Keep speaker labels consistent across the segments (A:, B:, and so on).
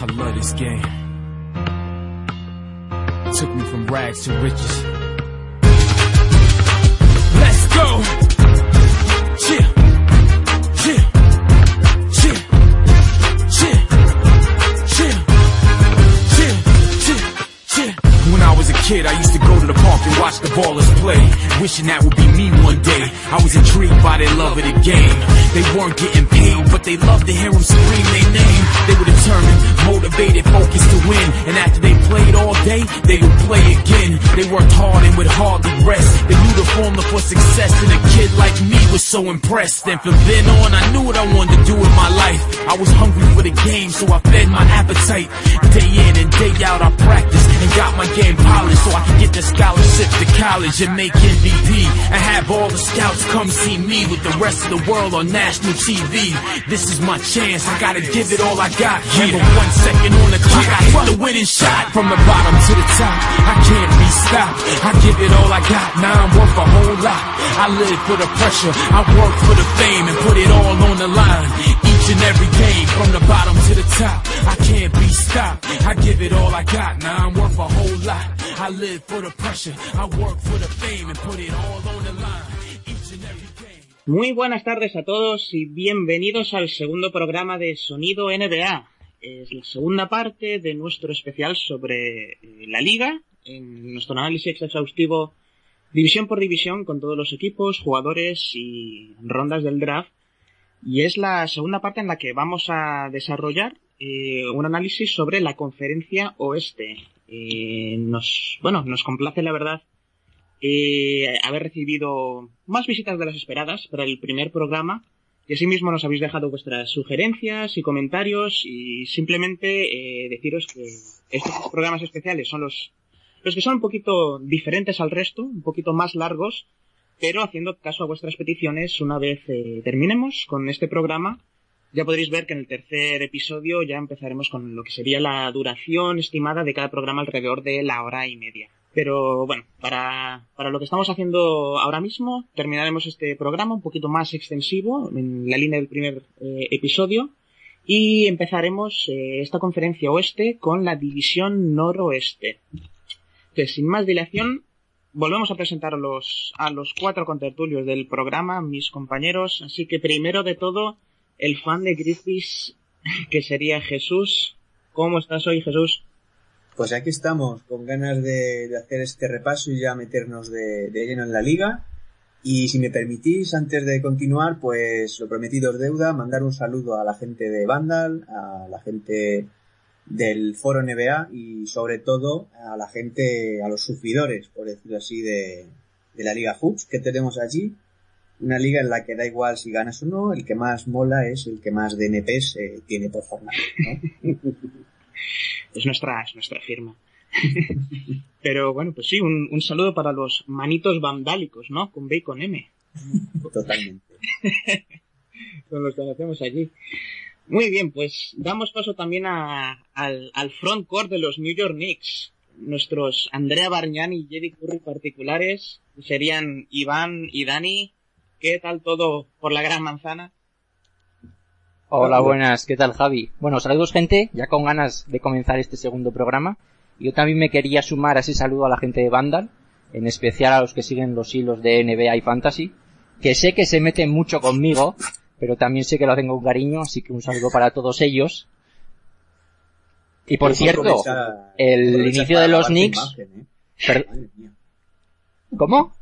A: I love this game. Took me from rags to riches. Let's go! Kid, I used to go to the park and watch the ballers play. Wishing that would be me one day. I was intrigued by their love of the game. They weren't getting paid, but they loved to hear them scream their name. They were determined, motivated, focused to win. And after they played all day, they would play again. They worked hard and would hardly rest. They knew the formula for success, and a kid like me was so impressed. And from then on, I knew what I wanted to do with my life. I was hungry for the game, so I fed my appetite. Day in and day out, I practiced and got my game polished so I can get the scholarship to college and make MVP. And have all the scouts come see me with the rest of the world on national TV. This is my chance, I gotta give it all I got. Remember one second on the clock, I hit the winning shot from the bottom to the top. I can't be stopped. I give it all I got, now I'm worth a whole lot. I live for the pressure, I work for the fame and put it all on the line.
B: Muy buenas tardes a todos y bienvenidos al segundo programa de Sonido NBA. Es la segunda parte de nuestro especial sobre eh, la liga, en nuestro análisis exhaustivo división por división con todos los equipos, jugadores y rondas del draft. Y es la segunda parte en la que vamos a desarrollar eh, un análisis sobre la conferencia oeste. Eh, nos, bueno, nos complace la verdad eh, haber recibido más visitas de las esperadas para el primer programa y asimismo nos habéis dejado vuestras sugerencias y comentarios y simplemente eh, deciros que estos programas especiales son los, los que son un poquito diferentes al resto, un poquito más largos, pero haciendo caso a vuestras peticiones una vez eh, terminemos con este programa ya podréis ver que en el tercer episodio ya empezaremos con lo que sería la duración estimada de cada programa alrededor de la hora y media. Pero bueno, para, para lo que estamos haciendo ahora mismo, terminaremos este programa un poquito más extensivo en la línea del primer eh, episodio y empezaremos eh, esta conferencia oeste con la división noroeste. Entonces, sin más dilación, volvemos a presentar a los, cuatro contertulios del programa, mis compañeros. Así que primero de todo, el fan de Grizzlies, que sería Jesús. ¿Cómo estás hoy, Jesús?
C: Pues aquí estamos, con ganas de, de hacer este repaso y ya meternos de, de, lleno en la liga. Y si me permitís, antes de continuar, pues lo prometido es deuda, mandar un saludo a la gente de Vandal, a la gente del foro NBA y sobre todo a la gente, a los sufridores, por decirlo así, de, de la Liga Hoops que tenemos allí. Una liga en la que da igual si ganas o no, el que más mola es el que más DNPs eh, tiene por jornada. ¿no?
B: es nuestra, es nuestra firma. Pero bueno, pues sí, un, un, saludo para los manitos vandálicos, ¿no? Con B y con M.
C: Totalmente.
B: con los que conocemos allí. Muy bien, pues damos paso también a, al, al front court de los New York Knicks. Nuestros Andrea Barñán y Jerry Curry particulares serían Iván y Dani. ¿Qué tal todo por la gran manzana?
D: Hola, buenas. ¿Qué tal, Javi? Bueno, saludos, gente. Ya con ganas de comenzar este segundo programa. Yo también me quería sumar a ese saludo a la gente de Vandal, en especial a los que siguen los hilos de NBA y Fantasy, que sé que se meten mucho conmigo, pero también sé que lo hacen con cariño, así que un saludo para todos ellos. Y por cierto, el inicio de los Knicks...
C: Imagen, ¿eh?
D: Per... ¿Cómo?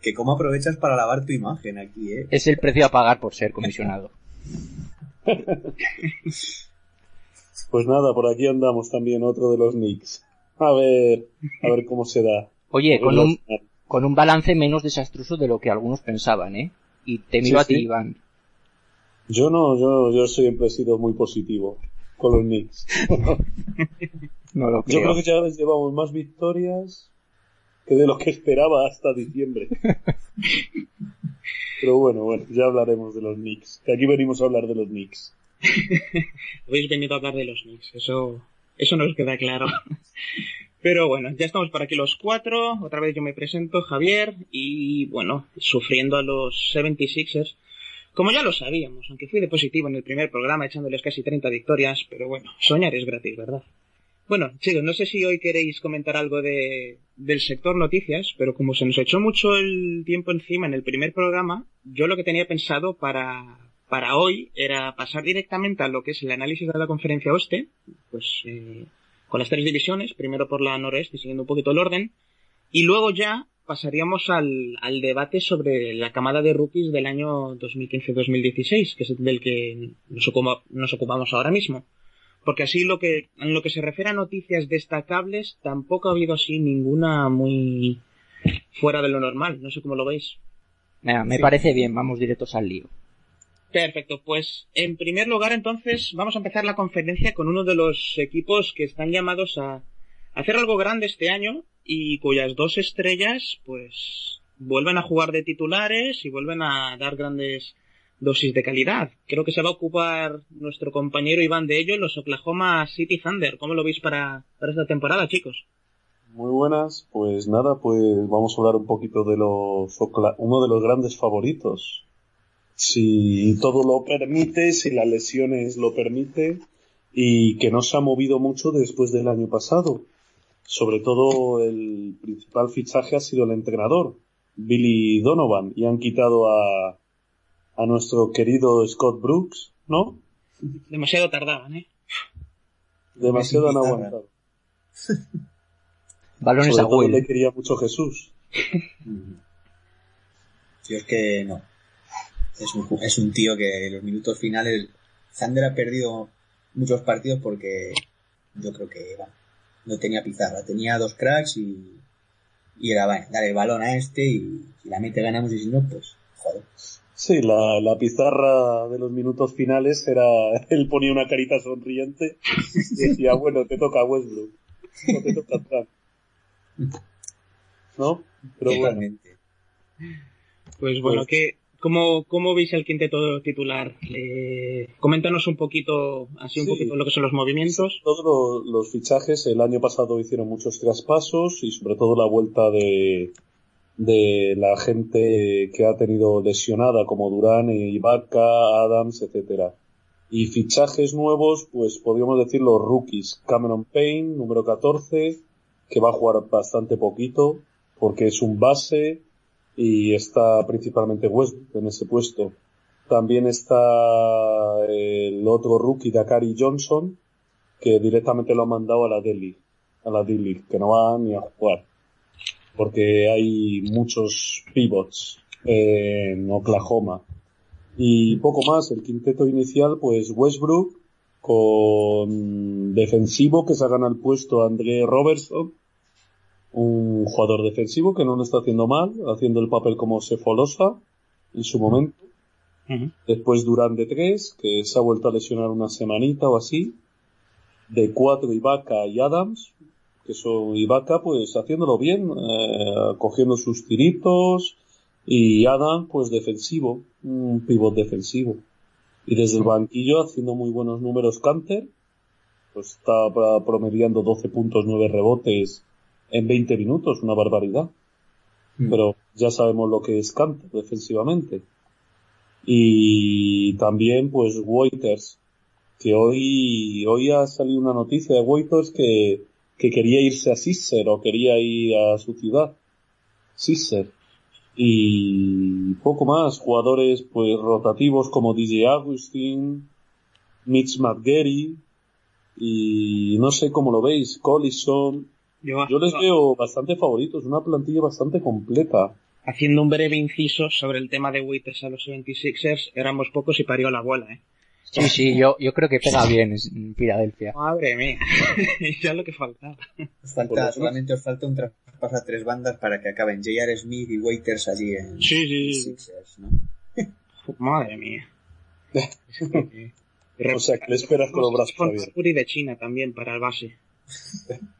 C: Que cómo aprovechas para lavar tu imagen aquí, ¿eh?
D: Es el precio a pagar por ser comisionado.
E: Pues nada, por aquí andamos también otro de los Knicks. A ver, a ver cómo se da.
D: Oye, con un, con un balance menos desastroso de lo que algunos pensaban, ¿eh? Y te miro
E: Sí,
D: a ti,
E: sí.
D: Iván.
E: Yo no, yo, yo siempre he sido muy positivo con los Knicks.
D: No lo
E: Yo
D: creo.
E: creo que ya les llevamos más victorias que de lo que esperaba hasta diciembre. Pero bueno, bueno, ya hablaremos de los Knicks. Que aquí venimos a hablar de los Knicks.
B: Habéis venido a hablar de los Knicks, eso, eso nos queda claro. Pero bueno, ya estamos por aquí los cuatro. Otra vez yo me presento, Javier, y bueno, sufriendo a los 76ers. Como ya lo sabíamos, aunque fui de positivo en el primer programa echándoles casi 30 victorias, pero bueno, soñar es gratis, ¿verdad? Bueno, chicos, no sé si hoy queréis comentar algo de, del sector noticias, pero como se nos echó mucho el tiempo encima en el primer programa, yo lo que tenía pensado para, para hoy era pasar directamente a lo que es el análisis de la conferencia oeste, pues eh, con las tres divisiones, primero por la noreste, siguiendo un poquito el orden, y luego ya pasaríamos al, al debate sobre la camada de rookies del año 2015-2016, que es del que nos, ocupa, nos ocupamos ahora mismo. Porque así lo que, en lo que se refiere a noticias destacables, tampoco ha habido así ninguna muy fuera de lo normal. No sé cómo lo veis.
D: Me
C: Sí.
D: parece bien, vamos directos al lío.
B: Perfecto, pues en primer lugar entonces vamos a empezar la conferencia con uno de los equipos que están llamados a hacer algo grande este año y cuyas dos estrellas pues vuelven a jugar de titulares y vuelven a dar grandes dosis de calidad. Creo que se va a ocupar nuestro compañero Iván de ello, los Oklahoma City Thunder. ¿Cómo lo veis para, para esta temporada, chicos?
E: Muy buenas, pues nada, pues vamos a hablar un poquito de los uno de los grandes favoritos. Si todo lo permite, si las lesiones lo permiten y que no se ha movido mucho después del año pasado. Sobre todo el principal fichaje ha sido el entrenador, Billy Donovan, y han quitado a, a nuestro querido Scott Brooks, ¿no?
B: Demasiado tardaban, ¿eh?
E: Demasiado han aguantado.
D: Balones
E: Sobre
D: a
E: todo
D: Will.
E: le quería mucho Jesús.
C: Yo es que no. Es un, es un tío que en los minutos finales. Sander ha perdido muchos partidos porque yo creo que bueno, no tenía pizarra. Tenía dos cracks y, y era, bueno, dar el balón a este y si la mete ganamos y si no, pues joder.
E: Sí, la, la pizarra de los minutos finales era, él ponía una carita sonriente y decía, bueno, te toca Westbrook, o te toca Trump. ¿No? Pero bueno.
B: Pues bueno,
E: Pues-
B: ¿qué, cómo, ¿cómo veis el quinteto titular? Eh, coméntanos un poquito, así un
E: Sí.
B: poquito lo que son los movimientos.
E: todos los, los fichajes, el año pasado hicieron muchos traspasos y sobre todo la vuelta de, de la gente que ha tenido lesionada como Durán, Ibaka, Adams, etcétera. Y fichajes nuevos, pues podríamos decir los rookies. Cameron Payne, número 14, que va a jugar bastante poquito, porque es un base y está principalmente Westbrook en ese puesto. También está el otro rookie, Dakari Johnson, que directamente lo han mandado a la Delhi, a la D-League, que no va ni a jugar. Porque hay muchos pivots en Oklahoma. Y poco más, el quinteto inicial, pues Westbrook, con defensivo que se gana el puesto André Robertson, un jugador defensivo que no lo está haciendo mal, haciendo el papel como Sefolosa en su momento. Después Durán de 3, que se ha vuelto a lesionar una semanita o así. De 4 Ibaka y Adams, que son Ibaka pues haciéndolo bien, eh, cogiendo sus tiritos. Y Adams pues defensivo, un pivot defensivo. Y desde el banquillo haciendo muy buenos números Canter, pues está promediando 12 puntos, 9 rebotes en 20 minutos, una barbaridad pero ya sabemos lo que es Canter defensivamente. Y también, pues, Waiters, que hoy, hoy ha salido una noticia de Waiters que, que quería irse a Sisser o quería ir a su ciudad. Sisser. Y poco más, jugadores, pues, rotativos como DJ Agustin, Mitch McGarry, y no sé cómo lo veis, Collison,
B: Yo,
E: yo les veo bastante favoritos, una plantilla bastante completa.
B: haciendo un breve inciso sobre el tema de Waiters a los 76ers, éramos pocos y parió la abuela, ¿eh?
D: Sí, sí, yo, yo creo que pega bien en Filadelfia.
B: Madre mía, ya lo que faltaba.
C: Falta, solamente os falta un traspaso a tres bandas para que acaben J.R. Smith y Waiters allí en
B: Sí, sí, sí.
C: Sixers, ¿no?
B: Madre mía.
E: O sea, que le esperas con los brazos abiertos.
B: De China también para el base.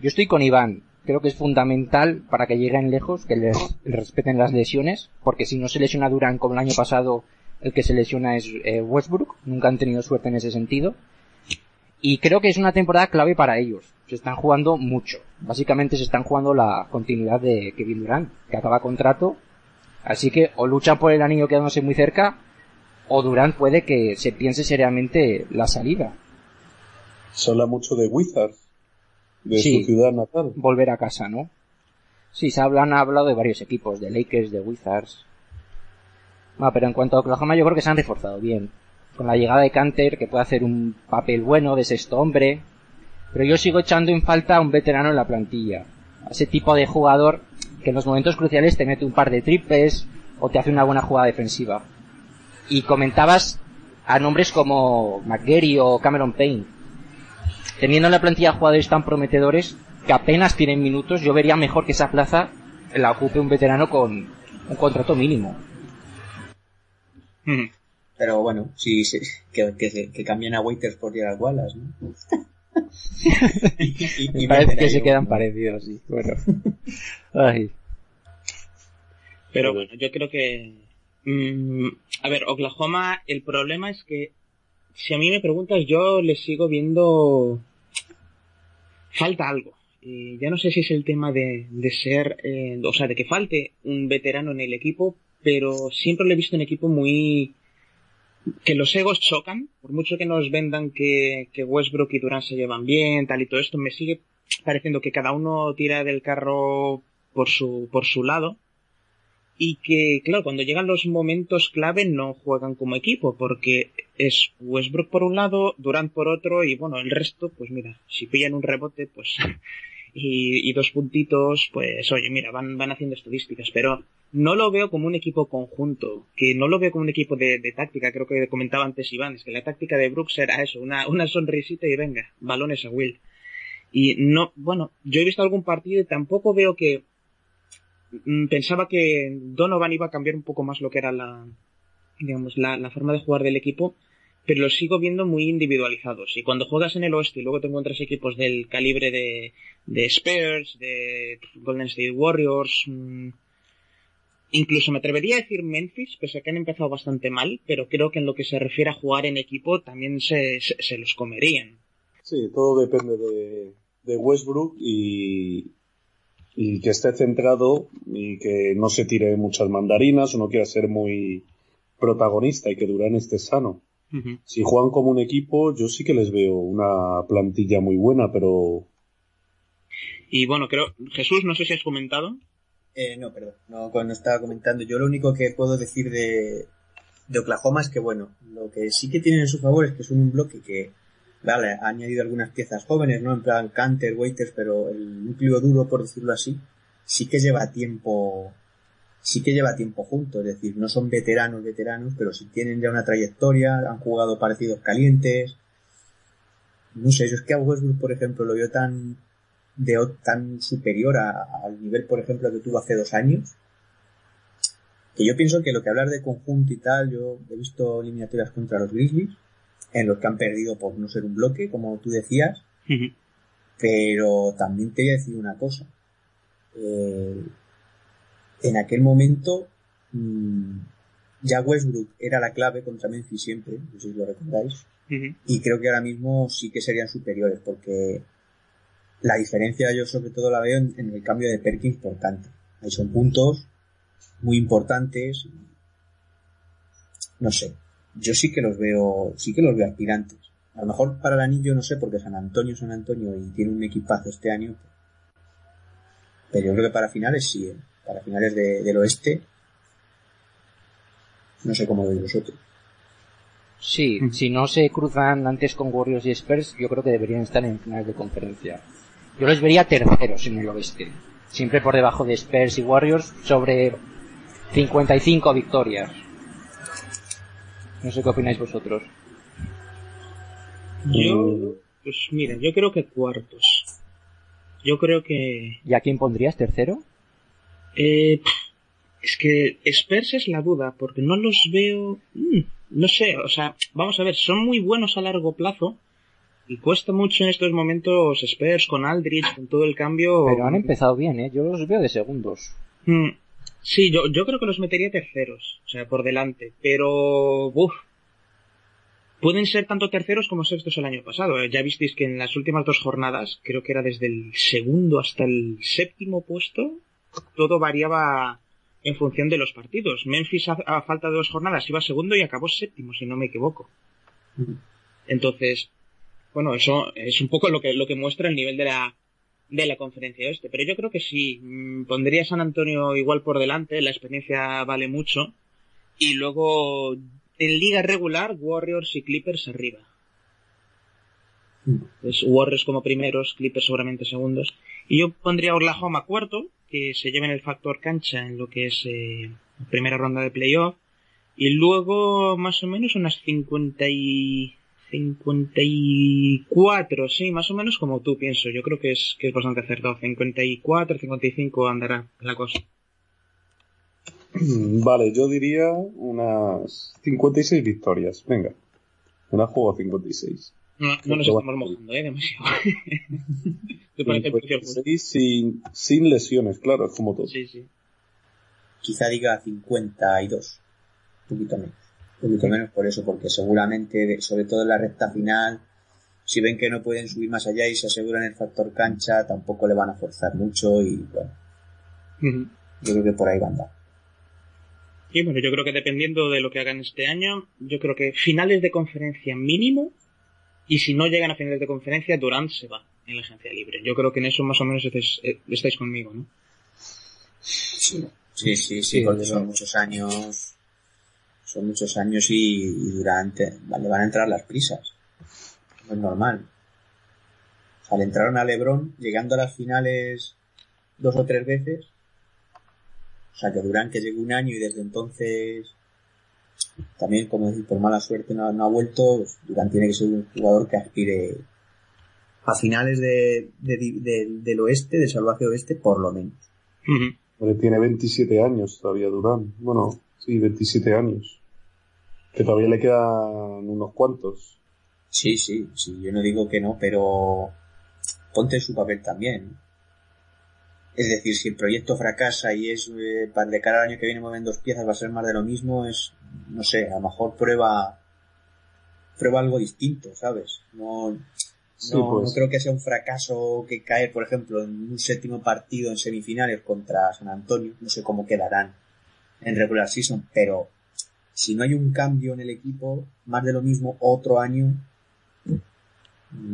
D: Yo estoy con Iván. Creo que es fundamental para que lleguen lejos que les, respeten las lesiones, porque si no se lesiona Durán como el año pasado, el que se lesiona es eh, Westbrook. Nunca han tenido suerte en ese sentido. Y creo que es una temporada clave para ellos. Se están jugando mucho. Básicamente se están jugando la continuidad de Kevin Durant, que acaba contrato. Así que o luchan por el anillo quedándose muy cerca, o Durant puede que se piense seriamente la salida.
E: Se habla mucho de Wizards, de su ciudad natal.
D: Volver a casa, ¿no? Sí, se hablan, ha hablado de varios equipos, de Lakers, de Wizards. Ah, pero en cuanto a Oklahoma yo creo que se han reforzado bien. Con la llegada de Canter, que puede hacer un papel bueno de sexto hombre. Pero yo sigo echando en falta a un veterano en la plantilla. A ese tipo de jugador que en los momentos cruciales te mete un par de triples o te hace una buena jugada defensiva. Y comentabas a nombres como McGarry o Cameron Payne. Teniendo en la plantilla jugadores tan prometedores que apenas tienen minutos, yo vería mejor que esa plaza la ocupe un veterano con un contrato mínimo.
C: Pero bueno, sí, que, que, cambian a Waiters por Gerald Wallace, ¿no?
D: y, parece que se quedan parecidos, sí. Bueno.
B: Pero bueno, yo creo que... Mm, a ver, Oklahoma, el problema es que si a mí me preguntas, yo le sigo viendo... Falta algo. ya no sé si es el tema de, de ser, eh, o sea, de que falte un veterano en el equipo, pero siempre lo he visto un equipo muy que los egos chocan, por mucho que nos vendan que, que Westbrook y Durant se llevan bien, tal y todo esto, me sigue pareciendo que cada uno tira del carro por su, por su lado, y que, claro, cuando llegan los momentos clave no juegan como equipo, porque es Westbrook por un lado, Durant por otro, y bueno, el resto, pues mira, si pillan un rebote, pues y, dos puntitos, pues oye, mira, van, van haciendo estadísticas, pero no lo veo como un equipo conjunto, que no lo veo como un equipo de, táctica, creo que comentaba antes Iván, es que la táctica de Brooks era eso, una, una sonrisita y venga, balones a Will. Y no, bueno, yo he visto algún partido y tampoco veo que mm, pensaba que Donovan iba a cambiar un poco más lo que era la, digamos, la, la forma de jugar del equipo, pero los sigo viendo muy individualizados. Y cuando juegas en el oeste y luego te encuentras equipos del calibre de, de Spurs, de Golden State Warriors, mm, incluso me atrevería a decir Memphis, pese a que han empezado bastante mal, pero creo que en lo que se refiere a jugar en equipo también se, se, los comerían.
E: Sí, todo depende de, Westbrook y, y que esté centrado y que no se tire muchas mandarinas o no quiera ser muy protagonista y que Durán esté sano. Si juegan como un equipo, yo sí que les veo una plantilla muy buena, pero...
B: Y bueno, creo, Jesús, no sé si has comentado.
C: Eh, no, perdón, no, cuando estaba comentando. Yo lo único que puedo decir de, de Oklahoma es que, bueno, lo que sí que tienen en su favor es que son un bloque que, vale, ha añadido algunas piezas jóvenes, ¿no? En plan Canter, Waiters, pero el núcleo duro, por decirlo así, sí que lleva tiempo sí que lleva tiempo juntos, es decir, no son veteranos, veteranos, pero sí tienen ya una trayectoria, han jugado parecidos calientes. No sé, yo es que a Westbrook, por ejemplo, lo veo tan, de, tan superior al nivel, por ejemplo, que tuvo hace dos años, que yo pienso que lo que hablar de conjunto y tal, yo he visto eliminatorias contra los Grizzlies, en los que han perdido por no ser un bloque, como tú decías, pero también te voy a decir una cosa. Eh, en aquel momento mmm, ya Westbrook era la clave contra Memphis siempre, no sé si lo recordáis, y creo que ahora mismo sí que serían superiores porque la diferencia yo sobre todo la veo en, el cambio de Perkins por. Ahí son puntos muy importantes. No sé, yo sí que los veo, sí que los veo aspirantes. A lo mejor para el anillo no sé porque San Antonio San Antonio y tiene un equipazo este año. Pero yo creo que para finales sí. ¿eh? Para finales del oeste. No sé cómo veis vosotros.
D: Sí, si no se cruzan antes con Warriors y Spurs, yo creo que deberían estar en finales de conferencia. Yo los vería terceros en el oeste. Siempre por debajo de Spurs y Warriors, sobre 55 victorias. No sé qué opináis vosotros.
B: Yo, pues mira, yo creo que cuartos. Yo creo que...
D: ¿Y a quién pondrías tercero?
B: Eh, es que Spurs es la duda, porque no los veo... Mm, no sé, o sea, vamos a ver, son muy buenos a largo plazo, y cuesta mucho en estos momentos Spurs con Aldrich, con todo el cambio.
D: Pero han empezado bien, ¿eh? Yo los veo de segundos.
B: Mm, sí, yo, yo creo que los metería terceros, o sea, por delante. Pero, uff, pueden ser tanto terceros como sextos el año pasado. Ya visteis que en las últimas dos jornadas, creo que era desde el segundo hasta el séptimo puesto, todo variaba en función de los partidos. Memphis a, a falta de dos jornadas iba segundo y acabó séptimo, si no me equivoco. Entonces, bueno, eso es un poco lo que, lo que muestra el nivel de la, de la conferencia este. Pero yo creo que sí, mm, pondría San Antonio igual por delante, la experiencia vale mucho. Y luego, en liga regular, Warriors y Clippers arriba. Pues Warriors como primeros, Clippers seguramente segundos. Y yo pondría Oklahoma cuarto, que se lleven el factor cancha en lo que es eh, la primera ronda de playoff. Y luego, más o menos, unas 50 y... 54, sí, más o menos como tú pienso. Yo creo que es, que es bastante acertado. 54, 55 andará la cosa.
E: Vale, yo diría unas 56 victorias. Venga, una juego a 56.
B: No, no nos estamos mojando, ¿eh? Demasiado. Justo.
E: 56 sin, sin lesiones, claro, es como todo.
B: Sí, sí.
C: Quizá diga 52. Un poquito menos. Un poquito menos por eso, porque seguramente, sobre todo en la recta final, si ven que no pueden subir más allá y se aseguran el factor cancha, tampoco le van a forzar mucho y bueno, yo creo que por ahí va a andar.
B: Y bueno, yo creo que dependiendo de lo que hagan este año, yo creo que finales de conferencia mínimo, y si no llegan a finales de conferencia, Durant se va en la agencia libre. Yo creo que en eso más o menos estáis, eh, estáis conmigo, ¿no?
C: Sí, sí, sí,
D: Sí,
C: porque son muchos años, son muchos años y, y durante, le van a entrar las prisas. No es normal. O sea, le entraron a Lebron llegando a las finales dos o tres veces. O sea, que Durán que llegó un año y desde entonces también, como decir, por mala suerte no, no ha vuelto, pues, Durán tiene que ser un jugador que aspire a finales de, de- de- del oeste, del salvaje oeste, por lo menos.
E: Hombre, tiene 27 años todavía Durán. Bueno, sí, 27 años. Que todavía le quedan unos cuantos.
C: Sí, sí, sí, yo no digo que no, pero ponte su papel también. Es decir, si el proyecto fracasa y es eh, para de cara al año que viene mueven dos piezas va a ser más de lo mismo, es, no sé, a lo mejor prueba, prueba algo distinto, ¿sabes? No,
E: Sí,
C: no,
E: pues.
C: no creo que sea un fracaso que cae, por ejemplo, en un séptimo partido en semifinales contra San Antonio. No sé cómo quedarán en regular season, pero si no hay un cambio en el equipo, más de lo mismo otro año,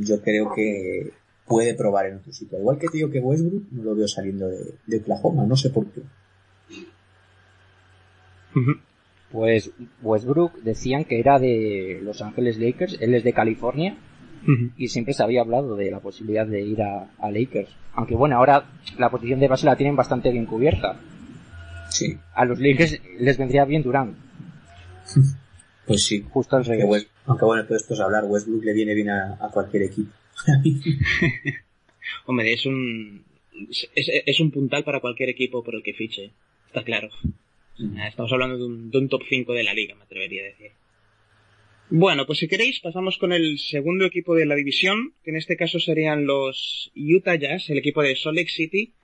C: yo creo que puede probar en otro sitio. Igual que te digo que Westbrook, no lo veo saliendo de, de Oklahoma, no sé por qué.
D: Pues Westbrook decían que era de Los Ángeles Lakers, él es de California y siempre se había hablado de la posibilidad de ir a, a Lakers. Aunque bueno, ahora la posición de base la tienen bastante bien cubierta.
C: Sí,
D: A los Lakers les vendría bien Durant,
C: pues sí.
D: justo al
C: Que
D: revés.
C: Aunque bueno, todo esto es hablar, Westbrook le viene bien a, a cualquier equipo.
B: Hombre, es un, es, es un puntal para cualquier equipo por el que fiche. Está claro. Estamos hablando de un, de un top 5 de la liga, me atrevería a decir. Bueno, pues si queréis, pasamos con el segundo equipo de la división, que en este caso serían los Utah Jazz, el equipo de Salt Lake City,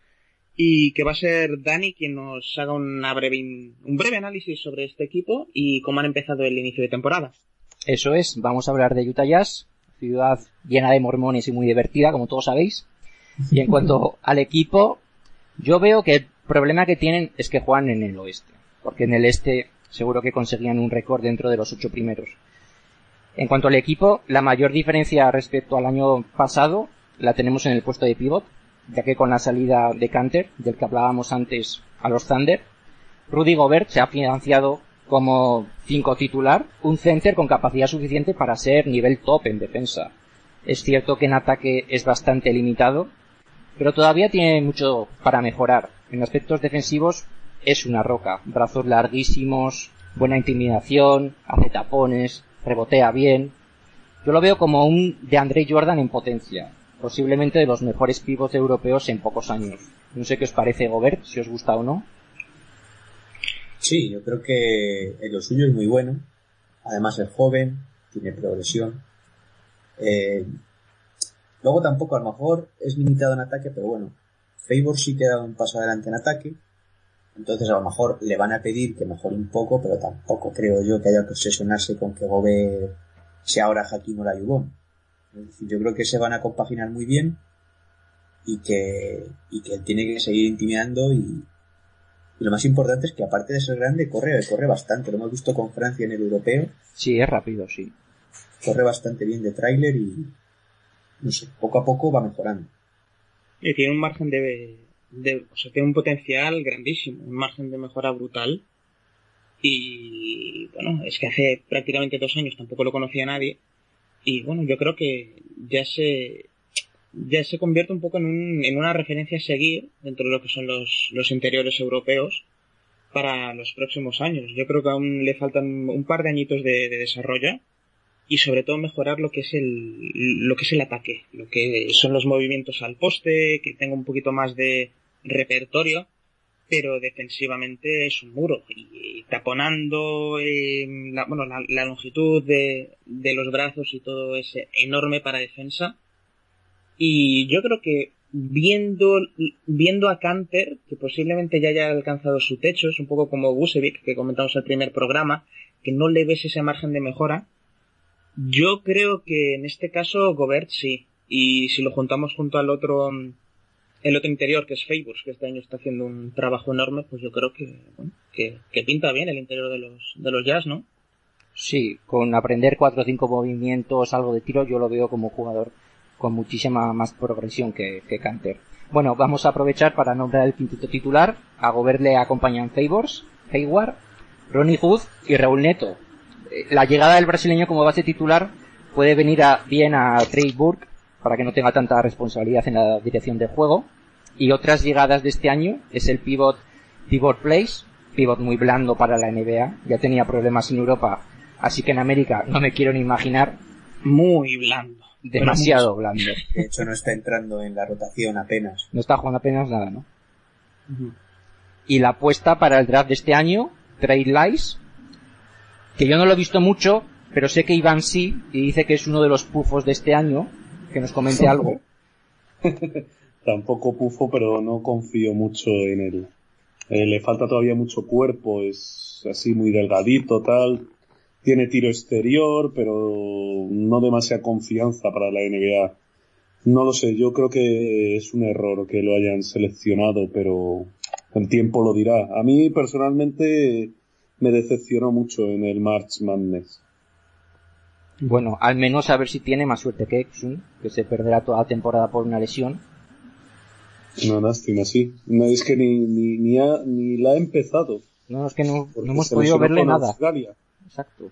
B: y que va a ser Dani quien nos haga una breve, un breve análisis sobre este equipo y cómo han empezado el inicio de temporada.
D: Eso es, vamos a hablar de Utah Jazz, ciudad llena de mormones y muy divertida, como todos sabéis. Y en cuanto al equipo, yo veo que el problema que tienen es que juegan en el oeste, porque en el este seguro que conseguían un récord dentro de los ocho primeros. En cuanto al equipo, la mayor diferencia respecto al año pasado la tenemos en el puesto de pivot, ya que con la salida de Canter, del que hablábamos antes a los Thunder, Rudy Gobert se ha financiado como 5 titular, un center con capacidad suficiente para ser nivel top en defensa. Es cierto que en ataque es bastante limitado, pero todavía tiene mucho para mejorar. En aspectos defensivos es una roca, brazos larguísimos, buena intimidación, hace tapones, rebotea bien. Yo lo veo como un de Andre Jordan en potencia, posiblemente de los mejores pivots europeos en pocos años. No sé qué os parece Gobert, si os gusta o no.
C: Sí, yo creo que lo suyo es muy bueno. Además es joven, tiene progresión. Eh, luego tampoco a lo mejor es limitado en ataque, pero bueno, Favor sí que da un paso adelante en ataque. Entonces a lo mejor le van a pedir que mejore un poco, pero tampoco creo yo que haya que obsesionarse con que Gobert sea ahora Olajuwon. Es decir, yo creo que se van a compaginar muy bien y que, y que él tiene que seguir intimidando y, Y lo más importante es que aparte de ser grande, corre, corre bastante. Lo hemos visto con Francia en el europeo.
D: Sí, es rápido, sí.
C: Corre bastante bien de tráiler y, no sé, poco a poco va mejorando.
B: Y tiene un margen de, de, o sea, tiene un potencial grandísimo, un margen de mejora brutal. Y bueno, es que hace prácticamente dos años tampoco lo conocía nadie. Y bueno, yo creo que ya se, ya se convierte un poco en, un, en una referencia a seguir dentro de lo que son los, los interiores europeos para los próximos años. Yo creo que aún le faltan un par de añitos de, de desarrollo y sobre todo mejorar lo que es el lo que es el ataque, lo que son los movimientos al poste, que tenga un poquito más de repertorio, pero defensivamente es un muro y taponando eh, la, bueno la, la longitud de, de, los brazos y todo es enorme para defensa y yo creo que viendo viendo a Canter que posiblemente ya haya alcanzado su techo es un poco como Gusevic que comentamos en el primer programa que no le ves ese margen de mejora yo creo que en este caso Gobert sí. Y si lo juntamos junto al otro, el otro interior, que es Favors, que este año está haciendo un trabajo enorme, pues yo creo que, bueno, que, que, pinta bien el interior de los, de los Jazz, ¿no?
D: Sí, con aprender cuatro o cinco movimientos, algo de tiro, yo lo veo como jugador con muchísima más progresión que, que Canter. Bueno, vamos a aprovechar para nombrar el quinteto titular. A Gobert le acompañan Favors, Hayward, Ronnie Hood y Raúl Neto, la llegada del brasileño como base titular puede venir a, bien a Trey Burke para que no tenga tanta responsabilidad en la dirección de juego. Y otras llegadas de este año es el pivot Pivot Place, pivot muy blando para la NBA. Ya tenía problemas en Europa, así que en América no me quiero ni imaginar.
B: Muy blando.
D: Demasiado blando.
C: De hecho no está entrando en la rotación apenas.
D: No está jugando apenas nada, ¿no? Uh -huh. Y la apuesta para el draft de este año, Trey Lice, que yo no lo he visto mucho, pero sé que Iván sí, y dice que es uno de los pufos de este año, que nos comente algo.
E: Tampoco pufo, pero no confío mucho en él. Eh, le falta todavía mucho cuerpo, es así muy delgadito, tal. Tiene tiro exterior, pero no demasiada confianza para la NBA. No lo sé, yo creo que es un error que lo hayan seleccionado, pero el tiempo lo dirá. A mí personalmente me decepcionó mucho en el March Madness.
D: Bueno, al menos a ver si tiene más suerte que Exum, que se perderá toda la temporada por una lesión.
E: Una lástima, sí. No, es que ni, ni, ni, ha, ni la ha empezado.
D: No, es que no, no hemos podido verle nada.
E: Australia.
D: Exacto.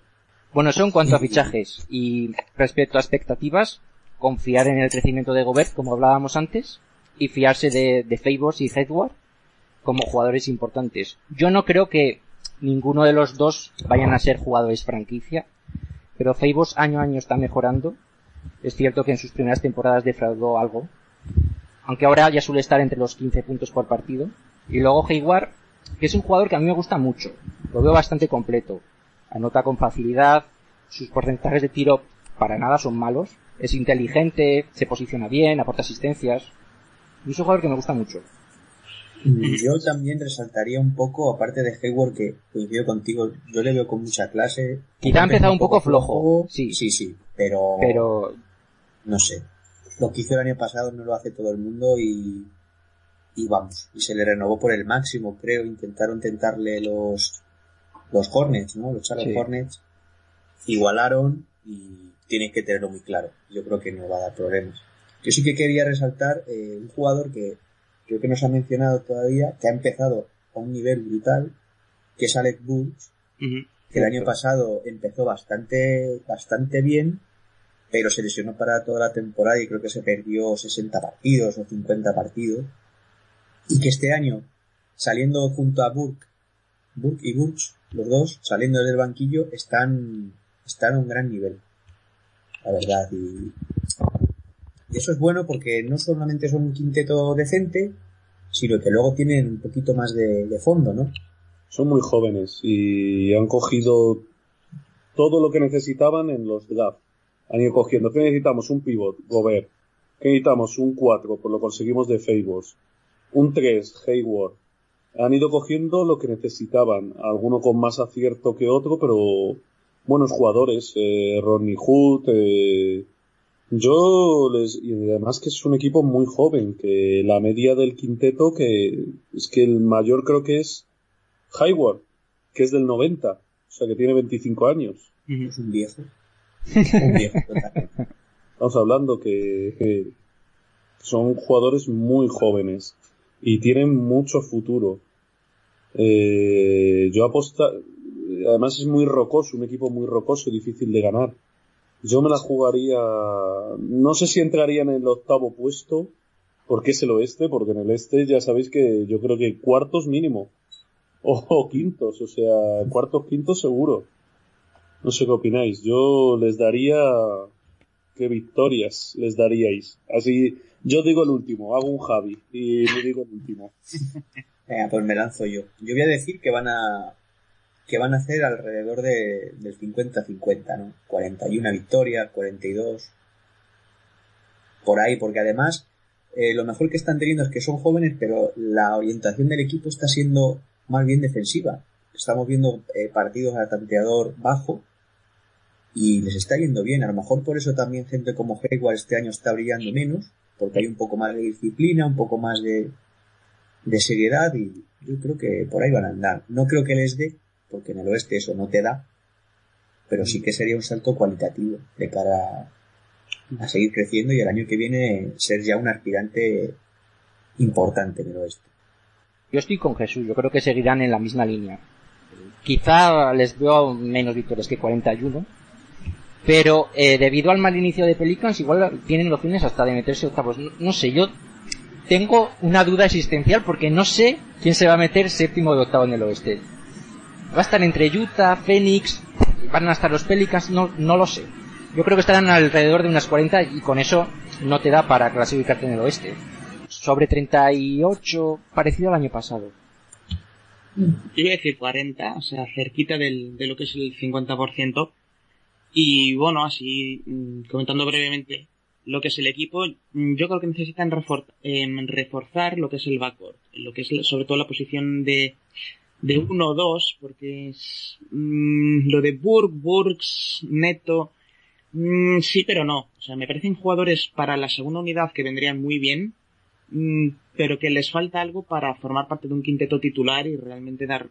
D: Bueno, eso en cuanto a fichajes. Y respecto a expectativas, confiar en el crecimiento de Gobert, como hablábamos antes, y fiarse de, de Favors y Headward como jugadores importantes. Yo no creo que ninguno de los dos vayan a ser jugadores franquicia, pero Favors año a año está mejorando. Es cierto que en sus primeras temporadas defraudó algo, aunque ahora ya suele estar entre los 15 puntos por partido. Y luego Hayward, que es un jugador que a mí me gusta mucho, lo veo bastante completo. Anota con facilidad, sus porcentajes de tiro para nada son malos, es inteligente, se posiciona bien, aporta asistencias. Y es un jugador que me gusta mucho.
C: Yo también resaltaría un poco, aparte de Hayward, que coincido contigo, yo le veo con mucha clase.
D: Quizá ha empezado un poco, flojo. flojo.
C: Sí, sí, sí, pero,
D: pero.
C: No sé. Lo que hizo el año pasado no lo hace todo el mundo y. Y vamos. Y se le renovó por el máximo, creo. Intentaron tentarle los. Los Hornets, ¿no? Los Charlotte sí. Hornets. Igualaron y tienen que tenerlo muy claro. Yo creo que no va a dar problemas. Yo sí que quería resaltar eh, un jugador que creo que no se ha mencionado todavía, que ha empezado a un nivel brutal, que es Alec uh -huh. que el año pasado empezó bastante, bastante bien, pero se lesionó para toda la temporada y creo que se perdió 60 partidos o 50 partidos. Y que este año, saliendo junto a Burke, Burke y Burks, los dos, saliendo del banquillo, están, están a un gran nivel. La verdad, y eso es bueno porque no solamente son un quinteto decente, sino que luego tienen un poquito más de, de, fondo, ¿no?
E: Son muy jóvenes y han cogido todo lo que necesitaban en los draft. Han ido cogiendo. ¿Qué necesitamos? Un pivot, Gobert. ¿Qué necesitamos? Un 4, pues lo conseguimos de Favors. Un 3, Hayward. Han ido cogiendo lo que necesitaban. Alguno con más acierto que otro, pero buenos jugadores. Eh, Ronnie Hood, eh, yo les, y además que es un equipo muy joven, que la media del quinteto, que es que el mayor creo que es Hayward, que es del 90, o sea que tiene 25 años.
C: Es un viejo. Un viejo.
E: Estamos hablando que, que son jugadores muy jóvenes y tienen mucho futuro. Eh, yo aposta, además es muy rocoso, un equipo muy rocoso, difícil de ganar. Yo me la jugaría, no sé si entraría en el octavo puesto, porque es el oeste, porque en el este ya sabéis que yo creo que cuartos mínimo, o, quintos, o sea, cuartos, quintos seguro. No sé qué opináis. Yo les daría, ¿qué victorias les daríais? Así, yo digo el último, hago un Javi y digo el último.
C: Venga, pues me lanzo yo. Yo voy a decir que van a que van a hacer alrededor de, del 50-50, ¿no? 41 victorias, 42. Por ahí, porque además eh, lo mejor que están teniendo es que son jóvenes, pero la orientación del equipo está siendo más bien defensiva. Estamos viendo eh, partidos a tanteador bajo y les está yendo bien. A lo mejor por eso también gente como Hayward este año está brillando menos, porque hay un poco más de disciplina, un poco más de, de seriedad y yo creo que por ahí van a andar. No creo que les dé, porque en el oeste eso no te da, pero sí que sería un salto cualitativo de cara a seguir creciendo y el año que viene ser ya un aspirante importante en el oeste.
D: Yo estoy con Jesús, yo creo que seguirán en la misma línea. Quizá les veo menos victorias que 41, pero eh, debido al mal inicio de Pelicans igual tienen opciones hasta de meterse octavos. No, no sé, yo tengo una duda existencial porque no sé quién se va a meter séptimo de octavo en el oeste. Va a estar entre Utah, Phoenix, van a estar los Pelicans, no, no lo sé. Yo creo que estarán alrededor de unas 40 y con eso no te da para clasificarte en el oeste. Sobre 38, parecido al año pasado.
B: Yo iba a decir 40, o sea, cerquita de lo que es el 50%. Y bueno, así, mm, comentando brevemente lo que es el equipo, mm, yo creo que necesitan refor em, reforzar lo que es el backcourt, lo que es sobre todo la posición de de 1 o 2, porque es, mm, lo de Burg, Burks, Neto, mm, sí pero no. O sea, me parecen jugadores para la segunda unidad que vendrían muy bien, pero que les falta algo para formar parte de un quinteto titular y realmente dar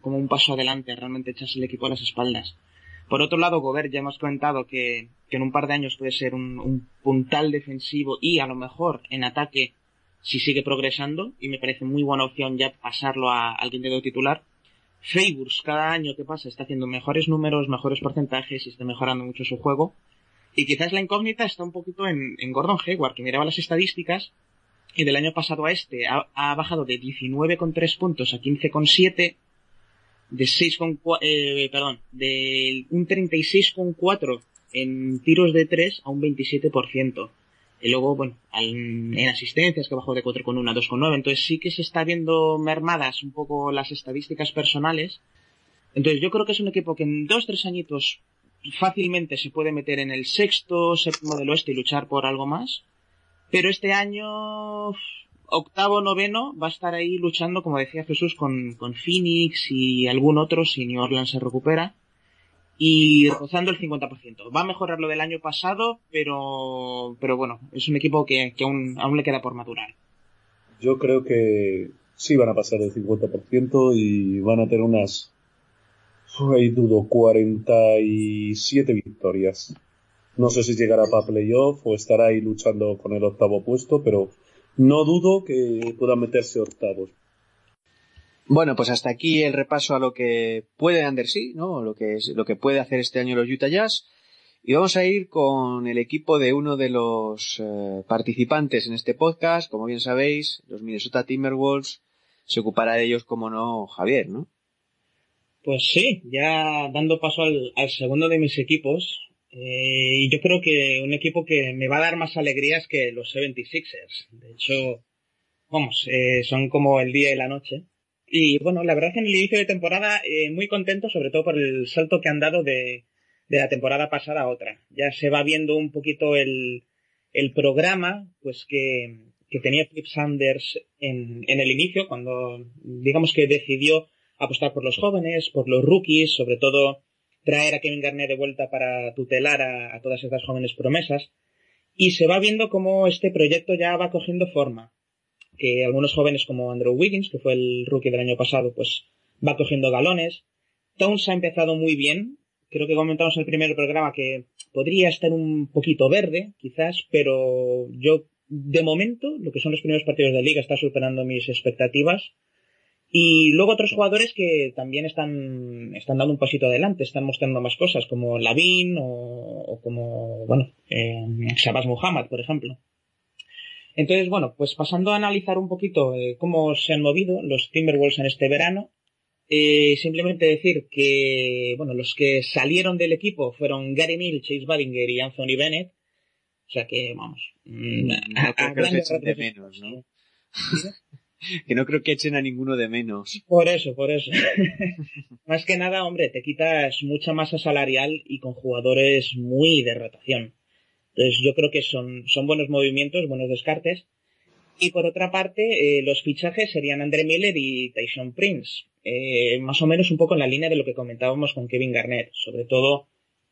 B: como un paso adelante, realmente echarse el equipo a las espaldas. Por otro lado, Gobert ya hemos comentado que, en un par de años puede ser un, un puntal defensivo y a lo mejor en ataque si sigue progresando y me parece muy buena opción ya pasarlo a, al quinteto titular. Favors cada año que pasa está haciendo mejores números, mejores porcentajes y está mejorando mucho su juego. Y quizás la incógnita está un poquito en, en Gordon Hayward, que miraba las estadísticas y del año pasado a este ha, ha bajado de 19,3 puntos a 15,7 de 6 con eh, perdón, de un 36,4 en tiros de 3 a un 27%. Y luego, bueno, en, en asistencias que bajó de 4,1 a 2,9. Entonces sí que se está viendo mermadas un poco las estadísticas personales. Entonces yo creo que es un equipo que en dos, tres añitos fácilmente se puede meter en el sexto, séptimo del oeste y luchar por algo más. Pero este año, octavo, noveno, va a estar ahí luchando, como decía Jesús, con, con Phoenix y algún otro si New Orleans se recupera. Y rozando el 50%. Va a mejorar lo del año pasado, pero, pero bueno, es un equipo que, que aún, aún le queda por madurar.
E: Yo creo que sí van a pasar el 50% y van a tener unas, ahí dudo, 47 victorias. No sé si llegará para playoff o estará ahí luchando con el octavo puesto, pero no dudo que puedan meterse octavos.
F: Bueno, pues hasta aquí el repaso a lo que puede Andersea, ¿no? Lo que es, lo que puede hacer este año los Utah Jazz. Y vamos a ir con el equipo de uno de los eh, participantes en este podcast, como bien sabéis, los Minnesota Timberwolves. Se ocupará de ellos, como no, Javier, ¿no?
B: Pues sí, ya dando paso al, al segundo de mis equipos, eh, y yo creo que un equipo que me va a dar más alegrías que los 76ers. De hecho, vamos, eh, son como el día y la noche. Y bueno, la verdad es que en el inicio de temporada eh, muy contento, sobre todo por el salto que han dado de, de la temporada pasada a otra. Ya se va viendo un poquito el, el programa, pues que, que tenía Flip Sanders en, en el inicio, cuando digamos que decidió apostar por los jóvenes, por los rookies, sobre todo traer a Kevin Garnett de vuelta para tutelar a, todas estas jóvenes promesas. Y se va viendo cómo este proyecto ya va cogiendo forma. Que algunos jóvenes como Andrew Wiggins, que fue el rookie del año pasado, pues va cogiendo galones. Towns ha empezado muy bien. Creo que comentamos en el primer programa que podría estar un poquito verde, quizás, pero yo, de momento, lo que son los primeros partidos de liga está superando mis expectativas. Y luego otros jugadores que también están, están dando un pasito adelante, están mostrando más cosas, como Lavin o, o como, bueno, eh, Shabazz Muhammad, por ejemplo. Entonces, bueno, pues pasando a analizar un poquito eh, cómo se han movido los Timberwolves en este verano, eh, simplemente decir que, bueno, los que salieron del equipo fueron Gary Mill, Chase Badinger y Anthony Bennett. O sea que, vamos, mm,
F: No
B: a-
F: creo que
B: grandes
F: de menos, ¿no? que no creo que echen a ninguno de menos.
B: Por eso, por eso. Más que nada, hombre, te quitas mucha masa salarial y con jugadores muy de rotación. Entonces yo creo que son, son buenos movimientos, buenos descartes. Y por otra parte, eh, los fichajes serían Andre Miller y Tyson Prince. Eh, más o menos un poco en la línea de lo que comentábamos con Kevin Garnett. Sobre todo,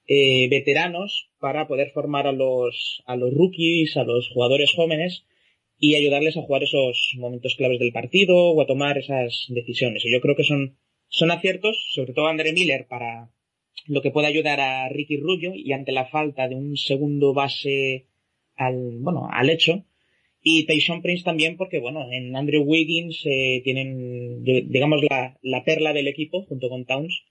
B: eh, veteranos para poder formar a los, a los rookies, a los jugadores jóvenes y ayudarles a jugar esos momentos claves del partido o a tomar esas decisiones. Y yo creo que son, son aciertos, sobre todo Andre Miller para lo que puede ayudar a Ricky Rubio y ante la falta de un segundo base al, bueno, al hecho. Y Tyson Prince también porque, bueno, en Andrew Wiggins eh, tienen, digamos, la, la perla del equipo junto con Towns.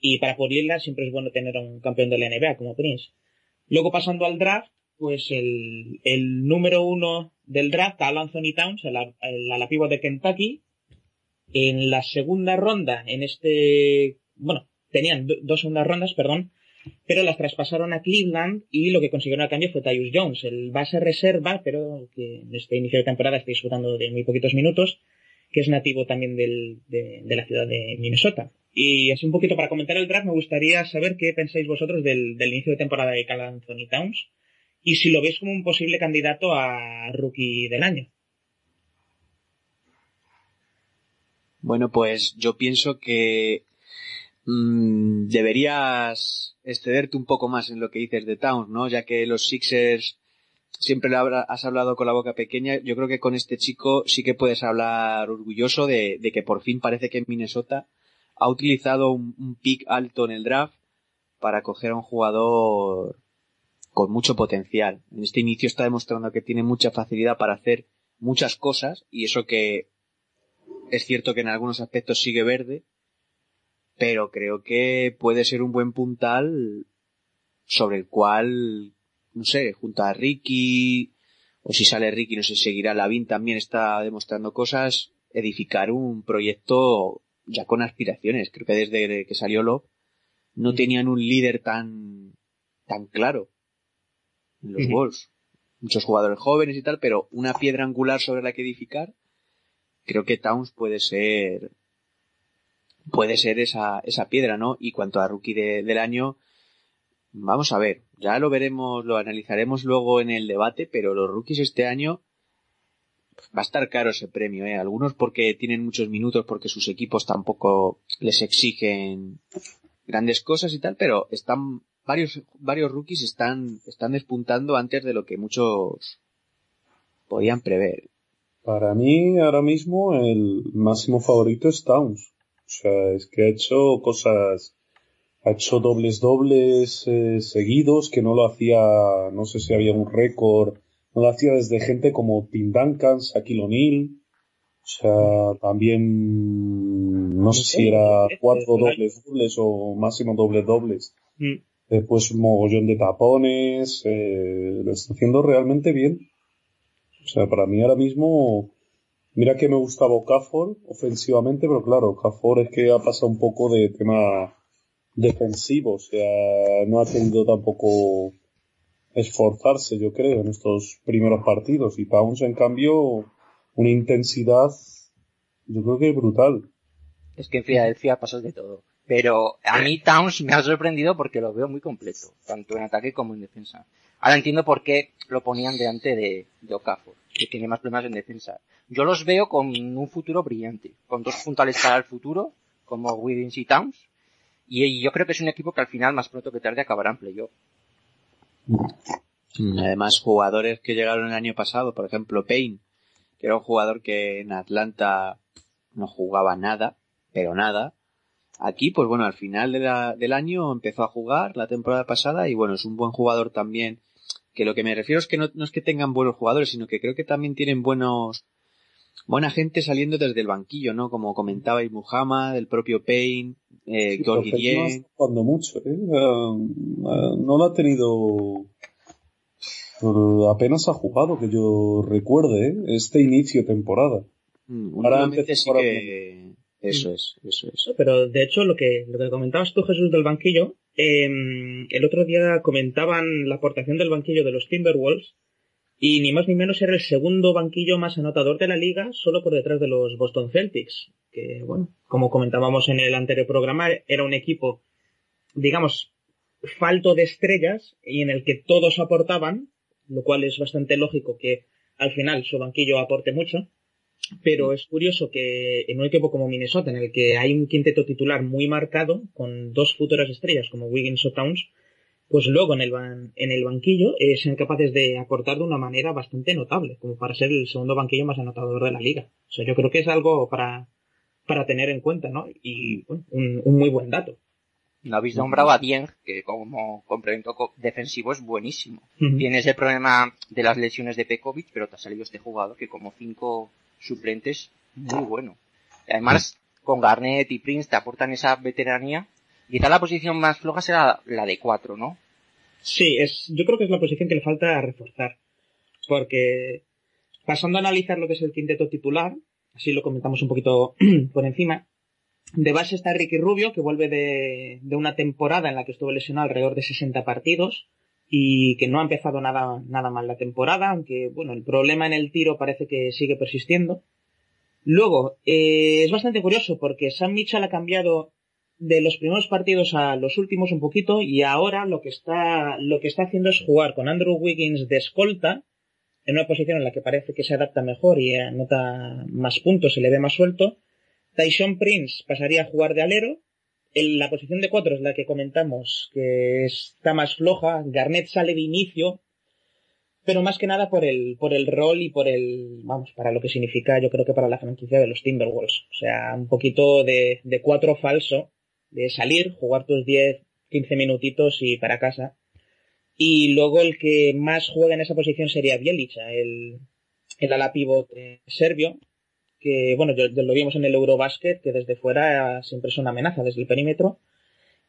B: Y para pulirla siempre es bueno tener a un campeón de la NBA como Prince. Luego pasando al draft, pues el, el número uno del draft, Al Anthony Towns, el, el ala pívot de Kentucky. En la segunda ronda, en este, bueno, tenían do- dos segundas rondas, perdón, pero las traspasaron a Cleveland y lo que consiguieron a cambio fue Tyus Jones, el base reserva, pero que en este inicio de temporada está disfrutando de muy poquitos minutos, que es nativo también del, de, de la ciudad de Minnesota. Y así un poquito para comentar el draft, me gustaría saber qué pensáis vosotros del, del inicio de temporada de Cal Anthony Towns y si lo veis como un posible candidato a rookie del año.
F: Bueno, pues yo pienso que mm, deberías excederte un poco más en lo que dices de Towns, ¿no? Ya que los Sixers siempre has hablado con la boca pequeña. Yo creo que con este chico sí que puedes hablar orgulloso de, de que por fin parece que Minnesota ha utilizado un, un pick alto en el draft para coger a un jugador con mucho potencial. En este inicio está demostrando que tiene mucha facilidad para hacer muchas cosas y eso que es cierto que en algunos aspectos sigue verde, pero creo que puede ser un buen puntal sobre el cual, no sé, junto a Ricky, o si sale Ricky, no sé, seguirá Lavin también está demostrando cosas, edificar un proyecto ya con aspiraciones. Creo que desde que salió Love no tenían un líder tan, tan claro en los
B: Ujú.
F: Wolves. Muchos jugadores jóvenes y tal, pero una piedra angular sobre la que edificar creo que Towns puede ser puede ser esa, esa piedra, ¿no? Y cuanto a rookie de- del año, vamos a ver, ya lo veremos, lo analizaremos luego en el debate, pero los rookies este año va a estar caro ese premio, ¿eh? Algunos porque tienen muchos minutos, porque sus equipos tampoco les exigen grandes cosas y tal, pero están varios varios rookies están están despuntando antes de lo que muchos podían prever.
E: Para mí, ahora mismo, el máximo favorito es Towns. O sea, es que ha hecho cosas, ha hecho dobles dobles eh, seguidos, que no lo hacía, no sé si había un récord, no lo hacía desde gente como Tim Duncan, Shaquille O'Neal. O sea, también, no sé si era cuatro dobles dobles o máximo dobles dobles.
B: Mm.
E: Después un mogollón de tapones, eh, lo está haciendo realmente bien. O sea, para mí ahora mismo, mira que me gustaba Okafor ofensivamente, pero claro, Okafor es que ha pasado un poco de tema defensivo, o sea, no ha querido tampoco esforzarse, yo creo, en estos primeros partidos. Y Towns, en cambio, una intensidad, yo creo que brutal.
D: Es que en Filadelfia pasas de todo. Pero a mí Towns me ha sorprendido porque lo veo muy completo, tanto en ataque como en defensa. Ahora entiendo por qué lo ponían delante de, de Okafor, que tiene más problemas en defensa. Yo los veo con un futuro brillante, con dos puntales para el futuro, como Wiggins y Towns, y yo creo que es un equipo que al final, más pronto que tarde, acabará en playoff.
F: Además, jugadores que llegaron el año pasado, por ejemplo, Payne, que era un jugador que en Atlanta no jugaba nada, pero nada, Aquí, pues bueno, al final de la, del año empezó a jugar la temporada pasada y bueno, es un buen jugador también. Que lo que me refiero es que no, no es que tengan buenos jugadores, sino que creo que también tienen buenos, buena gente saliendo desde el banquillo, ¿no? Como comentaba Muhammad, el propio Payne, eh,
E: Sí,
F: Gorgui
E: pero no mucho, ¿eh? Ah, ah, no lo ha tenido. apenas ha jugado, que yo recuerde, ¿eh? Este inicio de temporada.
F: Mm,
E: Ahora
F: últimamente sí que... Eso es, eso es.
B: Pero de hecho, lo que, lo que comentabas tú, Jesús, del banquillo, eh, el otro día comentaban la aportación del banquillo de los Timberwolves y ni más ni menos era el segundo banquillo más anotador de la liga, solo por detrás de los Boston Celtics. Que, bueno, como comentábamos en el anterior programa, era un equipo, digamos, falto de estrellas y en el que todos aportaban, lo cual es bastante lógico que al final su banquillo aporte mucho. Pero es curioso que en un equipo como Minnesota, en el que hay un quinteto titular muy marcado, con dos futuras estrellas como Wiggins o Towns, pues luego en el, ban- en el banquillo eh, sean capaces de aportar de una manera bastante notable, como para ser el segundo banquillo más anotador de la liga. O sea, yo creo que es algo para, para tener en cuenta, ¿no? Y bueno, un, un muy buen dato.
D: No habéis nombrado a Dieng, que como complemento co- defensivo es buenísimo. Tienes el problema de las lesiones de Pekovic, pero te ha salido este jugador que como cinco suplentes, muy bueno. Además, con Garnett y Prince te aportan esa veteranía. Quizá la posición más floja será la de cuatro, ¿no?
B: Sí, es, yo creo que es la posición que le falta reforzar. Porque pasando a analizar lo que es el quinteto titular, así lo comentamos un poquito por encima, de base está Ricky Rubio, que vuelve de, de una temporada en la que estuvo lesionado alrededor de 60 partidos y que no ha empezado nada, nada mal la temporada, aunque bueno, el problema en el tiro parece que sigue persistiendo. Luego, eh, es bastante curioso porque Sam Mitchell ha cambiado de los primeros partidos a los últimos un poquito y ahora lo que está lo que está haciendo es jugar con Andrew Wiggins de escolta en una posición en la que parece que se adapta mejor y anota más puntos, se le ve más suelto. Tyson Prince pasaría a jugar de alero. La posición de cuatro es la que comentamos que está más floja. Garnett sale de inicio, pero más que nada por el por el rol y por el vamos para lo que significa yo creo que para la franquicia de los Timberwolves. O sea, un poquito de, de cuatro falso de salir, jugar tus 10, 15 minutitos y para casa. Y luego el que más juega en esa posición sería Bielica, el, el ala pivot eh, serbio, que bueno, yo, lo vimos en el Eurobasket, que desde fuera siempre es una amenaza desde el perímetro.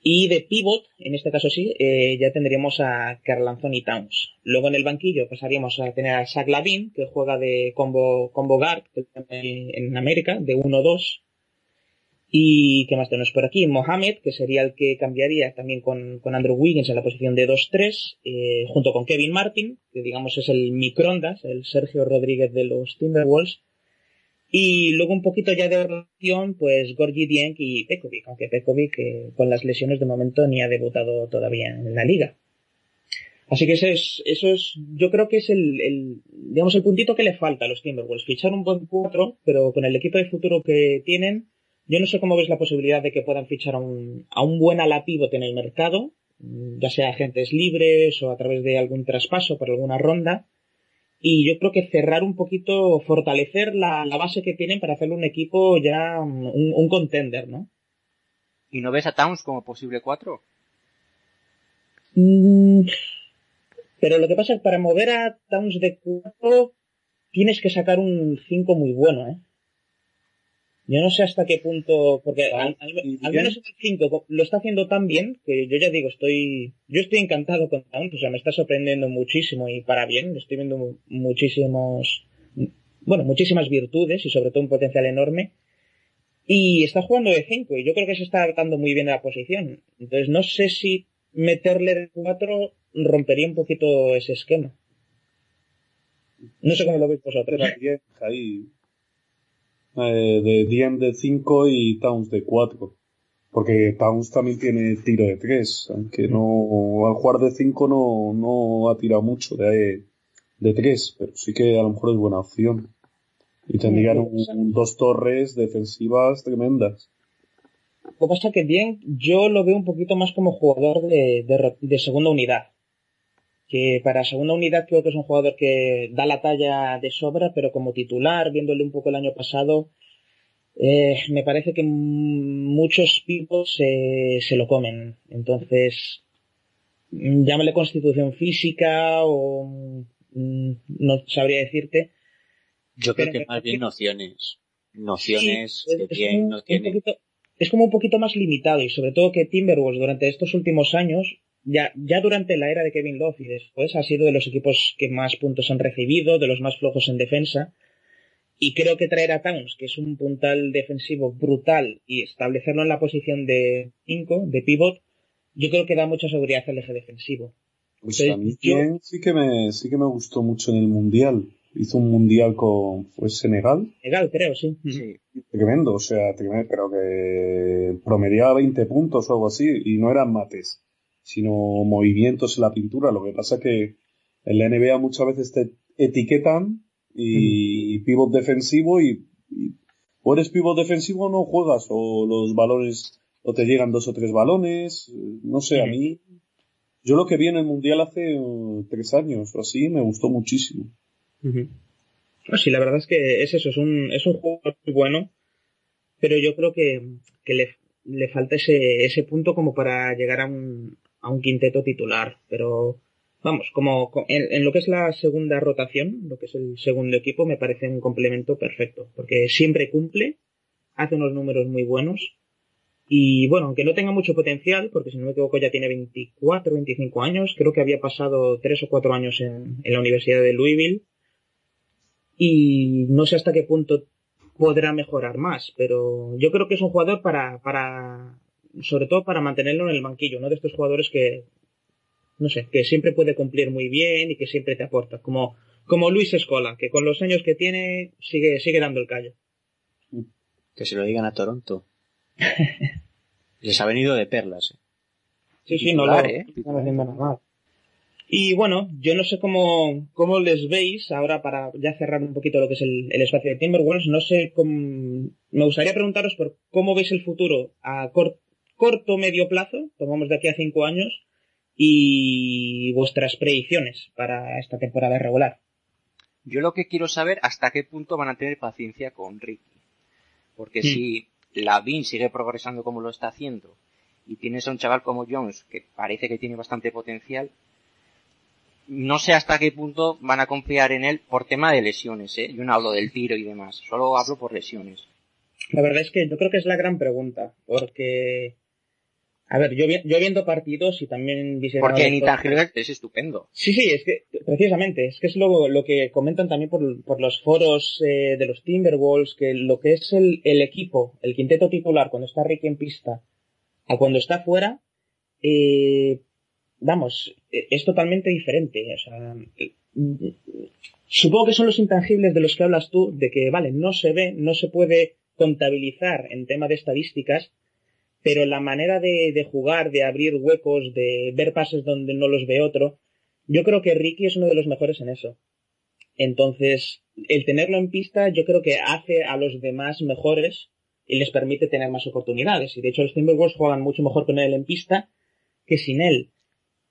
B: Y de pivot, en este caso sí, eh, ya tendríamos a Carl Anthony Towns. Luego en el banquillo pasaríamos a tener a Zach Lavin, que juega de combo, combo guard en América, de 1-2. Y qué más tenemos por aquí, Mohamed, que sería el que cambiaría también con, con Andrew Wiggins en la posición de 2-3, eh, junto con Kevin Martin, que digamos es el microondas, el Sergio Rodríguez de los Timberwolves. Y luego un poquito ya de relación, pues Gorgi Dieng y Pekovic, aunque Pekovic eh, con las lesiones de momento ni ha debutado todavía en la liga. Así que eso es, eso es, yo creo que es el, el, digamos, el puntito que le falta a los Timberwolves. Fichar un buen 4, pero con el equipo de futuro que tienen, yo no sé cómo ves la posibilidad de que puedan fichar a un, a un buen ala pívot en el mercado, ya sea agentes libres o a través de algún traspaso por alguna ronda. Y yo creo que cerrar un poquito, fortalecer la, la base que tienen para hacerle un equipo ya un, un contender, ¿no?
D: ¿Y no ves a Towns como posible cuatro?
B: Mm, pero lo que pasa es que para mover a Towns de 4 tienes que sacar un 5 muy bueno, ¿eh? Yo no sé hasta qué punto, porque al, al, al menos el 5 lo está haciendo tan bien que yo ya digo, estoy, yo estoy encantado con Towns, o sea, me está sorprendiendo muchísimo y para bien, estoy viendo muchísimos, bueno, muchísimas virtudes y sobre todo un potencial enorme. Y está jugando de 5 y yo creo que se está adaptando muy bien a la posición. Entonces no sé si meterle de 4 rompería un poquito ese esquema. No sé cómo lo veis vosotros.
E: Eh, de Dien de 5 y Towns de 4. Porque Towns también tiene tiro de 3. Aunque no, al jugar de 5 no, no ha tirado mucho de, de 3. Pero sí que a lo mejor es buena opción. Y tendrían un, un, dos torres defensivas tremendas.
B: Lo que pasa es que bien, yo lo veo un poquito más como jugador de, de, de, segunda unidad. Que para segunda unidad creo que es un jugador que da la talla de sobra, pero como titular, viéndole un poco el año pasado, eh, me parece que muchos pivots se lo comen. Entonces, llámale constitución física o mm, no sabría decirte.
F: Yo creo que más bien nociones. Nociones que
B: no es como un poquito más limitado y sobre todo que Timberwolves durante estos últimos años, ya, ya durante la era de Kevin Love y después ha sido de los equipos que más puntos han recibido, de los más flojos en defensa. Y creo que traer a Towns, que es un puntal defensivo brutal, y establecerlo en la posición de 5, de pivot, yo creo que da mucha seguridad al eje defensivo.
E: Pues a mí sí que me, sí que me gustó mucho en el Mundial. Hizo un Mundial con, fue Senegal.
B: Senegal, creo, sí.
E: Tremendo, o sea, tremendo, pero que promediaba 20 puntos o algo así, y no eran mates, sino movimientos en la pintura. Lo que pasa es que en la NBA muchas veces te etiquetan y, pivot defensivo y, o eres pivot defensivo o no juegas, o los balones, o te llegan dos o tres balones, no sé, a mí, yo lo que vi en el Mundial hace uh, tres años o así, me gustó muchísimo.
B: Sí, la verdad es que es eso, es un, es un juego muy bueno, pero yo creo que, que le, le falta ese, ese punto como para llegar a un, a un quinteto titular, pero vamos, como en, lo que es la segunda rotación, lo que es el segundo equipo, me parece un complemento perfecto, porque siempre cumple, hace unos números muy buenos, y bueno, aunque no tenga mucho potencial, porque si no me equivoco ya tiene 24, 25 años, creo que había pasado 3 o 4 años en, en la Universidad de Louisville, y no sé hasta qué punto podrá mejorar más, pero yo creo que es un jugador para, para, sobre todo para mantenerlo en el banquillo, ¿no? De estos jugadores que, no sé, que siempre puede cumplir muy bien y que siempre te aporta, como, como Luis Escola, que con los años que tiene sigue, sigue dando el callo.
F: Que se lo digan a Toronto. Les ha venido de perlas.
B: ¿eh? Sí, sí, no lo ¿eh? nada Y bueno, yo no sé cómo, cómo les veis ahora para ya cerrar un poquito lo que es el, espacio de Timberwolves. No sé cómo, me gustaría preguntaros por cómo veis el futuro a corto medio plazo, tomamos de aquí a cinco años, y vuestras predicciones para esta temporada regular.
D: Yo lo que quiero saber hasta qué punto van a tener paciencia con Ricky. Porque hmm. si Lavin sigue progresando como lo está haciendo y tienes a un chaval como Jones que parece que tiene bastante potencial, no sé hasta qué punto van a confiar en él por tema de lesiones, ¿eh? Yo no hablo del tiro y demás, solo hablo por lesiones.
B: La verdad es que yo creo que es la gran pregunta, porque a ver, yo, yo viendo partidos y también
D: Porque en Intangible es estupendo.
B: Sí, sí, es que, precisamente, es que es lo, lo que comentan también por, por los foros eh, de los Timberwolves, que lo que es el, el, equipo, el quinteto titular, cuando está Ricky en pista, a cuando está fuera, eh, vamos, e, es totalmente diferente. O sea, supongo que son los intangibles de los que hablas tú, de que, vale, no se ve, no se puede contabilizar en tema de estadísticas, pero la manera de, jugar, de abrir huecos, de ver pases donde no los ve otro, yo creo que Ricky es uno de los mejores en eso. Entonces, el tenerlo en pista yo creo que hace a los demás mejores y les permite tener más oportunidades. Y de hecho los Timberwolves juegan mucho mejor con él en pista que sin él.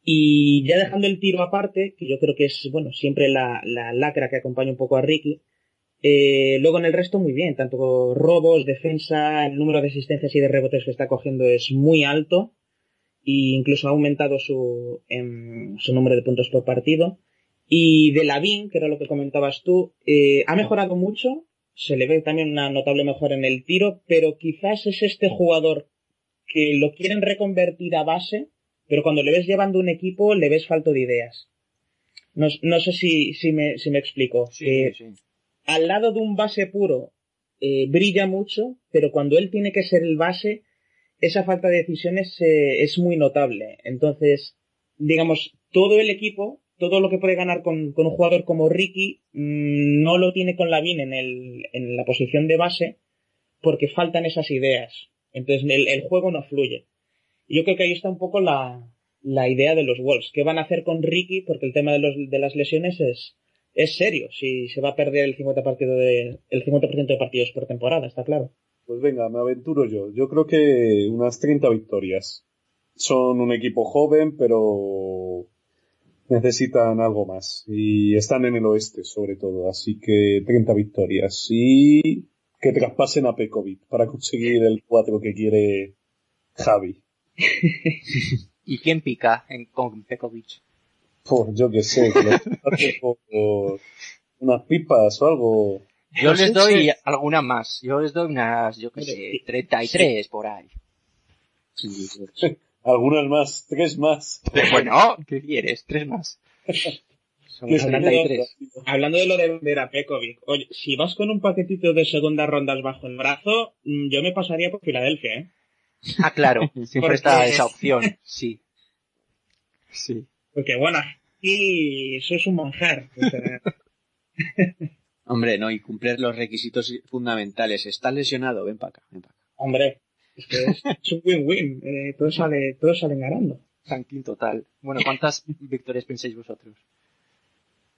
B: Y ya dejando el tiro aparte, que yo creo que es, bueno, siempre la, la lacra que acompaña un poco a Ricky, eh, luego en el resto muy bien, tanto robos, defensa, el número de asistencias y de rebotes que está cogiendo es muy alto e incluso ha aumentado su, em, su número de puntos por partido. Y de Lavin, que era lo que comentabas tú, eh, ha mejorado mucho, se le ve también una notable mejora en el tiro, pero quizás es este jugador que lo quieren reconvertir a base, pero cuando le ves llevando un equipo le ves falto de ideas. No, no sé si, si, me, si me explico.
F: Sí, eh, sí
B: al lado de un base puro eh, brilla mucho, pero cuando él tiene que ser el base, esa falta de decisiones eh, es muy notable. Entonces, digamos, todo el equipo, todo lo que puede ganar con, un jugador como Ricky, mm, no lo tiene con Lavin en, la posición de base, porque faltan esas ideas. Entonces, el, juego no fluye. Yo creo que ahí está un poco la, idea de los Wolves. ¿Qué van a hacer con Ricky? Porque el tema de las lesiones es, es serio si se va a perder el 50%, partido de, el 50 de partidos por temporada, está claro.
E: Pues venga, me aventuro yo. Yo creo que unas 30 victorias. Son un equipo joven, pero necesitan algo más. Y están en el oeste, sobre todo. Así que 30 victorias. Y que traspasen a Pekovic para conseguir el 4 que quiere Javi.
D: ¿Y quién pica en, con Pekovic?
E: Por, yo qué sé, que lo por unas pipas o algo.
D: Yo les doy alguna más. Yo les doy unas, yo qué sé, 33 por ahí.
E: Algunas más, tres más.
D: Bueno, ¿qué quieres? Tres más. Son
E: Que se
D: 33.
B: Hablando de lo de vender a Pekovic, oye, si vas con un paquetito de segundas rondas bajo el brazo, mm, yo me pasaría por Filadelfia, ¿eh?
D: Ah, claro, siempre está esa opción, sí. Sí.
B: Porque bueno, aquí eso es un manjar. o sea,
F: Hombre, no, y cumplir los requisitos fundamentales. ¿Estás lesionado? Ven para acá, ven para acá.
B: hombre, es que es, es un win-win. Eh, todos, sale, todos salen ganando.
D: Ranking total. Bueno, ¿cuántas victorias pensáis vosotros?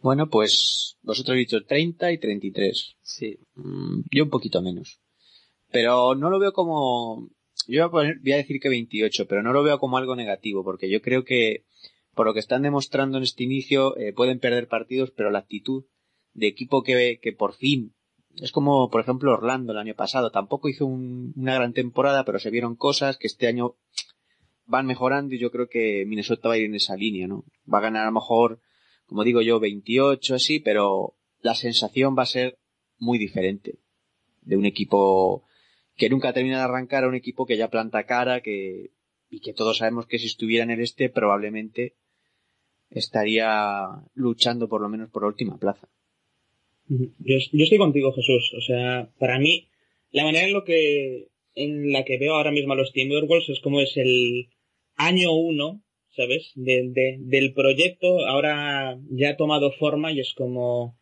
F: Bueno, pues vosotros habéis dicho 30 y 33.
D: Sí.
F: Mm, yo un poquito menos. Pero no lo veo como... Yo voy a, poner- voy a decir que 28, pero no lo veo como algo negativo, porque yo creo que por lo que están demostrando en este inicio, eh, pueden perder partidos, pero la actitud de equipo que, que por fin es como, por ejemplo, Orlando el año pasado. Tampoco hizo un- una gran temporada, pero se vieron cosas que este año van mejorando y yo creo que Minnesota va a ir en esa línea, ¿no? Va a ganar a lo mejor, como digo yo, 28 así, pero la sensación va a ser muy diferente de un equipo que nunca termina de arrancar a un equipo que ya planta cara, que, y que todos sabemos que si estuviera en el este probablemente estaría luchando por lo menos por última plaza.
B: Yo, estoy contigo, Jesús. O sea, para mí, la manera en lo que en la que veo ahora mismo a los Timberwolves es como es el año uno, ¿sabes? De, de- del proyecto ahora ya ha tomado forma y es como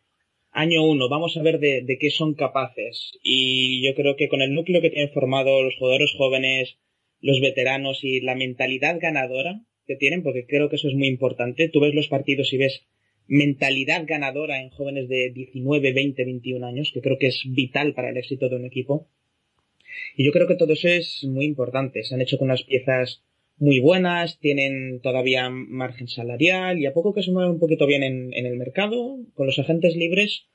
B: año uno, vamos a ver de qué son capaces. Y yo creo que con el núcleo que tienen formado los jugadores jóvenes, los veteranos y la mentalidad ganadora que tienen, porque creo que eso es muy importante. Tú ves los partidos y ves mentalidad ganadora en jóvenes de 19, 20, 21 años, que creo que es vital para el éxito de un equipo. Y yo creo que todo eso es muy importante. Se han hecho con unas piezas muy buenas, tienen todavía margen salarial y a poco que se muevan un poquito bien en, en el mercado, con los agentes libres,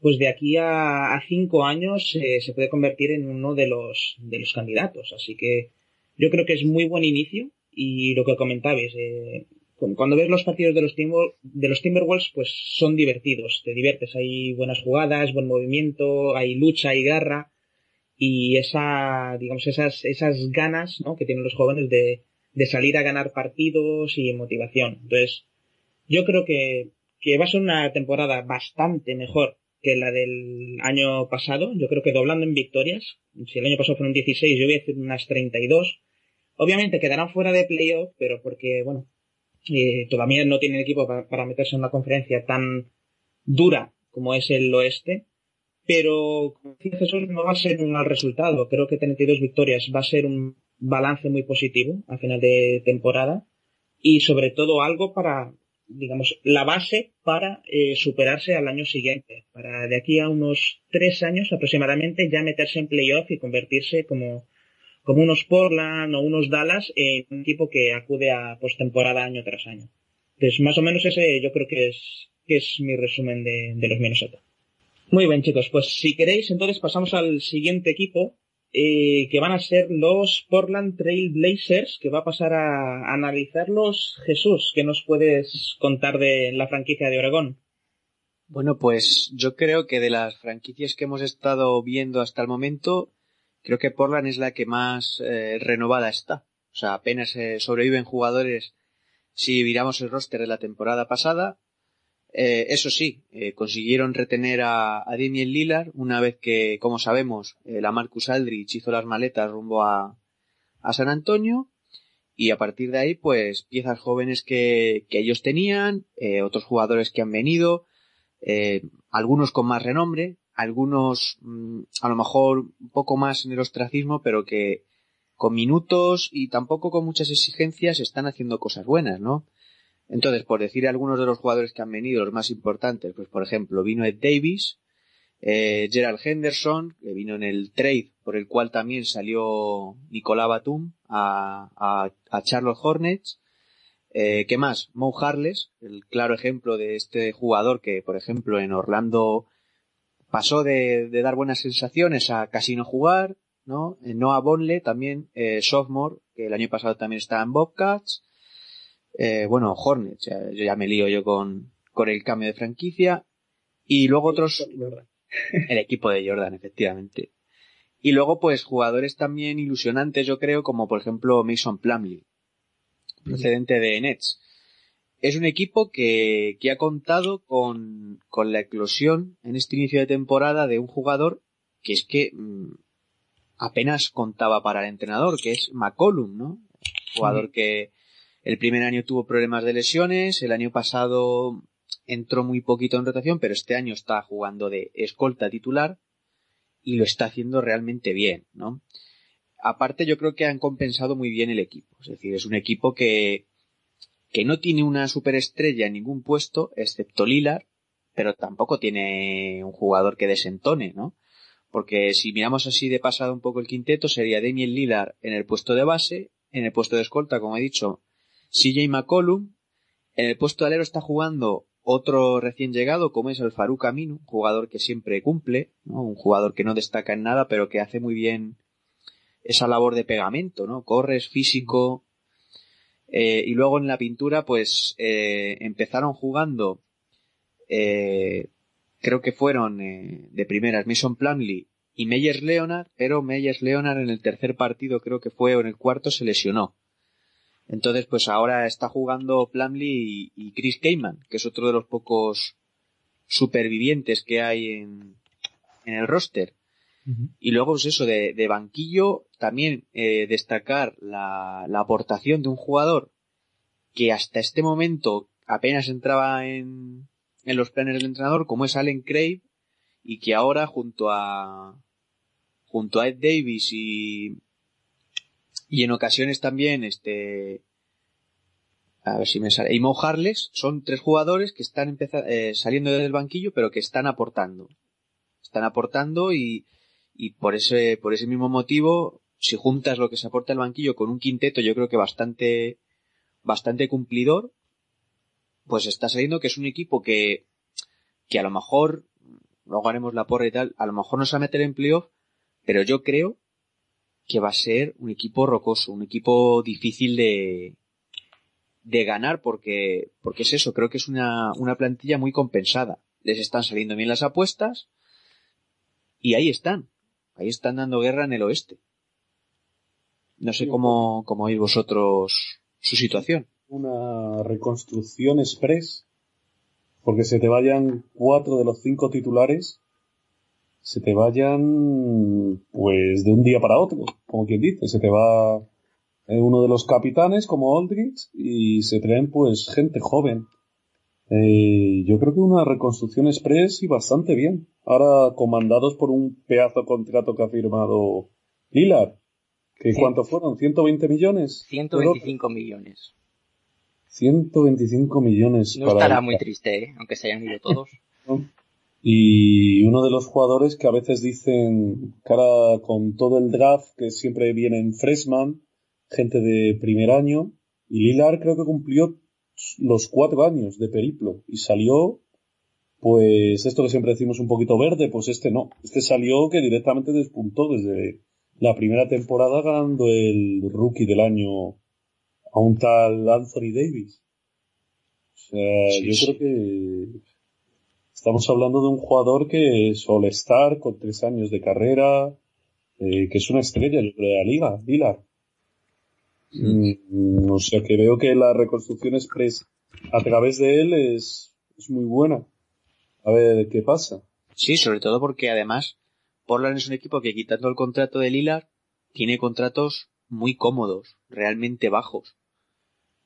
B: pues de aquí a, cinco años eh, se puede convertir en uno de los, de los candidatos. Así que yo creo que es muy buen inicio y lo que comentabais, eh, cu- cuando ves los partidos de los, Timber- de los Timberwolves, pues son divertidos, te diviertes, hay buenas jugadas, buen movimiento, hay lucha, hay garra y esa, digamos, esas, esas ganas, ¿no? que tienen los jóvenes de, de salir a ganar partidos y motivación. Entonces, yo creo que, que va a ser una temporada bastante mejor que la del año pasado. Yo creo que doblando en victorias. Si el año pasado fueron 16, yo voy a decir unas 32. Obviamente quedarán fuera de playoff, pero porque, bueno, eh, todavía no tienen equipo para, meterse en una conferencia tan dura como es el oeste. Pero, como decía Jesús, no va a ser un mal resultado. Creo que 32 victorias va a ser un balance muy positivo a final de temporada. Y sobre todo algo para, digamos, la base para eh, superarse al año siguiente. Para de aquí a unos tres años aproximadamente ya meterse en playoff y convertirse como, como unos Portland o unos Dallas en un equipo que acude a postemporada año tras año. Entonces, más o menos ese yo creo que es, que es mi resumen de, de los Minnesota. Muy bien, chicos, pues si queréis, entonces pasamos al siguiente equipo, eh, que van a ser los Portland Trail Blazers, que va a pasar a analizarlos. Jesús, ¿qué nos puedes contar de la franquicia de Oregón?
F: Bueno, pues yo creo que de las franquicias que hemos estado viendo hasta el momento, creo que Portland es la que más eh, renovada está. O sea, apenas eh, sobreviven jugadores si miramos el roster de la temporada pasada. Eh, eso sí, eh, consiguieron retener a, a Damian Lillard una vez que, como sabemos, eh, la Marcus Aldrich hizo las maletas rumbo a, a San Antonio y a partir de ahí, pues, piezas jóvenes que, que ellos tenían, eh, otros jugadores que han venido, eh, algunos con más renombre, algunos mm, a lo mejor un poco más en el ostracismo, pero que con minutos y tampoco con muchas exigencias están haciendo cosas buenas, ¿no? Entonces, por decir algunos de los jugadores que han venido, los más importantes, pues por ejemplo, vino Ed Davis, eh, Gerald Henderson, que vino en el trade por el cual también salió Nicolás Batum a, a, a Charlotte Hornets, eh, ¿Qué más? Mo Harless, el claro ejemplo de este jugador que, por ejemplo, en Orlando pasó de, dar buenas sensaciones a casi no jugar, ¿no? Eh, Noah Bonle también, eh, sophomore, que el año pasado también estaba en Bobcats, eh, bueno, Hornets, yo ya me lío yo con, con el cambio de franquicia, y luego otros, el equipo de Jordan, efectivamente. Y luego, pues, jugadores también ilusionantes, yo creo, como por ejemplo Mason Plumley, procedente de Nets. Es un equipo que, que ha contado con, con, la eclosión en este inicio de temporada de un jugador que es que mm, apenas contaba para el entrenador, que es McCollum, ¿no? Jugador que el primer año tuvo problemas de lesiones, el año pasado entró muy poquito en rotación, pero este año está jugando de escolta titular y lo está haciendo realmente bien, ¿no? Aparte yo creo que han compensado muy bien el equipo, es decir, es un equipo que, que no tiene una superestrella en ningún puesto, excepto Lilar, pero tampoco tiene un jugador que desentone, ¿no? Porque si miramos así de pasado un poco el quinteto, sería Damien Lillard en el puesto de base, en el puesto de escolta, como he dicho, CJ McCollum, en el puesto de alero está jugando otro recién llegado, como es el Farouk Aminu, un jugador que siempre cumple, un jugador que no destaca en nada, pero que hace muy bien esa labor de pegamento, ¿no? Corres, físico. Eh, y luego en la pintura, pues eh, empezaron jugando, eh, creo que fueron de primeras Mason Plumley y Meyers Leonard, pero Meyers Leonard en el tercer partido, creo que fue, o en el cuarto, se lesionó. Entonces, pues ahora está jugando Plumlee y, Chris Cayman, que es otro de los pocos supervivientes que hay en, en el roster. Y luego, pues eso, de, banquillo, también eh, destacar la, la, aportación de un jugador que hasta este momento apenas entraba en, en los planes del entrenador, como es Allen Crave, y que ahora junto a junto a Ed Davis y, y en ocasiones también este a ver si me sale y Mo Harles son tres jugadores que están eh, saliendo del banquillo pero que están aportando. Están aportando y, y por ese por ese mismo motivo si juntas lo que se aporta el banquillo con un quinteto yo creo que bastante bastante cumplidor pues está saliendo que es un equipo que que a lo mejor luego haremos la porra y tal a lo mejor no se va a meter en playoff pero yo creo que va a ser un equipo rocoso, un equipo difícil de, de ganar porque, porque es eso, creo que es una, una plantilla muy compensada. Les están saliendo bien las apuestas y ahí están, ahí están dando guerra en el oeste. No sé cómo, cómo veis vosotros su situación.
E: Una reconstrucción express porque se te vayan cuatro de los cinco titulares se te vayan pues de un día para otro, como quien dice, se te va eh, uno de los capitanes como Aldrich y se traen pues gente joven. Eh, yo creo que una reconstrucción express y bastante bien. Ahora comandados por un pedazo contrato que ha firmado Lilar. ¿Que ¿Cuánto fueron? ¿120 millones?
D: 125 millones.
E: 125 millones.
D: No estará muy triste, ¿eh? aunque se hayan ido todos.
E: Y uno de los jugadores que a veces dicen, cara con todo el draft, que siempre viene en freshman, gente de primer año, y Lilar creo que cumplió los cuatro años de periplo y salió, pues esto que siempre decimos un poquito verde, pues este no, este salió que directamente despuntó desde la primera temporada ganando el rookie del año a un tal Anthony Davis. O sea, yo creo que Estamos hablando de un jugador que es All-Star con tres años de carrera, eh, que es una estrella de la liga, Vilar. Mm, o sea que veo que la reconstrucción express a través de él es, es muy buena. A ver qué pasa.
F: Sí, sobre todo porque además Portland es un equipo que quitando el contrato de Lilar tiene contratos muy cómodos, realmente bajos.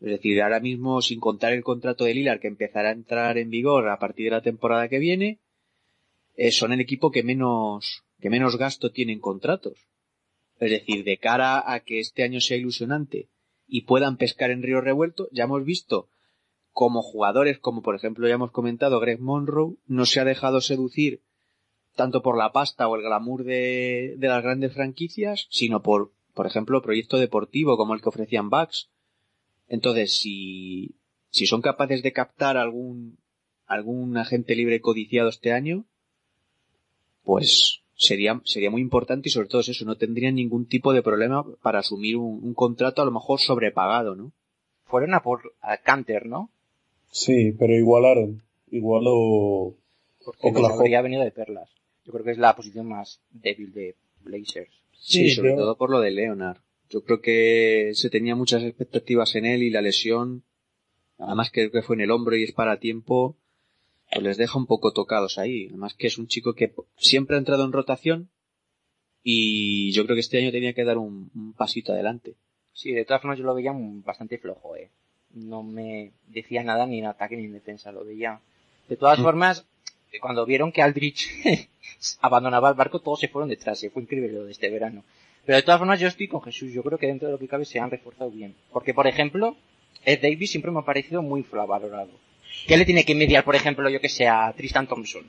F: Es decir, ahora mismo, sin contar el contrato de Lilar que empezará a entrar en vigor a partir de la temporada que viene, eh, son el equipo que menos, que menos gasto tiene en contratos. Es decir, de cara a que este año sea ilusionante y puedan pescar en río revuelto, ya hemos visto como jugadores, como por ejemplo ya hemos comentado Greg Monroe, no se ha dejado seducir tanto por la pasta o el glamour de, de las grandes franquicias, sino por, por ejemplo, proyecto deportivo como el que ofrecían Bucks. Entonces, si, si son capaces de captar algún, algún agente libre codiciado este año, pues sería, sería muy importante y sobre todo eso, no tendrían ningún tipo de problema para asumir un, contrato a lo mejor sobrepagado, ¿no?
D: Fueron a por a Canter, ¿no?
E: Sí, pero igualaron. Igualó
D: Porque habría venido de perlas. Yo creo que es la posición más débil de Blazers.
F: Sí, sobre todo por lo de Leonard. Yo creo que se tenía muchas expectativas en él y la lesión, además que que fue en el hombro y es para tiempo, pues les deja un poco tocados ahí. Además que es un chico que siempre ha entrado en rotación y yo creo que este año tenía que dar un, pasito adelante.
D: Sí, de todas formas yo lo veía bastante flojo, eh. No me decía nada ni en ataque ni en defensa, lo veía. De todas mm. formas, cuando vieron que Aldrich abandonaba el barco, todos se fueron detrás, y fue increíble lo de este verano. Pero de todas formas yo estoy con Jesús, yo creo que dentro de lo que cabe se han reforzado bien. Porque, por ejemplo, Ed Davis siempre me ha parecido muy valorado. ¿Qué le tiene que envidiar, por ejemplo, yo que sé, a Tristan Thompson?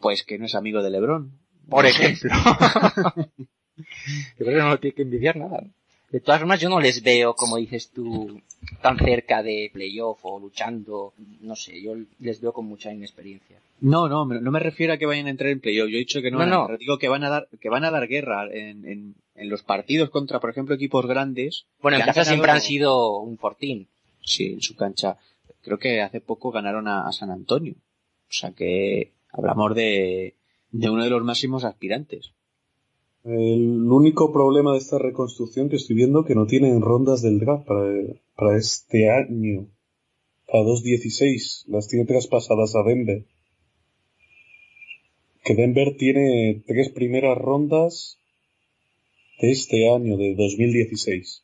F: Pues que no es amigo de LeBron.
D: Por ejemplo. yo creo que no le tiene que envidiar nada. De todas formas, yo no les veo, como dices tú, tan cerca de playoff o luchando. No sé, yo les veo con mucha inexperiencia.
F: No, no, no me refiero a que vayan a entrar en playoff. Yo he dicho que no, no, no. digo que van a dar, que van a dar guerra en, en, en los partidos contra, por ejemplo, equipos grandes.
D: Bueno, en casa siempre han sido un fortín.
F: Sí, en su cancha creo que hace poco ganaron a, San Antonio. O sea que hablamos de, de uno de los máximos aspirantes.
E: El único problema de esta reconstrucción que estoy viendo que no tienen rondas del draft para, este año. Para 2.16. Las tiene traspasadas a Denver. Que Denver tiene tres primeras rondas de este año, de 2016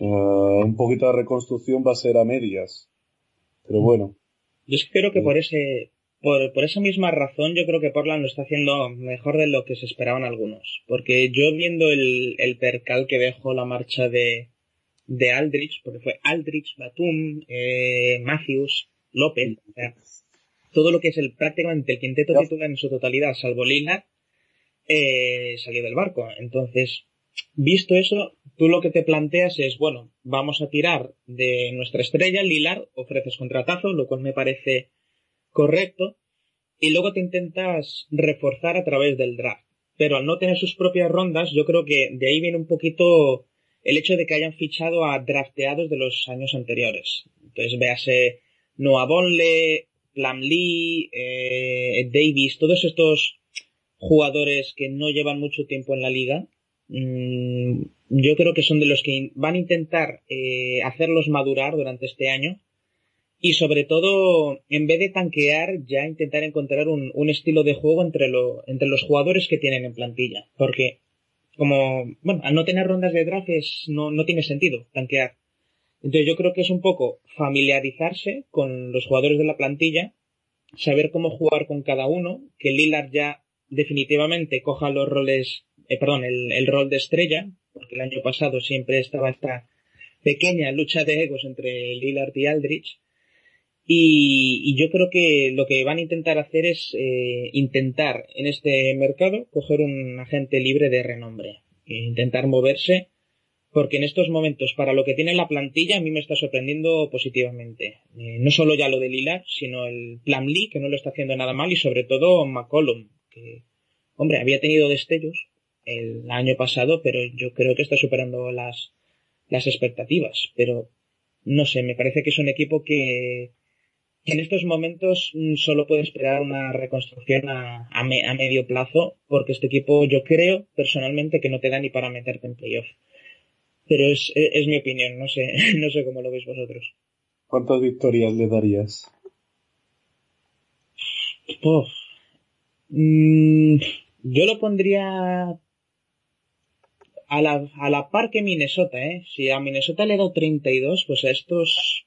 E: un poquito de reconstrucción va a ser a medias. Pero bueno.
B: Yo creo que por ese, por, por, esa misma razón, yo creo que Portland lo está haciendo mejor de lo que se esperaban algunos. Porque yo viendo el, el percal que dejó la marcha de, de Aldrich, porque fue Aldrich, Batum, eh, Matthews, López, o sea, todo lo que es el prácticamente el quinteto titular en su totalidad, salvo Lillard, eh, salió del barco. Entonces, visto eso, tú lo que te planteas es, bueno, vamos a tirar de nuestra estrella, Lilar, ofreces contratazo, lo cual me parece correcto, y luego te intentas reforzar a través del draft. Pero al no tener sus propias rondas, yo creo que de ahí viene un poquito el hecho de que hayan fichado a drafteados de los años anteriores. Entonces, véase Noah Bonle, Plam Lee, eh, Davis, todos estos jugadores que no llevan mucho tiempo en la liga, Mm, yo creo que son de los que van a intentar eh, hacerlos madurar durante este año y sobre todo en vez de tanquear ya intentar encontrar un, estilo de juego entre, lo, entre los jugadores que tienen en plantilla. Porque como bueno al no tener rondas de draft no, no tiene sentido tanquear. Entonces yo creo que es un poco familiarizarse con los jugadores de la plantilla saber cómo jugar con cada uno que Lillard ya definitivamente coja los roles eh, perdón, el, rol de estrella, porque el año pasado siempre estaba esta pequeña lucha de egos entre Lillard y Aldrich. Y, yo creo que lo que van a intentar hacer es eh, intentar en este mercado coger un agente libre de renombre. E intentar moverse, porque en estos momentos, para lo que tiene la plantilla, a mí me está sorprendiendo positivamente. Eh, no solo ya lo de Lillard, sino el Plan Lee, que no lo está haciendo nada mal, y sobre todo McCollum, que, hombre, había tenido destellos, el año pasado, pero yo creo que está superando las, las expectativas. Pero no sé, me parece que es un equipo que, en estos momentos mm, solo puede esperar una reconstrucción a, a, medio plazo, porque este equipo yo creo personalmente que no te da ni para meterte en playoff. Pero es, es, mi opinión, no sé, no sé cómo lo veis vosotros.
E: ¿Cuántas victorias le darías?
B: Mm, yo lo pondría a la, a la par que Minnesota, ¿eh? Si a Minnesota le he dado 32, pues a estos...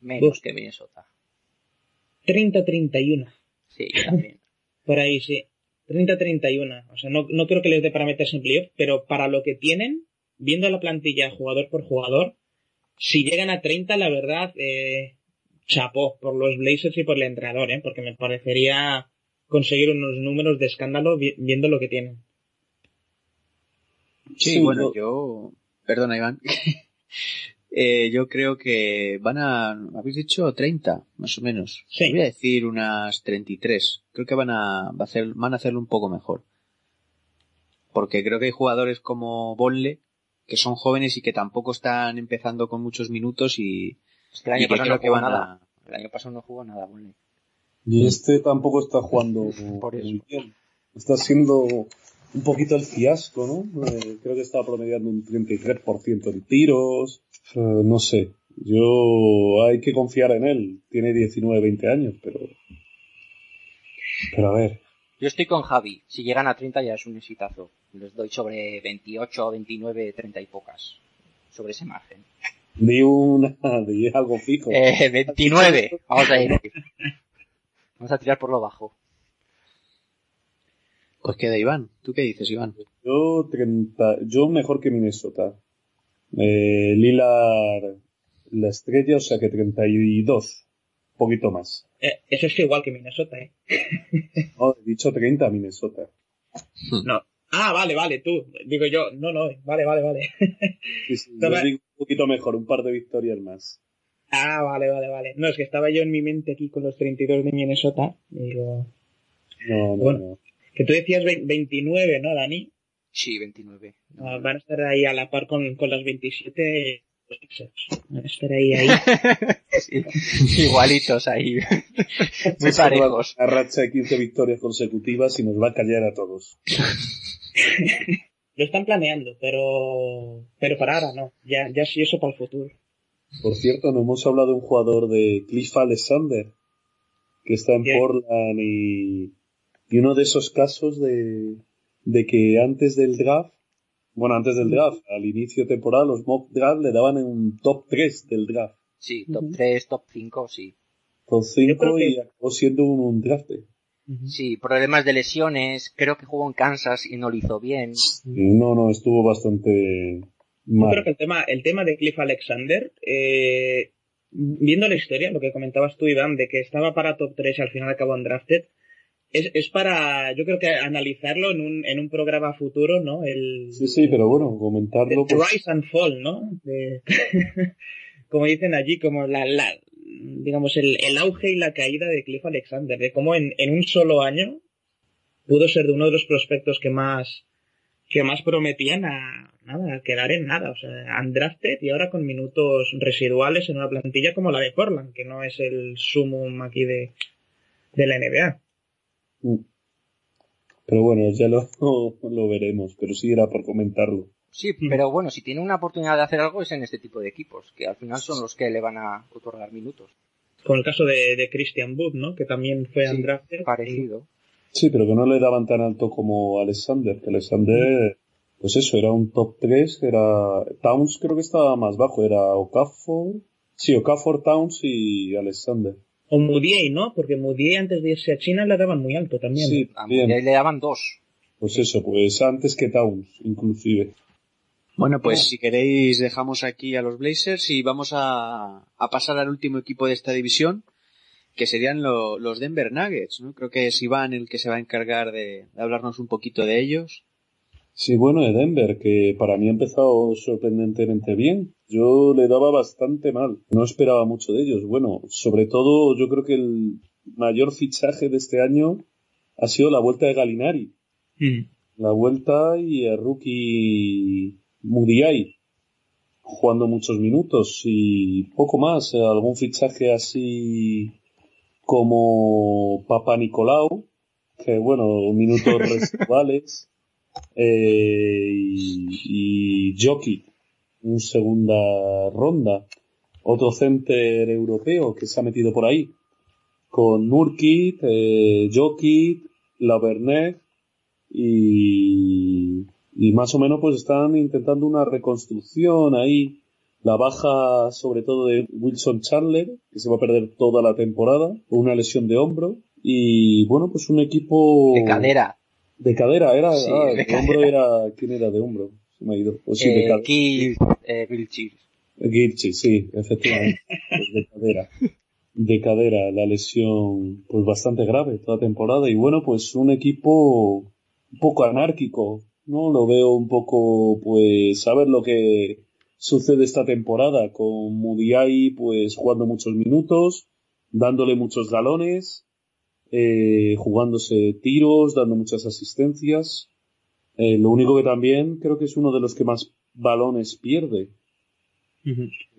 D: Menos que Minnesota.
B: 30-31.
D: Sí, yo también.
B: Por ahí, sí. 30-31. O sea, no, no creo que les dé para meterse en playoff, pero para lo que tienen, viendo la plantilla jugador por jugador, si llegan a 30, la verdad, eh, chapó por los Blazers y por el entrenador, ¿eh? Porque me parecería conseguir unos números de escándalo viendo lo que tienen.
F: Sí, bueno, yo, perdona Iván, Eh, yo creo que van a, habéis dicho 30, más o menos.
B: Sí.
F: Voy a decir unas 33. Creo que van a, va a hacer, van a hacerlo un poco mejor. Porque creo que hay jugadores como Bonle que son jóvenes y que tampoco están empezando con muchos minutos y,
D: Es que el año pasado no jugó nada.
F: a,
D: El año pasado no jugó nada, Burnley.
E: Y este tampoco está jugando
D: Por eso.
E: muy bien. Está siendo un poquito el fiasco, ¿no? Eh, creo que está promediando un 33% en tiros. Eh, no sé. Yo hay que confiar en él. Tiene 19, 20 años, pero. Pero a ver.
D: Yo estoy con Javi. Si llegan a 30 ya es un exitazo. Les doy sobre 28, 29, 30 y pocas. Sobre ese margen.
E: Di una. Di algo fijo.
D: Eh, 29. Vamos a ir. Vamos a tirar por lo bajo.
F: Pues queda Iván. ¿Tú qué dices, Iván?
E: Yo 30. Yo mejor que Minnesota. Eh, Lilar la estrella, o sea que 32. Un poquito más.
B: Eh, eso es igual que Minnesota, ¿eh?
E: No, he dicho 30 Minnesota.
B: No. Ah, vale, vale, tú. Digo yo, no, no, vale, vale, vale.
E: Sí, sí, yo digo un poquito mejor, un par de victorias más.
B: ah, vale, vale, vale. No, es que estaba yo en mi mente aquí con los 32 de Minnesota. Y digo,
E: No, no,
B: Bueno.
E: no.
B: Que tú decías vein- 29, ¿no, Dani?
D: Sí, 29.
B: Ah, van a estar ahí a la par con, con las 27 los Sixers. Van a estar ahí, ahí.
D: Sí, Igualitos ahí. Muy parejos.
E: Una racha de 15 victorias consecutivas y nos va a callar a todos.
B: Lo están planeando, pero pero para ahora no. Ya, ya sí eso para el futuro.
E: Por cierto, no hemos hablado de un jugador de Cliff Alexander, que está en
B: Bien.
E: Portland y, y uno de esos casos de, de que antes del draft, bueno, antes del draft, al inicio de temporada, los mock draft le daban en un top 3 del draft.
D: Sí, top 3, top 5, sí.
E: Top 5
B: creo que-
E: y acabó siendo un, un draft.
D: Sí, problemas de lesiones. Creo que jugó en Kansas y no lo hizo bien.
E: No, no, estuvo bastante
B: Yo
E: mal.
B: creo que el tema, el tema de Cliff Alexander, eh, viendo la historia, lo que comentabas tú, Iván, de que estaba para top 3 y al final acabó en drafted, es, es para, yo creo que analizarlo en un, en un programa futuro, ¿no? El,
E: Sí, sí, pero bueno, comentarlo.
B: el
E: pues,
B: rise and fall, ¿no? De- como dicen allí, como la, la digamos, el, el auge y la caída de Cliff Alexander, de cómo en, en un solo año pudo ser de uno de los prospectos que más, que más prometían a, nada, a quedar en nada, o sea, undrafted y ahora con minutos residuales en una plantilla como la de Portland, que no es el sumum aquí de, de la NBA.
E: Mm. Pero bueno, ya lo, lo veremos, pero sí era por comentarlo.
D: Sí, pero bueno, si tiene una oportunidad de hacer algo es en este tipo de equipos, que al final son los que le van a otorgar minutos.
B: Con el caso de, de Christian Wood, ¿no? Que también fue
D: Sí,
B: undrafted.
D: Parecido.
E: Sí, pero que no le daban tan alto como Alexander, que Alexander, pues eso, era un top 3, era, Towns creo que estaba más bajo, era Okafor, sí, Okafor, Towns y Alexander.
B: O Moutier, ¿no? Porque Moutier antes de irse a China le daban muy alto también.
E: Sí,
D: A
E: bien,
D: Moutier le daban dos.
E: pues eso, pues antes que Towns, inclusive.
F: Bueno, pues si queréis dejamos aquí a los Blazers y vamos a, a pasar al último equipo de esta división, que serían lo- los Denver Nuggets, ¿no? Creo que es Iván el que se va a encargar de, de hablarnos un poquito de ellos.
E: Sí, bueno, de Denver, que para mí ha empezado sorprendentemente bien. Yo le daba bastante mal. No esperaba mucho de ellos. Bueno, sobre todo yo creo que el mayor fichaje de este año ha sido la vuelta de Galinari.
B: Mm.
E: La vuelta y el rookie Mudiay jugando muchos minutos y poco más. Algún fichaje así como Papa Nicolau, que bueno, minutos residuales. Eh, y, y un segunda ronda. Otro center europeo que se ha metido por ahí. Con Nurkic, eh, Jokic, Lavernet y, y más o menos pues están intentando una reconstrucción ahí. La baja sobre todo de Wilson Chandler, que se va a perder toda la temporada, por una lesión de hombro. Y bueno, pues un equipo...
D: De cadera.
E: De cadera, era...
D: Sí,
E: ah,
D: de
E: de, hombro era... ¿Quién era de hombro? Se me ha ido. Pues sí, de
D: Eh,
E: cadera.
D: Keith, eh.
E: Gilchi, sí, efectivamente. De cadera. De cadera, la lesión, pues bastante grave toda temporada. Y bueno, pues un equipo un poco anárquico, ¿no? Lo veo un poco, pues, saber lo que sucede esta temporada con Mudiay pues jugando muchos minutos, dándole muchos galones, eh, jugándose tiros, dando muchas asistencias. Eh, lo único que también creo que es uno de los que más balones pierde.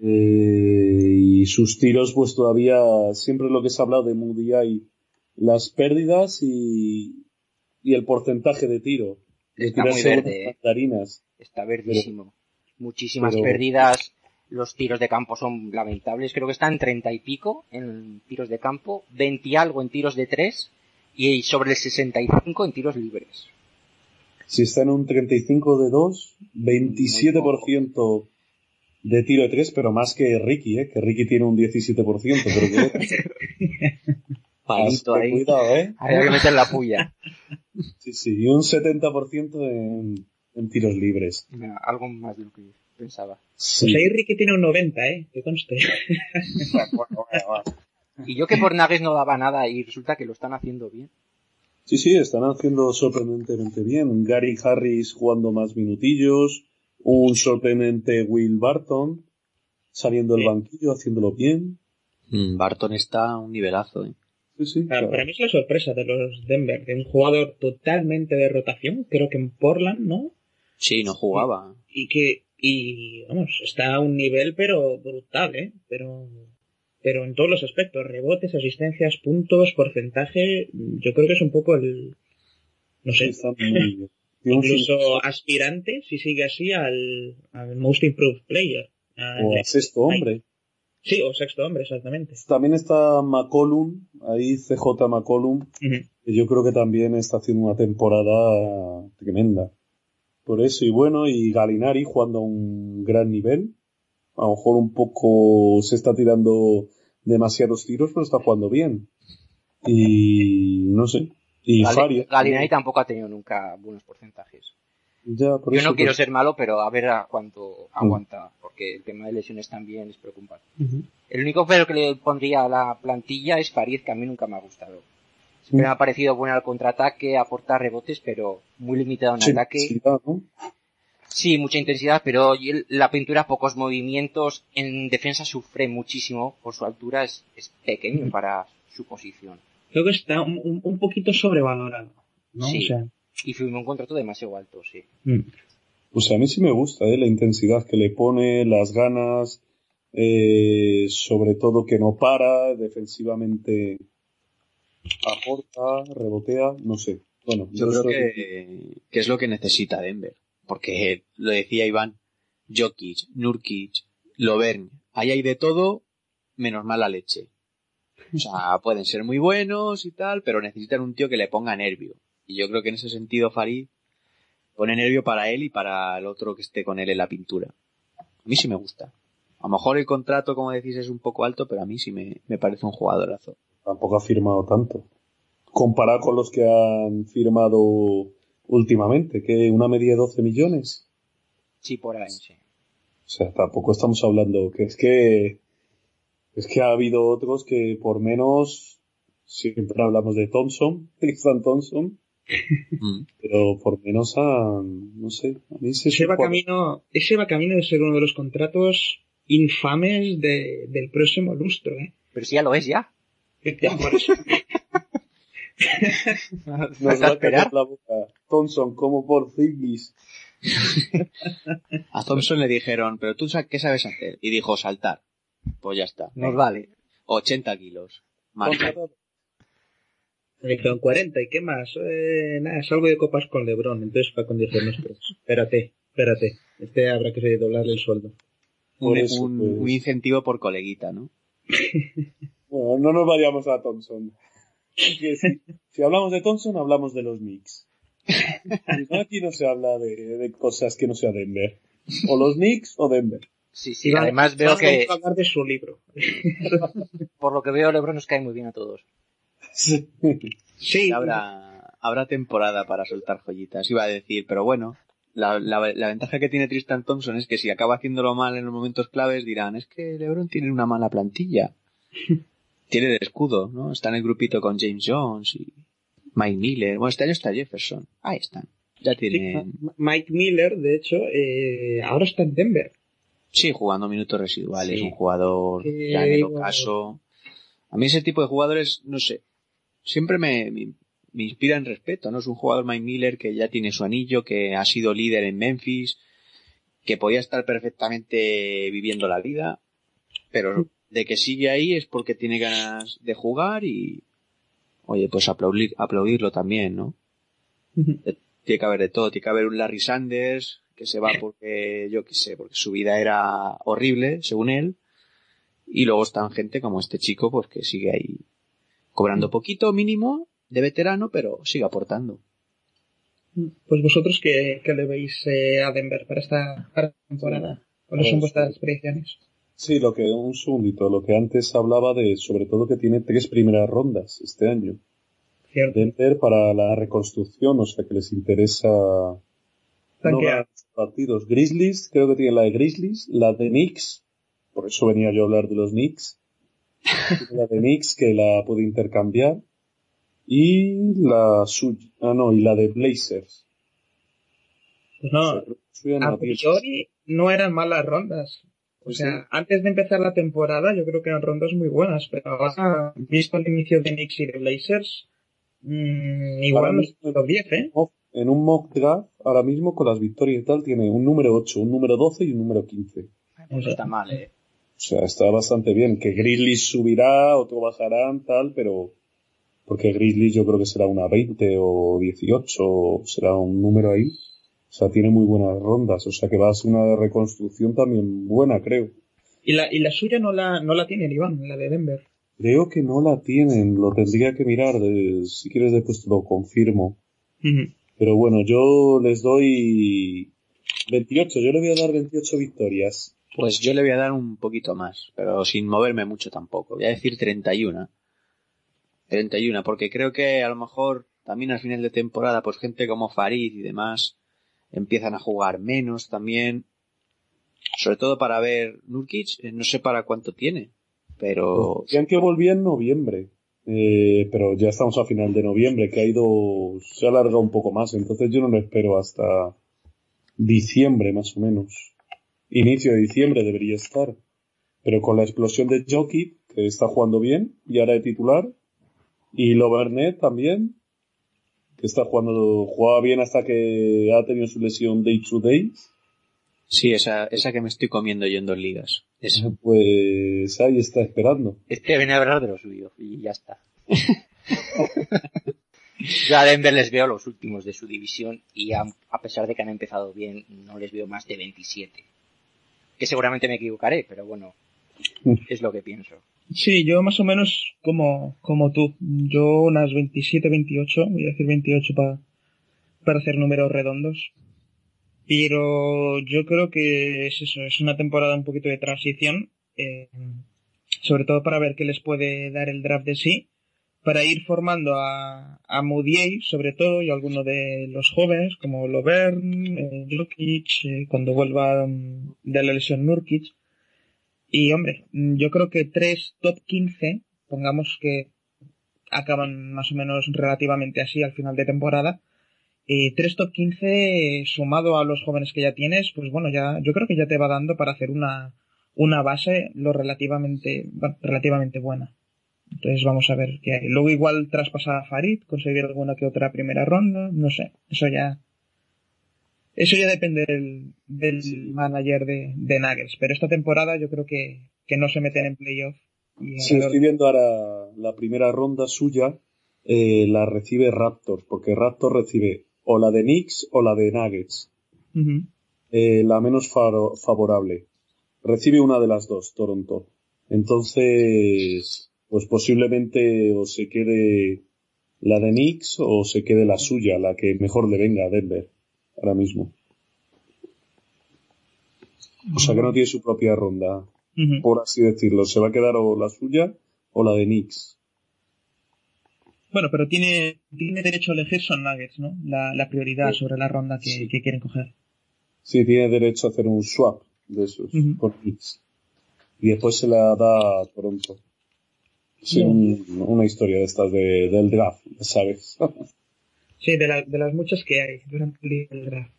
E: Eh, y sus tiros, pues todavía, siempre lo que se ha hablado de Moody hay las pérdidas y, y el porcentaje de tiro. De
D: Está muy verde, ¿eh?
E: mandarinas.
D: Está verdísimo. Muchísimas
E: pero-
D: pérdidas. Los tiros de campo son lamentables. Creo que están 30 y pico en tiros de campo, 20 y algo en tiros de 3 y sobre el 65 en tiros libres.
E: Si está en un 35 de 2, 27% de tiro de 3, pero más que Ricky, ¿eh? que Ricky tiene un 17%. Pero que...
F: Palito ahí.
E: Cuidado, ¿eh?
D: Hay que meter la puya.
E: Sí, sí, y un 70% en, en tiros libres.
D: Mira, Algo más de lo que pensaba.
E: Sí.
B: Pues ahí Ricky tiene un 90, ¿eh? Que conste.
D: Y yo que por Nuggets no daba nada y resulta que lo están haciendo bien.
E: Sí, sí, están haciendo sorprendentemente bien. Gary Harris jugando más minutillos, un sorprendente Will Barton saliendo del
B: Sí.
E: banquillo, haciéndolo bien.
F: Mm, Barton está a un nivelazo, ¿eh?
E: Sí, sí.
B: Para,
E: claro.
B: para mí es la sorpresa de los Denver, de un jugador totalmente de rotación, creo que en Portland, ¿no?
F: Sí, no jugaba.
B: Y que, y vamos, está a un nivel pero brutal, ¿eh? Pero, pero en todos los aspectos, rebotes, asistencias, puntos, porcentaje, yo creo que es un poco el, no sé, incluso aspirante, si sigue así, al, al Most Improved Player. Al-
E: o a sexto hombre.
B: Sí, o sexto hombre, exactamente.
E: También está McCollum, ahí CJ McCollum, que yo creo que también está haciendo una temporada tremenda. Por eso, y bueno, y Galinari jugando a un gran nivel. A lo mejor un poco se está tirando demasiados tiros, pero está jugando bien. Y no sé. Y
D: Gali-
E: Faria.
D: Galinari tampoco ha tenido nunca buenos porcentajes.
E: Ya, por
D: Yo
E: eso,
D: no quiero
E: pues,
D: ser malo, pero a ver a cuánto aguanta, porque el tema de lesiones también es preocupante. El único pero que le pondría a la plantilla es Farid, que a mí nunca me ha gustado. Siempre me ha parecido bueno al contraataque, aporta rebotes, pero muy limitado en
E: sí,
D: ataque.
E: sí, ¿no?
D: Sí, mucha intensidad, pero la pintura pocos movimientos. En defensa sufre muchísimo por su altura, es, es pequeño para su posición.
B: Creo que está un, un- un poquito sobrevalorado, ¿no?
D: Sí.
B: O sea,
D: Y firmó un contrato demasiado alto, sí.
B: mm.
E: Pues a mí sí me gusta, ¿eh? La intensidad que le pone, las ganas, eh, sobre todo que no para, defensivamente aporta, rebotea, no sé. Bueno,
F: Yo creo que, que es lo que necesita Denver. Porque lo decía Iván, Jokic, Nurkic, Lovern, ahí hay de todo menos mala leche. O sea, pueden ser muy buenos y tal, pero necesitan un tío que le ponga nervio. Y yo creo que en ese sentido Farid pone nervio para él y para el otro que esté con él en la pintura. A mí sí me gusta. A lo mejor el contrato, como decís, es un poco alto, pero a mí sí me, me parece un jugadorazo.
E: Tampoco ha firmado tanto. Comparado con los que han firmado últimamente, que una media de 12 millones.
D: Sí, por ahí, sí.
E: O sea, tampoco estamos hablando que es que es que ha habido otros que por menos siempre hablamos de Thompson, Tristan Thompson,
F: Mm.
E: pero por menos han, no sé, a mí se
B: ese va camino, ese va camino de ser uno de los contratos infames de- del próximo lustro, ¿eh?
D: Pero si ya lo es, ya.
B: Ya, por eso.
E: Nos va a
D: esperar.
E: callar la boca. Thompson, como por Ziggis.
F: A Thompson le dijeron, pero tú qué sabes hacer? Y dijo, saltar. Pues ya está.
D: Nos vale.
F: 80 kilos.
B: Dijeron 40, ¿y qué más? Eh, nada, salgo de copas con Lebron, entonces va con 10 nuestros. Espérate, espérate. Este habrá que doblarle el sueldo.
F: Un,
E: Por eso,
F: un-
E: pues.
F: un incentivo por coleguita, ¿no?
E: Bueno, no nos vayamos a Thompson. Si, si hablamos de Thompson, hablamos de los Knicks. Aquí no se habla de, de cosas que no sea Denver. O los Knicks o Denver.
D: Sí, sí.
B: Y va-
D: Además veo que,
B: a hablar de su libro.
D: por lo que veo, LeBron nos cae muy bien a todos.
B: Sí,
F: Habrá, habrá temporada para soltar joyitas, iba a decir, pero bueno, la, la, la ventaja que tiene Tristan Thompson es que si acaba haciéndolo mal en los momentos claves dirán, es que LeBron tiene una mala plantilla. Tiene el escudo, ¿no? Está en el grupito con James Jones y Mike Miller. Bueno, este año está Jefferson. Ahí están. Ya
B: sí,
F: tienen...
B: Mike Miller, de hecho, eh, ahora está en Denver.
F: Sí, jugando minutos residuales,
D: Sí.
F: un jugador
B: Que
F: ya en el ocaso. A mí ese tipo de jugadores, no sé, siempre me, me, me inspiran respeto, ¿no? Es un jugador Mike Miller que ya tiene su anillo, que ha sido líder en Memphis, que podía estar perfectamente viviendo la vida, pero de que sigue ahí es porque tiene ganas de jugar y, oye, pues aplaudir, aplaudirlo también, ¿no? tiene que haber de todo, tiene que haber un Larry Sanders que se va porque, yo qué sé, porque su vida era horrible, según él, y luego están gente como este chico, pues que sigue ahí cobrando poquito mínimo de veterano, pero sigue aportando.
B: Pues vosotros, ¿qué, qué le veis eh, a Denver para esta, para esta temporada? ¿Cuáles son
E: Pues,
B: vuestras predicciones?
E: Sí, lo que, un segundito, lo que antes hablaba de, sobre todo que tiene tres primeras rondas este año.
B: Cierto.
E: Denver para la reconstrucción, o sea que les interesa no partidos. Grizzlies, creo que tiene la de Grizzlies, la de Knicks, por eso venía yo a hablar de los Knicks. La de Knicks que la puede intercambiar. Y la suya, ah no, y la de Blazers.
B: Pues no,
E: O sea,
B: a priori no eran malas rondas. O
E: Pues
B: sea,
E: sí.
B: antes de empezar la temporada yo creo que eran rondas muy buenas, pero ahora, visto el inicio de Knicks y de Blazers, mm, igual
E: mismo-
B: top 10, ¿eh?
E: en un mock draft, ahora mismo con las victorias y tal, tiene un número 8, un número 12 y un número 15.
D: No está mal, eh.
E: O sea, está bastante bien. Que Grizzlies subirá, otro bajarán, tal, pero... Porque Grizzlies yo creo que será una 20 o 18, o será un número ahí. O sea, tiene muy buenas rondas. O sea, que va a ser una reconstrucción también buena, creo.
B: Y la, y la suya no la, no la tiene el Iván, la de Denver.
E: Creo que no la tienen, lo tendría que mirar. de- si quieres después te lo confirmo. Pero bueno, yo les doy 28, yo le voy a dar 28 victorias.
F: Pues yo le voy a dar un poquito más, pero sin moverme mucho tampoco. Voy a decir 31. 31, porque creo que a lo mejor también al final de temporada, pues gente como Farid y demás empiezan a jugar menos también. Sobre todo para ver Nurkic, eh, no sé para cuánto tiene, pero
E: Decían que volvía en noviembre. Eh, pero ya estamos a final de noviembre, que ha ido, se ha alargado un poco más, entonces yo no lo espero hasta diciembre más o menos. Inicio de diciembre debería estar. Pero con la explosión de Jokic, que está jugando bien, y ahora de titular, y Lovernet también, que está jugando, jugaba bien hasta que ha tenido su lesión day to day,
F: sí, esa, esa que me estoy comiendo yo en dos ligas. Esa.
E: pues ahí está esperando.
D: Este viene a hablar de lo suyo y ya está. Yo a Denver les veo los últimos de su división y a, a pesar de que han empezado bien, no les veo más de 27. Que seguramente me equivocaré, pero bueno, es lo que pienso.
B: Sí, yo más o menos como, como tú. Yo unas 27, 28, voy a decir 28 para para hacer números redondos. Pero yo creo que es eso, es una temporada un poquito de transición, eh, sobre todo para ver qué les puede dar el draft de sí, para ir formando a, a sobre todo, y alguno de los jóvenes, como Lovern, eh, Jokic, eh, cuando vuelva mm, de la lesión Nurkic. Y hombre, mm, yo creo que tres top 15, pongamos que acaban más o menos relativamente así al final de temporada, eh, tres top 15 eh, sumado a los jóvenes que ya tienes, pues bueno, ya, yo creo que ya te va dando para hacer una, una base lo relativamente, relativamente buena. Entonces vamos a ver qué hay. Luego igual traspasar a Farid, conseguir alguna que otra primera ronda, no sé, eso ya, eso ya depende del, del manager de, de Nuggets, pero esta temporada yo creo que, que no se meten en playoff. Y
E: Sí, estoy viendo ahora la primera ronda suya, eh, la recibe Raptors, porque Raptors recibe o la de Knicks o la de Nuggets, eh, la menos faro- favorable. Recibe una de las dos, Toronto. Entonces, pues posiblemente o se quede la de Knicks o se quede la suya, la que mejor le venga a Denver, ahora mismo. O sea que no tiene su propia ronda, por así decirlo. Se va a quedar o la suya o la de Knicks.
B: Bueno, pero tiene, tiene derecho a elegir son Nuggets, ¿no? La, la prioridad
E: Sí.
B: sobre la ronda que,
E: Sí.
B: que quieren coger.
E: Sí, tiene derecho a hacer un swap de esos
B: Ujú.
E: con Knicks. Y después se la da a Toronto. Sí, un- una historia de estas de, del draft, ¿sabes?
B: Sí, de, la- de las muchas que hay durante el día del draft.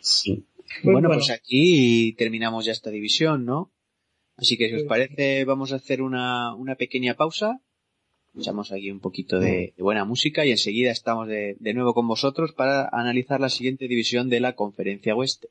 E: sí.
B: Pues
G: bueno,
B: bueno.
G: pues aquí terminamos ya esta división, ¿no? Así que si os parece, vamos a hacer una, una pequeña pausa. Echamos aquí un poquito de, de buena música y enseguida estamos de, de nuevo con vosotros para analizar la siguiente división de la Conferencia Oeste.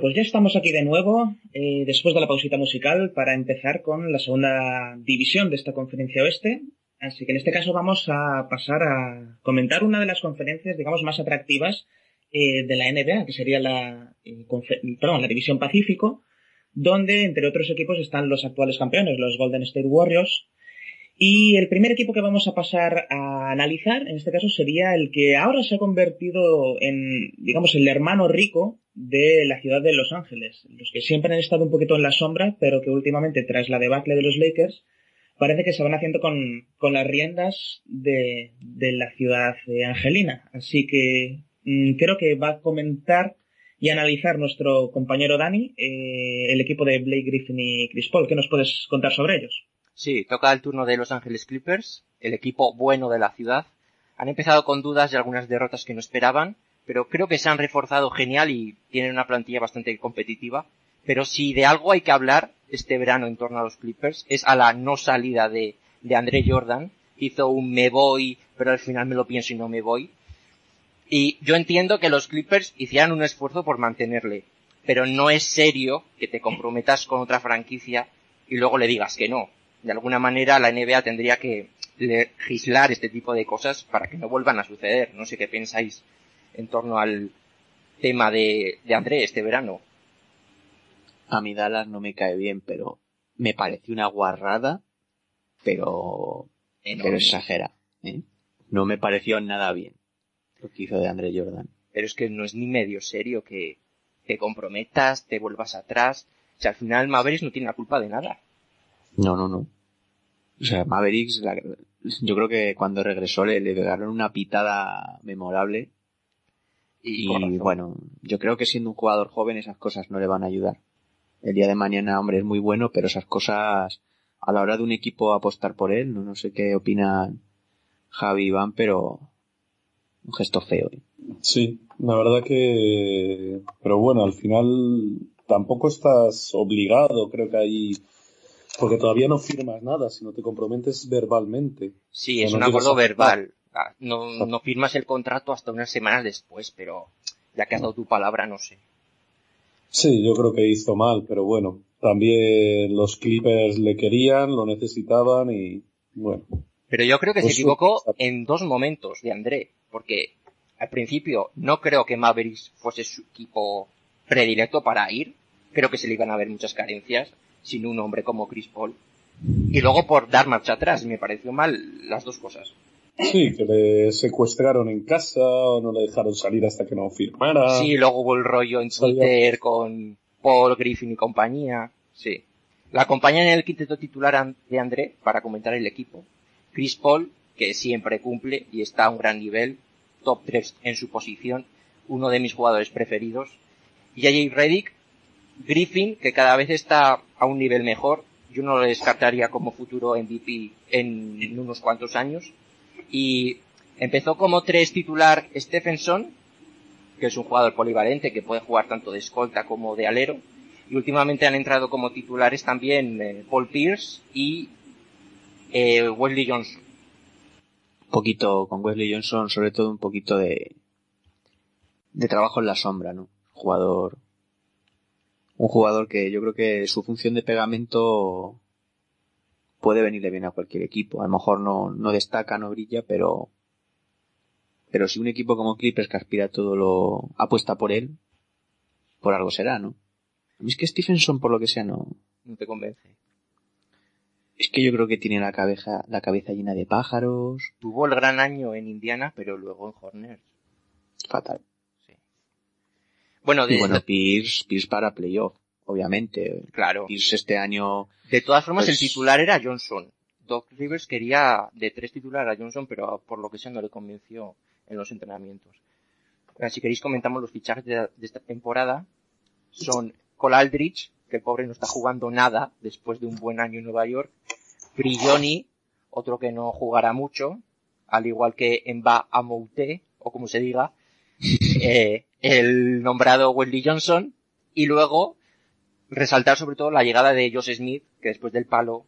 B: Pues ya estamos aquí de nuevo, eh, después de la pausita musical, para empezar con la segunda división de esta conferencia oeste. Así que en este caso vamos a pasar a comentar una de las conferencias, digamos, más atractivas eh, de la NBA, que sería la, eh, perdón, la división Pacífico, donde entre otros equipos están los actuales campeones, los Golden State Warriors. Y el primer equipo que vamos a pasar a analizar, en este caso, sería el que ahora se ha convertido en, digamos, el hermano rico de la ciudad de Los Ángeles. Los que siempre han estado un poquito en la sombra, pero que últimamente, tras la debacle de los Lakers, parece que se van haciendo con, con las riendas de, de la ciudad eh, angelina. Así que mm, creo que va a comentar y analizar nuestro compañero Dani eh, el equipo de Blake Griffin y Chris Paul. ¿Qué nos puedes contar sobre ellos?
D: Sí, toca el turno de Los Ángeles Clippers, el equipo bueno de la ciudad. Han empezado con dudas y algunas derrotas que no esperaban, pero creo que se han reforzado genial y tienen una plantilla bastante competitiva. Pero si de algo hay que hablar este verano en torno a los Clippers es a la no salida de, de André Jordan. Hizo un me voy, pero al final me lo pienso y no me voy. Y yo entiendo que los Clippers hicieran un esfuerzo por mantenerle, pero no es serio que te comprometas con otra franquicia y luego le digas que no. De alguna manera la NBA tendría que legislar este tipo de cosas para que no vuelvan a suceder. No sé qué pensáis en torno al tema de, de André este verano.
G: A mí Dallas no me cae bien, pero me pareció una guarrada, pero, pero exagera. ¿eh? No me pareció nada bien lo que hizo de Andre Jordan.
D: Pero es que no es ni medio serio que te comprometas, te vuelvas atrás. O sea, al final Mavericks no tiene la culpa de nada.
G: No, no, no. O sea, Mavericks, la- yo creo que cuando regresó le, le pegaron una pitada memorable.
D: Y,
G: bueno, yo creo que siendo un jugador joven esas cosas no le van a ayudar. El día de mañana, hombre, es muy bueno, pero esas cosas, a la hora de un equipo apostar por él, no, no sé qué opinan Javi y Iván, pero un gesto feo. ¿eh?
E: Sí, la verdad que... Pero bueno, al final tampoco estás obligado, creo que ahí... Porque todavía no firmas nada, sino te comprometes verbalmente.
D: Sí, es
E: no
D: un acuerdo verbal. Ah, No, no firmas el contrato hasta unas semanas después, pero ya que has dado tu palabra, no sé.
E: Sí, yo creo que hizo mal, pero bueno. también los Clippers le querían, lo necesitaban y bueno.
D: Pero yo creo que
E: Pues
D: se equivocó en dos momentos de André, porque al principio no creo que Mavericks fuese su equipo predilecto para ir, creo que se le iban a ver muchas carencias sin un hombre como Chris Paul. Y luego por dar marcha atrás, me pareció mal las dos cosas.
E: Sí, que le secuestraron en casa o no le dejaron salir hasta que no firmara.
D: Sí, luego hubo el rollo en. Twitter con Paul Griffin y compañía. Sí. La acompañan en el quinteto titular de André para comentar el equipo. Chris Paul, que siempre cumple y está a un gran nivel, top 3 en su posición, uno de mis jugadores preferidos. Y J.J. Redick, Griffin, que cada vez está a un nivel mejor. Yo no lo descartaría como futuro MVP en, unos cuantos años. Y empezó como tres titular Stephenson, que es un jugador polivalente que puede jugar tanto de escolta como de alero. Y últimamente han entrado como titulares también eh, Paul Pierce y eh, Wesley Johnson.
F: Poquito con Wesley Johnson, sobre todo un poquito de, de trabajo en la sombra, ¿no? Jugador, un jugador que yo creo que su función de pegamento puede venirle bien a cualquier equipo. A lo mejor no, no destaca, no brilla, pero, pero si un equipo como Clippers que aspira a todo lo, apuesta por él, por algo será, ¿no? A mí es que Stephenson, por lo que sea, no,
D: No te convence.
F: es que yo creo que tiene la cabeza, la cabeza llena de pájaros,
D: Tuvo el gran año en Indiana, pero luego en Hornets.
F: fatal.
D: Bueno, de,
F: Y bueno, Pierce, Pierce para playoff, obviamente.
D: claro.
F: Pierce este año,
D: De todas formas,
F: Pues-
D: el titular era Johnson. Doc Rivers quería de tres titulares a Johnson, pero por lo que sea no le convenció en los entrenamientos. Ahora, si queréis comentamos los fichajes de, de esta temporada. Son Cole Aldrich, que el pobre no está jugando nada después de un buen año en Nueva York. Prigioni, otro que no jugará mucho, al igual que Mba Amoute, o como se diga, eh, el nombrado Wesley Johnson, y luego resaltar sobre todo la llegada de Josh Smith, que después del palo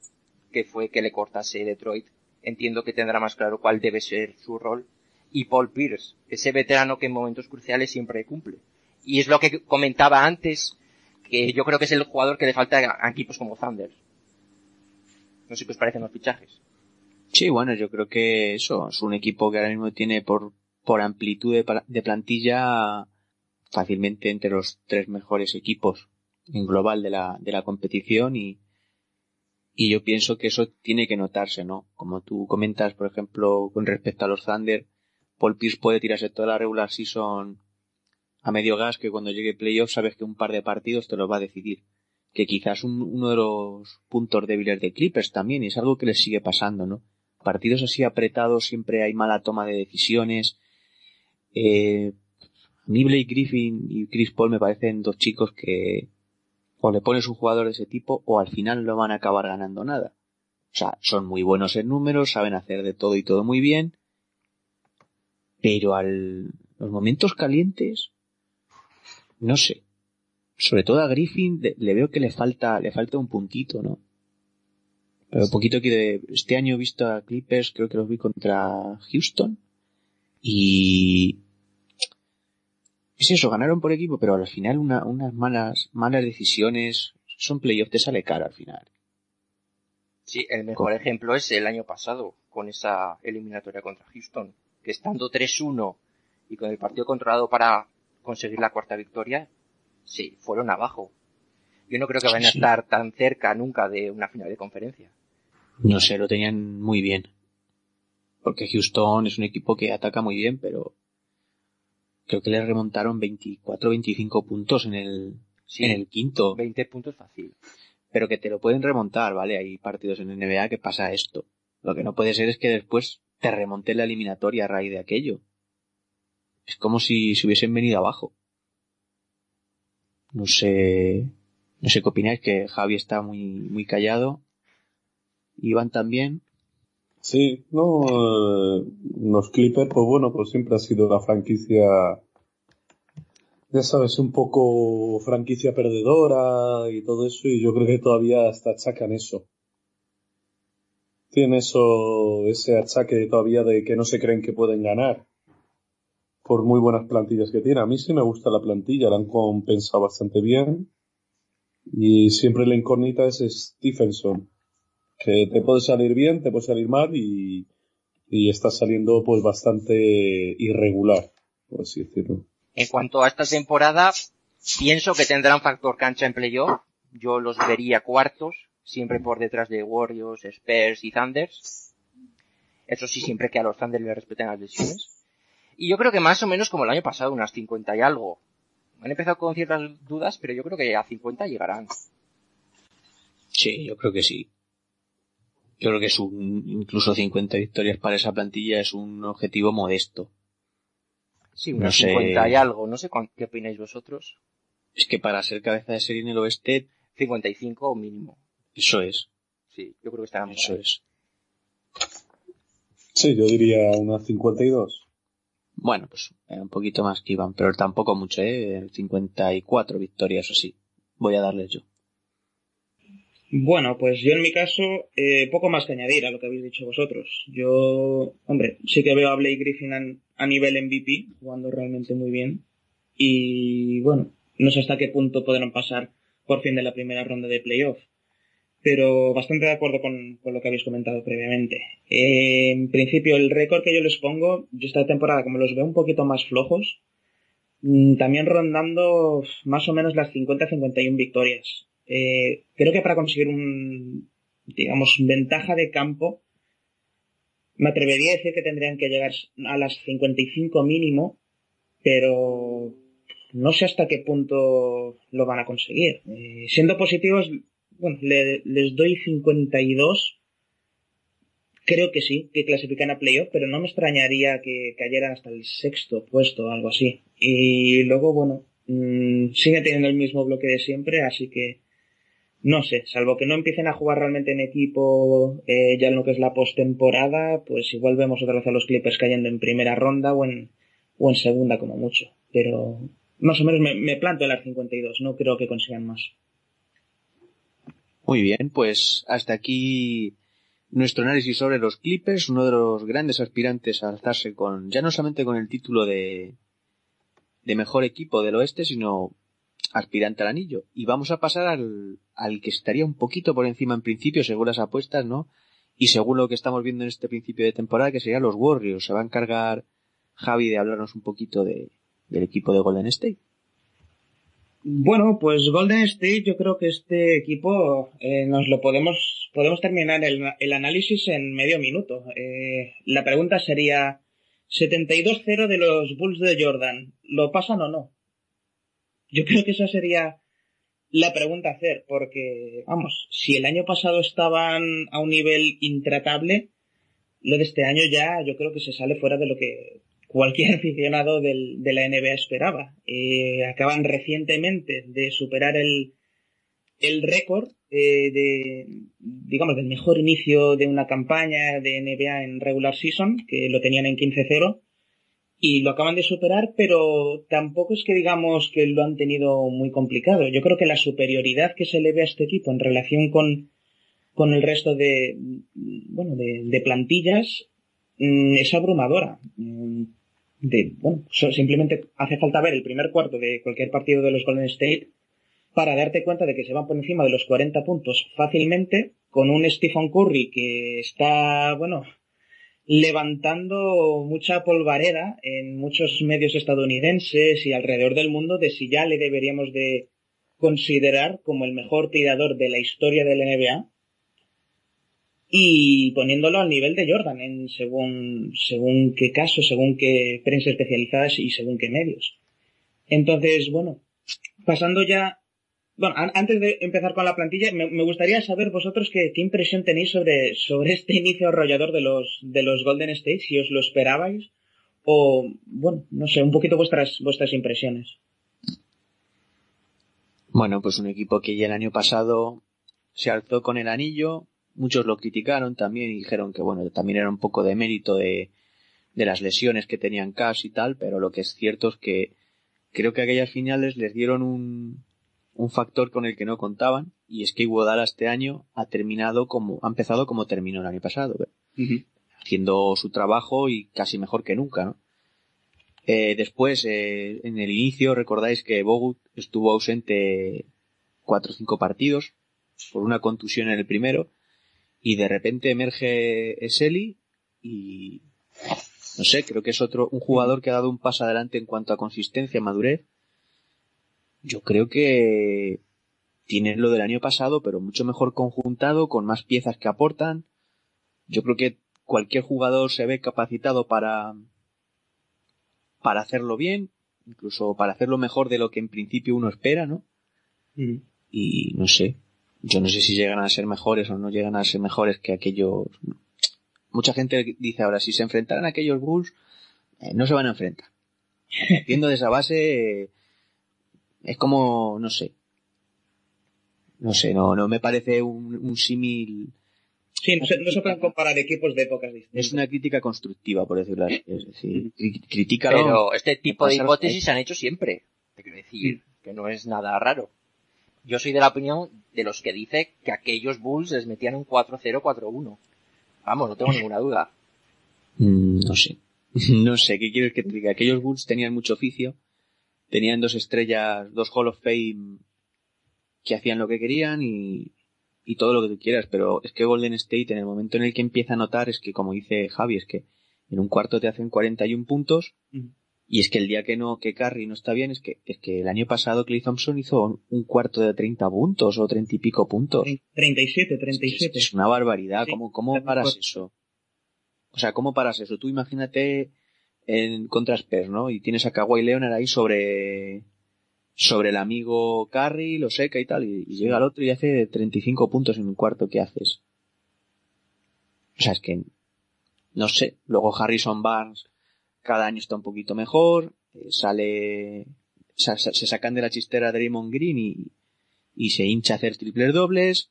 D: que fue que le cortase Detroit, entiendo que tendrá más claro cuál debe ser su rol, y Paul Pierce, ese veterano que en momentos cruciales siempre cumple. Y es lo que comentaba antes, que yo creo que es el jugador que le falta a equipos como Thunder. No sé qué os parecen los fichajes.
F: sí, bueno, yo creo que eso, es un equipo que ahora mismo tiene por, por amplitud de, de plantilla fácilmente entre los tres mejores equipos en global de la, de la competición y, y yo pienso que eso tiene que notarse, ¿no? Como tú comentas, por ejemplo, con respecto a los Thunder, Paul Pierce puede tirarse toda la regular season a medio gas que cuando llegue playoff sabes que un par de partidos te lo va a decidir. Que quizás un- uno de los puntos débiles de Clippers también, y es algo que les sigue pasando, ¿no? Partidos así apretados siempre hay mala toma de decisiones. Eh, mí Blake Griffin y Chris Paul me parecen dos chicos que o le pones un jugador de ese tipo o al final no van a acabar ganando nada. O sea, son muy buenos en números, saben hacer de todo y todo muy bien, pero al los momentos calientes no sé. Sobre todo a Griffin le, veo que le falta le falta un puntito, ¿no? Pero poquito que de, este año he visto a Clippers, creo que los vi contra Houston y es eso, ganaron por equipo, pero al final una- unas malas malas decisiones son playoff te sale cara al final.
D: Sí, el mejor ejemplo es el año pasado, con esa eliminatoria contra Houston, que estando 3-1 y con el partido controlado para conseguir la cuarta victoria, sí, fueron abajo. Yo no creo que vayan a estar tan cerca nunca de una final de conferencia.
F: No sé, lo tenían muy bien. Porque Houston es un equipo que ataca muy bien, pero creo que le remontaron 24 25 puntos en el
D: Sí,
F: en el quinto.
D: 20 puntos fácil.
F: pero que te lo pueden remontar, ¿vale? Hay partidos en NBA que pasa esto. Lo que no puede ser es que después te remonte la eliminatoria a raíz de aquello. Es como si se hubiesen venido abajo. No sé, no sé qué opináis, que Javi está muy, muy callado. Iván también.
E: Sí, no, eh, los Clippers, pues bueno, pues siempre ha sido la franquicia, ya sabes, un poco franquicia perdedora y todo eso, y yo creo que todavía hasta achacan eso. Tienen eso, ese achaque todavía de que no se creen que pueden ganar. Por muy buenas plantillas que tiene. A mí sí me gusta la plantilla, la han compensado bastante bien. Y siempre la incógnita es Stephenson, que te puede salir bien, te puede salir mal y, y está saliendo pues bastante irregular, por así decirlo.
D: En cuanto a esta temporada, pienso que tendrán factor cancha en playoff. Yo los vería cuartos, siempre por detrás de Warriors, Spurs y Thunders. Eso sí, siempre que a los Thunders le respeten las lesiones. Y yo creo que más o menos como el año pasado, unas 50 y algo. Han empezado con ciertas dudas, pero yo creo que a 50 llegarán.
F: Sí, yo creo que sí. Yo creo que es un, incluso 50 victorias para esa plantilla es un objetivo modesto.
D: Sí,
F: No
D: unas
F: sé.
D: 50 y algo. No sé cuán- qué opináis vosotros.
F: Es que para ser cabeza de serie en el oeste,
D: 55 o mínimo.
F: eso es,
D: Sí, yo creo que estarán
F: eso es.
E: Sí, yo diría unas 52.
F: Bueno, pues eh, un poquito más que Iván, pero tampoco mucho, ¿eh? 54 victorias o sí. Voy a darles yo.
B: Bueno, pues yo en mi caso, eh, poco más que añadir a lo que habéis dicho vosotros. Yo, hombre, sí que veo a Blake Griffin a, nivel MVP, jugando realmente muy bien. Y bueno, no sé hasta qué punto podrán pasar por fin de la primera ronda de playoff. Pero bastante de acuerdo con, con lo que habéis comentado previamente. Eh, en principio, el récord que yo les pongo, yo esta temporada, como los veo un poquito más flojos, mm, también rondando más o menos las 50-51 victorias. Eh, creo que para conseguir un, digamos, ventaja de campo, me atrevería a decir que tendrían que llegar a las 55 mínimo, pero no sé hasta qué punto lo van a conseguir. Eh, siendo positivos, bueno, le- les doy 52. Creo que sí, que clasifican a playoff, pero no me extrañaría que cayeran hasta el sexto puesto o algo así. Y luego, bueno, mm, sigue teniendo el mismo bloque de siempre, así que no sé, salvo que no empiecen a jugar realmente en equipo eh, ya en lo que es la postemporada, pues igual vemos otra vez a los Clippers cayendo en primera ronda o en, o en segunda como mucho. Pero más o menos me, me planto en las 52, no creo que consigan más.
F: Muy bien, pues hasta aquí nuestro análisis sobre los Clippers, uno de los grandes aspirantes a alzarse con, ya no solamente con el título de, de mejor equipo del oeste, sino aspirante al anillo. Y vamos a pasar al, al que estaría un poquito por encima en principio, según las apuestas, ¿no? Y según lo que estamos viendo en este principio de temporada, que serían los Warriors. Se va a encargar Javi de hablarnos un poquito de, del equipo de Golden State.
B: Bueno, pues Golden State, yo creo que este equipo eh, nos lo podemos podemos terminar el, el análisis en medio minuto. Eh, la pregunta sería 72-0 de los Bulls de Jordan, ¿lo pasan o no? Yo creo que esa sería la pregunta a hacer, porque vamos, si el año pasado estaban a un nivel intratable, lo de este año ya yo creo que se sale fuera de lo que cualquier aficionado del, de la NBA esperaba. Eh, acaban recientemente de superar el, el récord eh, de, digamos, del mejor inicio de una campaña de NBA en regular season, que lo tenían en 15-0, y lo acaban de superar, pero tampoco es que digamos que lo han tenido muy complicado. Yo creo que la superioridad que se le ve a este equipo en relación con, con el resto de, bueno, de, de plantillas mm, es abrumadora. Mm, de, bueno, simplemente hace falta ver el primer cuarto de cualquier partido de los Golden State para darte cuenta de que se van por encima de los 40 puntos fácilmente con un Stephen Curry que está, bueno, levantando mucha polvareda en muchos medios estadounidenses y alrededor del mundo de si ya le deberíamos de considerar como el mejor tirador de la historia del NBA y poniéndolo al nivel de Jordan en según según qué caso, según qué prensa especializadas y según qué medios. Entonces, bueno, pasando ya bueno, an- antes de empezar con la plantilla, me, me gustaría saber vosotros qué, qué impresión tenéis sobre, sobre este inicio arrollador de los, de los Golden State, si os lo esperabais, o, bueno, no sé, un poquito vuestras, vuestras impresiones.
F: Bueno, pues un equipo que ya el año pasado se alzó con el anillo, muchos lo criticaron también y dijeron que bueno, también era un poco de mérito de, de las lesiones que tenían Cash y tal, pero lo que es cierto es que creo que aquellas finales les dieron un, un factor con el que no contaban y es que Iguodala este año ha terminado como, ha empezado como terminó el año pasado, haciendo su trabajo y casi mejor que nunca, ¿no? Eh, después, eh, en el inicio, recordáis que Bogut estuvo ausente cuatro o cinco partidos por una contusión en el primero y de repente emerge Eseli y no sé, creo que es otro un jugador que ha dado un paso adelante en cuanto a consistencia, madurez. Yo creo que tiene lo del año pasado, pero mucho mejor conjuntado, con más piezas que aportan. Yo creo que cualquier jugador se ve capacitado para para hacerlo bien, incluso para hacerlo mejor de lo que en principio uno espera, ¿no? Y no sé, yo no sé si llegan a ser mejores o no llegan a ser mejores que aquellos. Mucha gente dice ahora, si se enfrentaran a aquellos Bulls, eh, no se van a enfrentar. Viendo de esa base, es como, no sé. No sé, no, no me parece un, un símil.
B: Sí, no se, no se pueden comparar equipos de épocas distintas.
F: Es una crítica constructiva, por decirlo así. Es decir, cri- critícalo.
D: Pero este tipo de hipótesis se han hecho siempre. Te quiero decir que no es nada raro. Yo soy de la opinión de los que dice que aquellos Bulls les metían un 4-0, 4-1. Vamos, no tengo ninguna duda.
F: Mm, no sé. No sé, ¿qué quieres que te diga? Aquellos Bulls tenían mucho oficio. Tenían dos estrellas, dos Hall of Fame que hacían lo que querían y, y todo lo que tú quieras. Pero es que Golden State, en el momento en el que empieza a notar, es que, como dice Javi, es que en un cuarto te hacen 41 puntos
B: Ujú.
F: y es que el día que no, que Curry no está bien, es que, es que el año pasado Clay Thompson hizo un, cuarto de 30 puntos o 30 y pico puntos.
B: 37,
F: Es,
B: 37.
F: es una barbaridad.
B: Sí,
F: ¿Cómo, cómo paras eso? O sea, ¿cómo paras eso? Tú imagínate en contra Spurs, ¿no? Y tienes a Kawhi Leonard ahí sobre sobre el amigo Curry, lo seca y tal, y, llega el otro y hace 35 puntos en un cuarto. ¿Qué haces? O sea, es que no sé. Luego Harrison Barnes cada año está un poquito mejor, eh, sale sa- sa- se sacan de la chistera Draymond Green y, y se hincha a hacer triples dobles.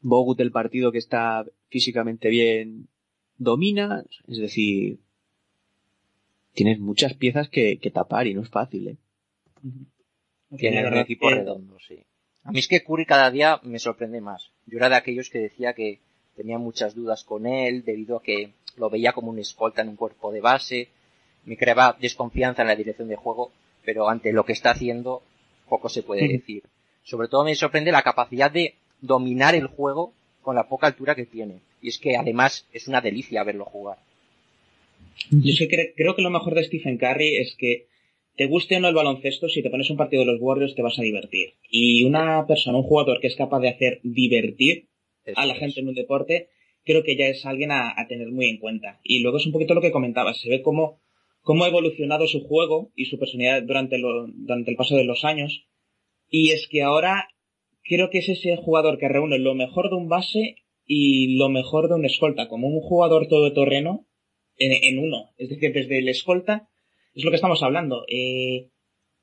F: Bogut el partido que está físicamente bien domina, es decir, tienes muchas piezas que, que tapar y no es fácil, ¿eh?
D: Tiene un equipo redondo, sí. A mí es que Curry cada día me sorprende más. Yo era de aquellos que decía que tenía muchas dudas con él debido a que lo veía como un escolta en un cuerpo de base. Me creaba desconfianza en la dirección de juego, pero ante lo que está haciendo poco se puede decir. Sobre todo me sorprende la capacidad de dominar el juego con la poca altura que tiene. Y es que además es una delicia verlo jugar.
B: Yo es que cre- creo que lo mejor de Stephen Curry es que te guste o no el baloncesto, si te pones un partido de los Warriors te vas a divertir. Y una persona, un jugador que es capaz de hacer divertir a la gente en un deporte, creo que ya es alguien a, a tener muy en cuenta. Y luego es un poquito lo que comentabas, se ve cómo, cómo ha evolucionado su juego y su personalidad durante, lo- durante el paso de los años. Y es que ahora creo que es ese jugador que reúne lo mejor de un base y lo mejor de un escolta, como un jugador todoterreno en, en uno. Es decir, desde el escolta, es lo que estamos hablando. Eh,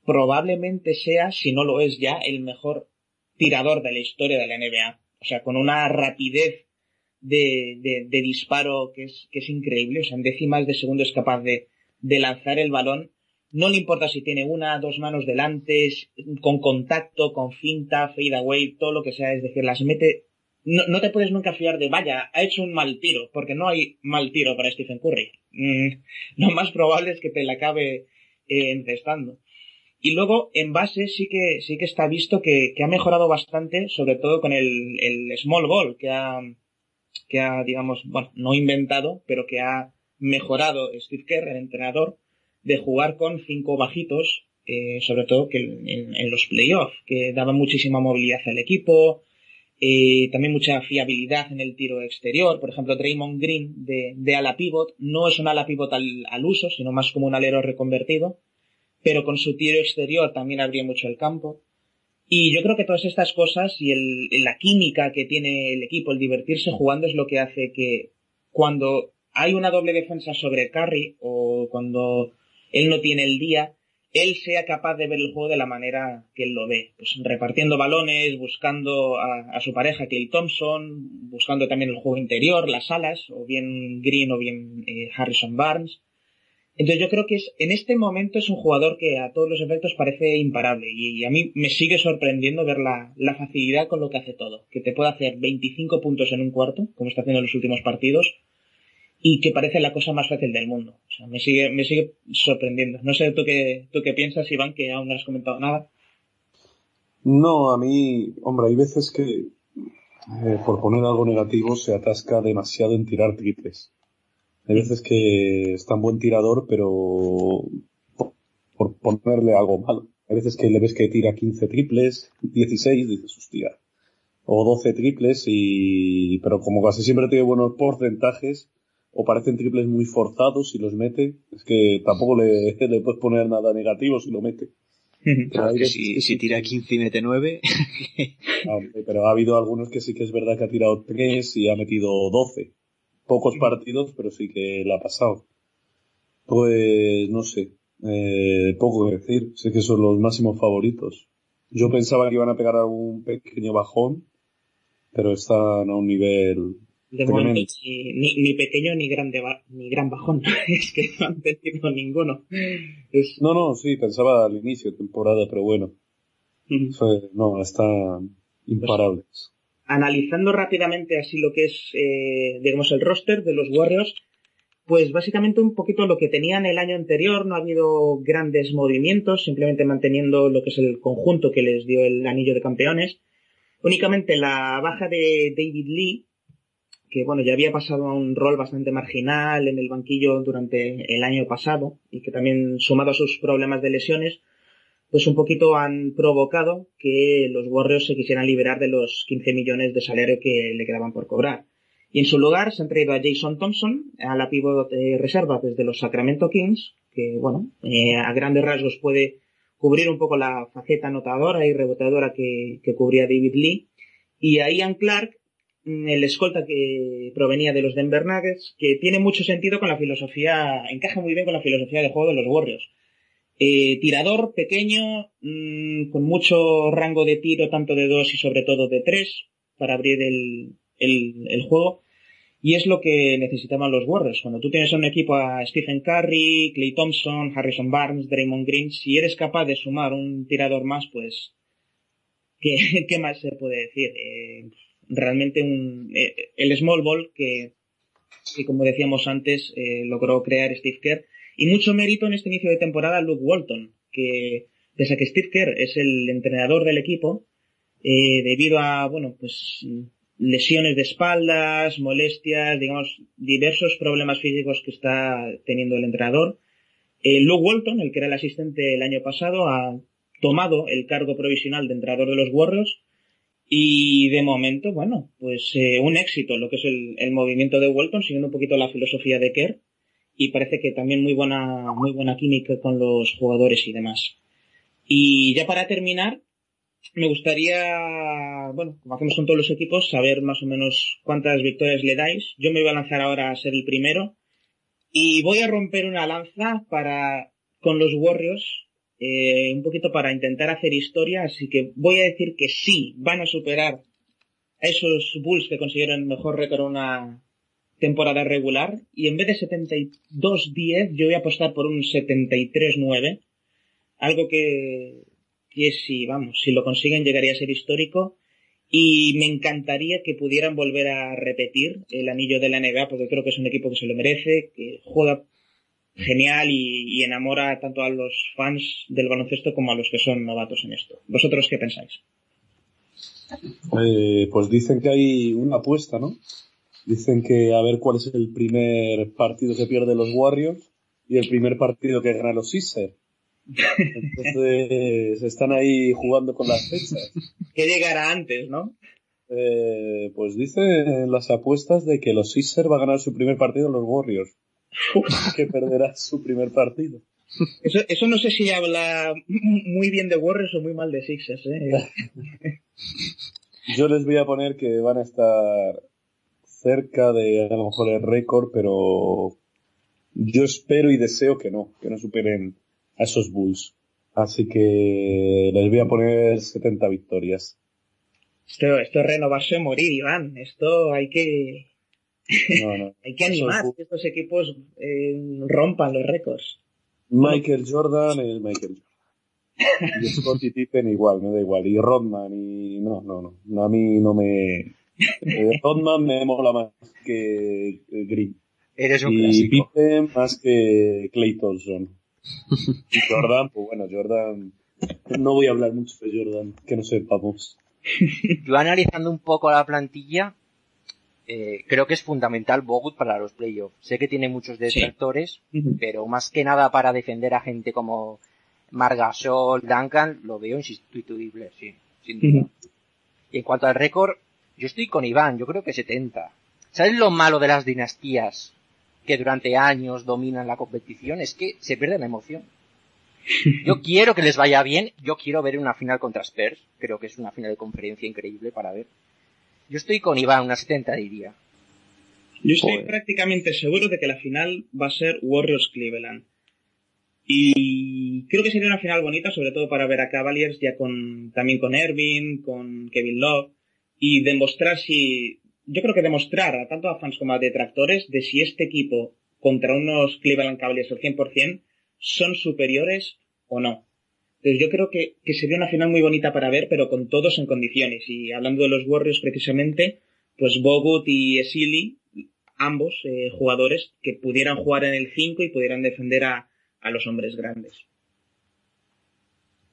B: probablemente sea, si no lo es ya, el mejor tirador de la historia de la NBA. O sea, con una rapidez de, de, de disparo que es, que es increíble. O sea, en décimas de segundo es capaz de, de lanzar el balón. No le importa si tiene una, dos manos delante, con contacto, con finta, fade away, todo lo que sea. Es decir, las mete. No, no te puedes nunca fiar de, vaya, ha hecho un mal tiro, porque no hay mal tiro para Stephen Curry. Mm, lo más probable es que te la acabe eh, encestando. Y luego, en base, sí que, sí que está visto que, que ha mejorado bastante, sobre todo con el, el small ball que ha, que ha, digamos, bueno, no inventado, pero que ha mejorado Steve Kerr, el entrenador, de jugar con cinco bajitos, eh, sobre todo que en, en- en los playoffs, que daba muchísima movilidad al equipo, eh, también mucha fiabilidad en el tiro exterior. Por ejemplo, Draymond Green de, ala pivot no es un ala pivot al, al uso, sino más como un alero reconvertido, pero con su tiro exterior también abría mucho el campo. Y yo creo que todas estas cosas y el, la química que tiene el equipo, el divertirse jugando es lo que hace que cuando hay una doble defensa sobre Curry o cuando él no tiene el día, él sea capaz de ver el juego de la manera que él lo ve. Pues repartiendo balones, buscando a, a su pareja Clay Thompson, buscando también el juego interior, las alas, o bien Green o bien eh, Harrison Barnes. Entonces yo creo que es, en este momento es un jugador que a todos los efectos parece imparable y, a mí me sigue sorprendiendo ver la, la facilidad con lo que hace todo. Que te puede hacer 25 puntos en un cuarto, como está haciendo en los últimos partidos, y que parece la cosa más fácil del mundo. O sea, me sigue, me sigue sorprendiendo. No sé tú qué, tú qué piensas, Iván, que aún no has comentado nada.
E: No, a mí, hombre, hay veces que, eh, por poner algo negativo, se atasca demasiado en tirar triples. Hay veces que es tan buen tirador, pero por, ponerle algo malo. Hay veces que le ves que tira 15 triples, 16, dices, hostia. O 12 triples y, pero como casi siempre tiene buenos porcentajes, o parecen triples muy forzados si los mete, es que tampoco le, le puedes poner nada negativo si lo mete.
F: Claro, que si, si, tira 15 y mete 9.
E: Ah, pero ha habido algunos que sí que es verdad que ha tirado 3 y ha metido 12. Pocos partidos, pero sí que le ha pasado. Pues no sé. Eh, poco que decir. Sé que son los máximos favoritos. Yo pensaba que iban a pegar algún pequeño bajón, pero están a un nivel
B: de momento ni, ni, pequeño ni grande ni gran bajón. es que no han tenido ninguno.
E: No, no, sí, pensaba al inicio de temporada, pero bueno. no, están imparables. Pues,
B: analizando rápidamente así lo que es, eh, digamos, el roster de los Warriors, pues básicamente un poquito lo que tenían el año anterior, no ha habido grandes movimientos, simplemente manteniendo lo que es el conjunto que les dio el anillo de campeones. Únicamente la baja de David Lee, que bueno, ya había pasado a un rol bastante marginal en el banquillo durante el año pasado y que también sumado a sus problemas de lesiones, pues un poquito han provocado que los Warriors se quisieran liberar de los 15 millones de salario que le quedaban por cobrar. Y en su lugar se han traído a Jason Thompson, a la pivot de reserva desde los Sacramento Kings, que bueno, eh, a grandes rasgos puede cubrir un poco la faceta anotadora y reboteadora que, que cubría David Lee, y a Ian Clark, el escolta que provenía de los Denver Nuggets, que tiene mucho sentido con la filosofía, encaja muy bien con la filosofía de juego de los Warriors. Eh, tirador pequeño, mmm, con mucho rango de tiro, tanto de dos y sobre todo de tres, para abrir el, el, el, juego. Y es lo que necesitaban los Warriors. Cuando tú tienes un equipo a Stephen Curry, Clay Thompson, Harrison Barnes, Draymond Green, si eres capaz de sumar un tirador más, pues, ¿qué, qué más se puede decir? Eh, realmente un, eh, el small ball que, que como decíamos antes, eh, logró crear Steve Kerr. Y mucho mérito en este inicio de temporada Luke Walton, que pese a que Steve Kerr es el entrenador del equipo, eh, debido a, bueno, pues lesiones de espaldas, molestias, digamos, diversos problemas físicos que está teniendo el entrenador, eh, Luke Walton, el que era el asistente el año pasado, ha tomado el cargo provisional de entrenador de los Warriors y de momento, bueno, pues eh, un éxito lo que es el, el, movimiento de Walton, siguiendo un poquito la filosofía de Kerr, y parece que también muy buena, muy buena química con los jugadores y demás. Y ya para terminar, me gustaría, bueno, como hacemos con todos los equipos, saber más o menos cuántas victorias le dais. Yo me voy a lanzar ahora a ser el primero. Y voy a romper una lanza para, con los Warriors, eh, un poquito para intentar hacer historia, así que voy a decir que sí, van a superar a esos Bulls que consiguieron mejor récord una temporada regular, y en vez de 72-10, yo voy a apostar por un 73-9, algo que, que si, vamos, si lo consiguen llegaría a ser histórico, y me encantaría que pudieran volver a repetir el anillo de la NBA, porque creo que es un equipo que se lo merece, que juega genial y, enamora tanto a los fans del baloncesto como a los que son novatos en esto. ¿Vosotros qué pensáis?
E: Eh, pues dicen que hay una apuesta, ¿no? Dicen que a ver cuál es el primer partido que pierde los Warriors y el primer partido que gana los Sixers. Entonces están ahí jugando con las fechas.
B: ¿Qué llegará antes, no?
E: Eh, pues dicen las apuestas de que los Sixers va a ganar su primer partido en los Warriors que perderá su primer partido.
B: Eso, eso no sé si habla muy bien de Warriors o muy mal de Sixers. ¿eh?
E: Yo les voy a poner que van a estar cerca de a lo mejor el récord, pero yo espero y deseo que no, que no superen a esos Bulls. Así que les voy a poner 70 victorias.
B: Esto, esto es renovarse o morir, Iván. Esto hay que, Hay que animar que estos equipos eh, rompan los récords.
E: Michael Jordan es Michael Jordan. Y Scottie Pippen igual, me da igual. Y Rodman y no, no, no. A mí no me... Eh, Rodman me mola más que Green.
F: Eres un
E: y Pippen más que Clay Thompson. Y Jordan, pues bueno, Jordan No voy a hablar mucho de Jordan, que no sepamos.
D: Yo analizando un poco la plantilla, eh, creo que es fundamental Bogut para los playoffs. Sé que tiene muchos detractores, pero más que nada para defender a gente como Margasol, Duncan, lo veo insustituible, sí, sin duda. Y en cuanto al récord, yo estoy con Iván, yo creo que 70. ¿Sabes lo malo de las dinastías que durante años dominan la competición? Es que se pierde la emoción. Yo quiero que les vaya bien, yo quiero ver una final contra Spurs, creo que es una final de conferencia increíble para ver. Yo estoy con Iván, una 70 diría.
B: Yo estoy prácticamente seguro de que la final va a ser Warriors Cleveland. Y creo que sería una final bonita, sobre todo para ver a Cavaliers ya con, también con Ervin, con Kevin Love, y demostrar si, yo creo que demostrar a tanto a fans como a detractores de si este equipo contra unos Cleveland Cavaliers al 100% son superiores o no. Entonces yo creo que, que sería una final muy bonita para ver, pero con todos en condiciones. Y hablando de los Warriors precisamente, pues Bogut y Esili, ambos eh, jugadores que pudieran jugar en el 5 y pudieran defender a, a los hombres grandes.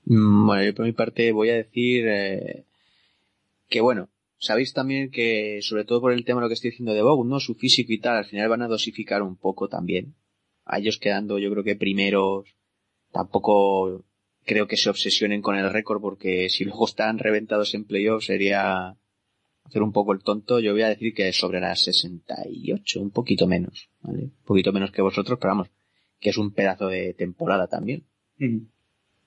F: Mm, Bueno, yo por mi parte voy a decir eh, que bueno, sabéis también que sobre todo por el tema de lo que estoy diciendo de Bogut, ¿no? Su físico y tal, al final van a dosificar un poco también. A ellos quedando yo creo que primeros tampoco creo que se obsesionen con el récord porque si luego están reventados en playoffs sería hacer un poco el tonto. Yo voy a decir que sobre las 68, un poquito menos, ¿vale? Un poquito menos que vosotros, pero vamos, que es un pedazo de temporada también.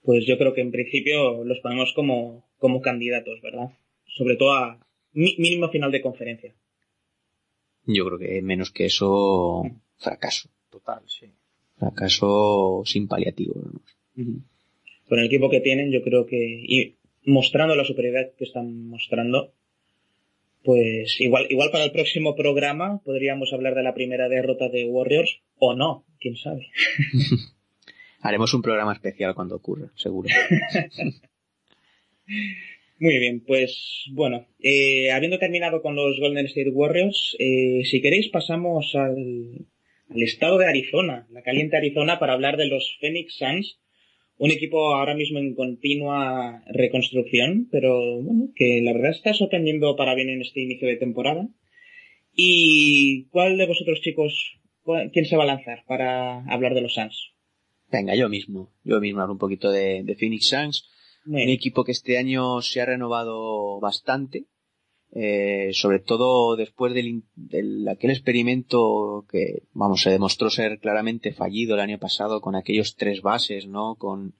B: Pues yo creo que en principio los ponemos como, como candidatos, ¿verdad? Sobre todo a mínimo final de conferencia.
F: Yo creo que menos que eso, fracaso.
D: Total, sí.
F: Fracaso sin paliativo. vamos.
B: Con el equipo que tienen, yo creo que, y mostrando la superioridad que están mostrando, pues igual, igual para el próximo programa podríamos hablar de la primera derrota de Warriors, o no, quién sabe.
F: Haremos un programa especial cuando ocurra, seguro.
B: Muy bien, pues bueno, eh, habiendo terminado con los Golden State Warriors, eh, si queréis pasamos al, al estado de Arizona, la caliente Arizona, para hablar de los Phoenix Suns, un equipo ahora mismo en continua reconstrucción, pero bueno, que la verdad está sorprendiendo para bien en este inicio de temporada. ¿Y cuál de vosotros chicos, quién se va a lanzar para hablar de los Suns?
F: Venga, yo mismo. Yo mismo hablo un poquito de, de Phoenix Suns. Un equipo que este año se ha renovado bastante. Eh, sobre todo después del, del- aquel experimento que, vamos, se demostró ser claramente fallido el año pasado con aquellos tres bases, ¿no? Con,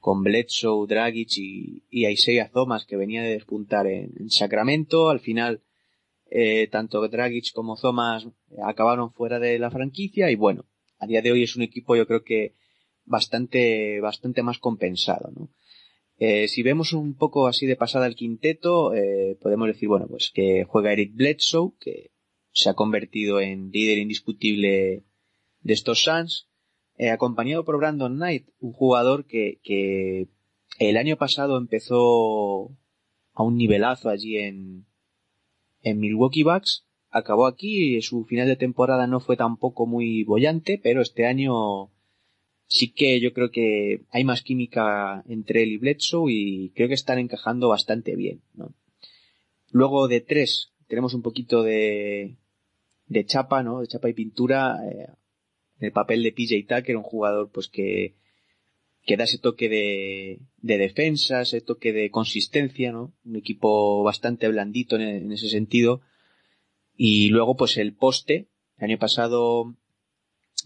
F: con Bledsoe, Dragic y, y Isaiah Thomas que venía de despuntar en, en Sacramento. Al final, eh, tanto Dragic como Thomas acabaron fuera de la franquicia y bueno, a día de hoy es un equipo yo creo que bastante, bastante más compensado, ¿no? Eh, si vemos un poco así de pasada el quinteto, eh, podemos decir, bueno, pues que juega Eric Bledsoe, que se ha convertido en líder indiscutible de estos Suns, eh, acompañado por Brandon Knight, un jugador que, el año pasado empezó a un nivelazo allí en, en Milwaukee Bucks, acabó aquí, su final de temporada no fue tampoco muy bollante, pero este año sí que yo creo que hay más química entre él y Bledsoe y creo que están encajando bastante bien, ¿no? Luego de tres tenemos un poquito de, de chapa, ¿no? De chapa y pintura, eh, el papel de PJ Tucker, un jugador pues que, que da ese toque de, de defensa, ese toque de consistencia, ¿no? Un equipo bastante blandito en, en ese sentido. Y luego pues el poste, el año pasado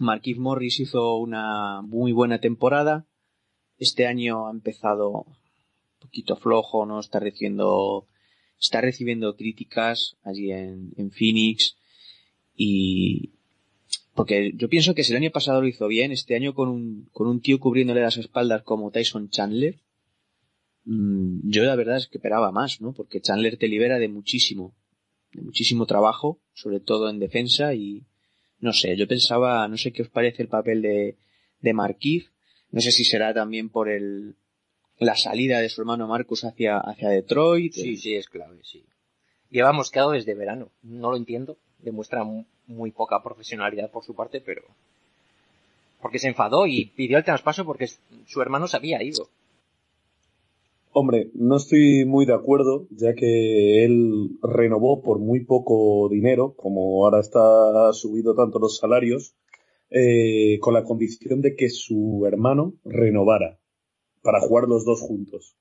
F: Marquise Morris hizo una muy buena temporada. Este año ha empezado un poquito flojo, ¿no? Está recibiendo, está recibiendo críticas allí en, en Phoenix. Y, porque yo pienso que si el año pasado lo hizo bien, este año con un, con un tío cubriéndole las espaldas como Tyson Chandler, mm, yo la verdad es que esperaba más, ¿no? Porque Chandler te libera de muchísimo, de muchísimo trabajo, sobre todo en defensa y, no sé, yo pensaba, no sé qué os parece el papel de, de Marquise, no sé si será también por el, la salida de su hermano Marcus hacia, hacia Detroit.
D: Sí, sí, es clave, sí. Lleva mosqueado desde verano. No lo entiendo. Demuestra mu- muy poca profesionalidad por su parte, pero... Porque se enfadó y pidió el traspaso porque su hermano se había ido.
E: Hombre, no estoy muy de acuerdo, ya que él renovó por muy poco dinero, como ahora está subido tanto los salarios, eh, con la condición de que su hermano renovara para jugar los dos juntos.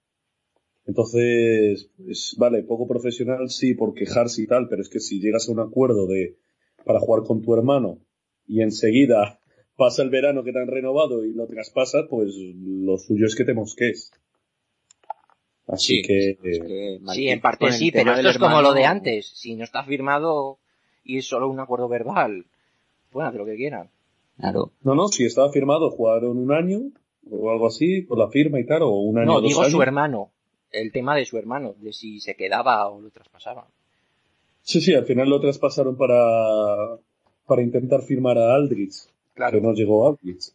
E: Entonces, pues, vale, poco profesional sí por quejarse y tal, pero es que si llegas a un acuerdo de para jugar con tu hermano y enseguida pasa el verano que te han renovado y lo traspasas, pues lo suyo es que te mosques. Así
F: Sí,
E: que,
F: es que
D: Sí, en parte sí, pero esto es como lo de antes. Si no está firmado y es solo un acuerdo verbal, pueden hacer lo que quieran.
F: Claro.
E: no, no, si estaba firmado, jugaron un año o algo así, por la firma y tal, o un año
D: No,
E: dos
D: digo
E: años.
D: su hermano. El tema de su hermano, de si se quedaba o lo traspasaba.
E: Sí, sí, al final lo traspasaron para, para intentar firmar a Aldrich, que no llegó a Aldrich.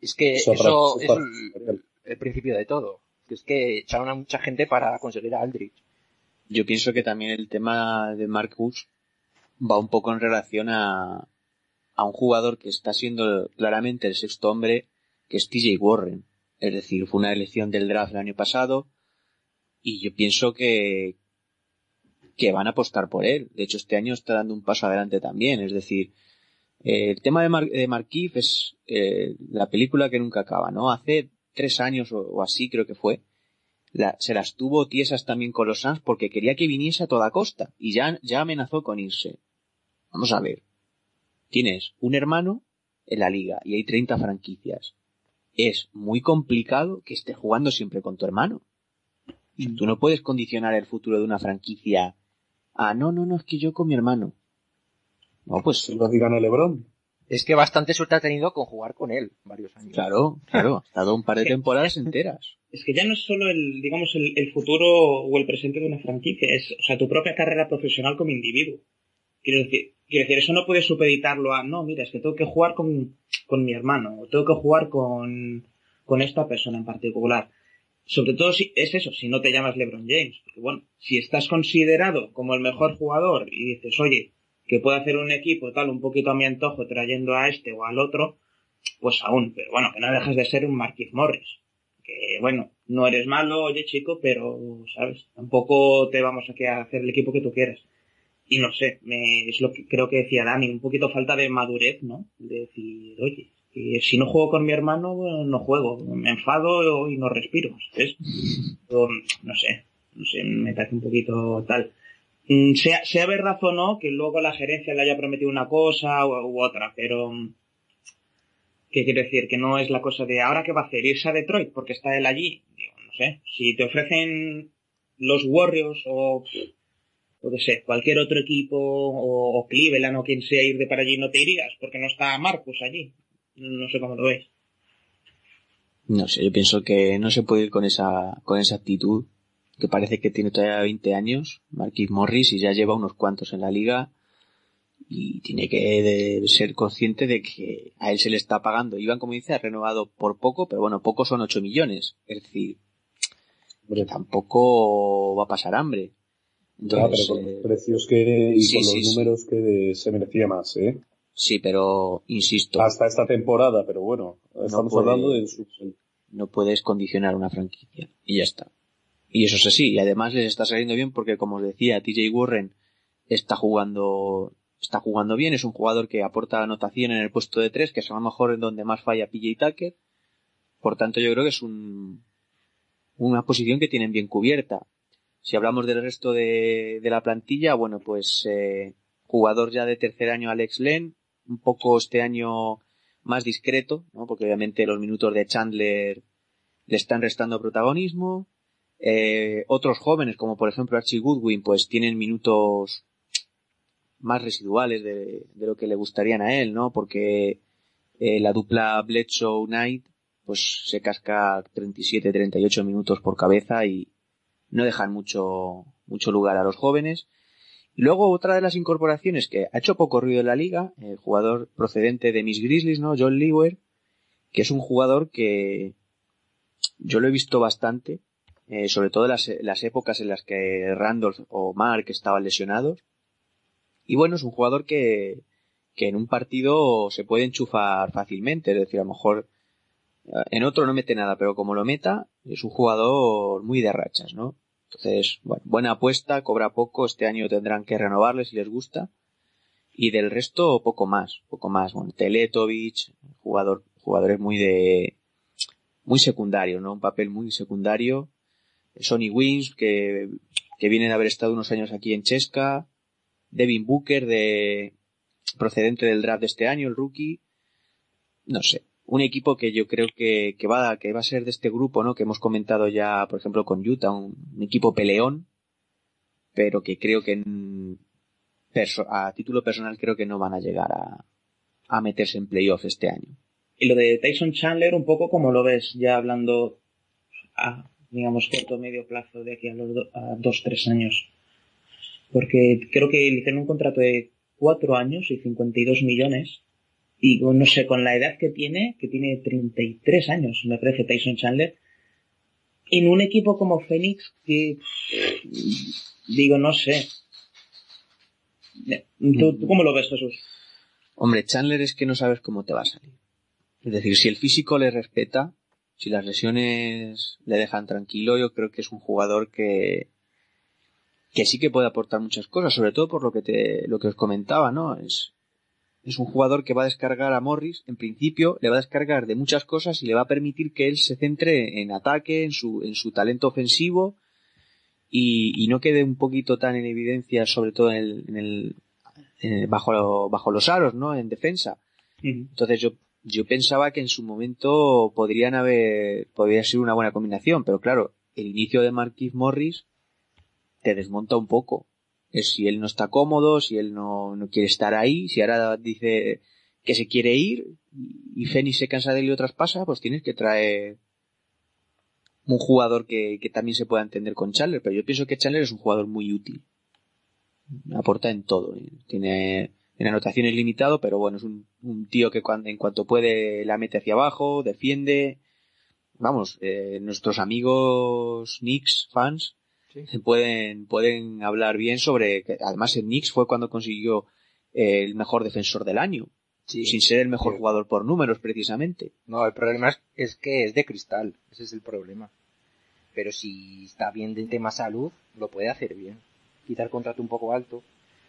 D: Es que
E: Eso
D: eso,
E: habrá-
D: es el, el principio de todo. Que Es que echaron a mucha gente para conseguir a Aldrich.
F: Yo pienso que también el tema de Marcus va un poco en relación a, a un jugador que está siendo claramente el sexto hombre, que es TJ Warren. Es decir, fue una elección del draft el año pasado y yo pienso que, que van a apostar por él. De hecho, este año está dando un paso adelante también. Es decir, eh, el tema de, Mar de Markif es eh, la película que nunca acaba, ¿no? Hace tres años o, o así creo que fue, la- se las tuvo tiesas también con los Suns porque quería que viniese a toda costa y ya, ya amenazó con irse. Vamos a ver. Tienes un hermano en la liga y hay 30 franquicias. Es muy complicado que estés jugando siempre con tu hermano. O sea, Tú no puedes condicionar el futuro de una franquicia a no, no, no, es que yo con mi hermano. No, pues
E: Se lo digan a Lebron.
D: Es que bastante suerte ha tenido con jugar con él varios años.
F: claro, claro, ha estado un par de temporadas enteras.
B: Es que ya no es solo el, digamos, el, el futuro o el presente de una franquicia, es, o sea, tu propia carrera profesional como individuo. Quiero decir, quiero decir, eso no puedes supeditarlo a, no, mira, es que tengo que jugar con, con mi hermano, o tengo que jugar con, con esta persona en particular. Sobre todo si, es eso, si no te llamas LeBron James. Porque bueno, si estás considerado como el mejor jugador y dices, oye, que puedo hacer un equipo tal, un poquito a mi antojo, trayendo a este o al otro, pues aún, pero bueno, que no dejas de ser un Marquis Morris que bueno, no eres malo, oye chico, pero, ¿sabes? Tampoco te vamos a que- a hacer el equipo que tú quieras. Y no sé, me, es lo que creo que decía Dani, un poquito falta de madurez, ¿no? De decir, oye, si no juego con mi hermano, no juego, me enfado y no respiro, ¿sabes? O, no sé, no sé, me parece un poquito tal. Mm, Sea, sea verdad o no, que luego la gerencia le haya prometido una cosa u, otra, pero mm, ¿Qué quiero decir? Que no es la cosa de ahora qué va a hacer, irse a Detroit porque está él allí. Digo, no sé. Si te ofrecen los Warriors o, o qué sé, cualquier otro equipo o, o Cleveland o quien sea ir de para allí, no te irías porque no está Marcus allí. No, sé cómo lo veis.
F: No sé, yo pienso que no se puede ir con esa, con esa actitud, que parece que tiene todavía 20 años, Marquis Morris, y ya lleva unos cuantos en la liga, y tiene que ser consciente de que a él se le está pagando. Iván, como dice, ha renovado por poco, pero bueno, poco son 8 millones. Es decir,
E: Hombre,
F: tampoco va a pasar hambre.
E: ya, pero
F: Entonces,
E: con los precios que, y
F: sí,
E: con los
F: sí.
E: números que se merecía más, ¿eh?
F: sí, pero insisto,
E: Hasta esta temporada, pero bueno, estamos
F: puede-
E: hablando de su,
F: no puedes condicionar una franquicia. Y ya está. Y eso es así. Y además les está saliendo bien porque, como os decía, TJ Warren está jugando, está jugando bien. Es un jugador que aporta anotación en el puesto de tres, que es a lo mejor en donde más falla PJ Tucker. Por tanto, yo creo que es un, una posición que tienen bien cubierta. Si hablamos del resto de, de la plantilla, bueno, pues, eh, jugador ya de tercer año Alex Len, un poco este año más discreto, ¿no? Porque obviamente los minutos de Chandler le están restando protagonismo. Eh, otros jóvenes, como por ejemplo Archie Goodwin, pues tienen minutos más residuales de, lo que le gustarían a él, ¿no? Porque eh, la dupla Bledsoe Knight, pues se casca 37, 38 minutos por cabeza y no dejan mucho, mucho lugar a los jóvenes. Luego otra de las incorporaciones que ha hecho poco ruido en la liga, el jugador procedente de Miss Grizzlies, ¿no? John Lewer, que es un jugador que yo lo he visto bastante, eh, sobre todo las, las épocas en las que Randolph o Mark estaban lesionados. Y bueno, es un jugador que, que en un partido se puede enchufar fácilmente, es decir, a lo mejor En otro no mete nada, pero como lo meta, es un jugador muy de rachas, ¿no? Entonces, bueno, buena apuesta, cobra poco, este año tendrán que renovarle si les gusta. Y del resto, poco más, poco más. Bueno, Teletovic, jugador, jugadores muy de, muy secundario, ¿no? Un papel muy secundario. Sonny Wins, que, que viene de haber estado unos años aquí en Chesca. Devin Booker, de, procedente del draft de este año, el rookie. No sé. Un equipo que yo creo que, que va, que va a ser de este grupo, ¿no? Que hemos comentado ya, por ejemplo, con Utah, un, equipo peleón, pero que creo que en, a título personal creo que no van a llegar a, a meterse en playoff este año.
B: Y lo de Tyson Chandler, un poco como lo ves, ya hablando a, digamos, corto medio plazo de aquí a los do, a dos, tres años. Porque creo que le hicieron un contrato de cuatro años y 52 millones. Y no sé, con la edad que tiene, que tiene 33 años, me parece Tyson Chandler, en un equipo como Phoenix, que digo, no sé, ¿Tú, ¿Tú, cómo lo ves, Jesús?
F: Hombre, Chandler es que no sabes cómo te va a salir. Es decir, si el físico le respeta, si las lesiones le dejan tranquilo, yo creo que es un jugador que, que sí que puede aportar muchas cosas, sobre todo por lo que te, lo que os comentaba, ¿no? Es, es un jugador que va a descargar a Morris, en principio, le va a descargar de muchas cosas y le va a permitir que él se centre en ataque, en su, en su talento ofensivo, y, y, no quede un poquito tan en evidencia, sobre todo en el, en el, en el bajo, bajo los aros, ¿no? En defensa. Entonces yo, yo pensaba que en su momento podrían haber, podría ser una buena combinación, pero claro, el inicio de Marquis Morris te desmonta un poco. Es si él no está cómodo, si él no, quiere estar ahí, si ahora dice que se quiere ir y Fenix se cansa de él y otras pasa, pues tienes que traer un jugador que, que, también se pueda entender con Chandler, pero yo pienso que Chandler es un jugador muy útil. Aporta en todo. Tiene en anotaciones limitado, pero bueno, es un, un tío que cuando, en cuanto puede la mete hacia abajo, defiende. Vamos, eh, nuestros amigos Knicks fans sí. pueden, pueden hablar bien sobre que además en Knicks fue cuando consiguió eh, el mejor defensor del año. Sí, sin ser el mejor sí. jugador por números precisamente.
D: No, el problema es, es, que es de cristal, ese es el problema. Pero si está bien de tema salud, lo puede hacer bien. Quitar contrato un poco alto.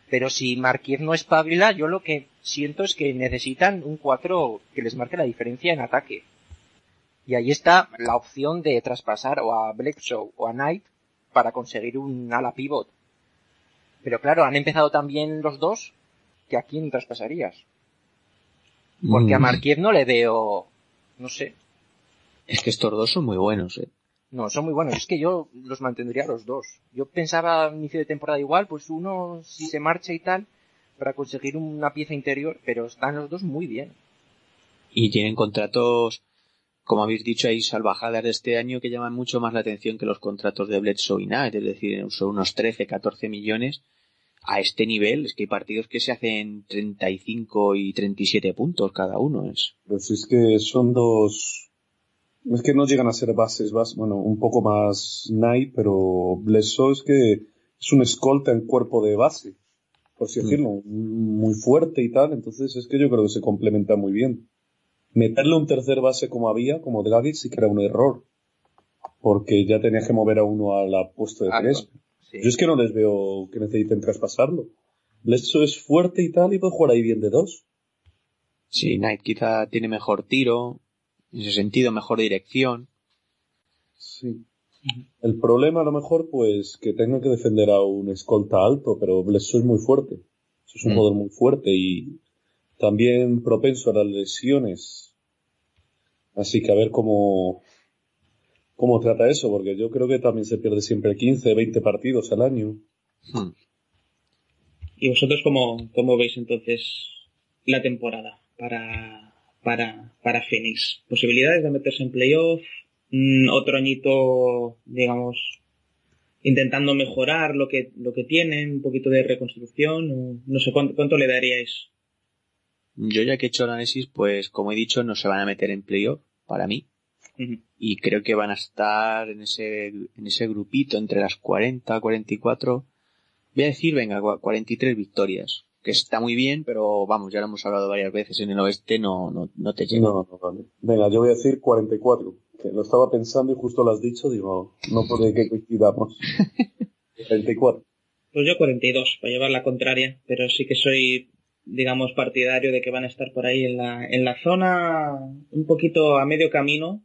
D: Pero si Marquez no espabila, yo lo que siento es que necesitan un 4 que les marque la diferencia en ataque. Y ahí está la opción de traspasar o a Bledsoe o a Knight para conseguir un ala pivot. Pero claro, han empezado también los dos, que a quién traspasarías. Porque a Marquez no le veo, no sé.
F: Es que estos dos son muy buenos, eh.
D: No, son muy buenos. Es que yo los mantendría los dos. Yo pensaba a inicio de temporada igual, pues uno si se marcha y tal, para conseguir una pieza interior, pero están los dos muy bien.
F: Y tienen contratos, como habéis dicho, hay salvajadas de este año que llaman mucho más la atención que los contratos de Bledsoe y Knight, es decir, son unos 13, 14 millones a este nivel es que hay partidos que se hacen 35 y 37 puntos cada uno. Es.
E: Pues es que son dos. Es que no llegan a ser bases, bas, bueno, un poco más Knight, pero Bledsoe es que es un escolta en cuerpo de base, por así decirlo, mm. muy fuerte y tal, entonces es que yo creo que se complementa muy bien. Meterle un tercer base como había, como Dragic, sí que era un error, porque ya tenías que mover a uno al puesto de tres. Ah, Sí. Yo es que no les veo que necesiten traspasarlo. Bledsoe es fuerte y tal y puede jugar ahí bien de dos.
F: Sí, Knight quizá tiene mejor tiro, en ese sentido mejor dirección.
E: Sí. El problema a lo mejor pues que tenga que defender a un escolta alto, pero Bledsoe es muy fuerte. Es un mm. jugador muy fuerte y también propenso a las lesiones. Así que a ver cómo, cómo trata eso, porque yo creo que también se pierde siempre 15, 20 partidos al año.
B: Hmm. ¿Y vosotros cómo, cómo veis entonces la temporada para, para, para Phoenix? ¿Posibilidades de meterse en playoff? Mm, ¿Otro añito, digamos, intentando mejorar lo que, lo que tienen? ¿Un poquito de reconstrucción? O, no sé, ¿cuánto, ¿cuánto le daríais?
F: Yo ya que he hecho el análisis, pues como he dicho, no se van a meter en playoff, para mí y creo que van a estar en ese, en ese grupito entre las 40, 44, voy a decir, venga, 43 victorias. Que está muy bien, pero vamos, ya lo hemos hablado varias veces en el oeste, no, no, no te llega.
E: No, no, vale. Venga, yo voy a decir 44. Que lo estaba pensando y justo lo has dicho, digo, no puede que coincidamos. 44.
B: Pues yo 42, para llevar la contraria, pero sí que soy, digamos, partidario de que van a estar por ahí en la, en la zona un poquito a medio camino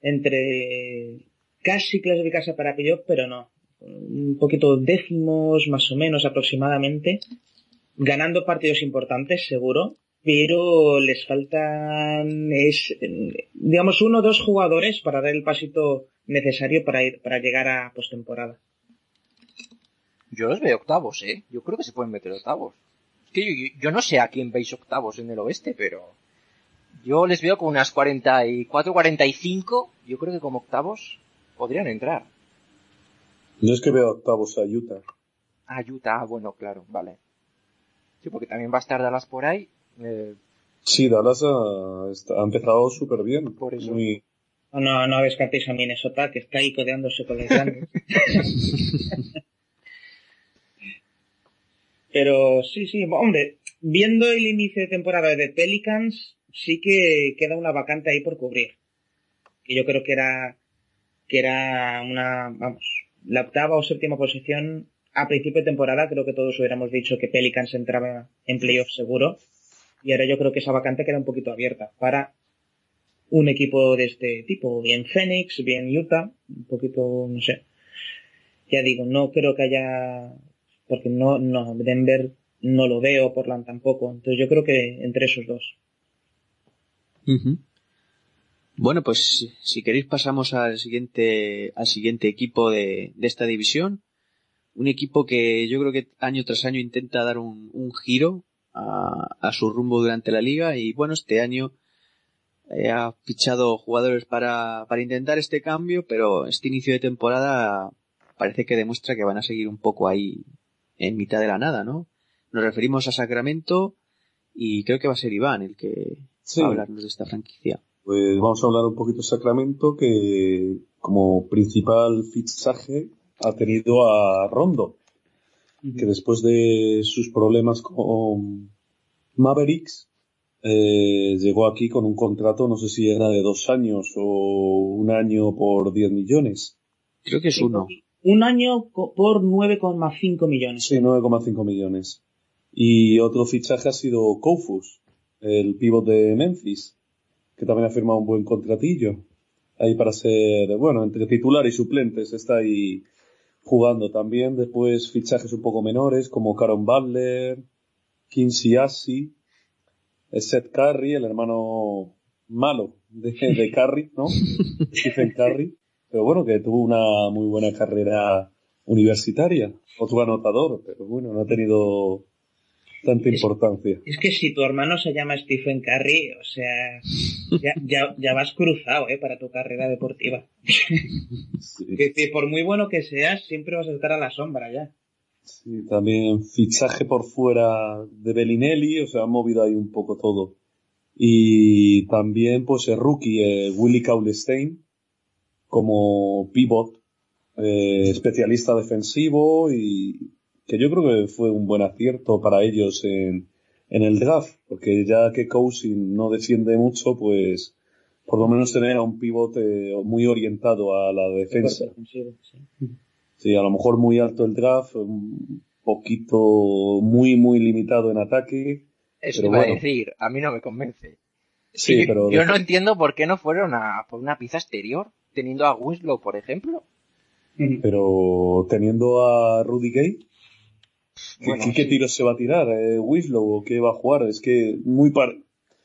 B: entre casi clasificarse para playoff, pero no. Un poquito décimos, más o menos aproximadamente, ganando partidos importantes, seguro, pero les faltan, es, digamos, uno o dos jugadores para dar el pasito necesario para ir, para llegar a postemporada.
D: Yo los veo octavos, ¿eh? Yo creo que se pueden meter octavos. Es que yo, yo no sé a quién veis octavos en el oeste, pero yo les veo con unas 44, 45. Yo creo que como octavos podrían entrar.
E: Yo es que veo octavos a Utah.
D: Ah, Utah, bueno, claro, vale. Sí, porque también va a estar Dallas por ahí. Eh,
E: Sí, Dallas ha, está- ha empezado súper bien.
D: Por eso.
E: Muy,
B: No, no, no descartéis a Minnesota, que está ahí codeándose con los grandes. Pero sí, sí, hombre, viendo el inicio de temporada de Pelicans, sí que queda una vacante ahí por cubrir. Que yo creo que era, que era una, vamos, la octava o séptima posición a principio de temporada, creo que todos hubiéramos dicho que Pelicans entraba en playoff seguro. Y ahora yo creo que esa vacante queda un poquito abierta para un equipo de este tipo, bien Phoenix, bien Utah, un poquito, no sé. Ya digo, no creo que haya, porque no, no, Denver no lo veo, Portland tampoco, entonces yo creo que entre esos dos.
F: Bueno, pues si queréis pasamos al siguiente, al siguiente equipo de, de esta división. Un equipo que yo creo que año tras año intenta dar un, un giro a, a su rumbo durante la liga y bueno, este año eh, ha fichado jugadores para, para intentar este cambio, pero este inicio de temporada parece que demuestra que van a seguir un poco ahí en mitad de la nada, ¿no? Nos referimos a Sacramento y creo que va a ser Iván el que
E: Sí.
F: va a hablarnos de esta franquicia.
E: Pues vamos a hablar un poquito de Sacramento, que como principal fichaje ha tenido a Rondo, que después de sus problemas con Mavericks, eh, llegó aquí con un contrato, no sé si era de dos años o un año por 10 millones.
F: Creo que es uno.
B: Un año por 9,5 millones.
E: Sí, 9,5 millones. Y otro fichaje ha sido Koufus, el pívot de Memphis, que también ha firmado un buen contratillo. Ahí para ser, bueno, entre titular y suplentes está ahí jugando también. Después fichajes un poco menores como Caron Butler, Quincy Assi, Seth Curry, el hermano malo de, de Curry, ¿no? Stephen Curry. Pero bueno, que tuvo una muy buena carrera universitaria. Otro anotador, pero bueno, no ha tenido tanta importancia.
B: Es que si tu hermano se llama Stephen Curry, o sea, ya, ya, ya vas cruzado, eh, para tu carrera deportiva.
E: Sí.
B: Decir, por muy bueno que seas, siempre vas a estar a la sombra ya.
E: Sí, también fichaje por fuera de Bellinelli, o sea, ha movido ahí un poco todo. Y también, pues, el rookie, eh, Willy Kaulestein, como pivot, eh, especialista defensivo y que yo creo que fue un buen acierto para ellos en, en el draft, porque ya que Cousin no defiende mucho, pues, por lo menos tener a un pivot eh, muy orientado a la defensa.
B: Sí.
E: A lo mejor muy alto el draft, un poquito muy, muy limitado en ataque.
D: Eso te iba a decir, a mí no me convence.
E: Sí, pero
D: yo no entiendo por qué no fueron a por una pieza exterior, teniendo a Winslow, por ejemplo.
E: pero teniendo a Rudy Gay, ¿qué,
D: Bueno,
E: qué- tiros se va a tirar? Eh, ¿Winslow o qué va a jugar? Es que muy par...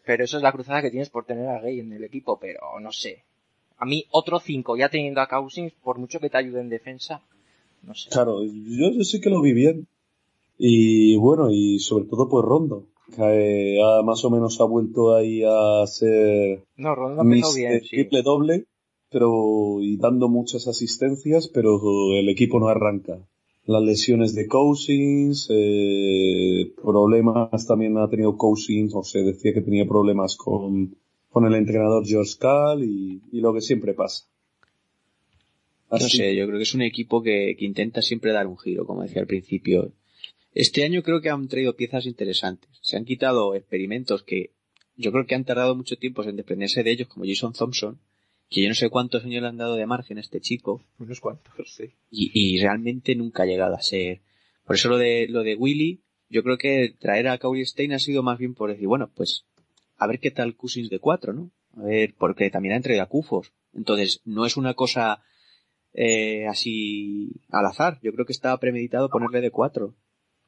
D: Pero eso es la cruzada que tienes por tener a Gay en el equipo, pero no sé. A mí otro 5 ya teniendo a Cousins, por mucho que te ayude en defensa, no sé.
E: Claro, yo, yo sí que lo vi bien. Y bueno, y sobre todo pues Rondo, que eh, ha- más o menos ha vuelto ahí a ser
D: No, Rondo empezó bien, sí.
E: triple doble, pero y dando muchas asistencias, pero el equipo no arranca. Las lesiones de Cousins, eh, problemas también ha tenido Cousins, o se decía que tenía problemas con, con el entrenador George Cal y, y lo que siempre pasa.
F: No sé, yo creo que es un equipo que, que intenta siempre dar un giro, como decía al principio. Este año creo que han traído piezas interesantes. Se han quitado experimentos que yo creo que han tardado mucho tiempo en desprenderse de ellos, como Jason Thompson, que yo no sé cuántos años le han dado de margen a este chico.
D: Unos cuantos, sí.
F: Y, y realmente nunca ha llegado a ser. Por eso lo de, lo de Willy, yo creo que traer a Cowley Stein ha sido más bien por decir, bueno, pues, a ver qué tal Cousins de 4, ¿no? A ver, porque también ha traído a Cufos. Entonces, no es una cosa eh, así al azar. Yo creo que estaba premeditado ponerle de 4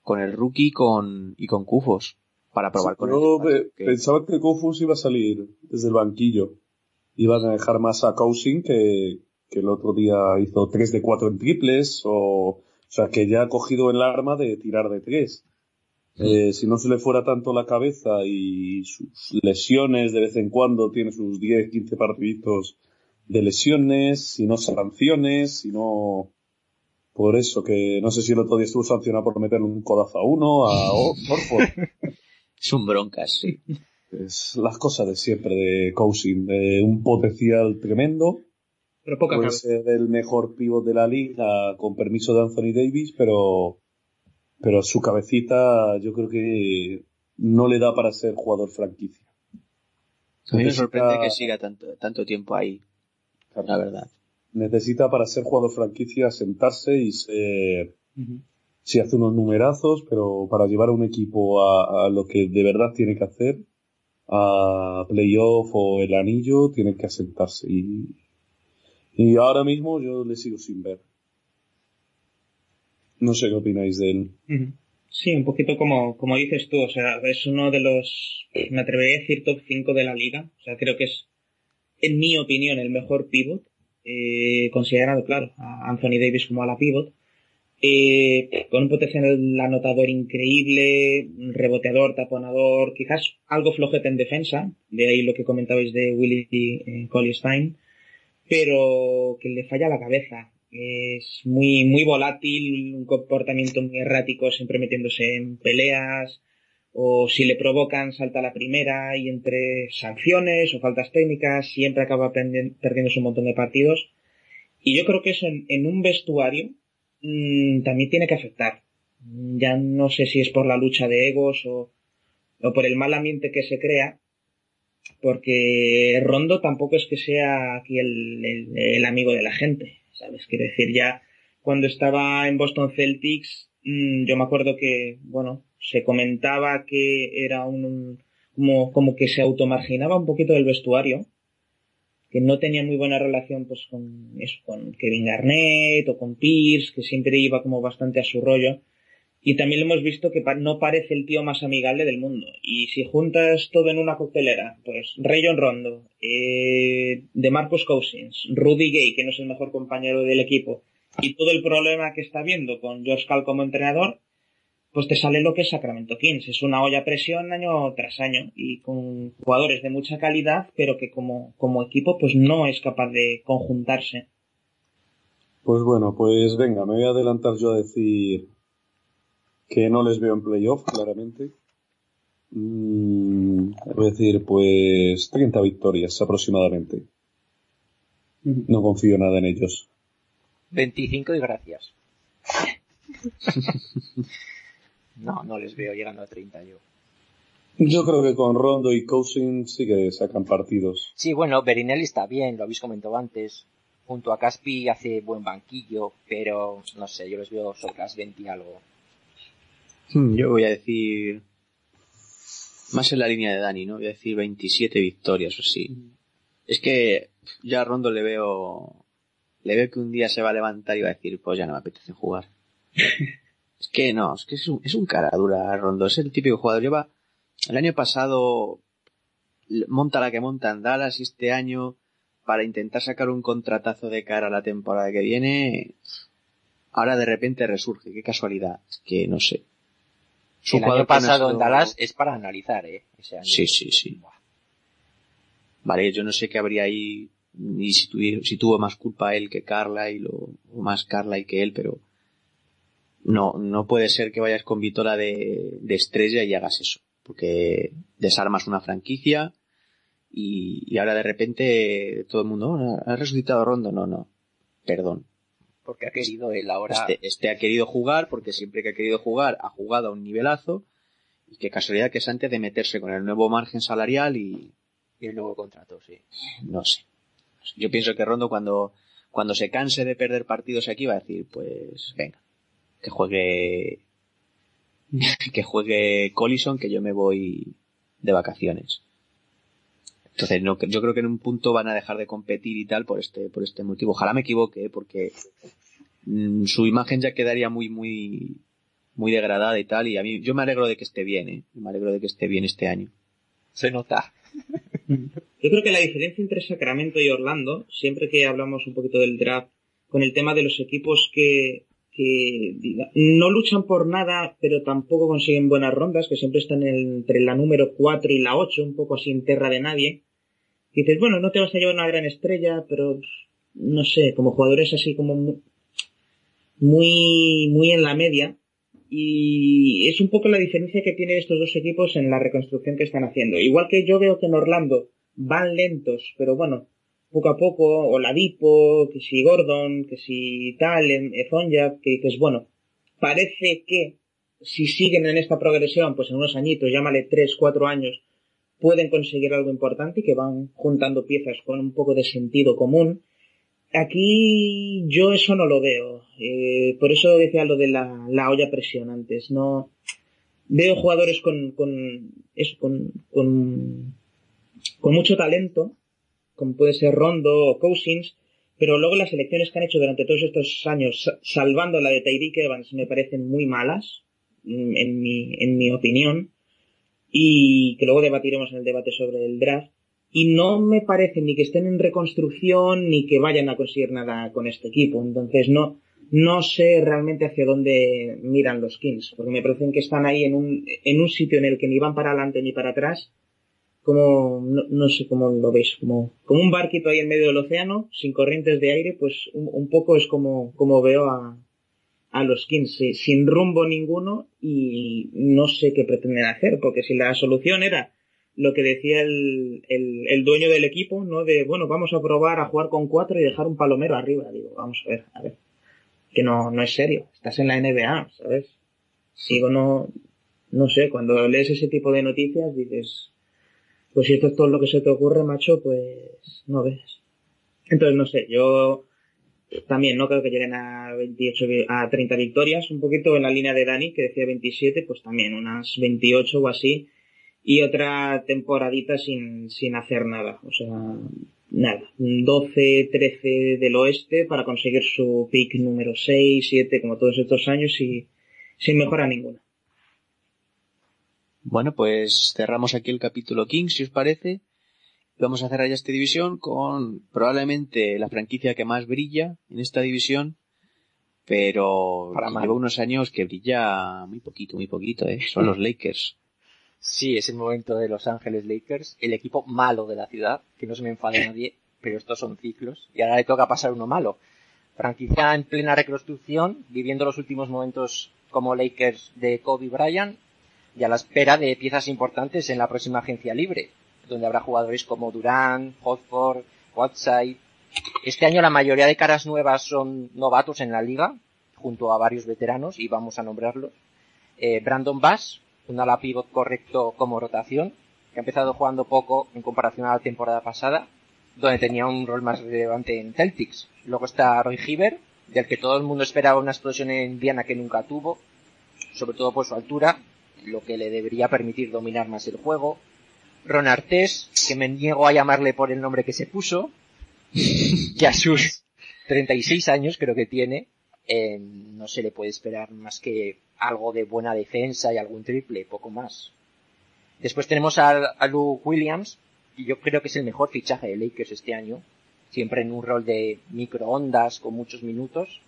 F: con el rookie con, y con Cufos para probar con
E: Yo
F: él.
E: pe- pensaba que Kofus iba a salir desde el banquillo. Iban a dejar más a Cousin que, que el otro día hizo 3 de 4 en triples o, o sea que ya ha cogido el arma de tirar de 3. Eh, si no se le fuera tanto la cabeza y sus lesiones de vez en cuando tiene sus 10, 15 partiditos de lesiones, si no sanciones, si no por eso que no sé si el otro día estuvo sancionado por meterle un codazo a uno, a Or- Orford.
F: Es un broncas, sí.
E: Es las cosas de siempre de Cousin, de un potencial tremendo.
B: Pero poca
E: Puede
B: cabeza.
E: ser el mejor pívot de la liga con permiso de Anthony Davis, pero, pero su cabecita yo creo que no le da para ser jugador franquicia.
F: A mí me sorprende que siga tanto, tanto tiempo ahí, la verdad.
E: Necesita para ser jugador franquicia sentarse y ser, sí hace unos numerazos, pero para llevar a un equipo a, a lo que de verdad tiene que hacer, a playoff o el anillo, tiene que asentarse. Y, y ahora mismo yo le sigo sin ver. No sé qué opináis de él.
B: Sí, un poquito como, como dices tú, o sea, es uno de los, me atrevería a decir top 5 de la liga, o sea, creo que es, en mi opinión, el mejor pivot, eh, considerando, claro, a Anthony Davis como a la pivot, eh, con un potencial anotador increíble, reboteador, taponador, quizás algo flojete en defensa, de ahí lo que comentabais de Willie eh, pero que le falla la cabeza. Es muy, muy volátil, un comportamiento muy errático, siempre metiéndose en peleas, o si le provocan salta la primera y entre sanciones o faltas técnicas siempre acaba perdiéndose un montón de partidos. Y yo creo que eso en un vestuario mm, también tiene que afectar. Mm, Ya no sé si es por la lucha de egos o, o por el mal ambiente que se crea, porque Rondo tampoco es que sea aquí el, el- el amigo de la gente, ¿sabes? Quiero decir, ya cuando estaba en Boston Celtics, mm, yo me acuerdo que, bueno, se comentaba que era un, como, como que se automarginaba un poquito del vestuario, que no tenía muy buena relación pues con eso, con Kevin Garnett o con Pierce, que siempre iba como bastante a su rollo. Y también hemos visto que no parece el tío más amigable del mundo. Y si juntas todo en una coctelera, pues Rayon Rondo, eh, de Marcus Cousins, Rudy Gay, que no es el mejor compañero del equipo, y todo el problema que está viendo con George Cal como entrenador, pues te sale lo que es Sacramento Kings. Es una olla a presión año tras año y con jugadores de mucha calidad, pero que como, como equipo pues no es capaz de conjuntarse.
E: Pues bueno, pues venga, me voy a adelantar yo a decir que no les veo en playoff, claramente. Mm, voy a decir, pues 30 victorias aproximadamente. No confío nada en ellos.
D: 25 y gracias. no, no les veo llegando a 30 yo.
E: Yo creo que con Rondo y Cousins sí que sacan partidos.
D: Sí, bueno, Berinelli está bien, lo habéis comentado antes. Junto a Caspi hace buen banquillo, pero no sé, yo les veo sobre las 20 y algo.
F: Hmm, Yo voy a decir más en la línea de Dani, ¿no? Voy a decir 27 victorias o sí. Es que ya a Rondo le veo le veo que un día se va a levantar y va a decir, pues ya no me apetece jugar. es que no, es que es un, es un cara dura Rondo, es el típico jugador. Lleva el año pasado monta la que monta en Dallas y este año para intentar sacar un contratazo de cara a la temporada que viene, ahora de repente resurge, qué casualidad, es que no sé. Es un
D: el
F: jugador
D: año pasado en Dallas es para analizar, ¿eh? Ese año.
F: Sí, sí, sí.
D: Buah.
F: Vale, yo no sé qué habría ahí, ni si, tuvi- si tuvo más culpa él que Carlyle o, o más Carlyle que él, pero no, no puede ser que vayas con Vitola de, de estrella y hagas eso, porque desarmas una franquicia y, y ahora de repente todo el mundo, "Oh, ha resucitado Rondo, no, no, perdón.
D: Porque ha querido él ahora.
F: Este, este ha querido jugar porque siempre que ha querido jugar ha jugado a un nivelazo y qué casualidad que es antes de meterse con el nuevo margen salarial y
D: Y el nuevo contrato, sí.
F: no sé. Yo pienso que Rondo cuando, cuando se canse de perder partidos aquí va a decir, pues venga, que juegue que juegue Collison que yo me voy de vacaciones. Entonces no, yo creo que en un punto van a dejar de competir y tal por este, por este motivo. Ojalá me equivoque, ¿eh? porque mm, su imagen ya quedaría muy, muy, muy degradada y tal. Y a mí, yo me alegro de que esté bien, ¿eh? Me alegro de que esté bien este año.
D: Se nota.
B: Yo creo que la diferencia entre Sacramento y Orlando, siempre que hablamos un poquito del draft, con el tema de los equipos que, que no luchan por nada, pero tampoco consiguen buenas rondas, que siempre están en- entre la número 4 y la 8, un poco en tierra de nadie. Dices, bueno, no te vas a llevar una gran estrella, pero no sé, como jugadores así como mu- muy, muy en la media. Y es un poco la diferencia que tienen estos dos equipos en la reconstrucción que están haciendo. Igual que yo veo que en Orlando van lentos, pero bueno, poco a poco, o Ladipo, que si Gordon, que si tal, en Ezonja, que dices, bueno, parece que si siguen en esta progresión, pues en unos añitos, llámale 3, 4 años, pueden conseguir algo importante y que van juntando piezas con un poco de sentido común. Aquí yo eso no lo veo. Eh, por eso decía lo de la, la olla presión antes. No veo jugadores con, con, eso, con, con, con mucho talento, como puede ser Rondo o Cousins, pero luego las elecciones que han hecho durante todos estos años, sa- salvando la de Tyreek Evans, me parecen muy malas, mm, en mi, en mi opinión, y que luego debatiremos en el debate sobre el draft. Y no me parece ni que estén en reconstrucción ni que vayan a conseguir nada con este equipo. Entonces no, no sé realmente hacia dónde miran los Kings, porque me parecen que están ahí en un, en un sitio en el que ni van para adelante ni para atrás, como, no, no sé cómo lo veis, como, como un barquito ahí en medio del océano, sin corrientes de aire, pues un, poco es como, como veo a, a los Kings, sí, sin rumbo ninguno y no sé qué pretenden hacer, porque si la solución era lo que decía el, el, el dueño del equipo, ¿no? De, bueno, vamos a probar a jugar con cuatro y dejar un palomero arriba. Digo, vamos a ver, a ver. Que no, no es serio. Estás en la NBA, ¿sabes? Digo, no, no sé, cuando lees ese tipo de noticias dices, pues si esto es todo lo que se te ocurre, macho, pues no ves. Entonces, no sé, yo también no creo que lleguen a 28, vi- a 30 victorias, un poquito en la línea de Dani, que decía 27, pues también unas 28 o así, y otra temporadita sin, sin hacer nada, o sea, nada, 12, 13 del oeste para conseguir su pick número 6, 7, como todos estos años y sin mejora ninguna.
F: Bueno, pues cerramos aquí el capítulo King, si os parece. Vamos a cerrar ya esta división con probablemente la franquicia que más brilla en esta división, pero
D: Para
F: lleva unos años que brilla muy poquito, muy poquito, ¿eh? Son los Lakers.
D: Sí, es el momento de Los Ángeles Lakers, el equipo malo de la ciudad, que no se me enfade nadie, pero estos son ciclos, y ahora le toca pasar uno malo. Franquicia en plena reconstrucción, viviendo los últimos momentos como Lakers de Kobe Bryant, y a la espera de piezas importantes en la próxima agencia libre, donde habrá jugadores como Durant, Hotford, Whiteside. Este año la mayoría de caras nuevas son novatos en la liga, junto a varios veteranos, y vamos a nombrarlos. Eh, Brandon Bass, un ala pivot correcto como rotación, que ha empezado jugando poco en comparación a la temporada pasada, donde tenía un rol más relevante en Celtics. Luego está Roy Hibbert, del que todo el mundo esperaba una explosión en Indiana que nunca tuvo, sobre todo por su altura, lo que le debería permitir dominar más el juego. Ron Artés, que me niego a llamarle por el nombre que se puso, que a sus 36 años creo que tiene, eh, no se le puede esperar más que algo de buena defensa y algún triple, poco más. Después tenemos a, a Lou Williams, y yo creo que es el mejor fichaje de Lakers este año, siempre en un rol de microondas con muchos minutos,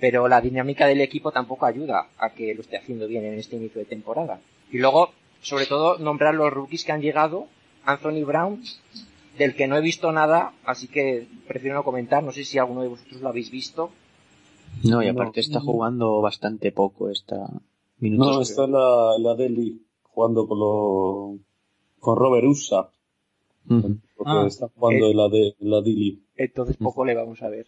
D: pero la dinámica del equipo tampoco ayuda a que lo esté haciendo bien en este inicio de temporada. Y luego, sobre todo, nombrar los rookies que han llegado, Anthony Brown, del que no he visto nada, así que prefiero no comentar, no sé si alguno de vosotros lo habéis visto.
F: No, y
E: No.
F: aparte está jugando bastante poco esta minutos.
E: No, está en la, la Delhi jugando con lo, con Robert Usa,
F: Ujú.
E: porque
B: Ah,
E: está jugando
D: eh.
E: en la de la Delhi.
D: Entonces poco le vamos a ver.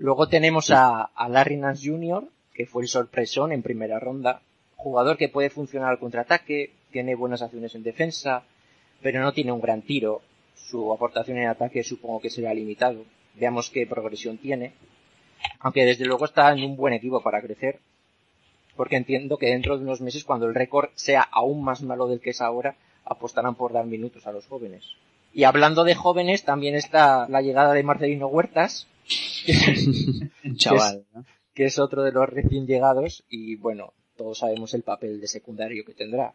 D: Luego tenemos a, a Larry Nance Jr., que fue el sorpresón en primera ronda. Jugador que puede funcionar al contraataque, tiene buenas acciones en defensa, pero no tiene un gran tiro. Su aportación en ataque supongo que será limitado. Veamos qué progresión tiene. Aunque desde luego está en un buen equipo para crecer. Porque entiendo que dentro de unos meses, cuando el récord sea aún más malo del que es ahora, apostarán por dar minutos a los jóvenes. Y hablando de jóvenes, también está la llegada de Marcelino Huertas,
F: Un chaval, ¿no?
D: que es otro de los recién llegados, y bueno, todos sabemos el papel de secundario que tendrá.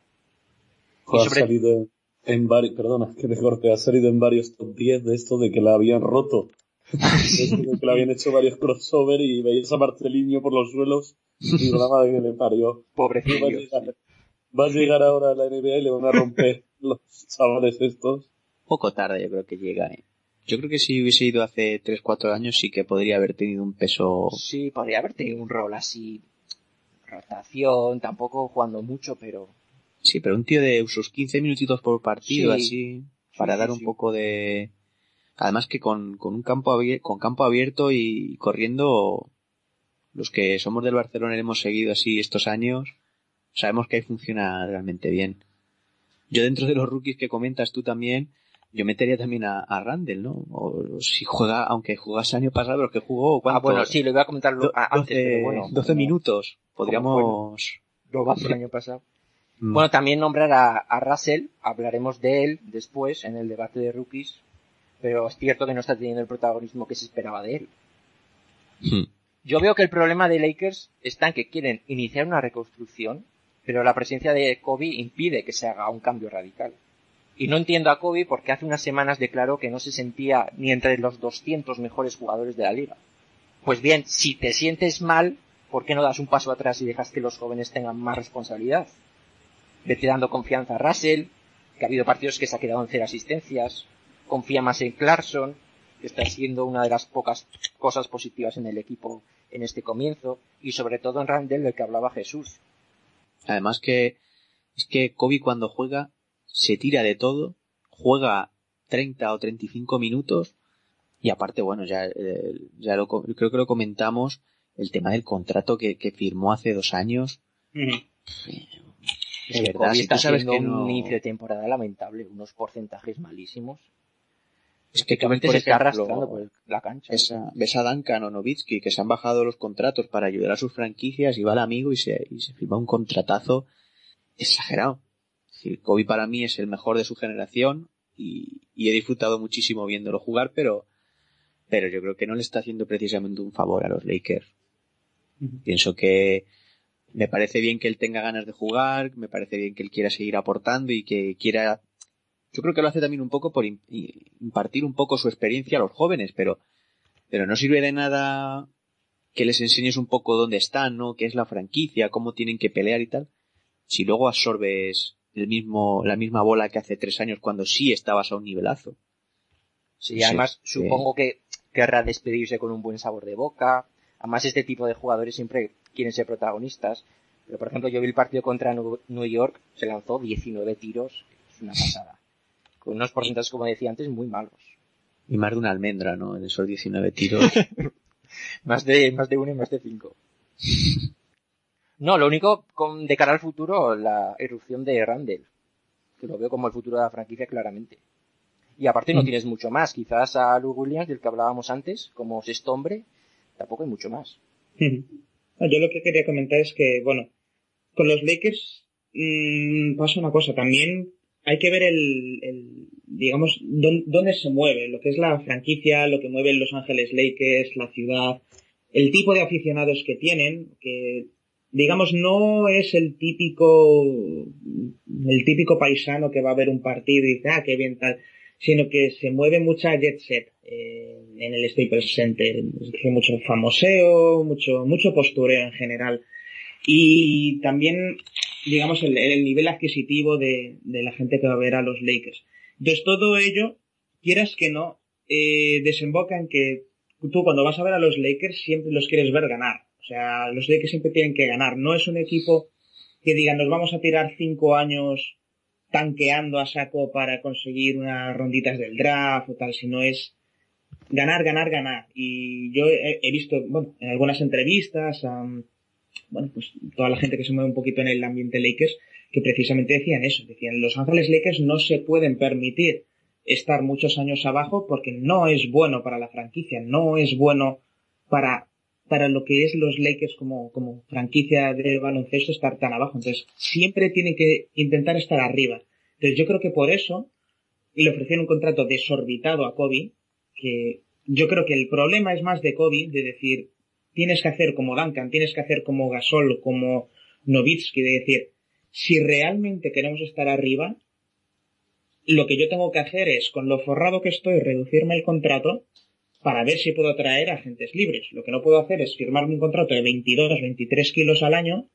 D: Y
E: Ha
D: sobre-
E: salido en, varios, perdona, que te corte, ha salido en varios top 10 de esto de que la habían roto. De que le habían hecho varios crossover y veías a Marcelinho por los suelos y la madre que le parió. Va a,
D: Pobrecillo.
E: llegar, va a llegar ahora a la NBA y le van a romper los chavales estos.
F: Poco tarde yo creo que llega, ¿eh? Yo creo que si hubiese ido hace 3-4 años sí que podría haber tenido un peso...
D: Sí, podría haber tenido un rol así, rotación, tampoco jugando mucho, pero
F: Sí, pero un tío de sus 15 minutitos por partido,
D: Sí.
F: así, para
D: Sí,
F: dar un
D: sí.
F: poco de... Además que con, con un campo abierto, con campo abierto y corriendo, los que somos del Barcelona y hemos seguido así estos años, sabemos que ahí funciona realmente bien. Yo dentro de los rookies que comentas tú también, yo metería también a, a Randall, ¿no? O, si juega, aunque jugase año pasado, pero que jugó,
D: Ah,
F: ¿cuánto?
D: bueno, sí, lo iba a comentar
F: Do-
D: antes,
F: 12,
D: pero bueno.
F: 12
D: como-
F: minutos. Podríamos...
D: Lo el año pasado.
F: Mm.
D: Bueno, también nombrar a, a Russell, hablaremos de él después en el debate de rookies, pero es cierto que no está teniendo el protagonismo que se esperaba de él.
F: Mm.
D: Yo veo que el problema de Lakers está en que quieren iniciar una reconstrucción, pero la presencia de Kobe impide que se haga un cambio radical. Y no entiendo a Kobe porque hace unas semanas declaró que no se sentía ni entre los 200 mejores jugadores de la liga. Pues bien, si te sientes mal, ¿por qué no das un paso atrás y dejas que los jóvenes tengan más responsabilidad? Vete dando confianza a Russell, que ha habido partidos que se ha quedado en cero asistencias, confía más en Clarkson, que está siendo una de las pocas cosas positivas en el equipo en este comienzo, y sobre todo en Randall del que hablaba Jesús.
F: Además que es que Kobe cuando juega se tira de todo, juega 30 o 35 minutos y aparte, bueno, ya, eh, ya lo, creo que lo comentamos, el tema del contrato que, que firmó hace dos años.
D: Es
F: De
D: que
F: verdad, si
D: está
F: tú sabes que no-
D: un inicio de temporada lamentable, unos porcentajes malísimos.
F: Es que por
D: se está arrastrando por la cancha.
F: ves a, ves a Duncan o Novitsky que se han bajado los contratos para ayudar a sus franquicias y va el amigo y se, y se firma un contratazo exagerado. Decir, Kobe para mí es el mejor de su generación y, y he disfrutado muchísimo viéndolo jugar, pero, pero yo creo que no le está haciendo precisamente un favor a los Lakers. Pienso que me parece bien que él tenga ganas de jugar, me parece bien que él quiera seguir aportando y que quiera yo creo que lo hace también un poco por impartir un poco su experiencia a los jóvenes, pero, pero no sirve de nada que les enseñes un poco dónde están, ¿no? ¿Qué es la franquicia? ¿Cómo tienen que pelear y tal? Si luego absorbes el mismo, la misma bola que hace tres años cuando sí estabas a un nivelazo.
D: Sí, además
F: sí.
D: supongo que querrá despedirse con un buen sabor de boca. Además este tipo de jugadores siempre quieren ser protagonistas. Pero por ejemplo yo vi el partido contra New York, se lanzó 19 tiros, es una pasada. Con unos porcentajes, como decía antes, muy malos.
F: Y más de una almendra, ¿no? En esos 19 tiros.
D: Más de, más de uno y más de cinco. No, lo único con, de cara al futuro, la erupción de Randall. Que lo veo como el futuro de la franquicia claramente. Y aparte no
F: Mm.
D: tienes mucho más. Quizás a Lou Williams, del que hablábamos antes, como sexto hombre, tampoco hay mucho más.
B: Yo lo que quería comentar es que, bueno, con los Lakers mm, pasa una cosa. También hay que ver el, el digamos, dón- dónde se mueve, lo que es la franquicia, lo que mueve Los Ángeles Lakers, la ciudad, el tipo de aficionados que tienen, que, digamos, no es el típico, el típico paisano que va a ver un partido y dice, ah, qué bien tal, sino que se mueve mucha jet set eh, en el Staples Center, mucho famoseo, mucho, mucho postureo en general. Y también, digamos, el, el nivel adquisitivo de, de la gente que va a ver a los Lakers. Entonces todo ello, quieras que no, eh, desemboca en que tú cuando vas a ver a los Lakers siempre los quieres ver ganar. O sea, los Lakers siempre tienen que ganar. No es un equipo que diga nos vamos a tirar cinco años tanqueando a saco para conseguir unas ronditas del draft o tal, sino es ganar, ganar, ganar. Y yo he, he visto, bueno, en algunas entrevistas, bueno, pues toda la gente que se mueve un poquito en el ambiente Lakers, que precisamente decían eso, decían los Ángeles Lakers no se pueden permitir estar muchos años abajo porque no es bueno para la franquicia, no es bueno para, para lo que es los Lakers como, como franquicia de baloncesto estar tan abajo. Entonces, siempre tienen que intentar estar arriba. Entonces, yo creo que por eso le ofrecieron un contrato desorbitado a Kobe, que yo creo que el problema es más de Kobe, de decir, tienes que hacer como Duncan, tienes que hacer como Gasol, como Novitsky, de decir, si realmente queremos estar arriba, lo que yo tengo que hacer es, con lo forrado que estoy, reducirme el contrato para ver si puedo traer agentes libres. Lo que no puedo hacer es firmarme un contrato de 22, 23 kilos al año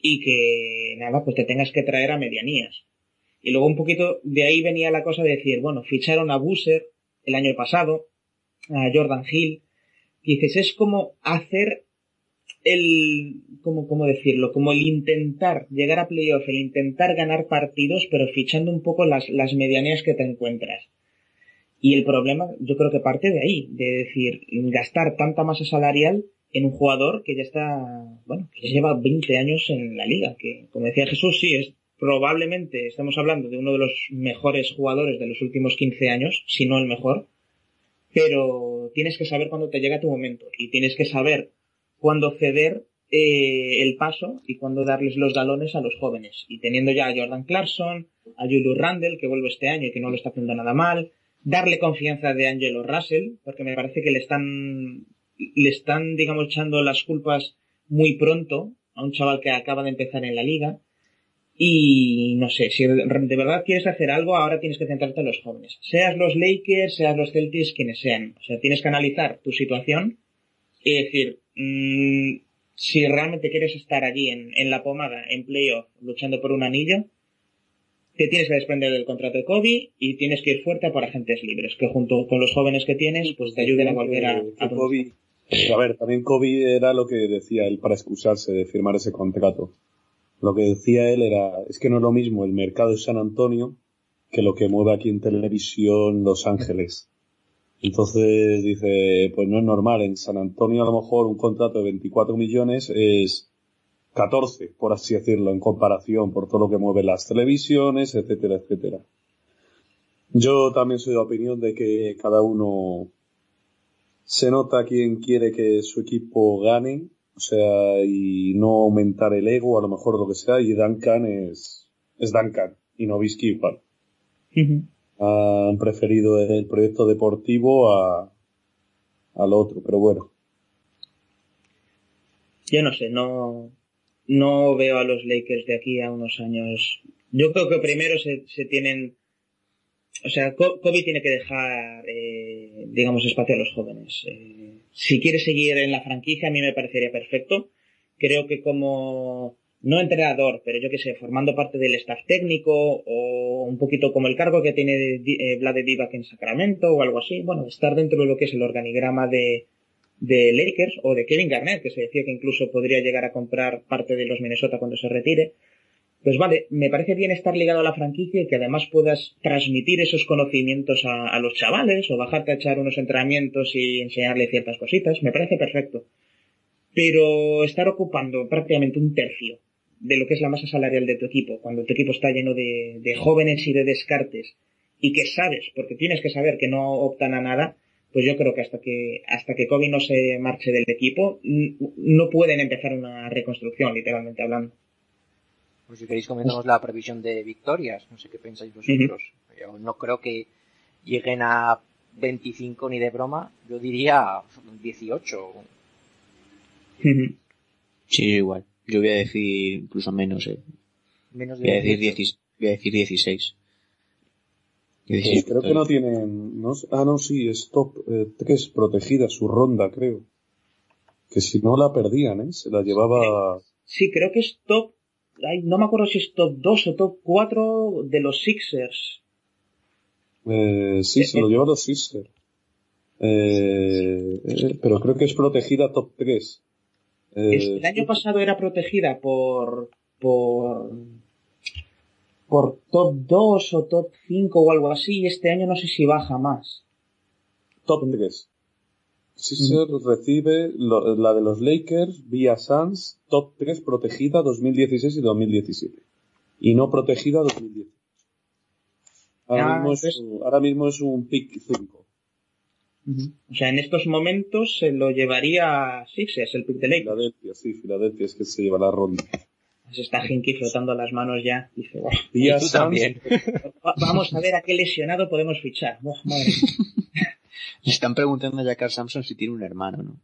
B: y que, nada, pues te tengas que traer a medianías. Y luego un poquito de ahí venía la cosa de decir, bueno, ficharon a Busser el año pasado, a Jordan Hill, y dices, es como hacer el, como, ¿cómo decirlo? Como el intentar llegar a playoff, el intentar ganar partidos, pero fichando un poco las, las medianías que te encuentras. Y el problema, yo creo que parte de ahí, de decir, gastar tanta masa salarial en un jugador que ya está, bueno, que ya lleva 20 años en la liga, que, como decía Jesús, sí, es probablemente, estamos hablando de uno de los mejores jugadores de los últimos 15 años, si no el mejor, pero tienes que saber cuándo te llega tu momento y tienes que saber cuándo ceder eh, el paso y cuándo darles los galones a los jóvenes. Y teniendo ya a Jordan Clarkson, a Julius Randle, que vuelve este año y que no lo está haciendo nada mal, darle confianza de Angelo Russell, porque me parece que le están, le están, digamos, echando las culpas muy pronto a un chaval que acaba de empezar en la liga. Y no sé, si de verdad quieres hacer algo, ahora tienes que centrarte en los jóvenes. Seas los Lakers, seas los Celtics, quienes sean. O sea, tienes que analizar tu situación y decir, mmm, si realmente quieres estar allí en, en la pomada, en playoff, luchando por un anillo, te tienes que desprender del contrato de Kobe y tienes que ir fuerte por agentes libres, que junto con los jóvenes que tienes, pues te ayuden a volver a... a,
E: Kobe, a ver, también Kobe era lo que decía él para excusarse de firmar ese contrato. Lo que decía él era, es que no es lo mismo el mercado de San Antonio que lo que mueve aquí en televisión Los Ángeles. Entonces dice, pues no es normal, en San Antonio a lo mejor un contrato de 24 millones es 14, por así decirlo, en comparación por todo lo que mueve las televisiones, etcétera, etcétera. Yo también soy de la opinión de que cada uno se nota quien quiere que su equipo gane o sea, y no aumentar el ego, a lo mejor lo que sea, y Duncan es, es Duncan, y Novisky igual. Han preferido el proyecto deportivo a, al otro, pero bueno.
B: Yo no sé, no, no veo a los Lakers de aquí a unos años. Yo creo que primero se, se tienen, o sea, Kobe tiene que dejar, eh, digamos, espacio a los jóvenes. Eh, si quiere seguir en la franquicia, a mí me parecería perfecto. Creo que como, no entrenador, pero yo que sé, formando parte del staff técnico o un poquito como el cargo que tiene eh, Vlad Divac en Sacramento o algo así, bueno, estar dentro de lo que es el organigrama de, de Lakers o de Kevin Garnett, que se decía que incluso podría llegar a comprar parte de los Minnesota cuando se retire. Pues vale, me parece bien estar ligado a la franquicia y que además puedas transmitir esos conocimientos a, a, los chavales o bajarte a echar unos entrenamientos y enseñarle ciertas cositas, me parece perfecto. Pero estar ocupando prácticamente un tercio de lo que es la masa salarial de tu equipo, cuando tu equipo está lleno de, de jóvenes y de descartes, y que sabes, porque tienes que saber que no optan a nada, pues yo creo que hasta que hasta que Kobe no se marche del equipo, no pueden empezar una reconstrucción, literalmente hablando.
D: Pues si queréis comentamos la previsión de victorias, no sé qué pensáis vosotros. Uh -huh. Yo no creo que lleguen a 25 ni de broma, yo diría 18.
F: Uh -huh. Sí, igual. Yo voy a decir incluso menos, eh.
D: Menos de
F: voy, a decir 10, voy a decir 16.
E: 16 creo que no tienen. No, ah, no, sí, es top eh, 3 protegida su ronda, creo. Que si no la perdían, ¿eh? Se la llevaba.
B: Sí, creo que es top ay, no me acuerdo si es top 2 o top 4 de los Sixers.
E: Eh, sí, se lo lleva los Sixers. Eh, eh, pero creo que es protegida top 3.
B: el año pasado era protegida por, por, por top 2 o top 5 o algo así, y este año no sé si baja más.
E: Top 3. Sixers recibe lo- la de los Lakers vía Suns, top 3 protegida 2016 y 2017. Y no protegida 2010. Ahora,
B: Ah,
E: mismo, es, un- ahora mismo es un pick 5.
B: O sea, en estos momentos se lo llevaría Sixers, el pick de Lakers.
E: Filadelfia, sí, Filadelfia es que se lleva la ronda.
B: Se está Hinky frotando las manos ya. Dice, "Buah,
E: Vía
D: Y tú
E: Suns,
D: también.
B: va- vamos a ver a qué lesionado podemos fichar. Madre mía.
F: Le están preguntando a Jakar Samson si tiene un hermano, ¿no?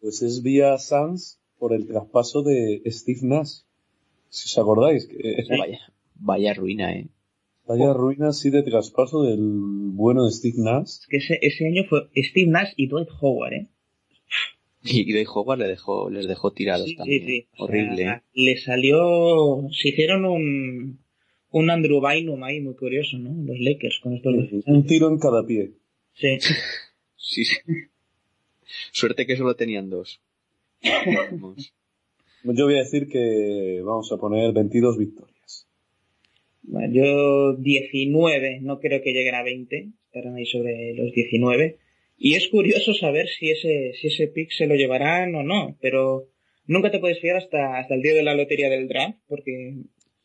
E: pues es vía Suns por el traspaso de Steve Nash. Si os acordáis, que
F: Vaya, vaya ruina, ¿eh?
E: vaya ruina así de traspaso del bueno de Steve Nash.
B: Es que ese, ese año fue Steve Nash y Dwight Howard, ¿eh?
F: Y, Dave Howard le dejó, les dejó tirados
B: Sí, sí,
F: también.
B: sí. O
F: Horrible,
B: sea. Le salió... Se hicieron un... Un Andrew Bynum ahí muy curioso, ¿no? Los Lakers con estos dos.
E: Un tiro en cada pie.
B: Sí.
F: Sí, sí. Suerte que solo tenían dos. Vamos.
E: Yo voy a decir que vamos a poner 22 victorias.
B: Bueno, yo 19, no creo que lleguen a 20, estarán ahí sobre los 19. Y es curioso saber si ese, si ese pick se lo llevarán o no, pero nunca te puedes fiar hasta, hasta el día de la lotería del draft, porque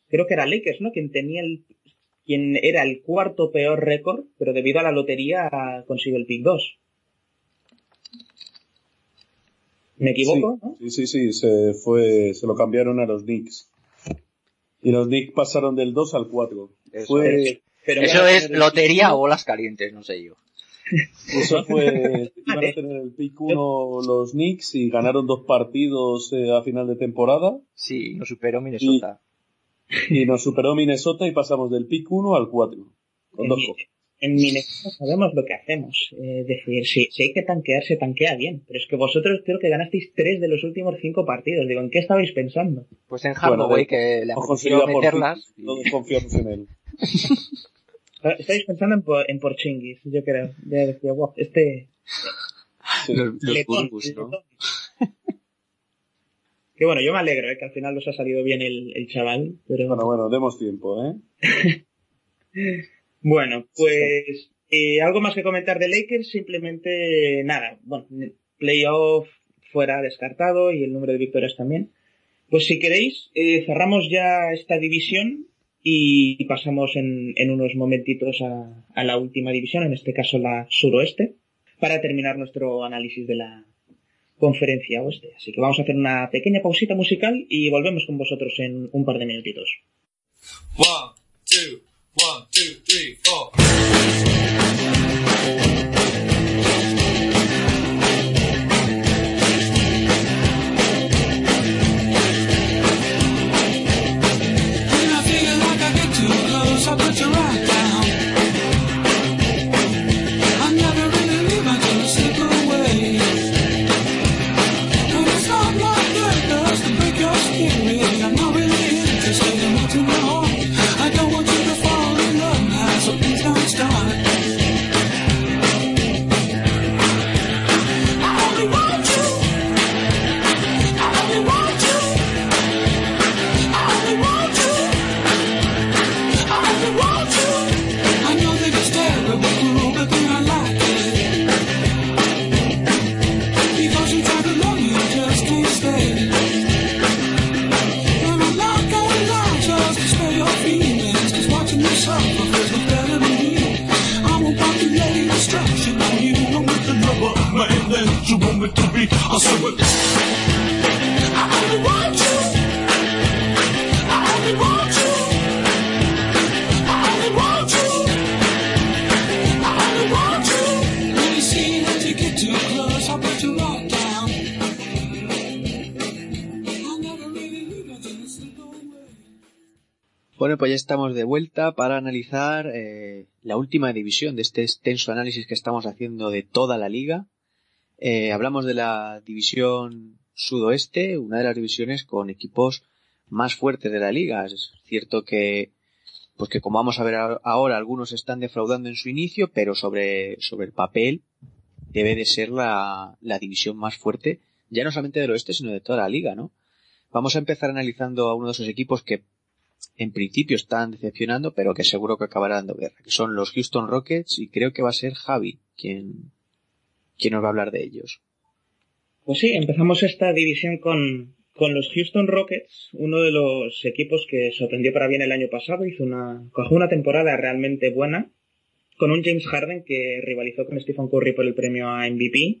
B: creo que era Lakers, ¿no? Quien tenía el, quien era el cuarto peor récord, pero debido a la lotería consiguió el pick 2. ¿Me equivoco? ¿no?
E: Sí, sí, sí, se fue, se lo cambiaron a los Knicks. Y los Knicks pasaron del 2 al 4.
F: Eso
E: Fue,
B: Pero
D: Eso es lotería o bolas calientes, no sé yo.
E: Eso fue, iban a tener el pick 1 los Knicks y ganaron dos partidos eh, a final de temporada
D: Sí, no superó Minnesota.
E: y nos superó Minnesota y pasamos del pick 1 al 4. Con
B: En,
E: dos
B: mi- en Minnesota sabemos lo que hacemos. Eh, Es decir, si, si hay que tanquear, se tanquea bien. Pero es que vosotros creo que ganasteis tres de los últimos cinco partidos. Digo, ¿en qué estabais pensando?
D: Pues en
E: Bueno,
D: Hardaway
E: de-
D: que le
E: conseguía
D: conseguido meterlas.
E: fin, Todos confiamos en él.
B: Estáis pensando en, por, en Porchingis, yo creo. Ya decía, wow, este...
F: Los, los
B: letón,
F: Burbus, ¿no?
B: letón. Que bueno, yo me alegro, eh, que al final os ha salido bien el, el chaval. Pero
E: Bueno, bueno, demos tiempo, ¿eh?
B: Bueno, pues eh, algo más que comentar de Lakers, simplemente nada, bueno, playoff fuera descartado y el número de victorias también. Pues si queréis, eh, cerramos ya esta división y pasamos en, unos momentitos a, a la última división, en este caso la suroeste, para terminar nuestro análisis de la conferencia oeste. Así que vamos a hacer una pequeña pausita musical y volvemos con vosotros en un par de minutitos.
H: One, two, one, two, three, four.
F: Bueno, pues ya estamos de vuelta para analizar eh, la última división de este extenso análisis que estamos haciendo de toda la liga. Eh, hablamos de la división sudoeste, una de las divisiones con equipos más fuertes de la liga. Es cierto que, pues que como vamos a ver ahora, algunos están defraudando en su inicio, pero sobre, sobre el papel debe de ser la, la división más fuerte, ya no solamente del oeste, sino de toda la liga, ¿no? Vamos a empezar analizando a uno de esos equipos que en principio están decepcionando, pero que seguro que acabará dando guerra, que son los Houston Rockets y creo que va a ser Javi quien, quien nos va a hablar de ellos.
B: Pues sí, empezamos esta división con, con los Houston Rockets, uno de los equipos que sorprendió para bien el año pasado, hizo una, cogió una temporada realmente buena, con un James Harden que rivalizó con Stephen Curry por el premio a MVP,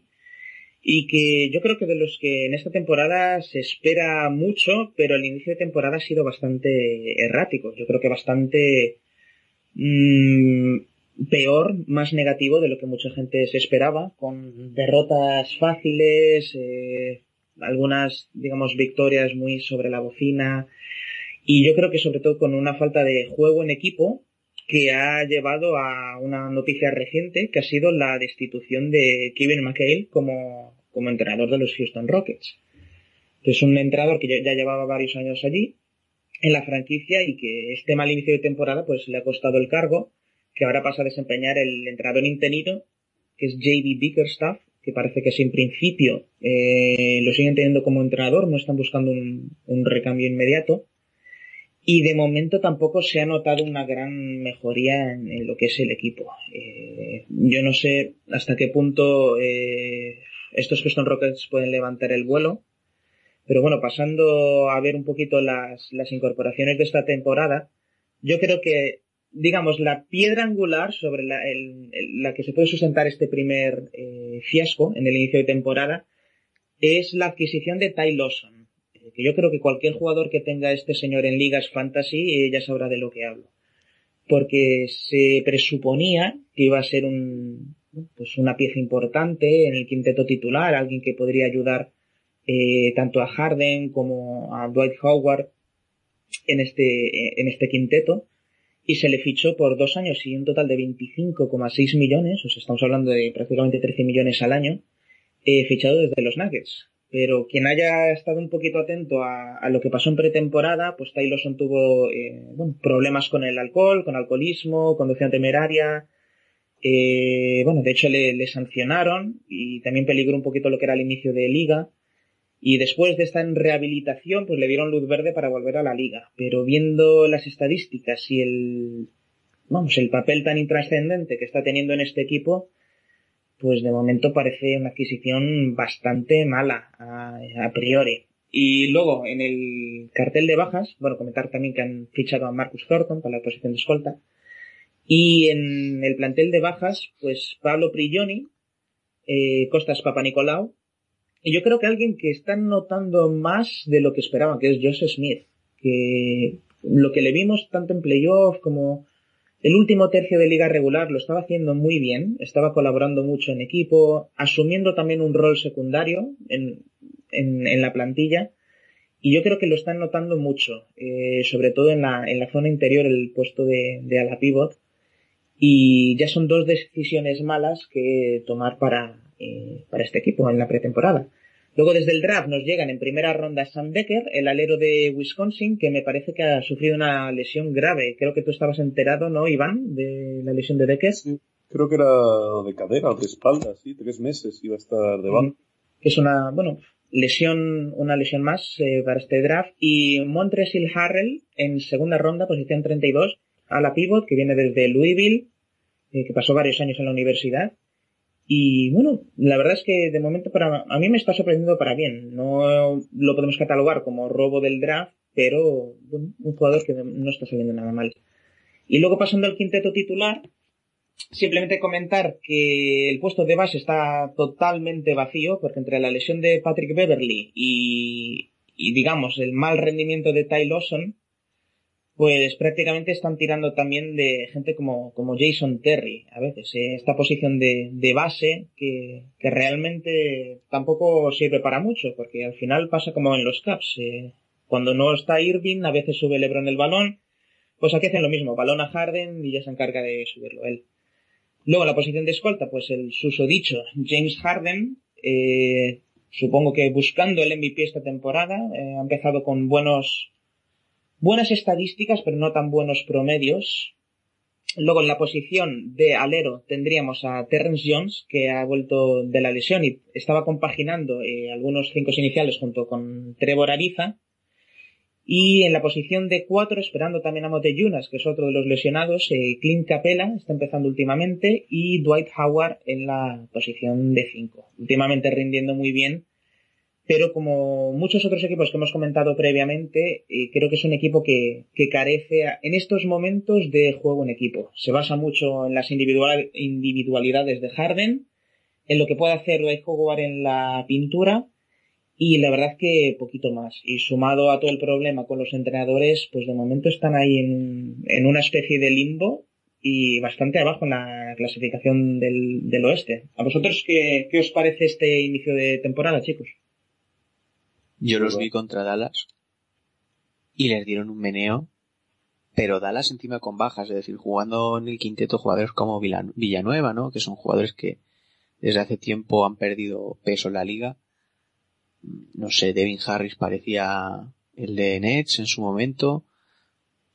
B: y que yo creo que de los que en esta temporada se espera mucho, pero el inicio de temporada ha sido bastante errático. Yo creo que bastante mmm, peor, más negativo de lo que mucha gente se esperaba, con derrotas fáciles, eh, algunas, digamos, victorias muy sobre la bocina, y yo creo que sobre todo con una falta de juego en equipo que ha llevado a una noticia reciente que ha sido la destitución de Kevin McHale como como entrenador de los Houston Rockets. Es un entrenador que ya llevaba varios años allí en la franquicia y que este mal inicio de temporada pues le ha costado el cargo, que ahora pasa a desempeñar el entrenador interino, que es JD Bickerstaff, que parece que sin principio eh, lo siguen teniendo como entrenador, no están buscando un, recambio inmediato. Y de momento tampoco se ha notado una gran mejoría en, lo que es el equipo. Eh, yo no sé hasta qué punto eh, estos Houston Rockets pueden levantar el vuelo. Pero bueno, pasando a ver un poquito las, las incorporaciones de esta temporada, yo creo que, digamos, la piedra angular sobre la, que se puede sustentar este primer eh, fiasco en el inicio de temporada es la adquisición de Ty Lawson. Eh, que yo creo que cualquier jugador que tenga este señor en ligas fantasy eh, ya sabrá de lo que hablo. Porque se presuponía que iba a ser un, pues una pieza importante en el quinteto titular, alguien que podría ayudar eh, tanto a Harden como a Dwight Howard en este, en este quinteto y se le fichó por dos años y un total de 25,6 millones, o sea, estamos hablando de prácticamente 13 millones al año, eh, fichado desde los Nuggets. Pero quien haya estado un poquito atento a, lo que pasó en pretemporada, pues Tyloson tuvo eh, bueno, problemas con el alcohol, con alcoholismo, conducción temeraria, eh, bueno, de hecho le, sancionaron y también peligró un poquito lo que era el inicio de liga. Y después de estar en rehabilitación, pues le dieron luz verde para volver a la liga. Pero viendo las estadísticas y el, vamos, el papel tan intrascendente que está teniendo en este equipo, pues de momento parece una adquisición bastante mala a, a, priori. Y luego, en el cartel de bajas, bueno, comentar también que han fichado a Marcus Thornton para la posición de escolta. Y en el plantel de bajas, pues Pablo Prigioni, eh, Costas Nicolau y yo creo que alguien que está notando más de lo que esperaban, que es Joseph Smith, que lo que le vimos tanto en playoff como el último tercio de liga regular lo estaba haciendo muy bien, estaba colaborando mucho en equipo, asumiendo también un rol secundario en, en, en la plantilla, y yo creo que lo están notando mucho, eh, sobre todo en la, en la zona interior, el puesto de, de ala pivot, y ya son dos decisiones malas que tomar para, eh, para este equipo en la pretemporada. Luego desde el draft nos llegan en primera ronda Sam Decker, el alero de Wisconsin, que me parece que ha sufrido una lesión grave. Creo que tú estabas enterado, ¿no, Iván, de la lesión de Decker?
E: creo que era de cadera o de espalda, sí, tres meses iba a estar de baja.
B: Es una, bueno, lesión, una lesión más eh, para este draft. Y Montresil Harrell en segunda ronda, posición 32, a la pivot, que viene desde Louisville, eh, que pasó varios años en la universidad. Y bueno, la verdad es que de momento para, a mí me está sorprendiendo para bien. No lo podemos catalogar como robo del draft, pero bueno, un jugador que no está saliendo nada mal. Y luego pasando al quinteto titular, simplemente comentar que el puesto de base está totalmente vacío, porque entre la lesión de Patrick Beverly y, y digamos el mal rendimiento de Ty Lawson, pues prácticamente están tirando también de gente como, como Jason Terry a veces, ¿eh? esta posición de, de base que, que, realmente tampoco sirve para mucho, porque al final pasa como en los Caps, eh, cuando no está Irving a veces sube LeBron el balón, pues aquí hacen lo mismo, balón a Harden y ya se encarga de subirlo él. Luego la posición de escolta, pues el susodicho James Harden, eh, supongo que buscando el MVP esta temporada, eh, ha empezado con buenos buenas estadísticas, pero no tan buenos promedios. Luego en la posición de alero tendríamos a Terrence Jones, que ha vuelto de la lesión y estaba compaginando eh, algunos cinco iniciales junto con Trevor Ariza. Y en la posición de 4, esperando también a Motellunas, que es otro de los lesionados, eh, Clint Capella está empezando últimamente y Dwight Howard en la posición de 5. Últimamente rindiendo muy bien, pero como muchos otros equipos que hemos comentado previamente, eh, creo que es un equipo que, que carece en estos momentos de juego en equipo. Se basa mucho en las individual- individualidades de Harden, en lo que puede hacer Dwight Howard en la pintura, y la verdad que poquito más. Y sumado a todo el problema con los entrenadores, pues de momento están ahí en, en una especie de limbo y bastante abajo en la clasificación del, del oeste. ¿A vosotros qué, qué os parece este inicio de temporada, chicos?
F: Yo los vi contra Dallas y les dieron un meneo, pero Dallas encima con bajas, es decir, jugando en el quinteto jugadores como Villanueva, ¿no? Que son jugadores que desde hace tiempo han perdido peso en la liga. No sé, Devin Harris parecía el de Nets en su momento.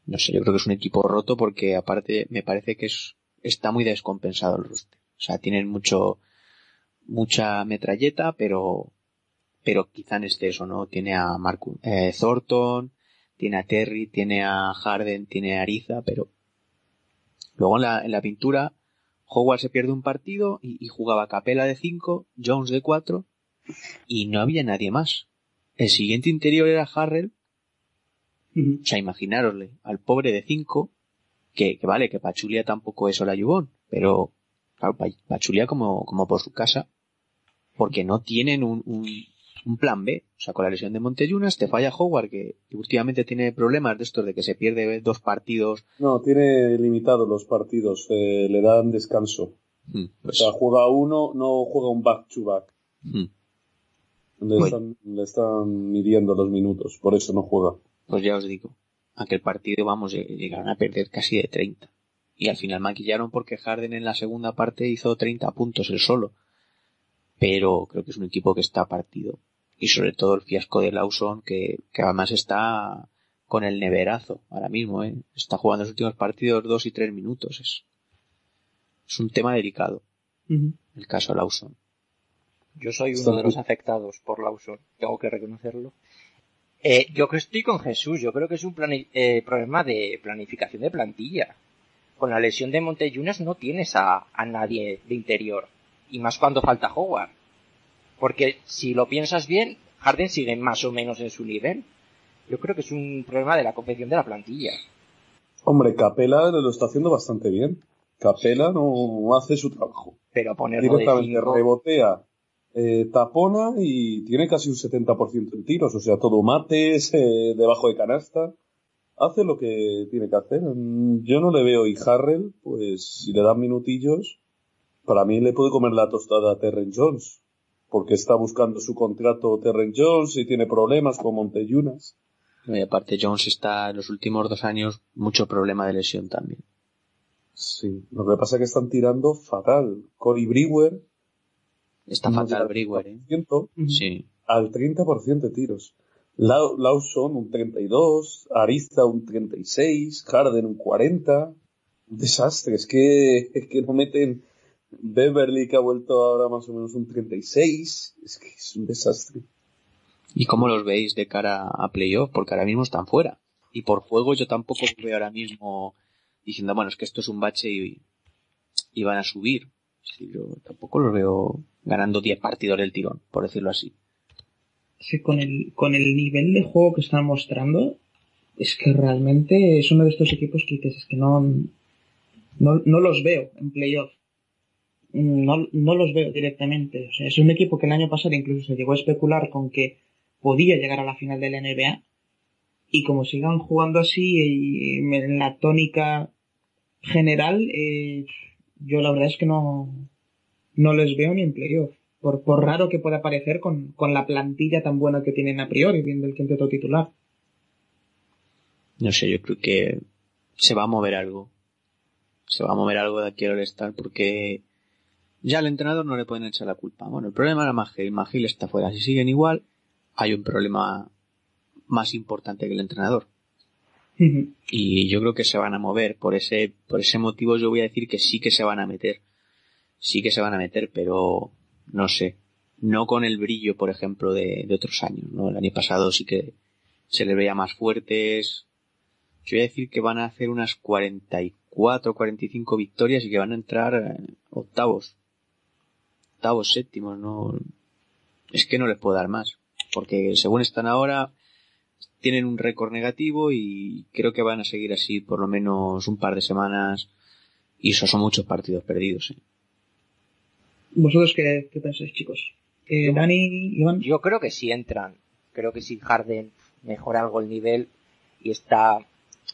F: No sé, yo creo que es un equipo roto porque aparte me parece que es, está muy descompensado el roster. O sea, tienen mucho, mucha metralleta, pero pero quizá en exceso, ¿no? Tiene a Marcus eh, Thornton, tiene a Terry, tiene a Harden, tiene a Ariza, pero luego en la, en la pintura Howard se pierde un partido y, y jugaba Capela de 5, Jones de 4 y no había nadie más. El siguiente interior era Harrell, o sea, imaginárosle al pobre de 5, que, que vale, que Pachulia tampoco es Olayubón, pero claro, Pa- Pachulia como, como por su casa, porque no tienen un, un, un plan B. O sea, con la lesión de Monteyunas te falla Howard, que últimamente tiene problemas de estos de que se pierde dos partidos.
E: No, tiene limitados los partidos, eh, le dan descanso.
F: Hmm,
E: O
F: Pues,
E: sea, juega uno, no juega un back-to-back.
F: hmm,
E: Le, están, le están midiendo los minutos, por eso no juega.
F: pues ya os digo, aquel partido, vamos, lleg- llegaron a perder casi de 30. Y al final maquillaron porque Harden en la segunda parte hizo 30 puntos él solo. Pero creo que es un equipo que está partido. Y sobre todo el fiasco de Lawson, que, que además está con el neverazo ahora mismo, ¿eh? Está jugando los últimos partidos dos y tres minutos. Es, es un tema delicado, el caso Lawson.
D: Yo soy uno de los afectados por Lawson, tengo que reconocerlo. Eh, yo creo que estoy con Jesús, yo creo que es un plani- eh, problema de planificación de plantilla. Con la lesión de Monteyunas no tienes a, a nadie de interior, y más cuando falta Howard. Porque si lo piensas bien, Harden sigue más o menos en su nivel. Yo creo que es un problema de la confección de la plantilla.
E: Hombre, Capela lo está haciendo bastante bien. Capela no hace su trabajo.
D: Pero ponerlo de
E: Directamente
D: cinco,
E: rebotea, eh, tapona y tiene casi un 70% en tiros. O sea, todo mates, eh, debajo de canasta. Hace lo que tiene que hacer. Yo no le veo. Y Harrell, pues si le dan minutillos, para mí le puede comer la tostada a Terren Jones. Porque está buscando su contrato Terren Jones y tiene problemas con Monteyunas.
F: Y aparte Jones está en los últimos dos años mucho problema de lesión también.
E: Sí, lo que pasa es que están tirando fatal. Cory Brewer
F: Está fatal Brewer, ¿eh?
E: 30%,
F: Sí.
E: al 30% de tiros. Lawson un 32, Ariza un 36, Harden un 40. Un desastre, es que, es que no meten Beverly que ha vuelto ahora más o menos un 36. Es que es un desastre.
F: ¿Y cómo los veis de cara a playoff? Porque ahora mismo están fuera. Y por juego yo tampoco los veo ahora mismo diciendo, bueno, es que esto es un bache y, y van a subir. Decir, yo tampoco los veo ganando 10 partidos del tirón, por decirlo así.
B: Sí, con el, con el nivel de juego que están mostrando, es que realmente es uno de estos equipos que dices, es que no, no, no los veo en playoff. No, no los veo directamente. O sea, es un equipo que el año pasado incluso se llegó a especular con que podía llegar a la final de la NBA. Y como sigan jugando así en la tónica general, eh, yo la verdad es que no, no les veo ni en playoff. Por, raro que pueda parecer con, con la plantilla tan buena que tienen a priori, viendo el quinteto titular.
F: No sé, yo creo que se va a mover algo. Se va a mover algo de aquí al All-Star porque ya al entrenador no le pueden echar la culpa. Bueno, el problema era Magil. Magil está fuera. Si siguen igual, hay un problema más importante que el entrenador. Y yo creo que se van a mover. Por ese, por ese motivo yo voy a decir que sí que se van a meter. Sí que se van a meter, pero no sé. No con el brillo, por ejemplo, de, de otros años, ¿no? El año pasado sí que, se les veía más fuertes. Yo voy a decir que van a hacer unas 44, 45 victorias y que van a entrar eh, octavos. Octavos, séptimos, no. Es que no les puedo dar más. Porque según están ahora, tienen un récord negativo y creo que van a seguir así por lo menos un par de semanas. Y esos son muchos partidos perdidos. ¿eh?
B: ¿Vosotros qué, qué pensáis, chicos? Eh, Dani, Iván.
D: Yo creo que sí entran. Creo que si Harden mejora algo el nivel y está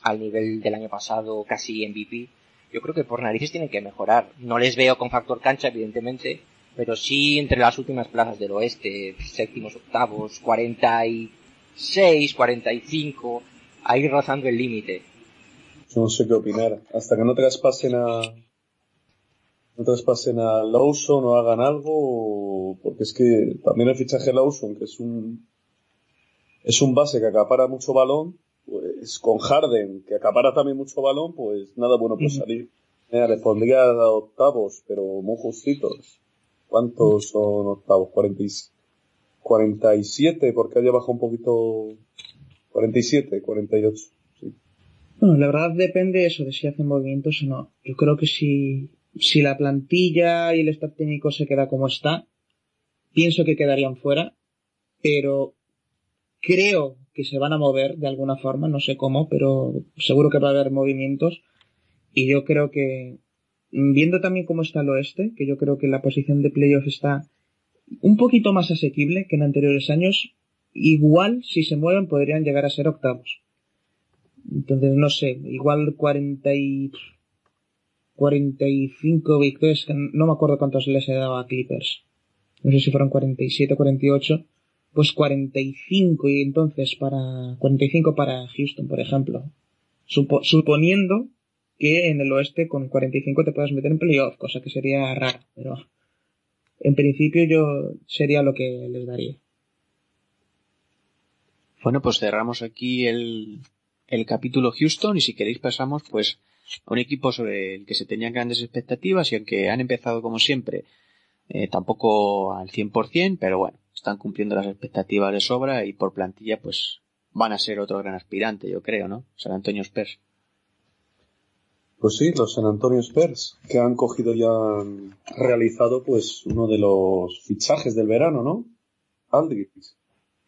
D: al nivel del año pasado, casi MVP, yo creo que por narices tienen que mejorar. No les veo con factor cancha, evidentemente, pero sí entre las últimas plazas del oeste, séptimos, octavos, 46, 45, ahí rozando el límite.
E: No sé qué opinar. Hasta que no traspasen a, no traspasen a Lawson o hagan algo, porque es que también el fichaje Lawson, que es un, es un base que acapara mucho balón, pues con Harden, que acapara también mucho balón, pues nada bueno puede salir. Mira, le pondría a octavos, pero muy justitos. ¿Cuántos son octavos? 47, porque haya bajado un poquito. 47, 48. Sí.
B: Bueno, la verdad depende eso de si hacen movimientos o no. Yo creo que si, si la plantilla y el staff técnico se queda como está, pienso que quedarían fuera, pero creo que se van a mover de alguna forma, no sé cómo, pero seguro que va a haber movimientos. Y yo creo que, viendo también cómo está el oeste, que yo creo que la posición de playoff está un poquito más asequible que en anteriores años, igual si se mueven podrían llegar a ser octavos. Entonces, no sé, igual 40 y 45 victorias, no me acuerdo cuántos les he dado a Clippers. No sé si fueron 47 o 48 pues 45 y entonces para 45 para Houston, por ejemplo. suponiendo que en el oeste con 45 te puedas meter en playoff, cosa que sería rara, pero en principio yo sería lo que les daría.
F: Bueno, pues cerramos aquí el, el capítulo Houston y si queréis pasamos pues a un equipo sobre el que se tenían grandes expectativas y aunque han empezado como siempre eh, tampoco al 100%, pero bueno, están cumpliendo las expectativas de sobra y por plantilla pues van a ser otro gran aspirante, yo creo, ¿no? San Antonio Spurs.
E: Pues sí, los San Antonio Spurs, que han cogido ya, han realizado pues uno de los fichajes del verano, ¿no? Aldrich.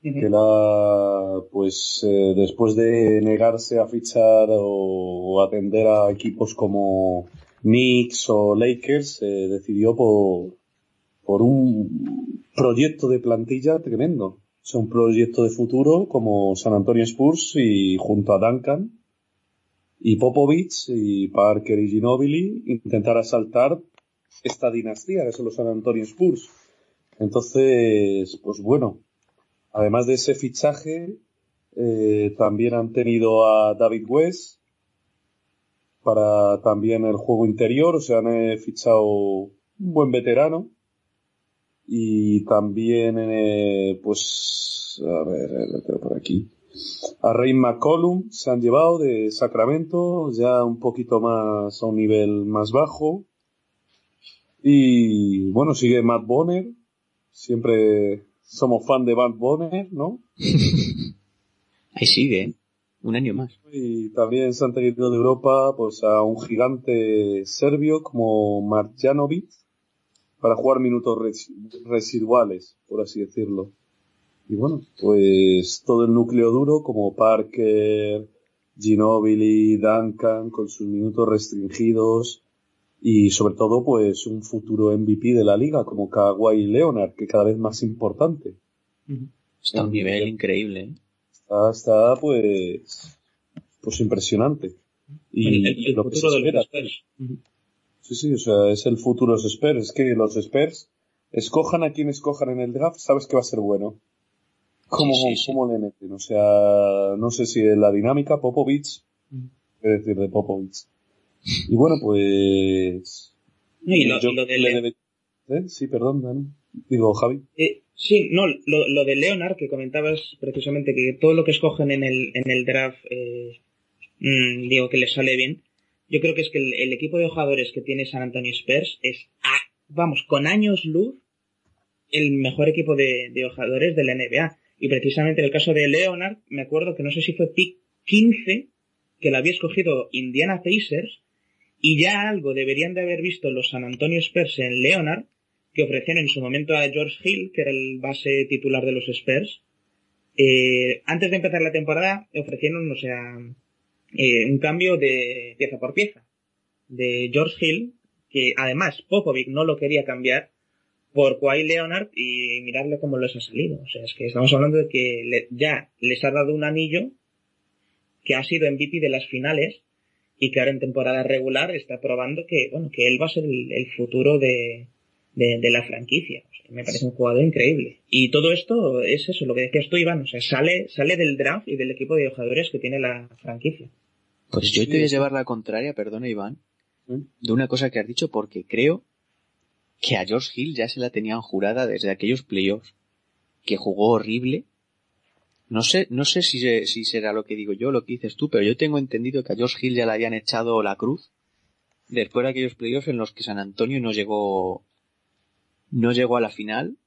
E: Que la, pues eh, después de negarse a fichar o, atender a equipos como Knicks o Lakers, eh, decidió por, por un proyecto de plantilla tremendo. O sea, un proyecto de futuro como San Antonio Spurs y junto a Duncan y Popovich y Parker y Ginobili intentar asaltar esta dinastía que son los San Antonio Spurs. Entonces, pues bueno, además de ese fichaje, eh, también han tenido a David West para también el juego interior, o sea, han eh, fichado un buen veterano y también, eh, pues, a ver, lo tengo por aquí. A Ray McCollum se han llevado de Sacramento, ya un poquito más a un nivel más bajo. Y bueno, sigue Matt Bonner. Siempre somos fan de Matt Bonner, ¿no?
F: Ahí sigue, un año más.
E: Y también se han tenido de Europa pues a un gigante serbio como Marjanovic para jugar minutos residuales, por así decirlo. Y bueno, pues todo el núcleo duro como Parker, Ginobili, Duncan, con sus minutos restringidos y sobre todo pues un futuro MVP de la liga como Kawhi Leonard, que cada vez más importante.
F: Está a un nivel increíble. ¿eh?
E: Está, está pues, pues impresionante. Y, lo que se espera. Sí, sí, o sea, es el futuro de los Spurs. Es que los Spurs, escojan a quien escojan en el draft, sabes que va a ser bueno. ¿Cómo, le meten? O sea, no sé si es la dinámica, Popovich, qué decir de Popovich. Y bueno, pues...
B: y lo, de
E: ¿Eh? Sí, perdón, Dani. Digo, Javi.
B: Eh, sí, no, lo, lo, de Leonard, que comentabas precisamente que todo lo que escogen en el, en el draft, eh, mm, digo que les sale bien yo creo que es que el, equipo de jugadores que tiene San Antonio Spurs es, vamos, con años luz, el mejor equipo de, de jugadores de la NBA. Y precisamente en el caso de Leonard, me acuerdo que no sé si fue pick 15, que la había escogido Indiana Pacers, y ya algo deberían de haber visto los San Antonio Spurs en Leonard, que ofrecieron en su momento a George Hill, que era el base titular de los Spurs. Eh, antes de empezar la temporada ofrecieron, o sea, eh, un cambio de pieza por pieza. De George Hill, que además Popovic no lo quería cambiar, por Kawhi Leonard y mirarle cómo les ha salido. O sea, es que estamos hablando de que ya les ha dado un anillo que ha sido MVP de las finales y que ahora en temporada regular está probando que, bueno, que él va a ser el, futuro de, de, la franquicia. me parece un jugador increíble. Y todo esto es eso, lo que decías tú, Iván. O sea, sale, sale del draft y del equipo de jugadores que tiene la franquicia.
F: Pues yo te voy a llevar la contraria, perdona, Iván, ¿Mm? de una cosa que has dicho porque creo que a George Hill ya se la tenían jurada desde aquellos playoffs, que jugó horrible. No sé, no sé si, si será lo que digo yo, lo que dices tú, pero yo tengo entendido que a George Hill ya le habían echado la cruz después de aquellos playoffs en los que San Antonio no llegó, no llegó a la final,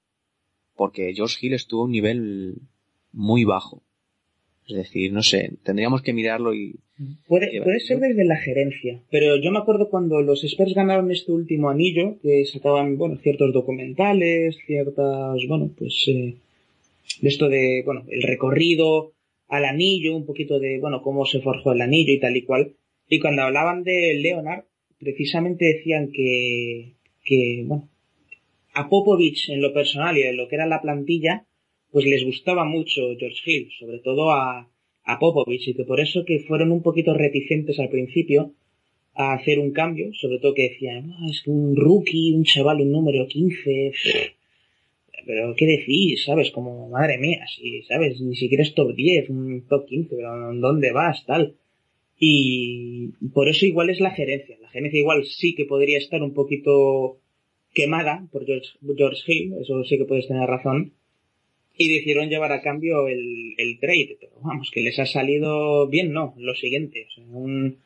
F: porque George Hill estuvo a un nivel muy bajo. Es decir, no sé, tendríamos que mirarlo y...
B: Puede, puede ser desde la gerencia, pero yo me acuerdo cuando los Spurs ganaron este último anillo, que sacaban, bueno, ciertos documentales, ciertas, bueno, pues, eh, de esto de, bueno, el recorrido al anillo, un poquito de, bueno, cómo se forjó el anillo y tal y cual. Y cuando hablaban de Leonard, precisamente decían que, que, bueno, a Popovich en lo personal y en lo que era la plantilla, pues les gustaba mucho George Hill, sobre todo a, a Popovich, y que por eso que fueron un poquito reticentes al principio a hacer un cambio, sobre todo que decían, es que un rookie, un chaval, un número 15, pero ¿qué decís? ¿Sabes? Como, madre mía, si, ¿sabes? Ni siquiera es top 10, un top 15, pero ¿dónde vas? Tal. Y por eso igual es la gerencia. La gerencia igual sí que podría estar un poquito quemada por George, George Hill, eso sí que puedes tener razón, y decidieron llevar a cambio el, el trade. Pero vamos, que les ha salido bien, no, lo siguiente. un...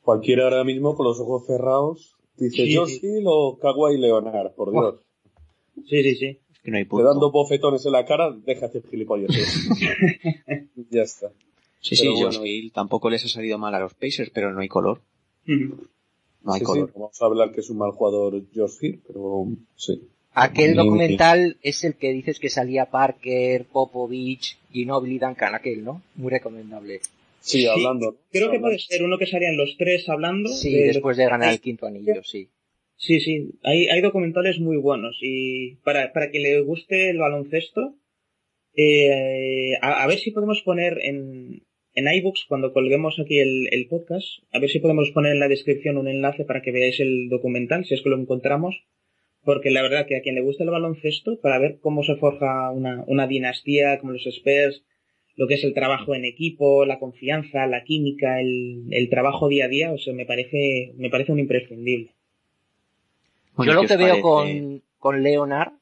E: Cualquiera ahora mismo con los ojos cerrados dice sí, o Kawhi Leonard, por Dios.
B: Sí, sí, sí.
F: Es que no hay
E: punto. Te dando bofetones en la cara, deja hacer gilipollas. ya está.
F: Sí, sí, bueno, tampoco les ha salido mal a los Pacers, pero no hay color.
E: No hay color. vamos a hablar que es un mal jugador Josh Hill, pero sí.
D: Aquel documental es el que dices que salía Parker, Popovich, Ginobili, Duncan, aquel, ¿no? Muy recomendable.
E: Sí, hablando.
B: Creo que puede ser uno que salían los tres hablando.
D: Sí, después de ganar el quinto anillo, sí.
B: Sí, sí, hay, hay documentales muy buenos y para, para que le guste el baloncesto, eh, a, ver si podemos poner en, en iBooks, cuando colguemos aquí el, el podcast, a ver si podemos poner en la descripción un enlace para que veáis el documental, si es que lo encontramos porque la verdad que a quien le gusta el baloncesto, para ver cómo se forja una, una dinastía como los Spurs, lo que es el trabajo en equipo, la confianza, la química, el, el trabajo día a día, o sea, me parece, me parece un imprescindible.
D: Yo lo que veo con, con Leonard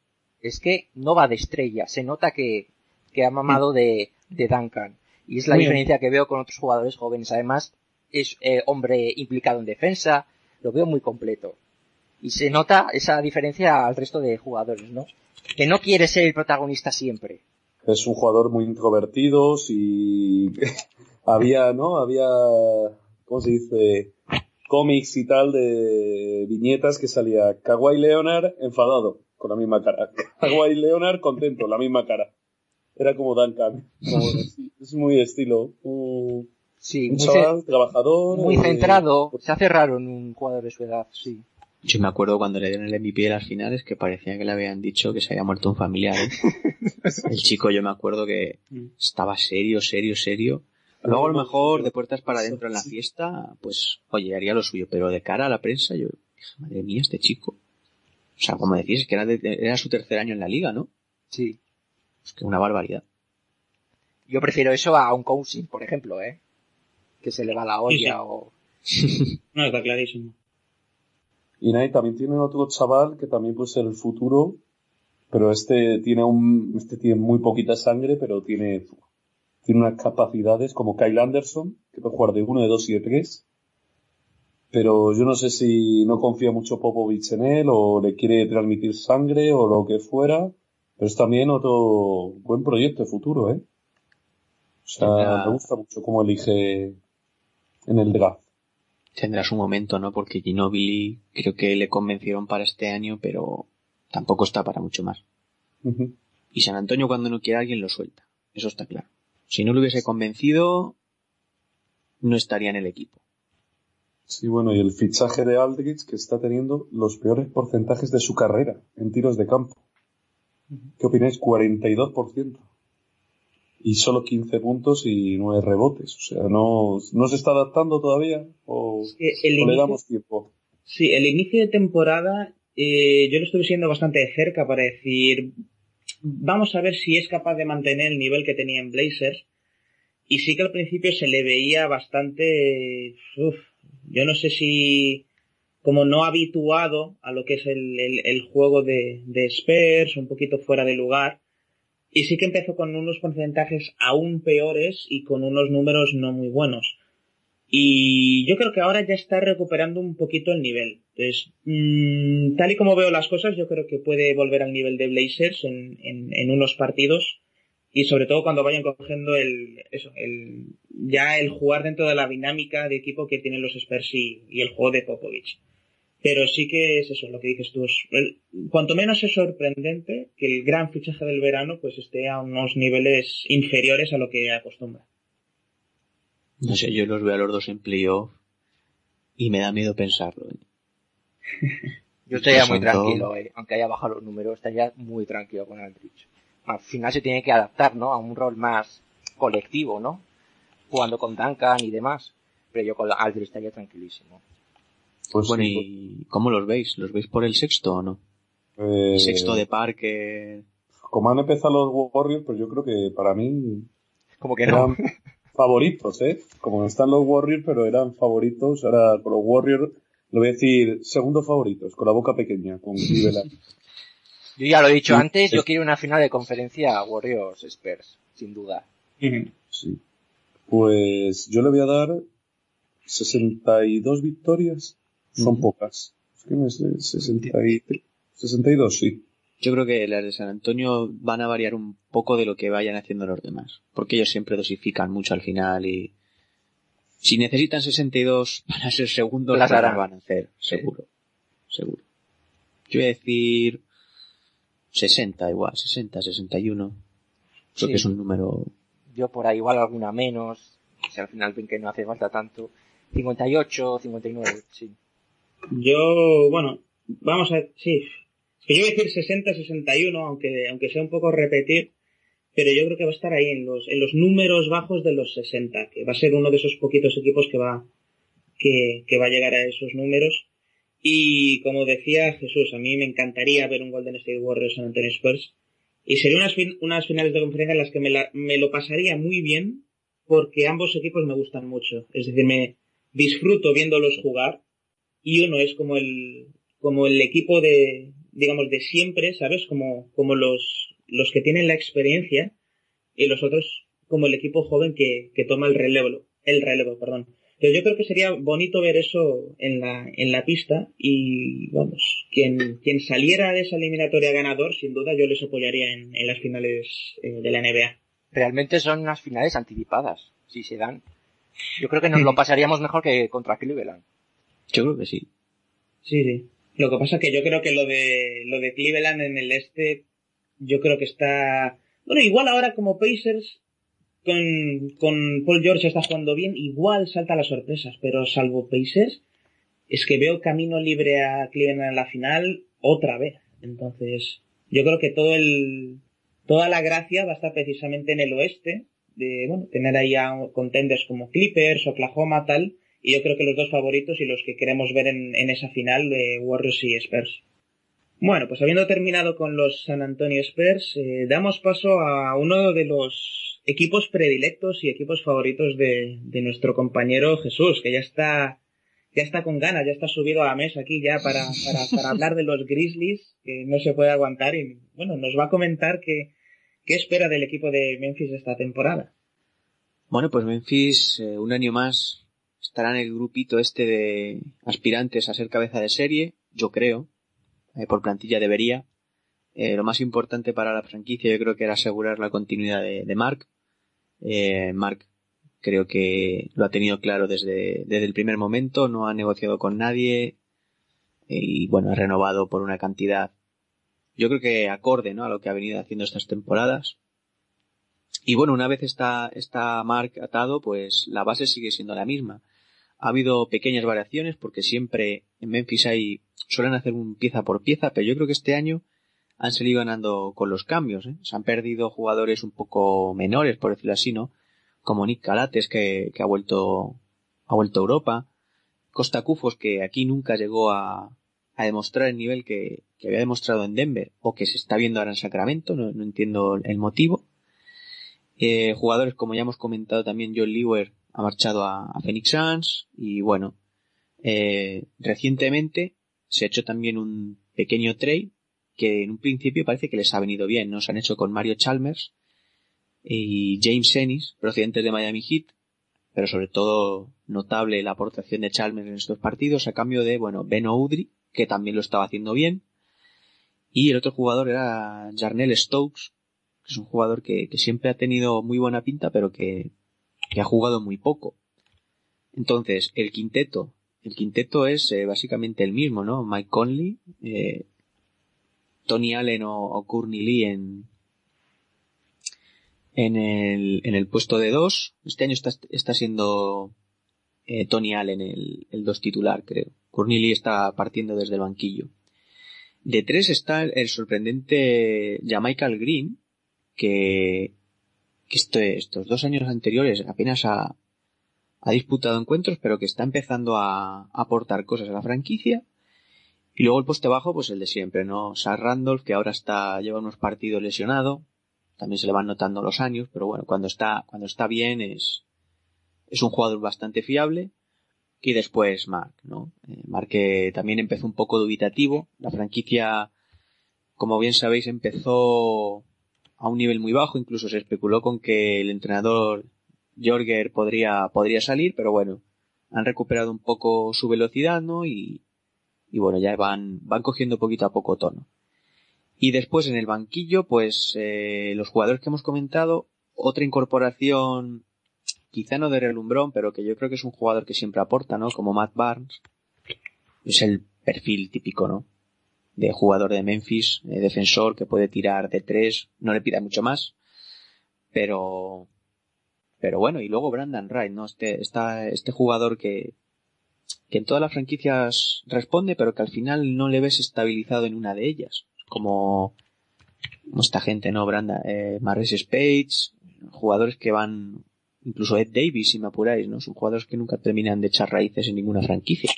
D: es que no va de estrella, se nota que, que ha mamado de, de Duncan. Y es la diferencia que veo con otros jugadores jóvenes. Además, es eh, hombre implicado en defensa, lo veo muy completo y se nota esa diferencia al resto de jugadores, ¿no? Que no quiere ser el protagonista siempre.
E: Es un jugador muy introvertido, y había, ¿no? Había, ¿cómo se dice? Cómics y tal de viñetas que salía Kawhi Leonard enfadado, con la misma cara. Kawhi Leonard contento, la misma cara. Era como Duncan. es muy estilo.
D: Sí,
E: un chaval trabajador.
D: Muy centrado. Se hace raro en un jugador de su edad, sí.
F: Yo me acuerdo cuando le dieron el MVP de las finales que parecía que le habían dicho que se había muerto un familiar. ¿eh? el chico yo me acuerdo que mm. estaba serio, serio, serio. Luego a lo mejor de puertas para adentro en la fiesta, pues oye, haría lo suyo, pero de cara a la prensa yo dije, madre mía, este chico. O sea, como decís, que era, era su tercer año en la liga, ¿no?
D: Sí.
F: Es que una barbaridad.
D: Yo prefiero eso a un coaching, por ejemplo, ¿eh? Que se le va la olla o...
B: no, está clarísimo.
E: Y Nai también tiene otro chaval que también puede ser el futuro, pero este tiene un, este tiene muy poquita sangre, pero tiene, tiene unas capacidades como Kyle Anderson, que puede jugar de uno, de dos y de tres. Pero yo no sé si no confía mucho Popovich en él, o le quiere transmitir sangre, o lo que fuera, Pero es también otro buen proyecto de futuro, ¿eh? O sea, me gusta mucho cómo elige en el draft.
F: Tendrá su momento, ¿no? Porque Ginobili creo que le convencieron para este año, pero tampoco está para mucho más. Y San Antonio cuando no quiere a alguien lo suelta. Eso está claro. Si no lo hubiese convencido, no estaría en el equipo.
E: Sí, bueno, y el fichaje de Aldridge que está teniendo los peores porcentajes de su carrera en tiros de campo. ¿Qué opináis? 42%. Y solo 15 puntos y 9 rebotes. O sea, no, no se está adaptando todavía o,
B: que el
E: o le
B: inicio-
E: damos tiempo.
B: Sí, el inicio de temporada eh, yo lo estuve siendo bastante de cerca para decir, vamos a ver si es capaz de mantener el nivel que tenía en Blazers. Y sí que al principio se le veía bastante, uf, yo no sé si como no habituado a lo que es el, el- el juego de, de Spurs, un poquito fuera de lugar. Y sí que empezó con unos porcentajes aún peores y con unos números no muy buenos. Y yo creo que ahora ya está recuperando un poquito el nivel. Entonces, mm, tal y como veo las cosas, yo creo que puede volver al nivel de Blazers en, en, en unos partidos. Y sobre todo cuando vayan cogiendo el, eso, el, ya el jugar dentro de la dinámica de equipo que tienen los Spurs y, y el juego de Popovich. Pero sí que es eso, lo que dices tú. Es, el- cuanto menos es sorprendente que el gran fichaje del verano pues esté a unos niveles inferiores a lo que acostumbra.
F: No sé, yo los veo a los dos en playoff y me da miedo pensarlo. ¿eh?
D: Yo estaría muy tranquilo, eh. aunque haya bajado los números, estaría muy tranquilo con Aldrich. Al final se tiene que adaptar, ¿no? A un rol más colectivo, ¿no? Jugando con Duncan y demás. Pero yo con Aldrich estaría tranquilísimo.
E: Pues
F: Bueno,
E: sí,
F: ¿y cómo los veis? ¿Los veis por el sexto o no?
E: eh,
F: Sexto de Parker.
E: Como han empezado los Warriors, pues yo creo que para mí
D: Como que no.
E: eran favoritos, ¿eh? Como están los Warriors, pero eran favoritos. Ahora con los Warriors, lo voy a decir, segundo favoritos, con la boca pequeña, con Cleveland.
D: Yo ya lo he dicho
E: Sí,
D: antes, yo quiero una final de conferencia Warriors Spurs, sin duda.
E: Sí. Pues yo le voy a dar 62 victorias. Son pocas. Es que no sé, 63. 62, sí.
F: Yo creo que las de San Antonio van a variar un poco de lo que vayan haciendo los demás. Porque ellos siempre dosifican mucho al final y si necesitan 62 para ser segundos,
D: Las harán.
F: van a hacer,
D: Sí.
F: seguro. Seguro. Yo voy a decir 60 igual, 60, 61. Creo
D: Sí.
F: que es un número...
D: Yo por ahí igual alguna menos, si al final ven que no hace falta tanto. 58, 59, sí.
B: Yo, bueno, vamos a, sí. Que yo voy a decir 60, 61, aunque, aunque sea un poco repetir, pero yo creo que va a estar ahí en los, en los números bajos de los 60, que va a ser uno de esos poquitos equipos que va, que, que va a llegar a esos números. Y como decía Jesús, a mí me encantaría ver un Golden State Warriors San Antonio Spurs. Y sería unas, fin- unas finales de conferencia en las que me, la- me lo pasaría muy bien, porque ambos equipos me gustan mucho. Es decir, me disfruto viéndolos jugar y uno es como el como el equipo de digamos de siempre sabes como como los los que tienen la experiencia y los otros como el equipo joven que, que toma el relevo el relevo perdón entonces yo creo que sería bonito ver eso en la en la pista y vamos quien quien saliera de esa eliminatoria ganador sin duda yo les apoyaría en, en las finales eh, de la NBA
D: Realmente son unas finales anticipadas, si se dan. Yo creo que nos lo pasaríamos mejor que contra Cleveland.
F: Yo creo que sí.
B: Sí, sí. Lo que pasa es que yo creo que lo de lo de Cleveland en el este, yo creo que está bueno igual ahora como Pacers con con Paul George está jugando bien, igual salta las sorpresas, pero salvo Pacers es que veo camino libre a Cleveland en la final otra vez. Entonces yo creo que todo el toda la gracia va a estar precisamente en el oeste de bueno tener ahí a contenders como Clippers, Oklahoma tal y yo creo que los dos favoritos y los que queremos ver en, en esa final de Warriors y Spurs. Bueno, pues habiendo terminado con los San Antonio Spurs, eh, damos paso a uno de los equipos predilectos y equipos favoritos de, de nuestro compañero Jesús, que ya está, ya está con ganas, ya está subido a la mesa aquí ya para, para, hablar de los Grizzlies, que no se puede aguantar y bueno, nos va a comentar que, qué espera del equipo de Memphis esta temporada.
F: Bueno, pues Memphis, eh, un año más, estará en el grupito este de aspirantes a ser cabeza de serie, yo creo. Eh, por plantilla debería. Eh, lo más importante para la franquicia yo creo que era asegurar la continuidad de, Mark. Eh, Mark creo que lo ha tenido claro desde, desde el primer momento, no ha negociado con nadie y bueno, ha renovado por una cantidad yo creo que acorde ¿no? a lo que ha venido haciendo estas temporadas. Y bueno, una vez está, está Mark atado, pues la base sigue siendo la misma. Ha habido pequeñas variaciones porque siempre en Memphis hay, suelen hacer un pieza por pieza, pero yo creo que este año han salido ganando con los cambios. ¿eh? Se han perdido jugadores un poco menores, por decirlo así, ¿no? Como Nick Calates, que, ha vuelto, ha vuelto a Europa. Costa Cufos, que aquí nunca llegó a, a demostrar el nivel que, que, había demostrado en Denver o que se está viendo ahora en Sacramento, no, no entiendo el motivo. Eh, jugadores como ya hemos comentado también John Lewer ha marchado a, Phoenix Suns y bueno, eh, recientemente se ha hecho también un pequeño trade que en un principio parece que les ha venido bien, ¿no? Se han hecho con Mario Chalmers y James Ennis, procedentes de Miami Heat, pero sobre todo notable la aportación de Chalmers en estos partidos a cambio de, bueno, Ben Oudry, que también lo estaba haciendo bien. Y el otro jugador era Jarnell Stokes, que es un jugador que siempre ha tenido muy buena pinta, pero que, que, ha jugado muy poco. Entonces, el quinteto, el quinteto es eh, básicamente el mismo, ¿no? Mike Conley, eh, Tony Allen o, o Courtney Lee en, en el, en el puesto de dos. Este año está, está siendo eh, Tony Allen el, el dos titular, creo. Courtney está partiendo desde el banquillo. De tres está el sorprendente Jamaical Green, que, que este, estos dos años anteriores apenas ha, disputado encuentros, pero que está empezando a, a, aportar cosas a la franquicia. Y luego el poste bajo, pues el de siempre, ¿no? Sar Randolph, que ahora está, lleva unos partidos lesionado. También se le van notando los años, pero bueno, cuando está, cuando está bien es, es un jugador bastante fiable y después Mark, ¿no? Eh, Mark que también empezó un poco dubitativo. La franquicia, como bien sabéis, empezó a un nivel muy bajo, incluso se especuló con que el entrenador Jorger podría, podría salir, pero bueno, han recuperado un poco su velocidad, ¿no? Y, y bueno, ya van, van cogiendo poquito a poco tono. Y después en el banquillo, pues eh, los jugadores que hemos comentado, otra incorporación quizá no de relumbrón, pero que yo creo que es un jugador que siempre aporta, ¿no? Como Matt Barnes. Es el perfil típico, ¿no? De jugador de Memphis, de defensor que puede tirar de tres, no le pida mucho más, pero, pero bueno, y luego Brandon Wright, ¿no? Este, está, este jugador que, que en todas las franquicias responde, pero que al final no le ves estabilizado en una de ellas. Como, como esta gente, ¿no? Brandon, eh, Maris Spades, jugadores que van incluso Ed Davis, si me apuráis, ¿no? Son jugadores que nunca terminan de echar raíces en ninguna franquicia.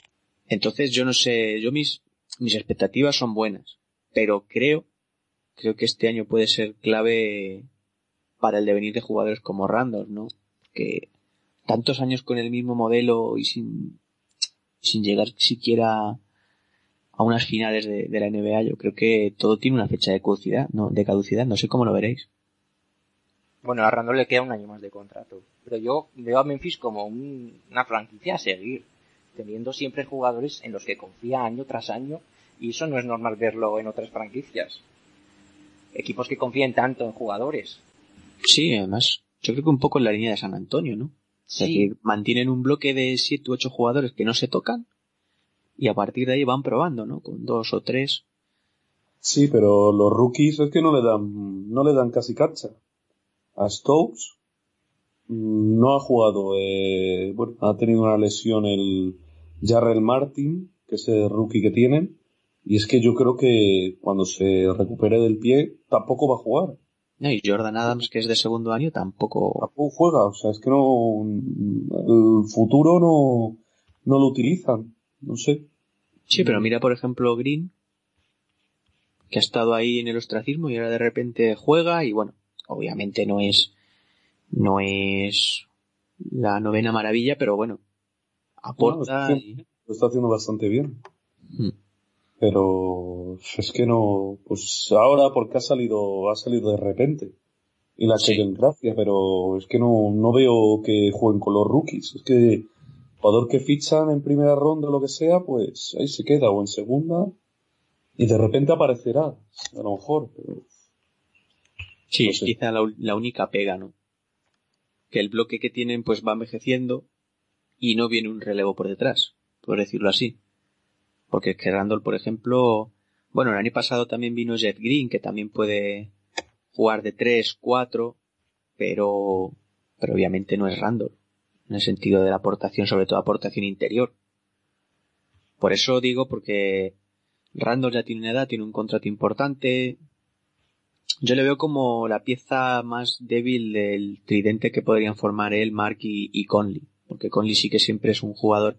F: Entonces, yo no sé, yo mis, mis expectativas son buenas, pero creo, creo que este año puede ser clave para el devenir de jugadores como Randolph, ¿no? Que tantos años con el mismo modelo y sin, sin llegar siquiera a unas finales de, de la NBA, yo creo que todo tiene una fecha de caducidad, no, de caducidad, no sé cómo lo veréis.
D: Bueno, a Randall le queda un año más de contrato. Pero yo veo a Memphis como un, una franquicia a seguir, teniendo siempre jugadores en los que confía año tras año, y eso no es normal verlo en otras franquicias. Equipos que confíen tanto en jugadores.
F: Sí, además, yo creo que un poco en la línea de San Antonio, ¿no? O sea,
D: Sí.
F: que mantienen un bloque de 7 u 8 jugadores que no se tocan, y a partir de ahí van probando, ¿no? Con dos o tres.
E: Sí, pero los rookies es que no le dan, no le dan casi cancha. A Stokes mm, no ha jugado, eh, bueno, ha tenido una lesión el Jarrell Martin, que es el rookie que tienen, y es que yo creo que cuando se recupere del pie tampoco va a jugar.
F: No, y Jordan Adams, que es de segundo año, tampoco.
E: Tampoco juega, o sea, es que no, el futuro no, no lo utilizan, no sé.
F: Sí, pero mira, por ejemplo, Green, que ha estado ahí en el ostracismo y ahora de repente juega y bueno, obviamente no es, no es la novena maravilla, pero bueno, aporta.
E: No,
F: y-
E: Lo está haciendo bastante bien.
F: Hmm.
E: Pero es que no, pues ahora porque ha salido, ha salido de repente. Y la
F: Sí.
E: gracia, pero es que no, no veo que jueguen con los rookies. Es que jugador que fichan en primera ronda o lo que sea, pues ahí se queda, o en segunda. Y de repente aparecerá, a lo mejor, pero...
F: Sí,
E: No sé.
F: quizá la, la única pega, ¿no? Que el bloque que tienen pues va envejeciendo y no viene un relevo por detrás, por decirlo así. Porque es que Randall, por ejemplo, bueno, el año pasado también vino Jet Green, que también puede jugar de 3, 4, pero, pero obviamente no es Randall, en el sentido de la aportación, sobre todo aportación interior. Por eso digo, porque Randall ya tiene una edad, tiene un contrato importante, yo le veo como la pieza más débil del tridente que podrían formar él, Mark y, y Conley. Porque Conley sí que siempre es un jugador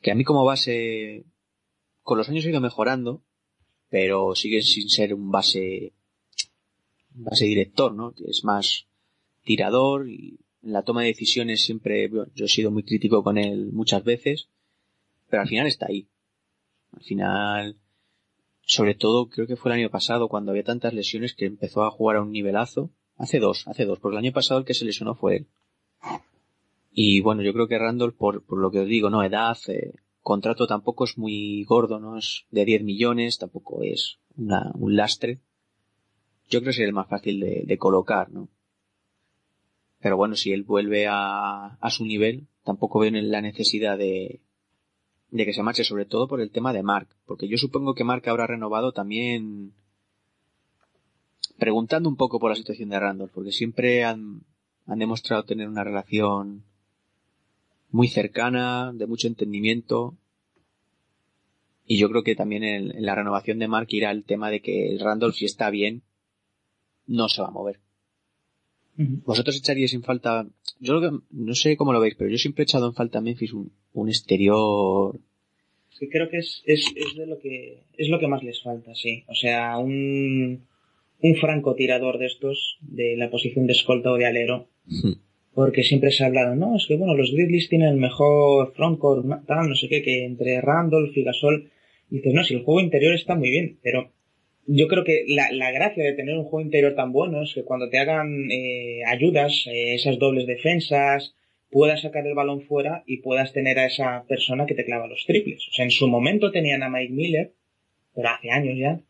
F: que a mí como base, con los años ha ido mejorando, pero sigue sin ser un base, un base director, ¿no? Es más tirador y en la toma de decisiones siempre, bueno, yo he sido muy crítico con él muchas veces, pero al final está ahí. Al final, sobre todo creo que fue el año pasado cuando había tantas lesiones que empezó a jugar a un nivelazo. Hace dos, hace dos, porque el año pasado el que se lesionó fue él. Y bueno, yo creo que Randall, por, por lo que os digo, no, edad, eh, contrato tampoco es muy gordo, no es de 10 millones, tampoco es una, un lastre. Yo creo que sería el más fácil de, de colocar, ¿no? Pero bueno, si él vuelve a, a su nivel, tampoco veo la necesidad de, de que se marche, sobre todo por el tema de Mark, porque yo supongo que Mark habrá renovado también preguntando un poco por la situación de Randolph, porque siempre han, han demostrado tener una relación muy cercana, de mucho entendimiento, y yo creo que también en, en la renovación de Mark irá el tema de que el Randolph, si está bien, no se va a mover. Vosotros echaríais en falta, yo que, no sé cómo lo veis, pero yo siempre he echado en falta a Memphis un, un exterior
B: Sí, creo que es, es, es de lo que es lo que más les falta, sí. O sea, un, un francotirador de estos, de la posición de escolta o de alero, porque siempre se ha hablado, no, es que bueno, los Grizzlies tienen el mejor frontcourt, tal, no sé qué, que entre Randolph y Gasol, y dices, no, si el juego interior está muy bien, pero yo creo que la, la gracia de tener un juego interior tan bueno es que cuando te hagan eh, ayudas, eh, esas dobles defensas, puedas sacar el balón fuera y puedas tener a esa persona que te clava los triples. O sea, en su momento tenían a Mike Miller, pero hace años ya,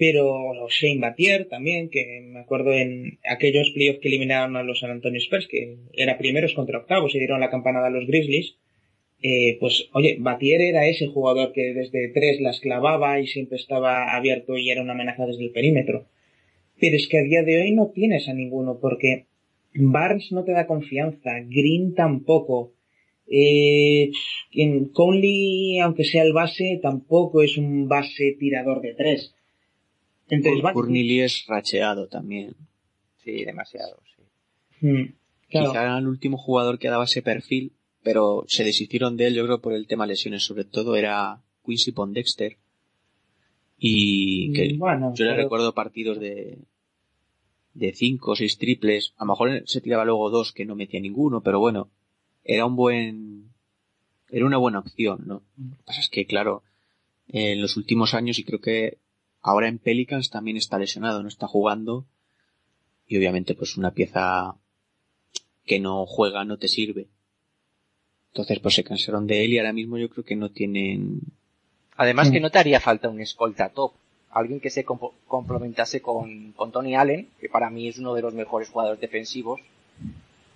B: pero Shane Battier también, que me acuerdo en aquellos playoffs que eliminaron a los San Antonio Spurs, que era primeros contra octavos y dieron la campanada a los Grizzlies, eh, pues oye, Battier era ese jugador que desde tres las clavaba y siempre estaba abierto y era una amenaza desde el perímetro. Pero es que a día de hoy no tienes a ninguno porque Barnes no te da confianza, Green tampoco. Eh, en Conley, aunque sea el base, tampoco es un base tirador de tres. Entonces,
F: Corneli es racheado también.
D: Sí, demasiado, sí.
B: Mm, claro.
F: Quizá era el último jugador que daba ese perfil, pero se deshicieron de él, yo creo, por el tema lesiones. Sobre todo era Quincy Pondexter. Y que
B: Mm, Bueno,
F: yo le
B: pero-
F: recuerdo partidos de de cinco o seis triples. A lo mejor se tiraba luego dos que no metía ninguno, pero bueno, era un buen, era una buena opción, ¿no? Lo que pasa es que, claro, en los últimos años y creo que ahora en Pelicans también está lesionado, no está jugando y obviamente pues una pieza que no juega no te sirve. Entonces pues se cansaron de él y ahora mismo yo creo que no tienen
D: Además que no te haría falta un escolta top. Alguien que se compo- complementase con, con Tony Allen, que para mí es uno de los mejores jugadores defensivos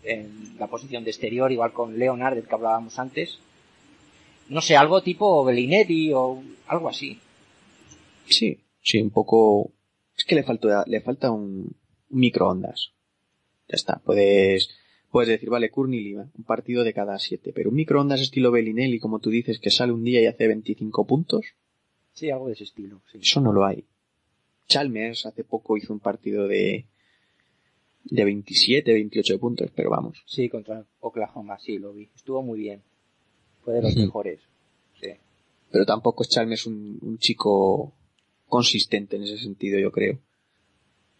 D: en la posición de exterior, igual con Leonard, del que hablábamos antes. No sé, algo tipo Bellinetti o algo así.
F: Sí, sí, un poco. Es que le falta, le falta un, un microondas. Ya está. Puedes, puedes decir, vale, Courtney un partido de cada siete, pero un microondas estilo Bellinelli, como tú dices, que sale un día y hace 25 puntos,
D: Sí, algo de ese estilo. Sí.
F: eso no lo hay. Chalmers hace poco hizo un partido de, de 27, 28 puntos, pero vamos.
D: Sí, contra Oklahoma, sí, lo vi. Estuvo muy bien. Fue de los
F: Sí.
D: mejores. Sí.
F: Pero tampoco es Chalmers un, un chico consistente en ese sentido, yo creo.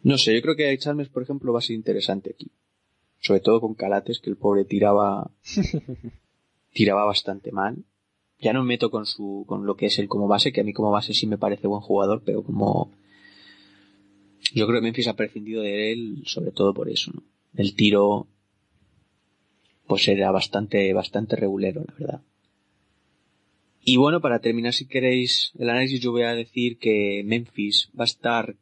F: No sé, yo creo que Chalmers, por ejemplo, va a ser interesante aquí. Sobre todo con Calates, que el pobre tiraba, tiraba bastante mal. Ya no me meto con su, con lo que es él como base, que a mí como base sí me parece buen jugador, pero como, yo creo que Memphis ha prescindido de él, sobre todo por eso, ¿no? El tiro, pues era bastante, bastante regulero, la verdad. Y bueno, para terminar, si queréis el análisis, yo voy a decir que Memphis va a estar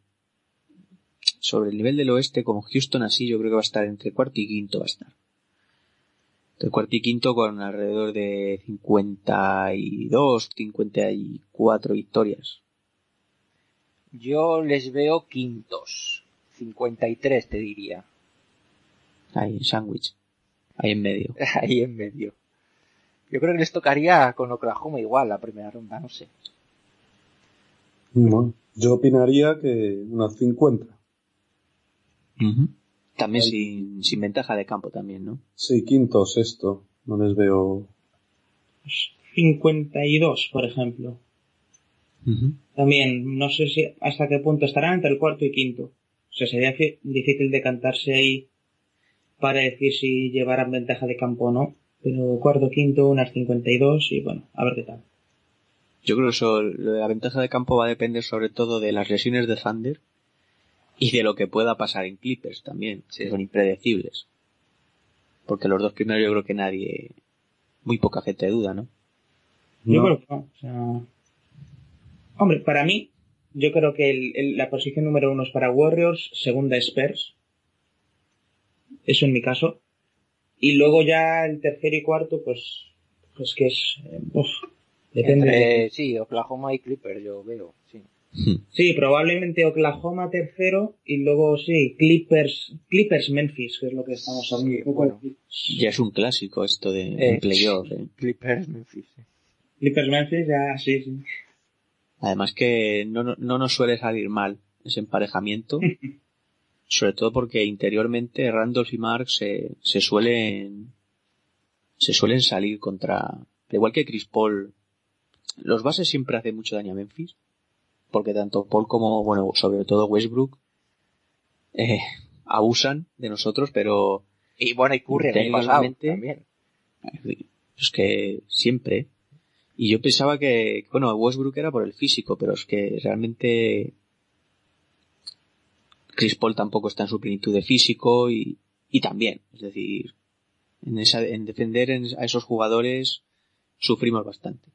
F: sobre el nivel del oeste, como Houston así, yo creo que va a estar entre cuarto y quinto va a estar. Entre cuarto y quinto con alrededor de 52, 54 victorias.
D: Yo les veo quintos. 53 te diría.
F: Ahí, en sándwich. Ahí en medio.
D: Ahí en medio. Yo creo que les tocaría con Oklahoma igual la primera ronda, no sé.
E: Bueno, yo opinaría que unas 50.
F: También sin, sin ventaja de campo también, ¿no?
E: Sí, quinto o sexto. No les veo.
B: 52, por ejemplo. También, no sé si hasta qué punto estarán entre el cuarto y quinto. O sea, sería difícil decantarse ahí para decir si llevarán ventaja de campo o no. Pero cuarto, quinto, unas 52 y bueno, a ver qué tal.
F: Yo creo que eso, lo de la ventaja de campo va a depender sobre todo de las lesiones de Thunder y de lo que pueda pasar en Clippers también, que son impredecibles. Porque los dos primeros yo creo que nadie, muy poca gente duda, ¿no?
B: Yo
E: No.
B: creo que no. O sea... Hombre, para mí, yo creo que el- el- la posición número uno es para Warriors, segunda Spurs. Eso en mi caso. Y luego ya el tercero y cuarto, pues, pues que es, eh, uf, depende.
D: Entre- sí, Oklahoma y Clippers yo veo, sí.
B: Sí, probablemente Oklahoma tercero y luego sí, Clippers, Clippers Memphis, que es lo que estamos hablando.
D: Sí, bueno.
F: Ya es un clásico esto de
D: Eh,
F: playoff, ¿eh?
D: Clippers, Memphis. sí.
B: Clippers Memphis, ya, sí, sí.
F: Además que no, no- no nos suele salir mal ese emparejamiento, sobre todo porque interiormente Randolph y Mark se, se suelen se suelen salir contra, al igual que Chris Paul, los bases siempre hacen mucho daño a Memphis, porque tanto Paul como, bueno, sobre todo Westbrook, eh, abusan de nosotros, pero
D: Y bueno, y Curry el también.
F: es que siempre. Y yo pensaba que, bueno, Westbrook era por el físico, pero es que realmente Chris Paul tampoco está en su plenitud de físico y, y también, es decir, en, esa, en defender en- a esos jugadores sufrimos bastante.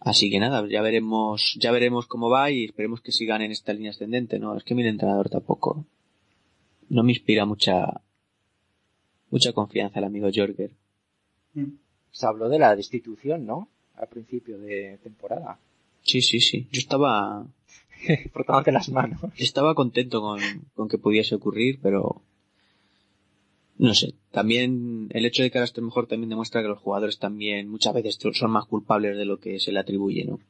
F: Así que nada, ya veremos, ya veremos cómo va y esperemos que sigan en esta línea ascendente, ¿no? Es que mi entrenador tampoco no me inspira mucha, mucha confianza el amigo Jorger.
D: Se habló de la destitución, ¿no? Al principio de temporada.
F: Sí, sí, sí. Yo estaba,
D: Las manos.
F: estaba contento con, con que pudiese ocurrir, pero no sé. También el hecho de que ahora esté mejor también demuestra que los jugadores también muchas veces son más culpables de lo que se le atribuye, ¿no?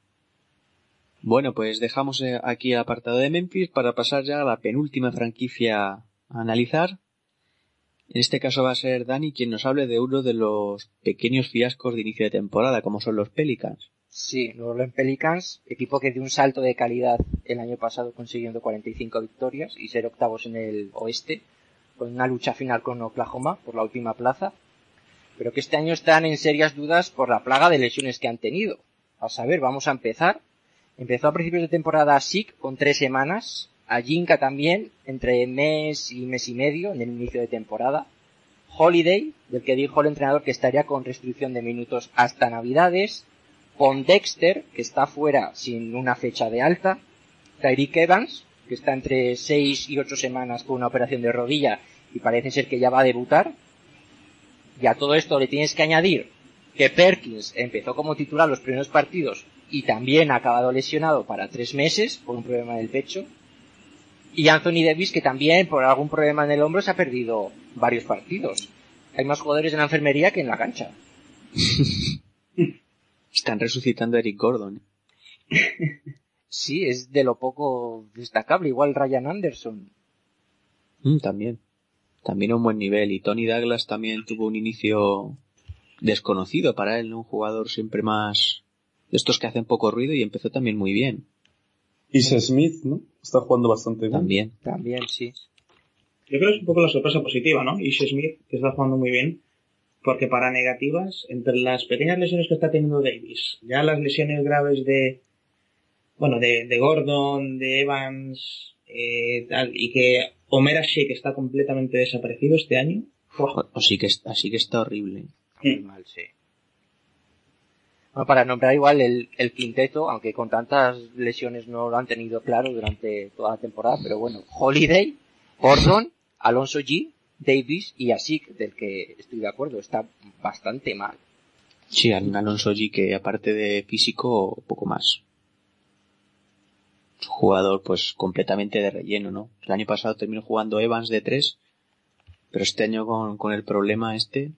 F: Bueno, pues dejamos eh, aquí el apartado de Memphis para pasar ya a la penúltima franquicia a analizar. En este caso va a ser Dani quien nos hable de uno de los pequeños fiascos de inicio de temporada, como son los Pelicans.
D: Sí, New Orleans Pelicans, equipo que dio un salto de calidad el año pasado consiguiendo 45 victorias y ser octavos en el oeste, con una lucha final con Oklahoma por la última plaza, pero que este año están en serias dudas por la plaga de lesiones que han tenido. A saber, vamos a empezar. Empezó a principios de temporada SIC con tres semanas, a Jinka también, entre mes y mes y medio en el inicio de temporada. Holiday, del que dijo el entrenador que estaría con restricción de minutos hasta Navidades. Dexter, que está fuera sin una fecha de alta. Tyreek Evans, que está entre 6 y 8 semanas con una operación de rodilla y parece ser que ya va a debutar. Y a todo esto le tienes que añadir que Perkins empezó como titular los primeros partidos y también ha acabado lesionado para tres meses por un problema en el pecho. Y Anthony Davis, que también por algún problema en el hombro se ha perdido varios partidos. Hay más jugadores en la enfermería que en la cancha.
F: Están resucitando a Eric Gordon. ¿eh?
D: Sí, es de lo poco destacable. Igual Ryan Anderson.
F: Mm, también. También a un buen nivel. Y Tony Douglas también tuvo un inicio desconocido para él, ¿no? Un jugador siempre más de estos que hacen poco ruido y empezó también muy bien.
E: Ish Smith, ¿no? Está jugando bastante bien.
F: También.
D: También, sí.
B: Yo creo que es un poco la sorpresa positiva, ¿no? Ish Smith, que está jugando muy bien, porque para negativas, entre las pequeñas lesiones que está teniendo Davis, ya las lesiones graves de, bueno, de, de Gordon, de Evans, eh, tal, y que Omera Sheik está completamente desaparecido este año.
F: O, o sí que, así que está horrible.
D: Muy mal, sí. para nombrar igual el, el quinteto, aunque con tantas lesiones no lo han tenido claro durante toda la temporada, pero bueno, Holiday, Gordon, Alonso G, Davis y Asik, del que estoy de acuerdo, está bastante mal.
F: Sí, Alonso G que aparte de físico, poco más. Jugador pues completamente de relleno, ¿no? El año pasado terminó jugando Evans de 3, pero este año con, con el problema este,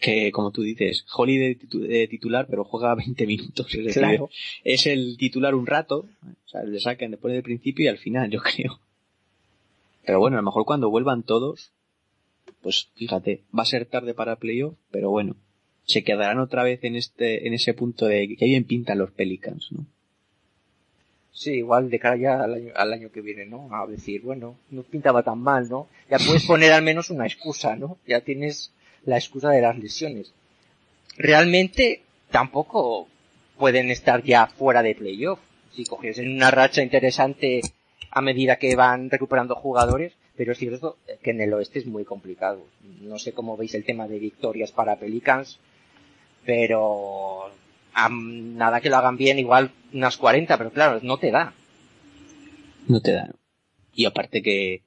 F: que como tú dices, Holiday de titular, pero juega 20 minutos. Es, decir,
D: Claro.
F: es el titular un rato, o sea, le sacan después del principio y al final, yo creo. Pero bueno, a lo mejor cuando vuelvan todos, pues fíjate, va a ser tarde para playoff, pero bueno, se quedarán otra vez en este, en ese punto de que bien pintan los Pelicans, ¿no?
D: Sí, igual de cara ya al año, al año que viene, ¿no? A decir, bueno, no pintaba tan mal, ¿no? Ya puedes poner al menos una excusa, ¿no? Ya tienes la excusa de las lesiones. Realmente tampoco pueden estar ya fuera de playoff. Si cogiesen una racha interesante a medida que van recuperando jugadores, pero es cierto que en el oeste es muy complicado. No sé cómo veis el tema de victorias para Pelicans, pero nada que lo hagan bien, igual unas 40, pero claro, no te da.
F: No te dan. Y aparte que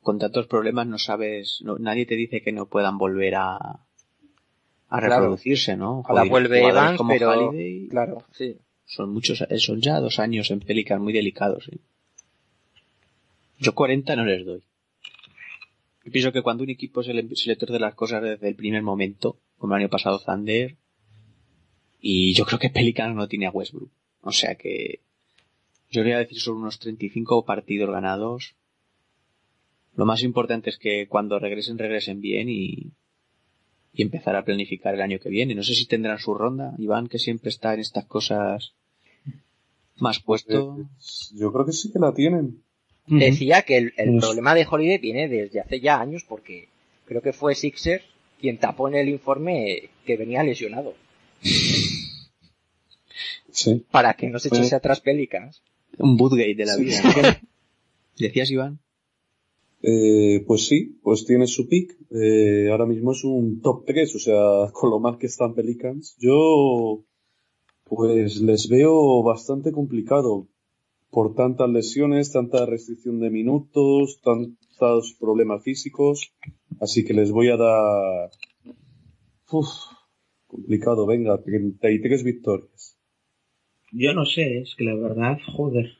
F: con tantos problemas no sabes, no- nadie te dice que no puedan volver a, a reproducirse, ¿no?
D: Ojalá vuelve Evans,
F: como
D: pero
F: Holiday,
D: claro, sí.
F: son muchos, son ya dos años en Pelicans muy delicados. ¿eh? Yo 40 no les doy. Yo pienso que cuando un equipo se le, se le tuerce las cosas desde el primer momento, como el año pasado Thunder, y yo creo que Pelicans no tiene a Westbrook. O sea que yo voy a decir sobre unos 35 partidos ganados. Lo más importante es que cuando regresen, regresen bien y, y empezar a planificar el año que viene. No sé si tendrán su ronda. Iván, que siempre está en estas cosas más puesto.
E: Eh, Yo creo que sí que la tienen.
D: Decía que el, el
E: Pues-
D: problema de Holiday viene desde hace ya años porque creo que fue Sixers quien tapó en el informe que venía lesionado
E: Sí.
D: para que no se echase atrás Pelicans.
F: Un Woodgate de la
E: Sí.
F: vida. ¿Decías, Iván?
E: Eh, pues sí, pues tiene su pick. Eh, ahora mismo es un top 3, o sea, con lo mal que están Pelicans. Yo, pues les veo bastante complicado por tantas lesiones, tanta restricción de minutos, tantos problemas físicos. Así que les voy a dar... Uf, complicado, venga, 33 victorias.
B: Yo no sé, es que la verdad, joder,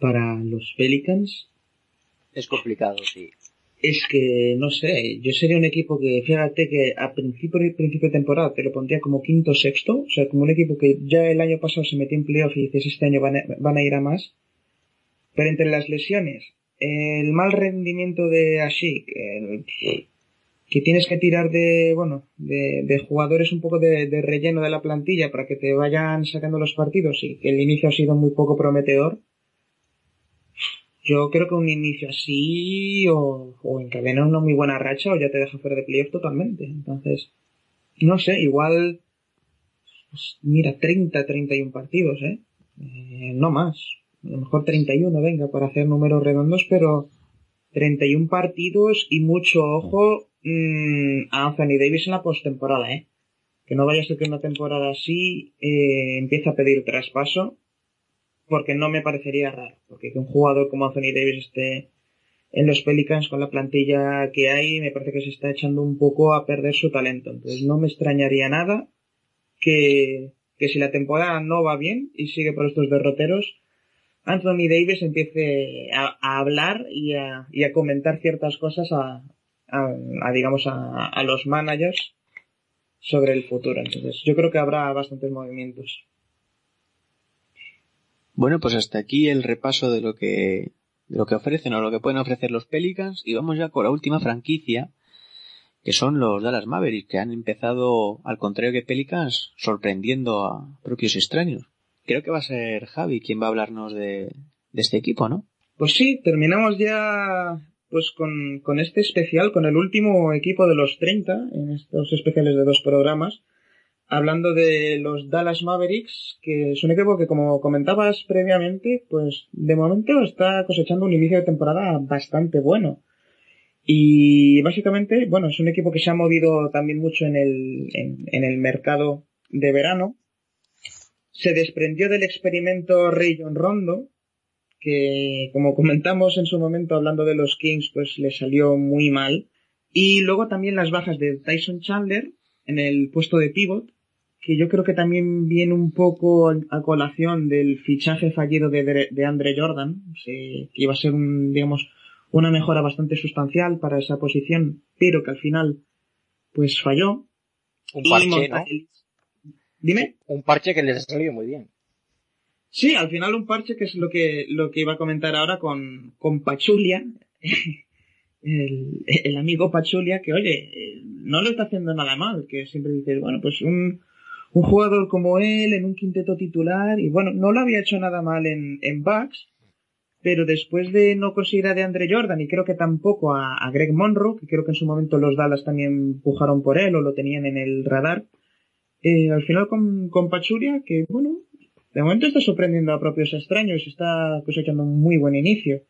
B: para los Pelicans
D: Es complicado, sí.
B: Es que, no sé, yo sería un equipo que, fíjate que a principio, principio de temporada te lo pondría como quinto sexto, o sea, como un equipo que ya el año pasado se metió en playoff y dices este año van a, van a ir a más, pero entre las lesiones, el mal rendimiento de Ashik, el- que tienes que tirar de, bueno, de, de jugadores un poco de, de relleno de la plantilla para que te vayan sacando los partidos y que el inicio ha sido muy poco prometedor, yo creo que un inicio así o, o encadena una muy buena racha o ya te deja fuera de playoff totalmente. Entonces, no sé, igual, pues, mira, 30, 31 partidos, ¿eh? Eh, No más. A lo mejor 31, venga, para hacer números redondos, pero 31 partidos y mucho ojo mm, a Anthony Davis en la postemporada, ¿eh? Que no vaya a ser que una temporada así eh, empiece a pedir traspaso porque no me parecería raro, porque que un jugador como Anthony Davis esté en los Pelicans con la plantilla que hay, me parece que se está echando un poco a perder su talento. Entonces no me extrañaría nada que, que si la temporada no va bien y sigue por estos derroteros, Anthony Davis empiece a, hablar y a, a comentar ciertas cosas a, a, digamos, a los managers sobre el futuro. Entonces yo creo que habrá bastantes movimientos.
F: Bueno, pues hasta aquí el repaso de lo que, de lo que ofrecen o lo que pueden ofrecer los Pelicans y vamos ya con la última franquicia que son los Dallas Mavericks que han empezado al contrario que Pelicans sorprendiendo a propios extraños. Creo que va a ser Javi quien va a hablarnos de, de este equipo, ¿no?
B: Pues sí, terminamos ya pues con, con este especial, con el último equipo de los 30 en estos especiales de dos programas hablando de los Dallas Mavericks, que es un equipo que, como comentabas previamente, pues de momento está cosechando un inicio de temporada bastante bueno. Y básicamente, bueno, es un equipo que se ha movido también mucho en el, en, en el mercado de verano, se desprendió del experimento Rayon Rondo, que como comentamos en su momento hablando de los Kings, pues le salió muy mal. Y luego también las bajas de Tyson Chandler en el puesto de pivot, que yo creo que también viene un poco a colación del fichaje fallido de, de Andre Jordan, que iba a ser un, digamos, una mejora bastante sustancial para esa posición, pero que al final, pues falló.
D: Un parche, ¿no?
B: Dime.
D: Un parche que les ha salido muy bien.
B: Sí, al final un parche que es lo que, lo que iba a comentar ahora con, con Pachulia, el, el, amigo Pachulia, que oye, no lo está haciendo nada mal, que siempre dices, bueno, pues un, un jugador como él en un quinteto titular y bueno, no lo había hecho nada mal en, en Bucks, pero después de no conseguir a de Andre Jordan y creo que tampoco a, Greg Monroe, que creo que en su momento los Dallas también empujaron por él o lo tenían en el radar, eh, al final con, con Pachuria, que bueno, de momento está sorprendiendo a propios extraños está cosechando un muy buen inicio.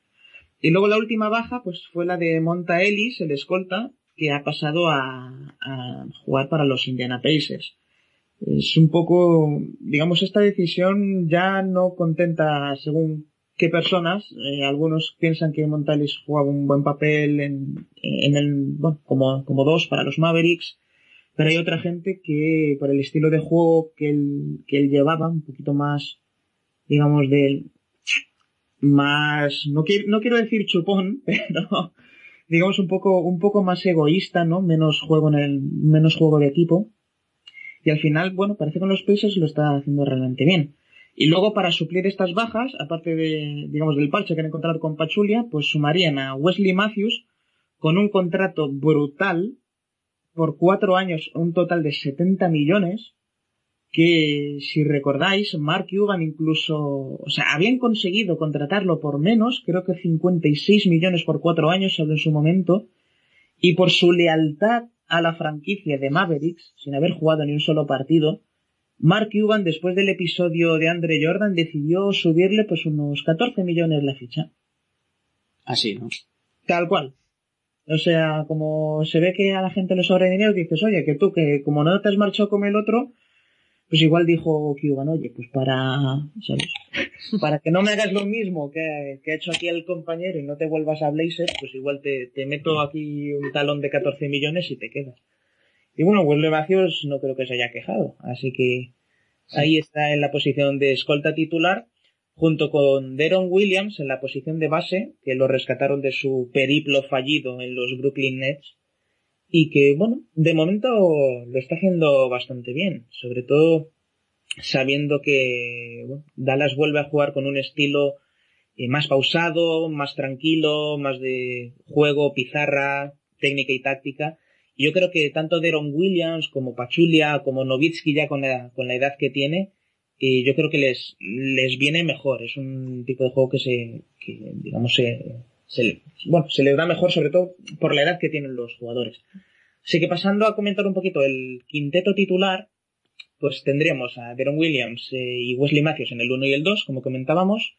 B: Y luego la última baja, pues fue la de Monta Ellis, el escolta, que ha pasado a, a jugar para los Indiana Pacers es un poco, digamos, esta decisión ya no contenta según qué personas. Eh, algunos piensan que Montalis jugaba un buen papel en, en el, bueno, como, como dos para los Mavericks, pero hay otra gente que por el estilo de juego que él, que él llevaba, un poquito más, digamos, de, más, no quiero, no quiero decir chupón, pero digamos un poco, un poco más egoísta, ¿no? Menos juego en el, menos juego de equipo y al final, bueno, parece que con los Pacers lo está haciendo realmente bien. Y luego para suplir estas bajas, aparte de, digamos, del parche que han encontrado con Pachulia, pues sumarían a Wesley Matthews con un contrato brutal por cuatro años, un total de 70 millones, que si recordáis, Mark Cuban incluso, o sea, habían conseguido contratarlo por menos, creo que 56 millones por cuatro años, en su momento, y por su lealtad a la franquicia de Mavericks sin haber jugado ni un solo partido, Mark Cuban, después del episodio de Andre Jordan, decidió subirle pues unos 14 millones la ficha.
F: Así, ¿no?
B: Tal cual. O sea, como se ve que a la gente le sobra dinero, dices, oye, que tú, que como no te has marchado con el otro, pues igual dijo Cuban, oye, pues para, ¿sabes? Para que no me hagas lo mismo que, que, ha hecho aquí el compañero y no te vuelvas a Blazer, pues igual te, te meto aquí un talón de 14 millones y te quedas. Y bueno, Wesley Matthews no creo que se haya quejado, así que ahí está en la posición de escolta titular, junto con Deron Williams en la posición de base, que lo rescataron de su periplo fallido en los Brooklyn Nets, y que, bueno, de momento lo está haciendo bastante bien, sobre todo sabiendo que bueno, Dallas vuelve a jugar con un estilo eh, más pausado, más tranquilo, más de juego, pizarra, técnica y táctica. Y yo creo que tanto Deron Williams como Pachulia, como Novitsky ya con la, con la edad que tiene, eh, yo creo que les, les viene mejor. Es un tipo de juego que se, que, digamos, se, se, bueno, se les da mejor sobre todo por la edad que tienen los jugadores. Así que pasando a comentar un poquito el quinteto titular, pues tendríamos a Deron Williams eh, y Wesley Matthews en el 1 y el 2, como comentábamos.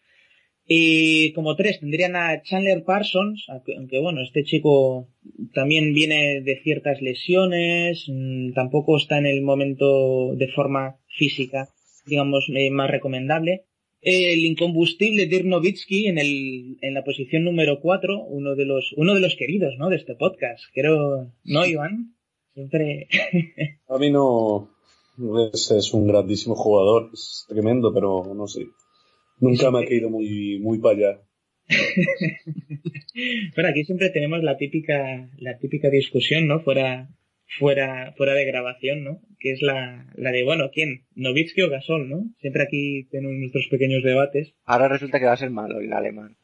B: Y como tres tendrían a Chandler Parsons, aunque bueno, este chico también viene de ciertas lesiones, mm, tampoco está en el momento de forma física, digamos, eh, más recomendable el incombustible Dirk Nowitzki en, el, en la posición número 4, uno de los, uno de los queridos, ¿no? De este podcast. Creo, ¿no, Iván? Siempre.
E: A mí no, es, es, un grandísimo jugador, es tremendo, pero no sé. Nunca me ha caído muy, muy para allá.
B: bueno, aquí siempre tenemos la típica, la típica discusión, ¿no? Fuera, fuera, fuera de grabación, ¿no? Que es la, la de, bueno, ¿quién? ¿Novitsky o Gasol, no? Siempre aquí tenemos nuestros pequeños debates.
D: Ahora resulta que va a ser malo el alemán.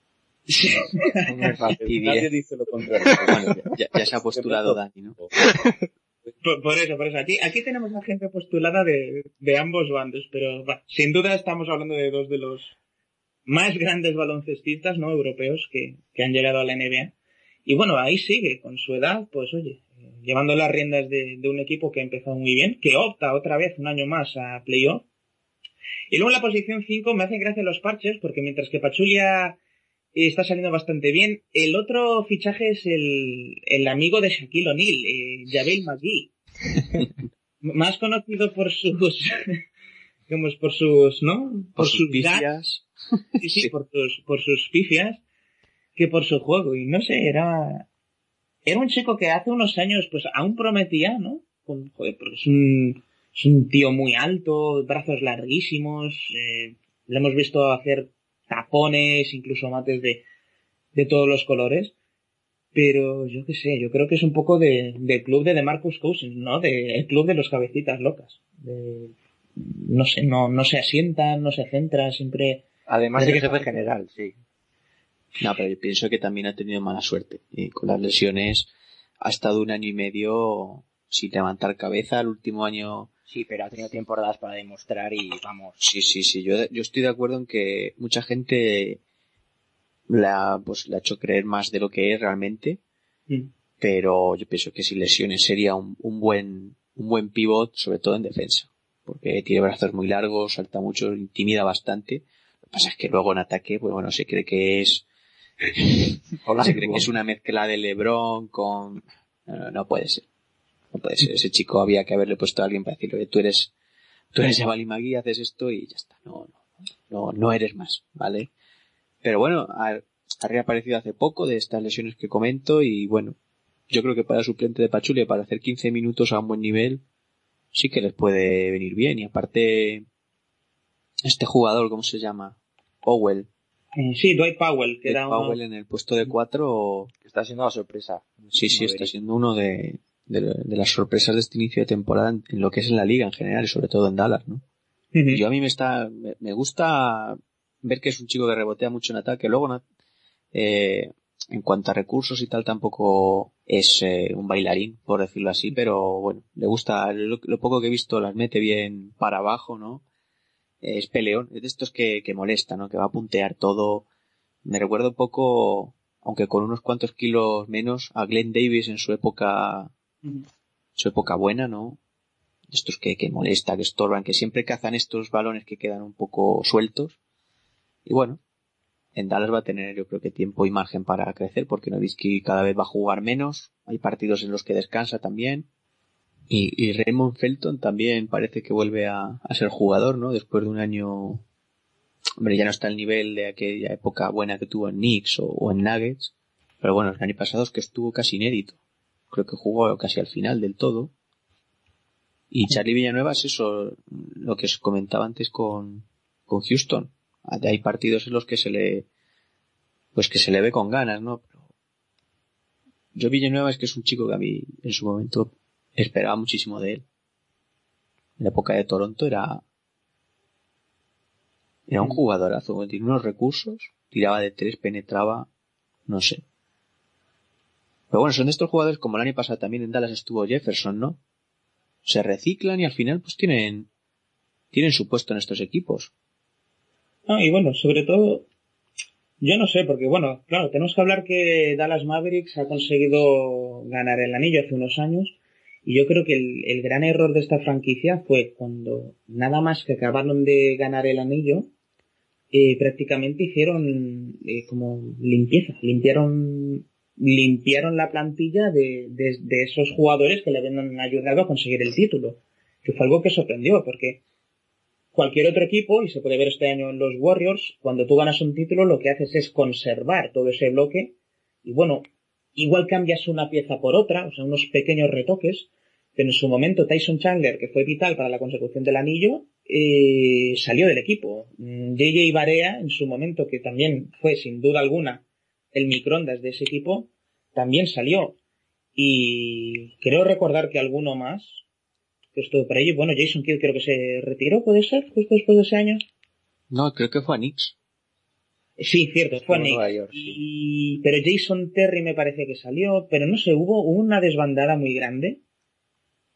B: Sí.
E: Nadie dice lo contrario.
F: Bueno, ya, ya, se ha postulado Dani, ¿no?
B: Por, por, eso, por eso. Aquí, aquí tenemos a gente postulada de, de ambos bandos, pero va, sin duda estamos hablando de dos de los más grandes baloncestistas, ¿no? Europeos que, que han llegado a la NBA. Y bueno, ahí sigue, con su edad, pues oye, llevando las riendas de, de, un equipo que ha empezado muy bien, que opta otra vez un año más a playoff. Y luego en la posición 5 me hacen gracia los parches, porque mientras que Pachulia está saliendo bastante bien, el otro fichaje es el, el amigo de Shaquille O'Neal, eh, Javel McGee. más conocido por sus, digamos, por sus, ¿no?
F: Por
B: sus sí, sí,
F: sí.
B: por sus, por sus pifias, que por su juego. Y no sé, era, era un chico que hace unos años, pues aún prometía, ¿no? Con, joder, porque es un, es un tío muy alto, brazos larguísimos, eh, le hemos visto hacer tapones, incluso mates de, de todos los colores. Pero yo qué sé, yo creo que es un poco de, del club de Marcus Cousins, ¿no? De, el club de los cabecitas locas. De, no sé, no, no se asienta, no se centra, siempre...
D: Además de que
B: que-
D: jefe general, sí.
F: No, pero yo pienso que también ha tenido mala suerte. Y con las lesiones ha estado un año y medio sin levantar cabeza. El último año,
D: Sí, pero ha tenido temporadas para demostrar y vamos.
F: sí, sí, sí. Yo, yo estoy de acuerdo en que mucha gente la, pues, le ha hecho creer más de lo que es realmente.
B: Mm.
F: Pero yo pienso que sin lesiones sería un, un buen, un buen pivot, sobre todo en defensa. Porque tiene brazos muy largos, salta mucho, intimida bastante. Lo que pasa es que luego en ataque, pues bueno, se cree que es
D: Hola,
F: se cree que es una mezcla de LeBron con... No, puede ser. No puede ser. Ese chico había que haberle puesto a alguien para decirle, "Oye, tú eres, tú eres Jabali Magui, haces esto y ya está. No, no, no, no eres más, ¿vale? Pero bueno, ha, ha reaparecido hace poco de estas lesiones que comento y bueno, yo creo que para suplente de Pachule, para hacer 15 minutos a un buen nivel, sí que les puede venir bien. Y aparte, este jugador, ¿cómo se llama? Powell.
B: Eh, sí, Dwight Powell, que
F: Dwight
B: era uno-
F: Powell en el puesto de cuatro
D: que está siendo la sorpresa.
F: Sí, sí, está siendo uno de, de, de las sorpresas de este inicio de temporada en, en lo que es en la liga en general y sobre todo en Dallas, ¿no? Yo a mí me está, me, me gusta ver que es un chico que rebotea mucho en ataque, luego no- eh, en cuanto a recursos y tal tampoco es eh, un bailarín, por decirlo así, pero bueno, le gusta, lo, lo poco que he visto las mete bien para abajo, ¿no? Es peleón, es de estos que, que molesta, ¿no? Que va a puntear todo. Me recuerda un poco, aunque con unos cuantos kilos menos, a Glenn Davis en su época, su época buena, ¿no? Estos que, que molesta, que estorban, que siempre cazan estos balones que quedan un poco sueltos. Y bueno, en Dallas va a tener yo creo que tiempo y margen para crecer porque Nowitzki cada vez va a jugar menos. Hay partidos en los que descansa también. Y, y Raymond Felton también parece que vuelve a, a ser jugador, ¿no? Después de un año, hombre, ya no está al nivel de aquella época buena que tuvo en Knicks o, o en Nuggets. Pero bueno, el año pasado es que estuvo casi inédito. Creo que jugó casi al final del todo. Y Charlie Villanueva es eso, lo que os comentaba antes con, con Houston. Hay partidos en los que se le, pues que se le ve con ganas, ¿no? Pero yo Villanueva es que es un chico que a mí en su momento esperaba muchísimo de él. En la época de Toronto era, era un jugadorazo, tiene unos recursos, tiraba de tres, penetraba, no sé. Pero bueno, son de estos jugadores como el año pasado también en Dallas estuvo Jefferson, ¿no? Se reciclan y al final pues tienen, tienen su puesto en estos equipos.
B: No, y bueno, sobre todo, yo no sé, porque bueno, claro, tenemos que hablar que Dallas Mavericks ha conseguido ganar el anillo hace unos años, y yo creo que el, el gran error de esta franquicia fue cuando nada más que acabaron de ganar el anillo, eh, prácticamente hicieron eh, como limpieza, limpiaron limpiaron la plantilla de, de, de esos jugadores que le habían ayudado a conseguir el título, que fue algo que sorprendió, porque cualquier otro equipo, y se puede ver este año en los Warriors, cuando tú ganas un título lo que haces es conservar todo ese bloque y bueno, igual cambias una pieza por otra, o sea, unos pequeños retoques, pero en su momento Tyson Chandler, que fue vital para la consecución del anillo, eh, salió del equipo. JJ Barea, en su momento, que también fue sin duda alguna el microondas de ese equipo, también salió. Y creo recordar que alguno más, que estuvo por ahí, bueno, Jason Kidd creo que se retiró, puede ser, justo después de ese año.
F: No, creo que fue a Knicks.
B: Sí, cierto, fue a Knicks.
D: Nueva York,
B: Y... Pero Jason Terry me parece que salió, pero no sé, hubo una desbandada muy grande.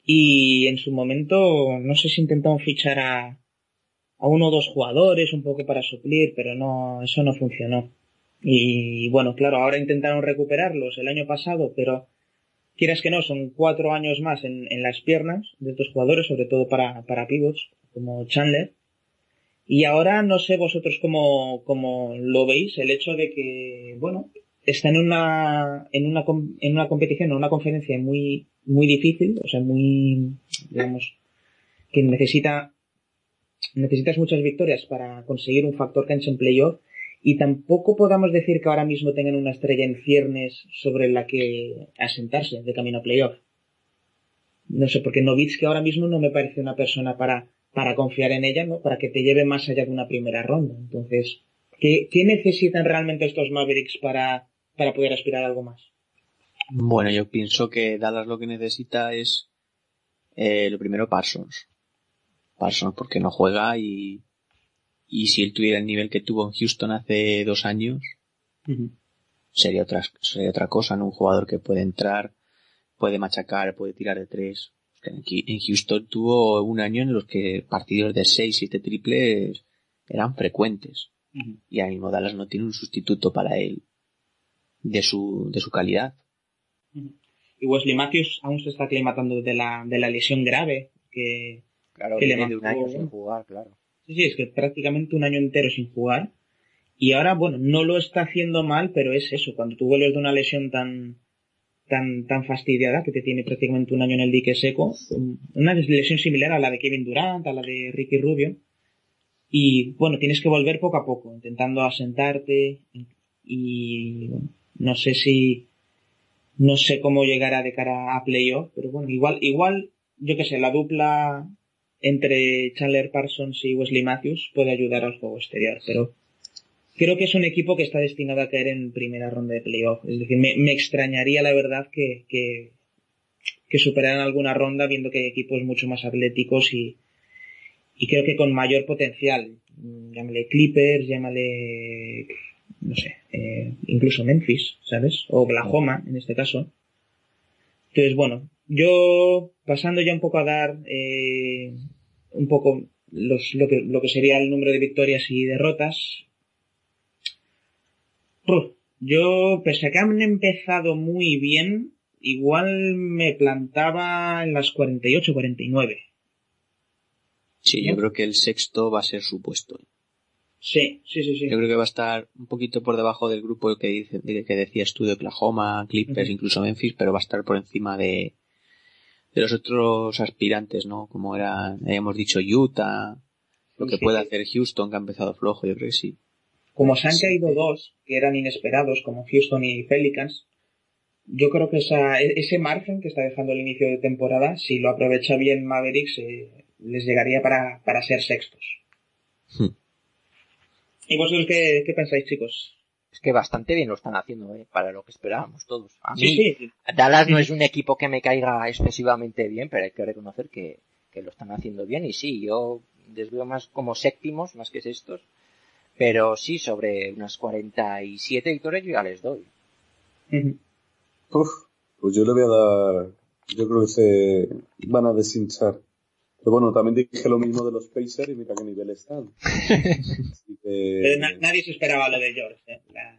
B: Y en su momento, no sé si intentaron fichar a, a uno o dos jugadores un poco para suplir, pero no, eso no funcionó. Y bueno, claro, ahora intentaron recuperarlos el año pasado, pero quieras que no, son cuatro años más en, en las piernas de estos jugadores, sobre todo para, para pivots, como Chandler. Y ahora no sé vosotros cómo, cómo lo veis, el hecho de que, bueno, están en una, en una, en una competición, en una conferencia muy, muy difícil, o sea, muy, digamos, que necesita necesitas muchas victorias para conseguir un factor cancha en playoff y tampoco podamos decir que ahora mismo tengan una estrella en ciernes sobre la que asentarse de camino a playoff. No sé, porque Novitsky ahora mismo no me parece una persona para, para confiar en ella, ¿no? Para que te lleve más allá de una primera ronda. Entonces, ¿qué, qué necesitan realmente estos Mavericks para, para poder aspirar a algo más?
F: Bueno, yo pienso que Dallas lo que necesita es eh, lo primero Parsons. Parsons porque no juega y, y si él tuviera el nivel que tuvo en Houston hace dos años, sería otra, sería otra cosa, ¿no? Un jugador que puede entrar, puede machacar, puede tirar de tres. En Houston tuvo un año en los que partidos de seis, siete triples eran frecuentes. Y ahora mismo Dallas no tiene un sustituto para él de su, de su calidad.
B: Y Wesley Matthews aún se está aclimatando de la, de la lesión grave que,
D: Claro,
B: que le
D: un año sin jugar, claro.
B: Sí, sí, es que prácticamente un año entero sin jugar. Y ahora, bueno, no lo está haciendo mal, pero es eso, cuando tú vuelves de una lesión tan, tan, tan fastidiada, que te tiene prácticamente un año en el dique seco, una lesión similar a la de Kevin Durant, a la de Ricky Rubio, y bueno, tienes que volver poco a poco, intentando asentarte, y bueno, no sé si, no sé cómo llegará de cara a playoff, pero bueno, igual, igual, yo qué sé, la dupla entre Chandler Parsons y Wesley Matthews puede ayudar al juego exterior, pero creo que es un equipo que está destinado a caer en primera ronda de playoff. Es decir, me, me extrañaría la verdad que, que, que superaran alguna ronda viendo que hay equipos mucho más atléticos y, y creo que con mayor potencial. Llámale Clippers, llámale, no sé, eh, incluso Memphis, ¿sabes? O Oklahoma, en este caso. Entonces, bueno, yo pasando ya un poco a dar eh, un poco los, lo, que, lo que sería el número de victorias y derrotas. Yo, pese a que han empezado muy bien, igual me plantaba en las 48-49.
F: Sí, yo creo que el sexto va a ser su puesto.
B: Sí, sí, sí, sí.
F: Yo creo que va a estar un poquito por debajo del grupo que, dice, de- que decías tú de Oklahoma, Clippers, incluso Memphis, pero va a estar por encima de, de los otros aspirantes, ¿no? Como era, habíamos dicho, Utah, lo que
B: Sí.
F: puede hacer Houston, que ha empezado flojo, yo creo que sí.
B: Como se han caído dos que eran inesperados, como Houston y Pelicans, yo creo que esa, e- ese margen que está dejando el inicio de temporada, si lo aprovecha bien Mavericks, eh, les llegaría para, para ser sextos.
F: Hmm.
B: ¿Y vosotros qué, qué pensáis, chicos?
D: Es que bastante bien lo están haciendo, ¿eh? Para lo que esperábamos todos. A mí,
B: Sí, sí.
D: Dallas no es un equipo que me caiga excesivamente bien, pero hay que reconocer que, que lo están haciendo bien. Y sí, yo les veo más como séptimos, más que sextos. Pero sí, sobre unas 47 victorias yo ya les doy.
E: Uf, pues yo le voy a dar. Yo creo que se van a deshinchar. Pero bueno, también dije lo mismo de los Pacers y mira qué nivel están. Así que-
B: na- nadie se esperaba lo de George, ¿eh? La-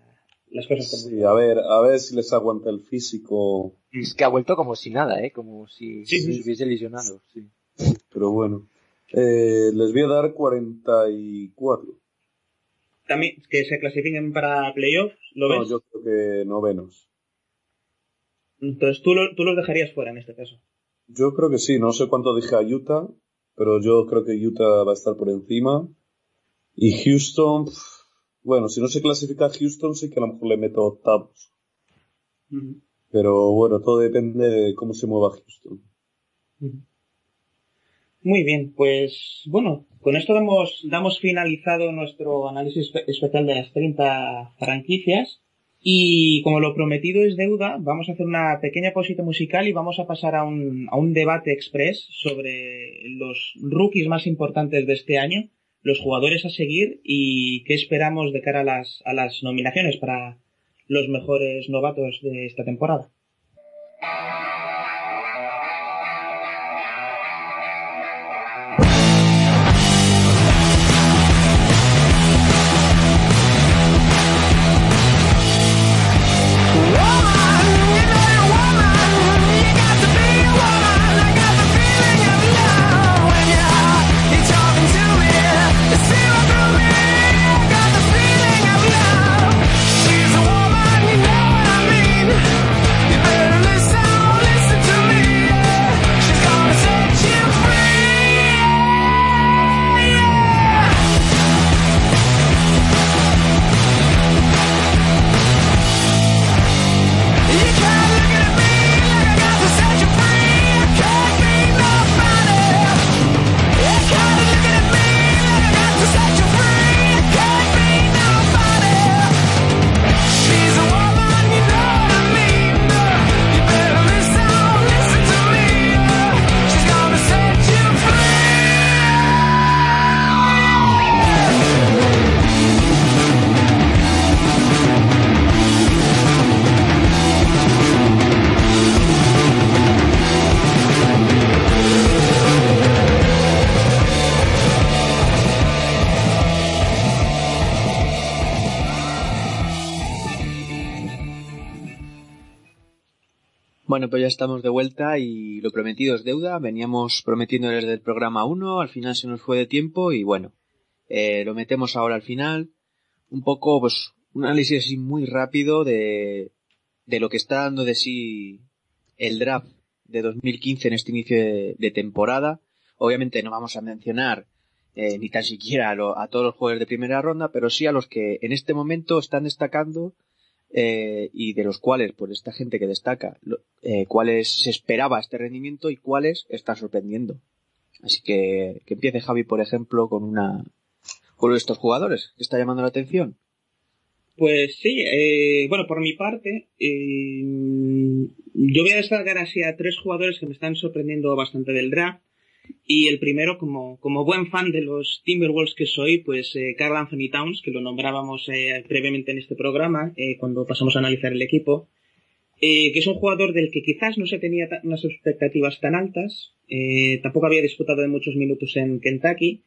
B: las cosas como
E: Sí, a ver, a ver si les aguanta el físico.
D: Es que ha vuelto como si nada, ¿eh? Como si
B: Sí, sí,
D: se
B: sí.
D: hubiese lesionado. Sí.
E: Pero bueno. Eh, les voy a dar 44.
B: También que se clasifiquen para playoffs, ¿lo
E: No,
B: ves?
E: yo creo que novenos.
B: Entonces tú, lo- tú los dejarías fuera en este caso.
E: Yo creo que sí, no sé cuánto dije a Utah, pero yo creo que Utah va a estar por encima. Y Houston, bueno, si no se clasifica a Houston, sí que a lo mejor le meto octavos. Pero bueno, todo depende de cómo se mueva Houston.
B: Muy bien, pues bueno, con esto damos, damos finalizado nuestro análisis espe- especial de las 30 franquicias. Y como lo prometido es deuda, vamos a hacer una pequeña pausita musical y vamos a pasar a un, a un debate express sobre los rookies más importantes de este año, los jugadores a seguir y qué esperamos de cara a las, a las nominaciones para los mejores novatos de esta temporada.
F: Ya estamos de vuelta y lo prometido es deuda. Veníamos prometiendo desde el programa 1, al final se nos fue de tiempo y bueno, eh, lo metemos ahora al final. Un poco, pues, un análisis así muy rápido de, de lo que está dando de sí el draft de 2015 en este inicio de, temporada. Obviamente no vamos a mencionar eh, ni tan siquiera a, a, todos los jugadores de primera ronda, pero sí a los que en este momento están destacando eh, y de los cuales, pues esta gente que destaca, eh, cuáles se esperaba este rendimiento y cuáles está sorprendiendo. Así que que empiece Javi, por ejemplo, con una con estos jugadores que está llamando la atención.
B: Pues sí, eh, bueno, por mi parte, eh, yo voy a destacar así a tres jugadores que me están sorprendiendo bastante del draft. Y el primero, como, como buen fan de los Timberwolves que soy, pues eh, Carl Anthony Towns, que lo nombrábamos eh, previamente en este programa, eh, cuando pasamos a analizar el equipo, eh, que es un jugador del que quizás no se tenía unas expectativas tan altas, eh, tampoco había disputado de muchos minutos en Kentucky,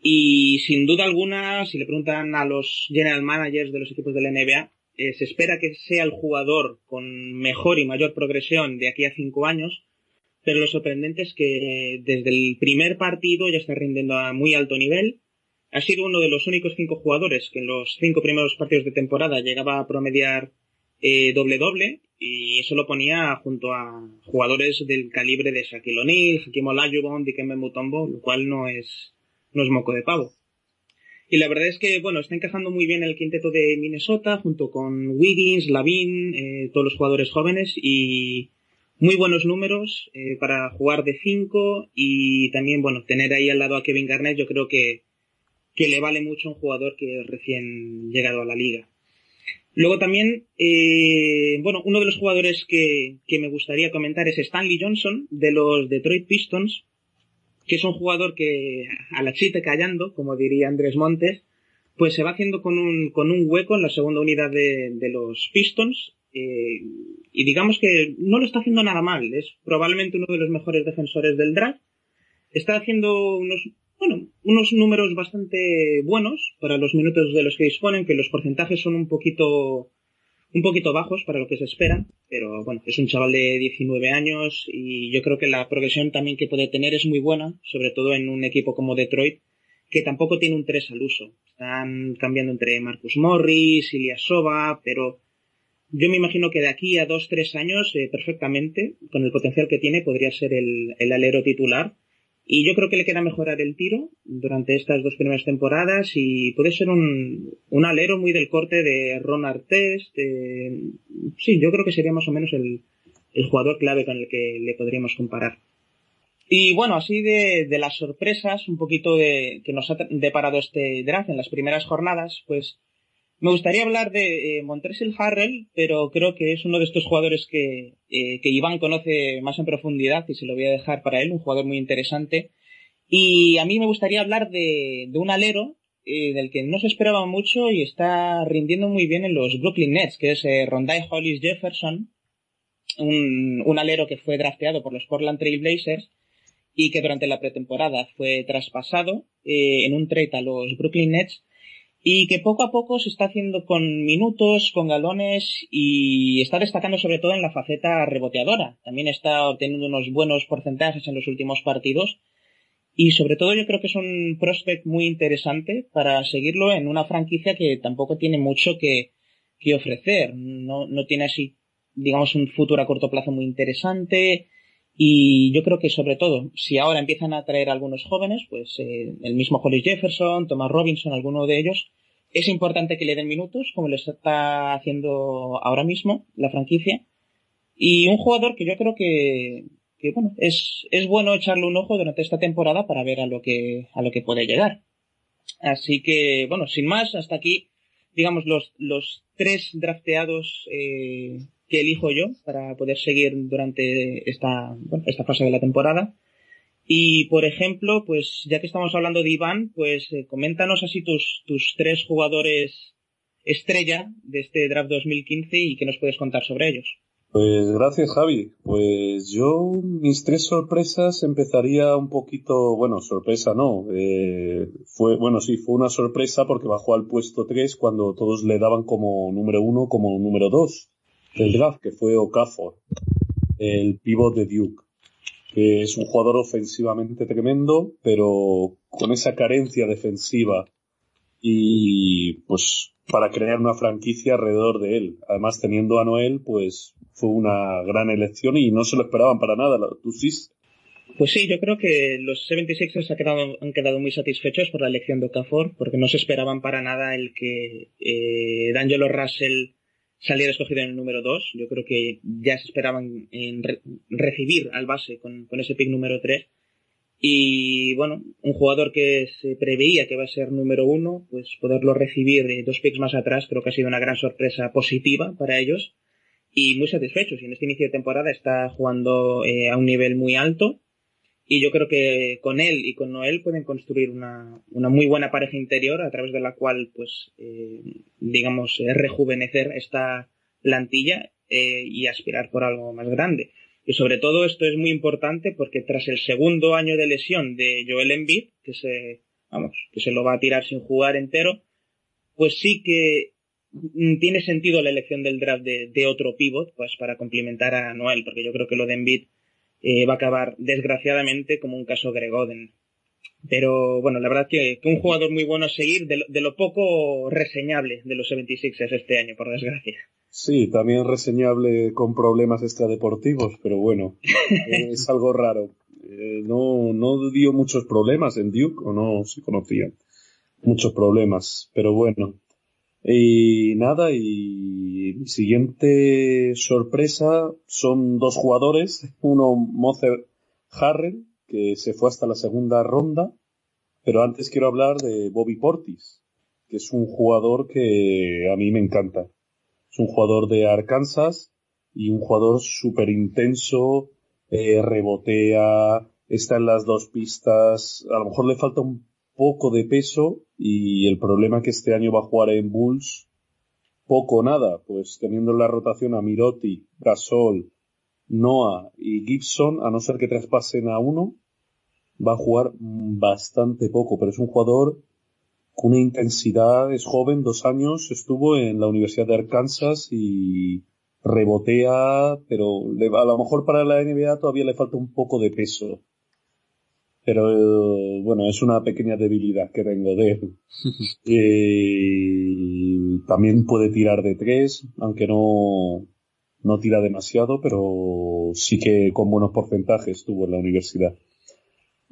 B: y sin duda alguna, si le preguntan a los general managers de los equipos de la NBA, se espera que sea el jugador con mejor y mayor progresión de aquí a cinco años, pero lo sorprendente es que desde el primer partido ya está rindiendo a muy alto nivel. Ha sido uno de los únicos cinco jugadores que en los cinco primeros partidos de temporada llegaba a promediar eh, doble doble y eso lo ponía junto a jugadores del calibre de Shaquille O'Neal, Hakim Olajuwon, Dikembe Mutombo, lo cual no es no es moco de pavo. Y la verdad es que, bueno, está encajando muy bien el quinteto de Minnesota junto con Wiggins, Lavin, eh, todos los jugadores jóvenes y muy buenos números eh, para jugar de 5 y también, bueno, tener ahí al lado a Kevin Garnett yo creo que, que le vale mucho a un jugador que recién llegado a la liga. Luego también, eh, bueno, uno de los jugadores que, que me gustaría comentar es Stanley Johnson de los Detroit Pistons, que es un jugador que a la chita callando, como diría Andrés Montes, pues se va haciendo con un, con un hueco en la segunda unidad de, de los Pistons. Eh, y digamos que no lo está haciendo nada mal. Es probablemente uno de los mejores defensores del draft. Está haciendo unos, bueno, unos números bastante buenos para los minutos de los que disponen, que los porcentajes son un poquito un poquito bajos para lo que se espera, pero bueno, es un chaval de 19 años y yo creo que la progresión también que puede tener es muy buena, sobre todo en un equipo como Detroit, que tampoco tiene un 3 al uso. Están cambiando entre Marcus Morris, Ilyasova, pero yo me imagino que de aquí a 2-3 años, eh, perfectamente, con el potencial que tiene, podría ser el, alero titular y yo creo que le queda mejorar el tiro durante estas dos primeras temporadas y puede ser un, alero muy del corte de Ron Artest. Sí, yo creo que sería más o menos el, el jugador clave con el que le podríamos comparar. Y bueno, así de, de las sorpresas, un poquito de que nos ha deparado este draft en las primeras jornadas, pues me gustaría hablar de eh, Montrezl Harrell, pero creo que es uno de estos jugadores que, eh, que Iván conoce más en profundidad y se lo voy a dejar para él, un jugador muy interesante. Y a mí me gustaría hablar de, de un alero eh, del que no se esperaba mucho y está rindiendo muy bien en los Brooklyn Nets, que es eh, Rondai Hollis Jefferson, un, un alero que fue drafteado por los Portland Trail Blazers y que durante la pretemporada fue traspasado en un trade a los Brooklyn Nets y que poco a poco se está haciendo con minutos, con galones y está destacando sobre todo en la faceta reboteadora. También está obteniendo unos buenos porcentajes en los últimos partidos y sobre todo yo creo que es un prospect muy interesante para seguirlo en una franquicia que tampoco tiene mucho que, que ofrecer. No, no tiene así, digamos, un futuro a corto plazo muy interesante. Y yo creo que sobre todo, si ahora empiezan a traer algunos jóvenes, pues eh, el mismo Hollis Jefferson, Thomas Robinson, alguno de ellos, es importante que le den minutos, como les está haciendo ahora mismo la franquicia. Y un jugador que yo creo que, que bueno, es, es bueno echarle un ojo durante esta temporada para ver a lo que, a lo que puede llegar. Así que, bueno, sin más, hasta aquí, digamos, los, los tres drafteados eh, que elijo yo para poder seguir durante esta, bueno, esta fase de la temporada. Y, por ejemplo, pues ya que estamos hablando de Iván, pues eh, coméntanos así tus, tus tres jugadores estrella de este draft 2015 y qué nos puedes contar sobre ellos.
E: Pues gracias Javi. Pues yo mis tres sorpresas empezaría un poquito, bueno, sorpresa no, eh, fue, bueno sí, fue una sorpresa porque bajó al puesto 3 cuando todos le daban como número uno, como número 2 del draft, que fue Okafor. el pivot de Duke, que es un jugador ofensivamente tremendo, pero con esa carencia defensiva y pues para crear una franquicia alrededor de él. Además, teniendo a Noel, pues fue una gran elección y no se lo esperaban para nada. ¿Tú sí?
B: Pues sí, yo creo que los 76ers han quedado, han quedado muy satisfechos por la elección de Okafor, porque no se esperaban para nada el que eh, D'Angelo Russell saliera escogido en el número 2. Yo creo que ya se esperaban en recibir al base con, ese pick número 3 y bueno, un jugador que se preveía que va a ser número uno, pues poderlo recibir dos picks más atrás creo que ha sido una gran sorpresa positiva para ellos y muy satisfechos. Y en este inicio de temporada está jugando eh, a un nivel muy alto y yo creo que con él y con Noel pueden construir una, una muy buena pareja interior a través de la cual, pues, eh, digamos, rejuvenecer esta plantilla eh, y aspirar por algo más grande. Y sobre todo esto es muy importante porque tras el segundo año de lesión de Joel Embiid, que se, vamos, que se lo va a tirar sin jugar entero, pues sí que tiene sentido la elección del draft de, otro pivot, pues para complementar a Noel, porque yo creo que lo de Embiid eh, va a acabar desgraciadamente como un caso Gregoden. Pero bueno, la verdad que, que un jugador muy bueno a seguir, de de lo poco reseñable de los 76ers este año, por desgracia.
E: Sí, también reseñable con problemas extradeportivos, pero bueno, es algo raro. Eh, no, no dio muchos problemas en Duke, o no se conocían muchos problemas, pero bueno. Y nada, y mi siguiente sorpresa son dos jugadores, uno Mozer Harrell, que se fue hasta la segunda ronda, pero antes quiero hablar de Bobby Portis, que es un jugador que a mí me encanta. Un jugador de Arkansas y un jugador súper intenso, eh, rebotea, está en las dos pistas, a lo mejor le falta un poco de peso y el problema que este año va a jugar en Bulls poco o nada, pues teniendo en la rotación a Miroti, Gasol, Noah y Gibson, a no ser que traspasen a uno, va a jugar bastante poco, pero es un jugador con una intensidad, es joven, dos años, estuvo en la Universidad de Arkansas y rebotea, pero a lo mejor para la NBA todavía le falta un poco de peso. Pero bueno, es una pequeña debilidad que tengo de él. Eh, también puede tirar de tres, aunque no, no tira demasiado, pero sí que con buenos porcentajes estuvo en la universidad.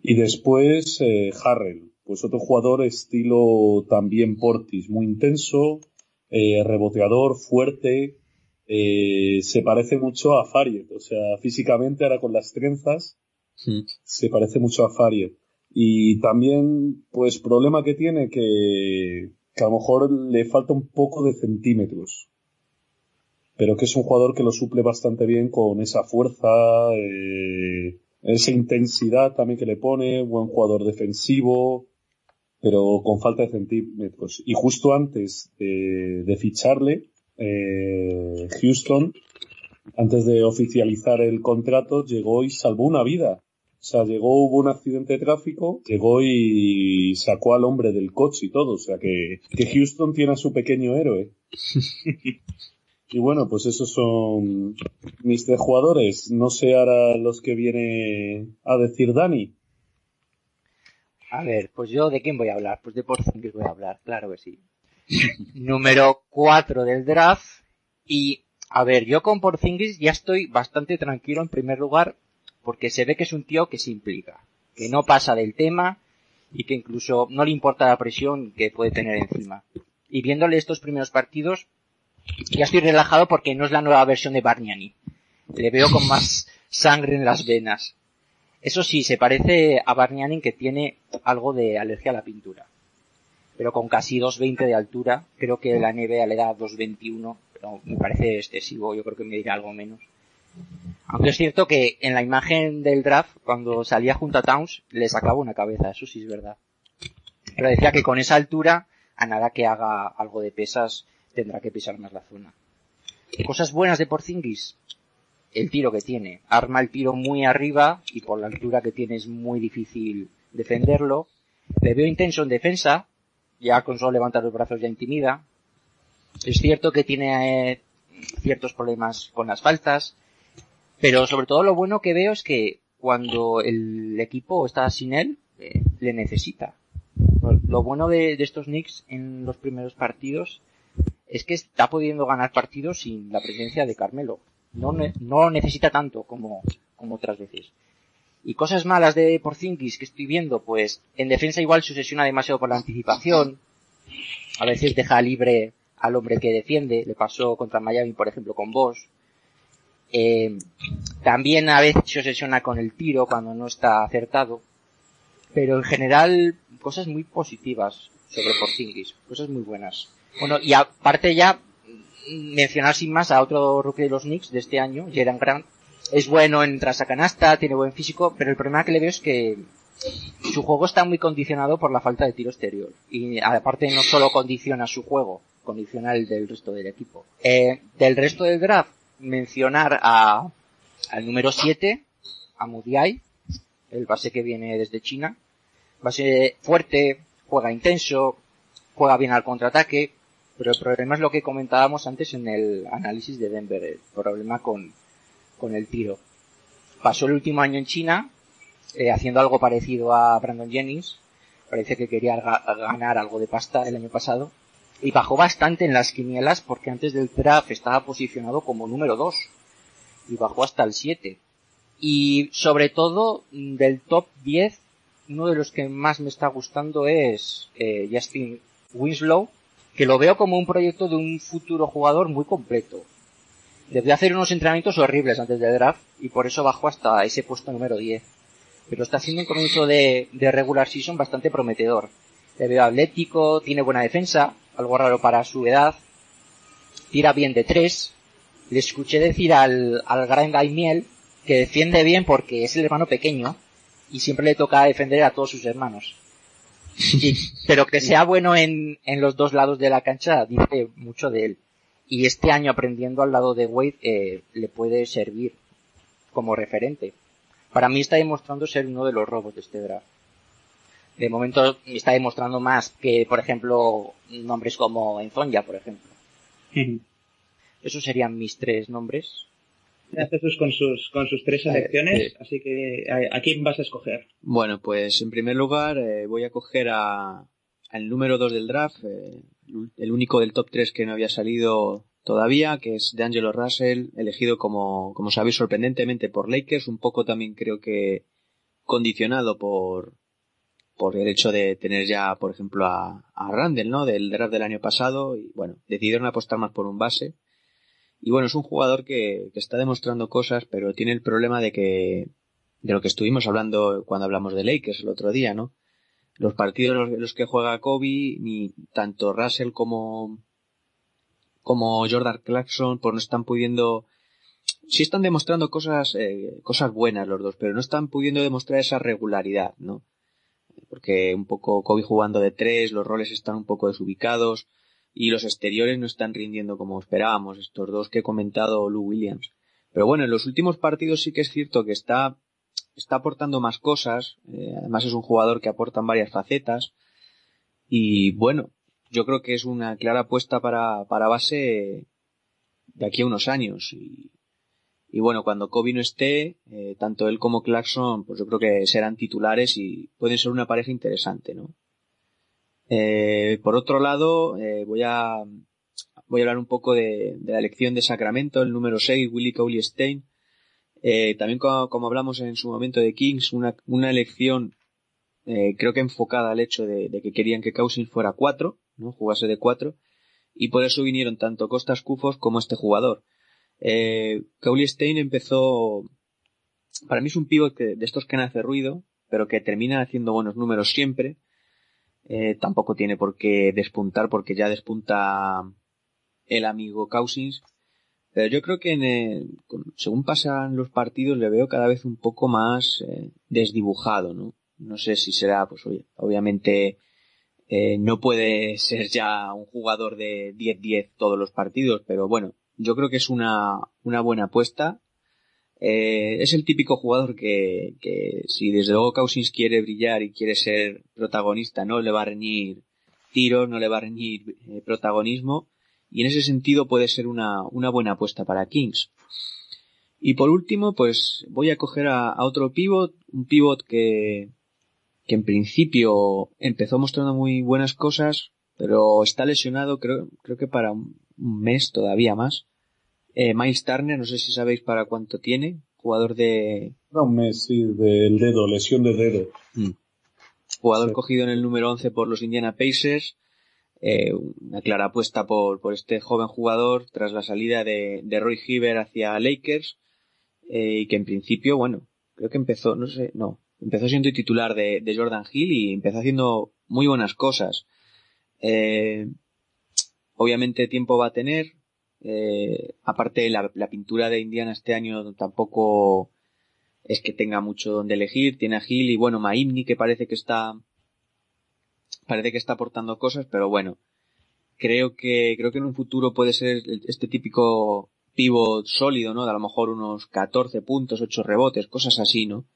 E: Y después eh, Harrell, pues otro jugador estilo también Portis, muy intenso, eh, reboteador, fuerte, eh, se parece mucho a Fariet, o sea, físicamente ahora con las trenzas, se parece mucho a Fariet. Y también, pues, problema que tiene que, que a lo mejor le falta un poco de centímetros. Pero que es un jugador que lo suple bastante bien con esa fuerza, eh, esa intensidad también que le pone, buen jugador defensivo, pero con falta de centímetros. Y justo antes de, ficharle, eh, Houston, antes de oficializar el contrato, llegó y salvó una vida. O sea, llegó, hubo un accidente de tráfico, llegó y sacó al hombre del coche y todo. O sea, que, que Houston tiene a su pequeño héroe. y bueno, pues esos son mis tres jugadores. No sé ahora los que viene a decir Dani.
D: A ver, pues yo de quién voy a hablar? Pues de Porzingis voy a hablar, claro que sí. Número 4 del draft y a ver, yo con Porzingis ya estoy bastante tranquilo en primer lugar porque se ve que es un tío que se implica, que no pasa del tema y que incluso no le importa la presión que puede tener encima. Y viéndole estos primeros partidos, ya estoy relajado porque no es la nueva versión de Barniani. Le veo con más sangre en las venas. Eso sí, se parece a Barnianin que tiene algo de alergia a la pintura. Pero con casi 2.20 de altura, creo que la NBA le da 2.21, pero me parece excesivo, yo creo que me dirá algo menos. Aunque es cierto que en la imagen del draft, cuando salía junto a Towns, le sacaba una cabeza, eso sí es verdad. Pero decía que con esa altura, a nada que haga algo de pesas, tendrá que pisar más la zona. Cosas buenas de Porzingis el tiro que tiene. Arma el tiro muy arriba y por la altura que tiene es muy difícil defenderlo. Le veo intenso en defensa, ya con solo levantar los brazos ya intimida. Es cierto que tiene eh, ciertos problemas con las faltas, Pero sobre todo lo bueno que veo es que cuando el equipo está sin él, eh, le necesita. Lo bueno de, estos Knicks en los primeros partidos es que está pudiendo ganar partidos sin la presencia de Carmelo. No, no necesita tanto como, como otras veces. Y cosas malas de Porzingis que estoy viendo, pues en defensa igual se obsesiona demasiado por la anticipación. A veces deja libre al hombre que defiende. Le pasó contra Miami, por ejemplo, con Bosch. Eh, también a veces se obsesiona con el tiro cuando no está acertado. Pero en general, cosas muy positivas sobre Porzingis. Cosas muy buenas. Bueno, y aparte ya, mencionar sin más a otro rookie de los Knicks de este año, Jaden Grant. Es bueno en trasacanasta, tiene buen físico, pero el problema que le veo es que su juego está muy condicionado por la falta de tiro exterior. Y aparte no solo condiciona su juego, condiciona el del resto del equipo. Eh, del resto del draft, mencionar a, al número 7, a Mudiay, el base que viene desde China. Base fuerte, juega intenso, juega bien al contraataque, pero el problema es lo que comentábamos antes en el análisis de Denver, el problema con, con el tiro. Pasó el último año en China, eh, haciendo algo parecido a Brandon Jennings. Parece que quería ganar algo de pasta el año pasado y bajó bastante en las quinielas porque antes del draft estaba posicionado como número 2 y bajó hasta el 7. Y sobre todo del top 10, uno de los que más me está gustando es eh, Justin Winslow, que lo veo como un proyecto de un futuro jugador muy completo. Debe hacer unos entrenamientos horribles antes del draft y por eso bajó hasta ese puesto número 10. Pero está haciendo un comienzo de, de regular season bastante prometedor. Le veo atlético, tiene buena defensa, algo raro para su edad. Tira bien de tres. Le escuché decir al, al gran Miel que defiende bien porque es el hermano pequeño y siempre le toca defender a todos sus hermanos. pero que sea bueno en, en los dos lados de la cancha dice mucho de él. Y este año aprendiendo al lado de Wade eh, le puede servir como referente. Para mí está demostrando ser uno de los robos de este draft de momento está demostrando más que, por ejemplo, nombres como Enzonya, por ejemplo. Esos serían mis tres nombres.
B: Jesús con sus, con sus tres selecciones, eh, así que ¿a, quién vas a escoger?
F: Bueno, pues en primer lugar eh, voy a coger a, al número dos del draft, eh, el único del top 3 que no había salido todavía, que es D'Angelo Russell, elegido como, como sabéis sorprendentemente por Lakers, un poco también creo que condicionado por, por el hecho de tener ya, por ejemplo, a, a Randall, ¿no? Del draft del año pasado y bueno, decidieron apostar más por un base. Y bueno, es un jugador que, está demostrando cosas, pero tiene el problema de que, de lo que estuvimos hablando cuando hablamos de Lakers el otro día, ¿no? Los partidos en los que juega Kobe, ni tanto Russell como, como Jordan Clarkson, pues no están pudiendo, sí están demostrando cosas, eh, cosas buenas los dos, pero no están pudiendo demostrar esa regularidad, ¿no? Porque un poco Kobe jugando de tres, los roles están un poco desubicados y los exteriores no están rindiendo como esperábamos, estos dos que he comentado Lou Williams. Pero bueno, en los últimos partidos sí que es cierto que está, está aportando más cosas, eh, además es un jugador que aporta en varias facetas y bueno, yo creo que es una clara apuesta para, para base de aquí a unos años y y bueno, cuando Kobe no esté, eh, tanto él como Clarkson, pues yo creo que serán titulares y pueden ser una pareja interesante, ¿no? Eh, por otro lado, eh, voy a voy a hablar un poco de, la elección de Sacramento, el número 6, Willie Cauley Stein. también como, hablamos en su momento de Kings, una, una elección creo que enfocada al hecho de, que querían que Cousins fuera 4, ¿no? Jugase de 4. Y por eso vinieron tanto Costas Cufos como este jugador. Eh, Stein empezó, para mí es un pivot de estos que nace ruido, pero que termina haciendo buenos números siempre. Eh, tampoco tiene por qué despuntar porque ya despunta el amigo Cousins. Pero yo creo que en según pasan los partidos le veo cada vez un poco más eh, desdibujado, ¿no? No sé si será, pues oye, obviamente eh, no puede ser ya un jugador de 10-10 todos los partidos, pero bueno, yo creo que es una, una buena apuesta. Eh, es el típico jugador que, que si desde luego Cousins quiere brillar y quiere ser protagonista, no le va a reñir tiros, no le va a reñir eh, protagonismo y en ese sentido puede ser una, una buena apuesta para Kings. Y por último, pues voy a coger a, otro pivot, un pivot que, que en principio empezó mostrando muy buenas cosas, pero está lesionado creo, creo que para un, mes todavía más. Eh, Miles Turner, no sé si sabéis para cuánto tiene, jugador de...
E: un mes, sí, del dedo, lesión de dedo.
F: Mm. Jugador cogido en el número 11 por los Indiana Pacers, eh, una clara apuesta por, por este joven jugador tras la salida de, de Roy Hibbert hacia Lakers, eh, y que en principio, bueno, creo que empezó, no sé, no, empezó siendo titular de, de Jordan Hill y empezó haciendo muy buenas cosas. Eh, obviamente tiempo va a tener. Eh, aparte la, la, pintura de Indiana este año tampoco es que tenga mucho donde elegir. Tiene a Hill y bueno, Maimni que parece que está parece que está aportando cosas, pero bueno, creo que creo que en un futuro puede ser este típico pivot sólido, ¿no? De a lo mejor unos 14 puntos, 8 rebotes, cosas así, ¿no?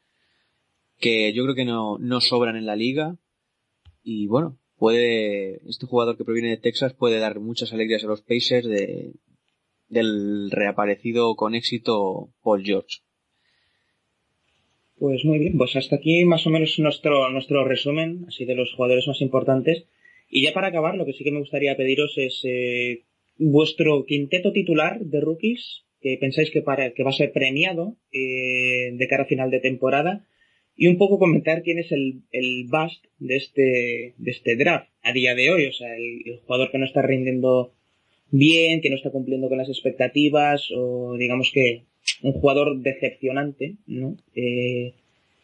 F: Que yo creo que no, no sobran en la liga. Y bueno, puede, este jugador que proviene de Texas puede dar muchas alegrías a los Pacers de, del reaparecido con éxito Paul George.
B: Pues muy bien, pues hasta aquí más o menos nuestro, nuestro resumen, así de los jugadores más importantes. Y ya para acabar, lo que sí que me gustaría pediros es eh, vuestro quinteto titular de rookies que pensáis que, para, que va a ser premiado eh, de cara a final de temporada y un poco comentar quién es el, el bust de este, de este draft a día de hoy, o sea, el, jugador que no está rindiendo bien, que no está cumpliendo con las expectativas, o digamos que un jugador decepcionante, ¿no? Eh,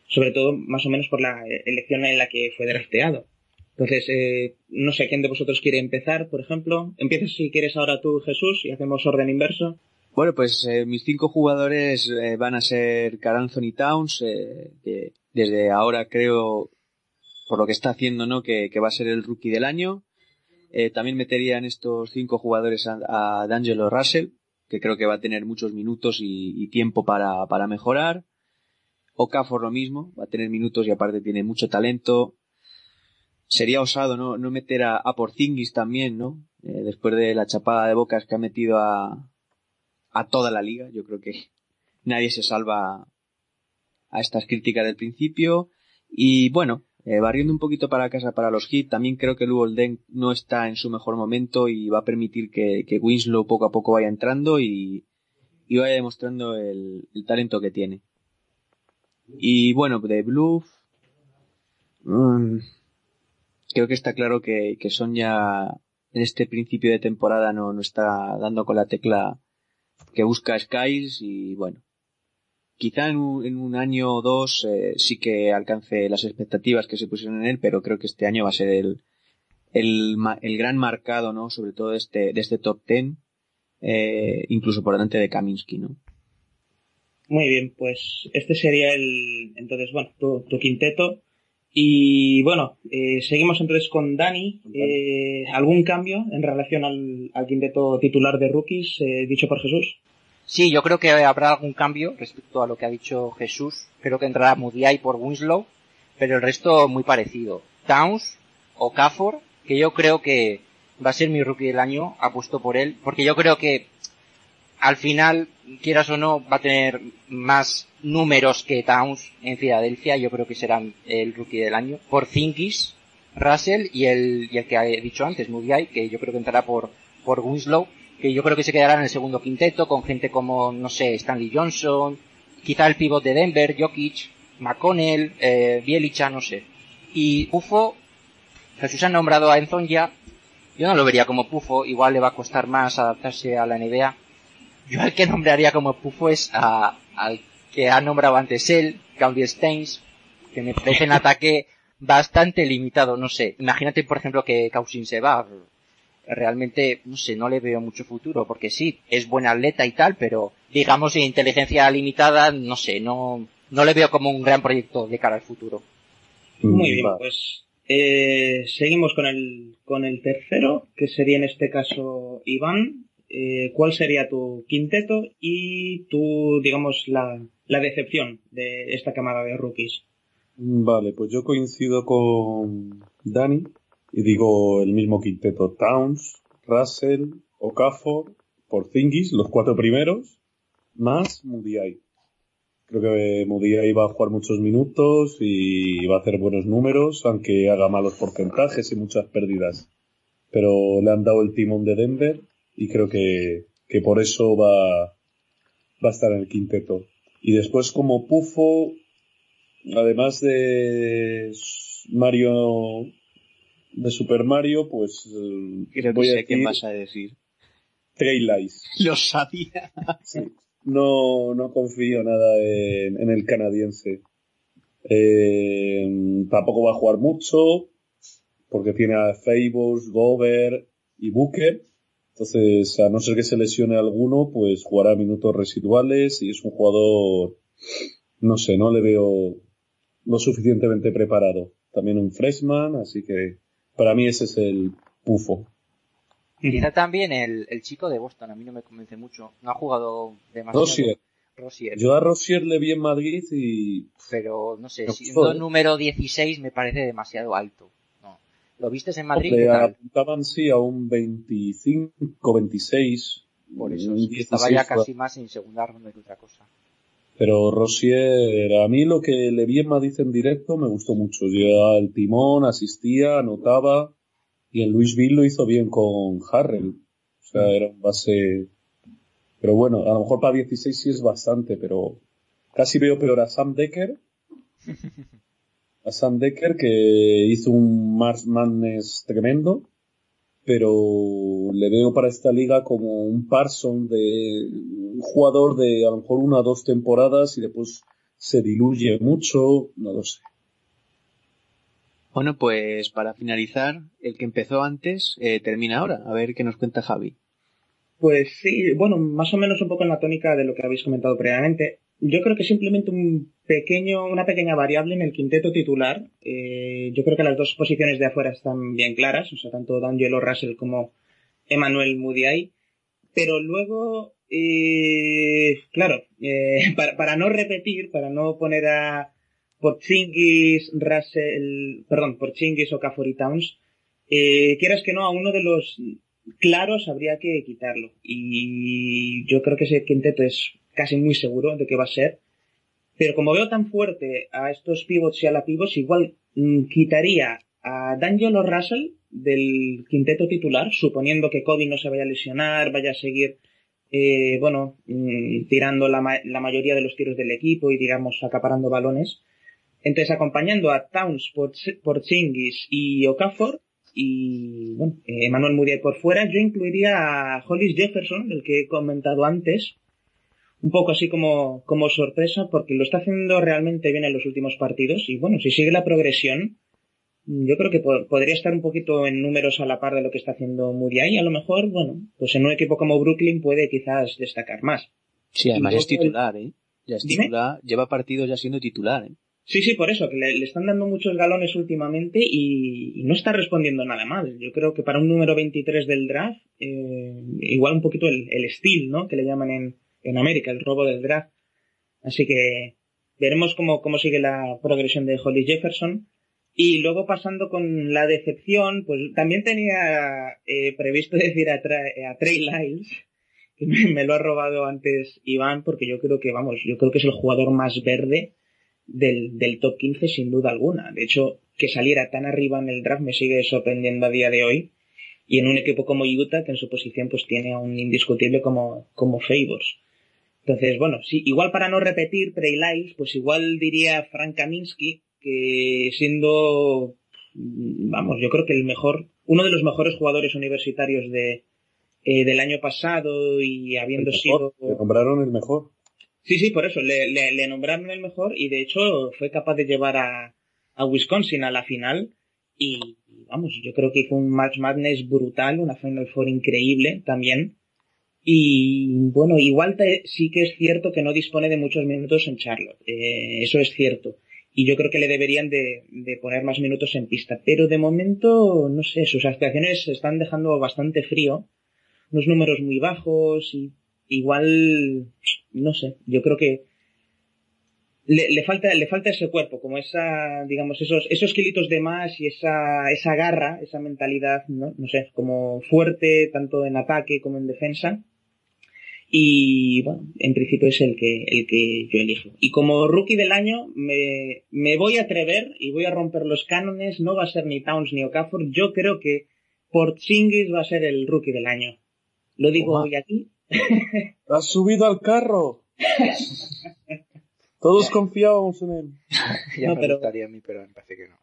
B: sobre todo más o menos por la elección en la que fue drafteado. Entonces, eh, no sé quién de vosotros quiere empezar, por ejemplo. Empiezas si quieres ahora tú, Jesús, y hacemos orden inverso.
F: Bueno, pues eh, mis cinco jugadores eh, van a ser Carl Anthony Towns, eh, que desde ahora creo, por lo que está haciendo, ¿no? Que, que va a ser el rookie del año. Eh, también metería en estos cinco jugadores a, D'Angelo Russell, que creo que va a tener muchos minutos y, y tiempo para, para mejorar. Okafor lo mismo, va a tener minutos y aparte tiene mucho talento. Sería osado no, no meter a, a Porzingis también, ¿no? Eh, después de la chapada de bocas que ha metido a, a toda la liga. Yo creo que nadie se salva a estas críticas del principio. Y bueno, eh, barriendo un poquito para casa para los hits, también creo que Luol Deng no está en su mejor momento y va a permitir que, Winslow poco a poco vaya entrando y, vaya demostrando el, talento que tiene. Y bueno, de Bluff, mmm, creo que está claro que, que Son ya en este principio de temporada no, no está dando con la tecla que busca Skiles y bueno, quizá en un, en un año o dos eh, sí que alcance las expectativas que se pusieron en él, pero creo que este año va a ser el, el, el gran marcado, ¿no? Sobre todo de este, de este top ten, eh, incluso por delante de Kaminsky, ¿no?
B: Muy bien, pues este sería el, entonces, bueno, tu, tu quinteto. Y bueno, eh, seguimos entonces con Dani. Eh, ¿Algún cambio en relación al, al quinteto titular de rookies eh, dicho por Jesús?
D: Sí, yo creo que habrá algún cambio respecto a lo que ha dicho Jesús. Creo que entrará Mudiay por Winslow, pero el resto muy parecido. Towns o Cafor, que yo creo que va a ser mi rookie del año, apuesto por él, porque yo creo que al final, quieras o no, va a tener más números que Towns en Filadelfia, yo creo que serán el rookie del año. Por Zinkis, Russell y el, y el que he dicho antes, Mudiay, que yo creo que entrará por, por Winslow que yo creo que se quedará en el segundo quinteto con gente como, no sé, Stanley Johnson, quizá el pivot de Denver, Jokic, McConnell, eh, Bielicha, no sé. Y Pufo, Jesús ha nombrado a Enzon ya, yo no lo vería como Pufo, igual le va a costar más adaptarse a la NBA. Yo al que nombraría como Pufo es a, al que ha nombrado antes él, Claudio Steins, que me parece en ataque bastante limitado, no sé. Imagínate, por ejemplo, que Causin se va, realmente, no sé, no le veo mucho futuro, porque sí, es buen atleta y tal, pero digamos de inteligencia limitada, no sé, no, no le veo como un gran proyecto de cara al futuro.
B: Muy bien, pues eh, seguimos con el, con el tercero, que sería en este caso Iván. Eh, ¿Cuál sería tu quinteto y tu, digamos, la, decepción de esta camada de rookies?
E: Vale, pues yo coincido con Dani y digo el mismo quinteto, Towns, Russell, Okafor, Porzingis, los cuatro primeros, más Mudiay. Creo que Mudiay va a jugar muchos minutos y va a hacer buenos números, aunque haga malos porcentajes y muchas pérdidas. Pero le han dado el timón de Denver y creo que, que por eso va, va a estar en el quinteto. Y después como Pufo, además de Mario de Super Mario, pues eh,
F: Creo que
E: voy a
F: sé qué
E: decir
F: vas a decir.
E: Lice.
F: Lo sabía.
E: Sí. No, no confío nada en, en el canadiense. Eh, tampoco va a jugar mucho, porque tiene a Fables, Gover y Booker. Entonces, a no ser que se lesione alguno, pues jugará minutos residuales y es un jugador, no sé, no le veo lo suficientemente preparado. También un freshman, así que para mí ese es el pufo.
D: Quizá también el, el chico de Boston, a mí no me convence mucho. No ha jugado demasiado.
E: Rosier.
D: Rosier.
E: Yo a Rosier le vi en Madrid y
D: Pero, no sé,
E: No,
D: siendo número 16 me parece demasiado alto. ¿Lo viste en Madrid?
E: le apuntaban sí a un 25, 26.
D: Por eso,
E: un
D: sí,
E: 16,
D: estaba ya casi más en segunda ronda que otra cosa.
E: Pero Rosier, a mí lo que le vi en Madrid en directo me gustó mucho. Llevaba el timón, asistía, anotaba. Y en Louisville lo hizo bien con Harrell. O sea, era un base. Pero bueno, a lo mejor para 16 sí es bastante, pero casi veo peor a Sam Decker. A Sam Decker que hizo un Mars Madness tremendo. Pero le veo para esta liga como un Parson de un jugador de a lo mejor una o dos temporadas y después se diluye mucho, no lo sé.
F: Bueno, pues para finalizar, el que empezó antes eh, termina ahora. A ver qué nos cuenta Javi.
B: Pues sí, bueno, más o menos un poco en la tónica de lo que habéis comentado previamente. Yo creo que simplemente un pequeño, una pequeña variable en el quinteto titular. Eh, yo creo que las dos posiciones de afuera están bien claras, o sea, tanto D'Angelo Russell como Emmanuel Mudiay. Pero luego, eh, claro, eh, para, para no repetir, para no poner a Porzingis, Russell, perdón, Porzingis o Caffrey Towns, eh, quieras que no, a uno de los claros habría que quitarlo. Y yo creo que ese quinteto es casi muy seguro de que va a ser. Pero como veo tan fuerte a estos pivots y a la pivots, igual mm, quitaría a D'Angelo Russell del quinteto titular, suponiendo que Kobe no se vaya a lesionar, vaya a seguir, eh, bueno, mm, tirando la, ma- la mayoría de los tiros del equipo y, digamos, acaparando balones. Entonces, acompañando a Towns, Porz- Porzingis y Okafor, y, bueno, Emmanuel Muriel por fuera, yo incluiría a Hollis Jefferson, el que he comentado antes, un poco así como, como sorpresa, porque lo está haciendo realmente bien en los últimos partidos, y bueno, si sigue la progresión, yo creo que po- podría estar un poquito en números a la par de lo que está haciendo Muriel, y a lo mejor, bueno, pues en un equipo como Brooklyn puede quizás destacar más.
F: Sí, además es titular, ¿eh? Ya es
B: Dime.
F: titular, lleva partidos ya siendo titular, ¿eh?
B: Sí, sí, por eso, que le, le están dando muchos galones últimamente y, y no está respondiendo nada mal. Yo creo que para un número 23 del draft, eh, igual un poquito el, el steal, ¿no? Que le llaman en, en América, el robo del draft. Así que veremos cómo, cómo sigue la progresión de Holly Jefferson. Y luego pasando con la decepción, pues también tenía eh, previsto decir a, Tra- a Trey Lyles, que me, lo ha robado antes Iván, porque yo creo que, vamos, yo creo que es el jugador más verde del, del top 15 sin duda alguna. De hecho, que saliera tan arriba en el draft me sigue sorprendiendo a día de hoy. Y en un equipo como Utah, que en su posición pues tiene a un indiscutible como, como Favors. Entonces, bueno, sí, igual para no repetir Lyles, pues igual diría Frank Kaminsky, que siendo, mm, vamos, yo creo que el mejor, uno de los mejores jugadores universitarios de, eh, del año pasado y
E: El
B: habiendo
E: mejor,
B: sido...
E: le nombraron el mejor.
B: Sí, sí, por eso, le, le, le nombraron el mejor y de hecho fue capaz de llevar a, a Wisconsin a la final y vamos, yo creo que hizo un March Madness brutal, una Final Four increíble también. Y bueno, igual te- sí que es cierto que no dispone de muchos minutos en Charlotte, eh, eso es cierto. Y yo creo que le deberían de, de poner más minutos en pista. Pero de momento, no sé, sus actuaciones se están dejando bastante frío. Unos números muy bajos y igual, no sé, yo creo que le, le falta, le falta ese cuerpo, como esa, digamos, esos, esos kilitos de más y esa, esa garra, esa mentalidad, ¿no? No sé, como fuerte, tanto en ataque como en defensa. Y bueno, en principio es el que, el que yo elijo. Y como rookie del año, me, me voy a atrever y voy a romper los cánones. No va a ser ni Towns ni Okafor. Yo creo que Porzingis va a ser el rookie del año. Lo digo hoy aquí.
E: ¡Has subido al carro! Todos confiábamos en él.
D: ya
B: No,
D: me
B: pero-
D: gustaría a mí, pero me parece que no.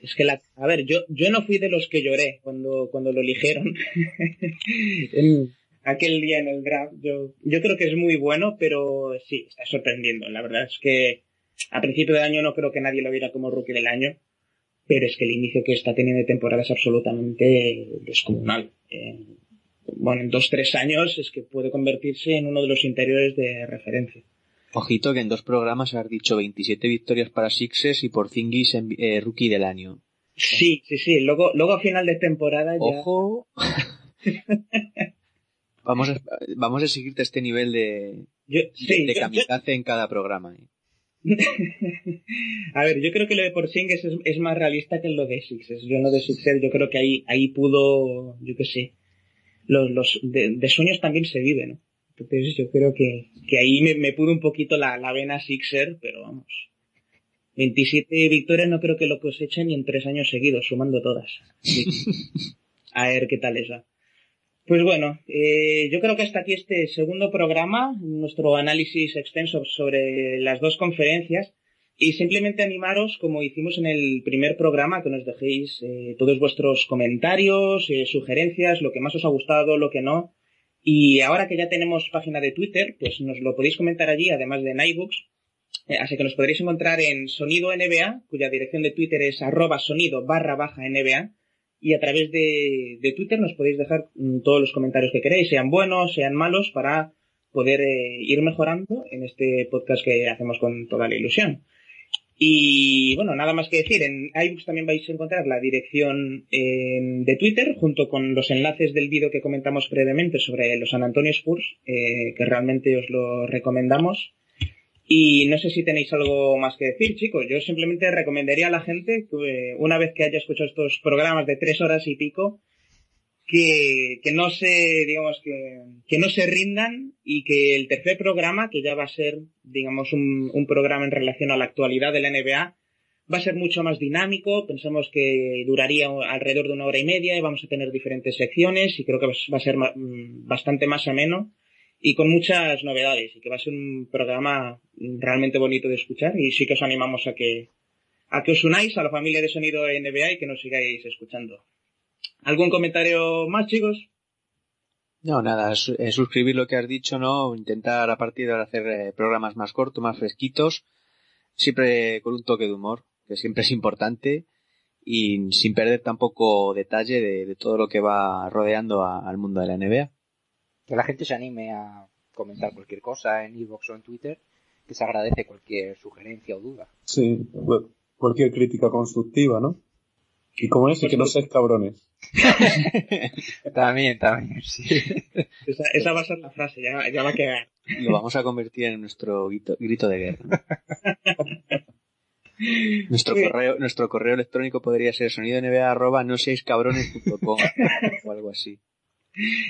B: Es que la, a ver, yo, yo no fui de los que lloré cuando, cuando lo eligieron. En aquel día en el draft. Yo, yo creo que es muy bueno, pero sí, está sorprendiendo. La verdad es que a principio de año no creo que nadie lo viera como rookie del año, pero es que el inicio que está teniendo de temporada es absolutamente descomunal. Eh, bueno, en dos, tres años es que puede convertirse en uno de los interiores de referencia.
F: Ojito que en dos programas has dicho 27 victorias para Sixers y por Zingis en, eh, rookie del año.
B: Sí, sí, sí. Luego, luego a final de temporada ya...
F: Ojo. vamos, a, vamos a seguirte este nivel de,
B: Yo, sí,
F: de
B: yo- yo-
F: kamikaze en cada programa. ¿eh?
B: A ver, yo creo que lo de Porzingis es, es más realista que lo de Sixers. Yo en lo de Sixers, yo creo que ahí, ahí pudo, yo qué sé, los, los de, de sueños también se vive, ¿no? Entonces yo creo que, que ahí me, me pudo un poquito la, la vena Sixer, pero vamos. 27 victorias no creo que lo cosechen ni en tres años seguidos, sumando todas. A ver qué tal esa. Pues bueno, eh, yo creo que hasta aquí este segundo programa, nuestro análisis extenso sobre las dos conferencias y simplemente animaros, como hicimos en el primer programa, que nos dejéis eh, todos vuestros comentarios, eh, sugerencias, lo que más os ha gustado, lo que no. Y ahora que ya tenemos página de Twitter, pues nos lo podéis comentar allí, además de en iBooks. Eh, así que nos podréis encontrar en Sonido NBA, cuya dirección de Twitter es arroba sonido barra baja NBA. Y a través de, de Twitter nos podéis dejar mm, todos los comentarios que queréis, sean buenos, sean malos, para poder eh, ir mejorando en este podcast que hacemos con toda la ilusión. Y bueno, nada más que decir, en iBooks también vais a encontrar la dirección eh, de Twitter junto con los enlaces del vídeo que comentamos previamente sobre los San Antonio Spurs, eh, que realmente os lo recomendamos. Y no sé si tenéis algo más que decir, chicos. Yo simplemente recomendaría a la gente que eh, una vez que haya escuchado estos programas de tres horas y pico, que, que no se, digamos, que, que no se rindan y que el tercer programa, que ya va a ser, digamos, un, un programa en relación a la actualidad de la NBA, va a ser mucho más dinámico. Pensamos que duraría alrededor de una hora y media y vamos a tener diferentes secciones y creo que va a ser mm, bastante más ameno y con muchas novedades y que va a ser un programa realmente bonito de escuchar y sí que os animamos a que a que os unáis a la familia de sonido NBA y que nos sigáis escuchando. ¿Algún comentario más, chicos?
F: No, nada, su- suscribir lo que has dicho, ¿no? Intentar a partir de ahora hacer eh, programas más cortos, más fresquitos, siempre con un toque de humor, que siempre es importante, y sin perder tampoco detalle de, todo lo que va rodeando al mundo de la NBA.
D: Que la gente se anime a comentar cualquier cosa en iVoox o en Twitter, que se agradece cualquier sugerencia o duda.
E: Sí, cu- cualquier crítica constructiva, ¿no? Y como ese, que no seáis cabrones.
D: También, también, sí.
B: Esa, esa va a ser la frase, ya, ya va a quedar.
F: Lo vamos a convertir en nuestro grito, grito de guerra. nuestro
B: Sí.
F: correo, nuestro correo electrónico podría ser sonido arroba no seáis cabrones.com o algo así.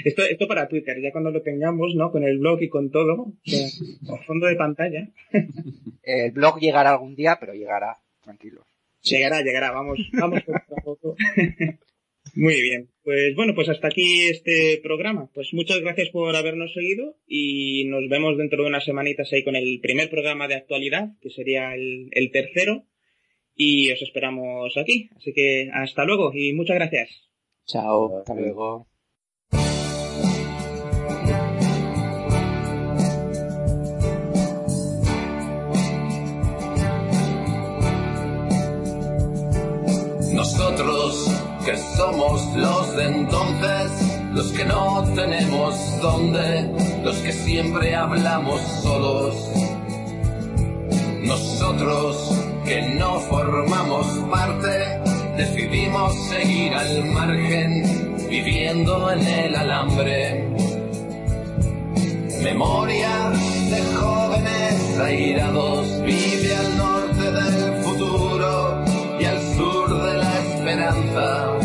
B: Esto, esto para Twitter, ya cuando lo tengamos, ¿no? Con el blog y con todo, o sea, a fondo de pantalla.
D: El blog llegará algún día, pero llegará, tranquilos.
B: Llegará, llegará, vamos, vamos poco a poco. Muy bien. Pues bueno, pues hasta aquí este programa. Pues muchas gracias por habernos seguido y nos vemos dentro de unas semanitas ahí con el primer programa de actualidad, que sería el, el tercero. Y os esperamos aquí. Así que hasta luego y muchas gracias.
F: Chao.
D: Hasta luego.
A: Somos los de entonces, los que no tenemos dónde, los que siempre hablamos solos. Nosotros que no formamos parte, decidimos seguir al margen, viviendo en el alambre. Memoria de jóvenes airados vive al norte del futuro y al sur de la esperanza.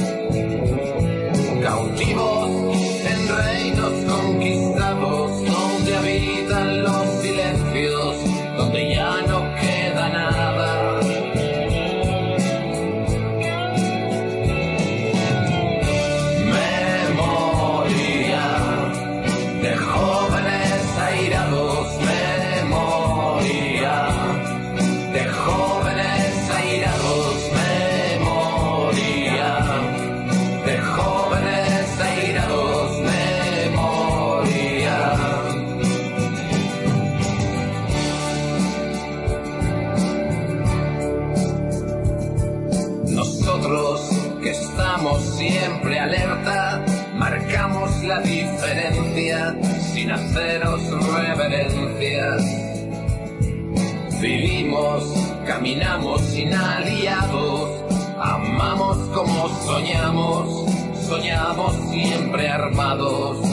I: Sin haceros reverencias. Vivimos, caminamos sin aliados, amamos como soñamos, soñamos siempre armados.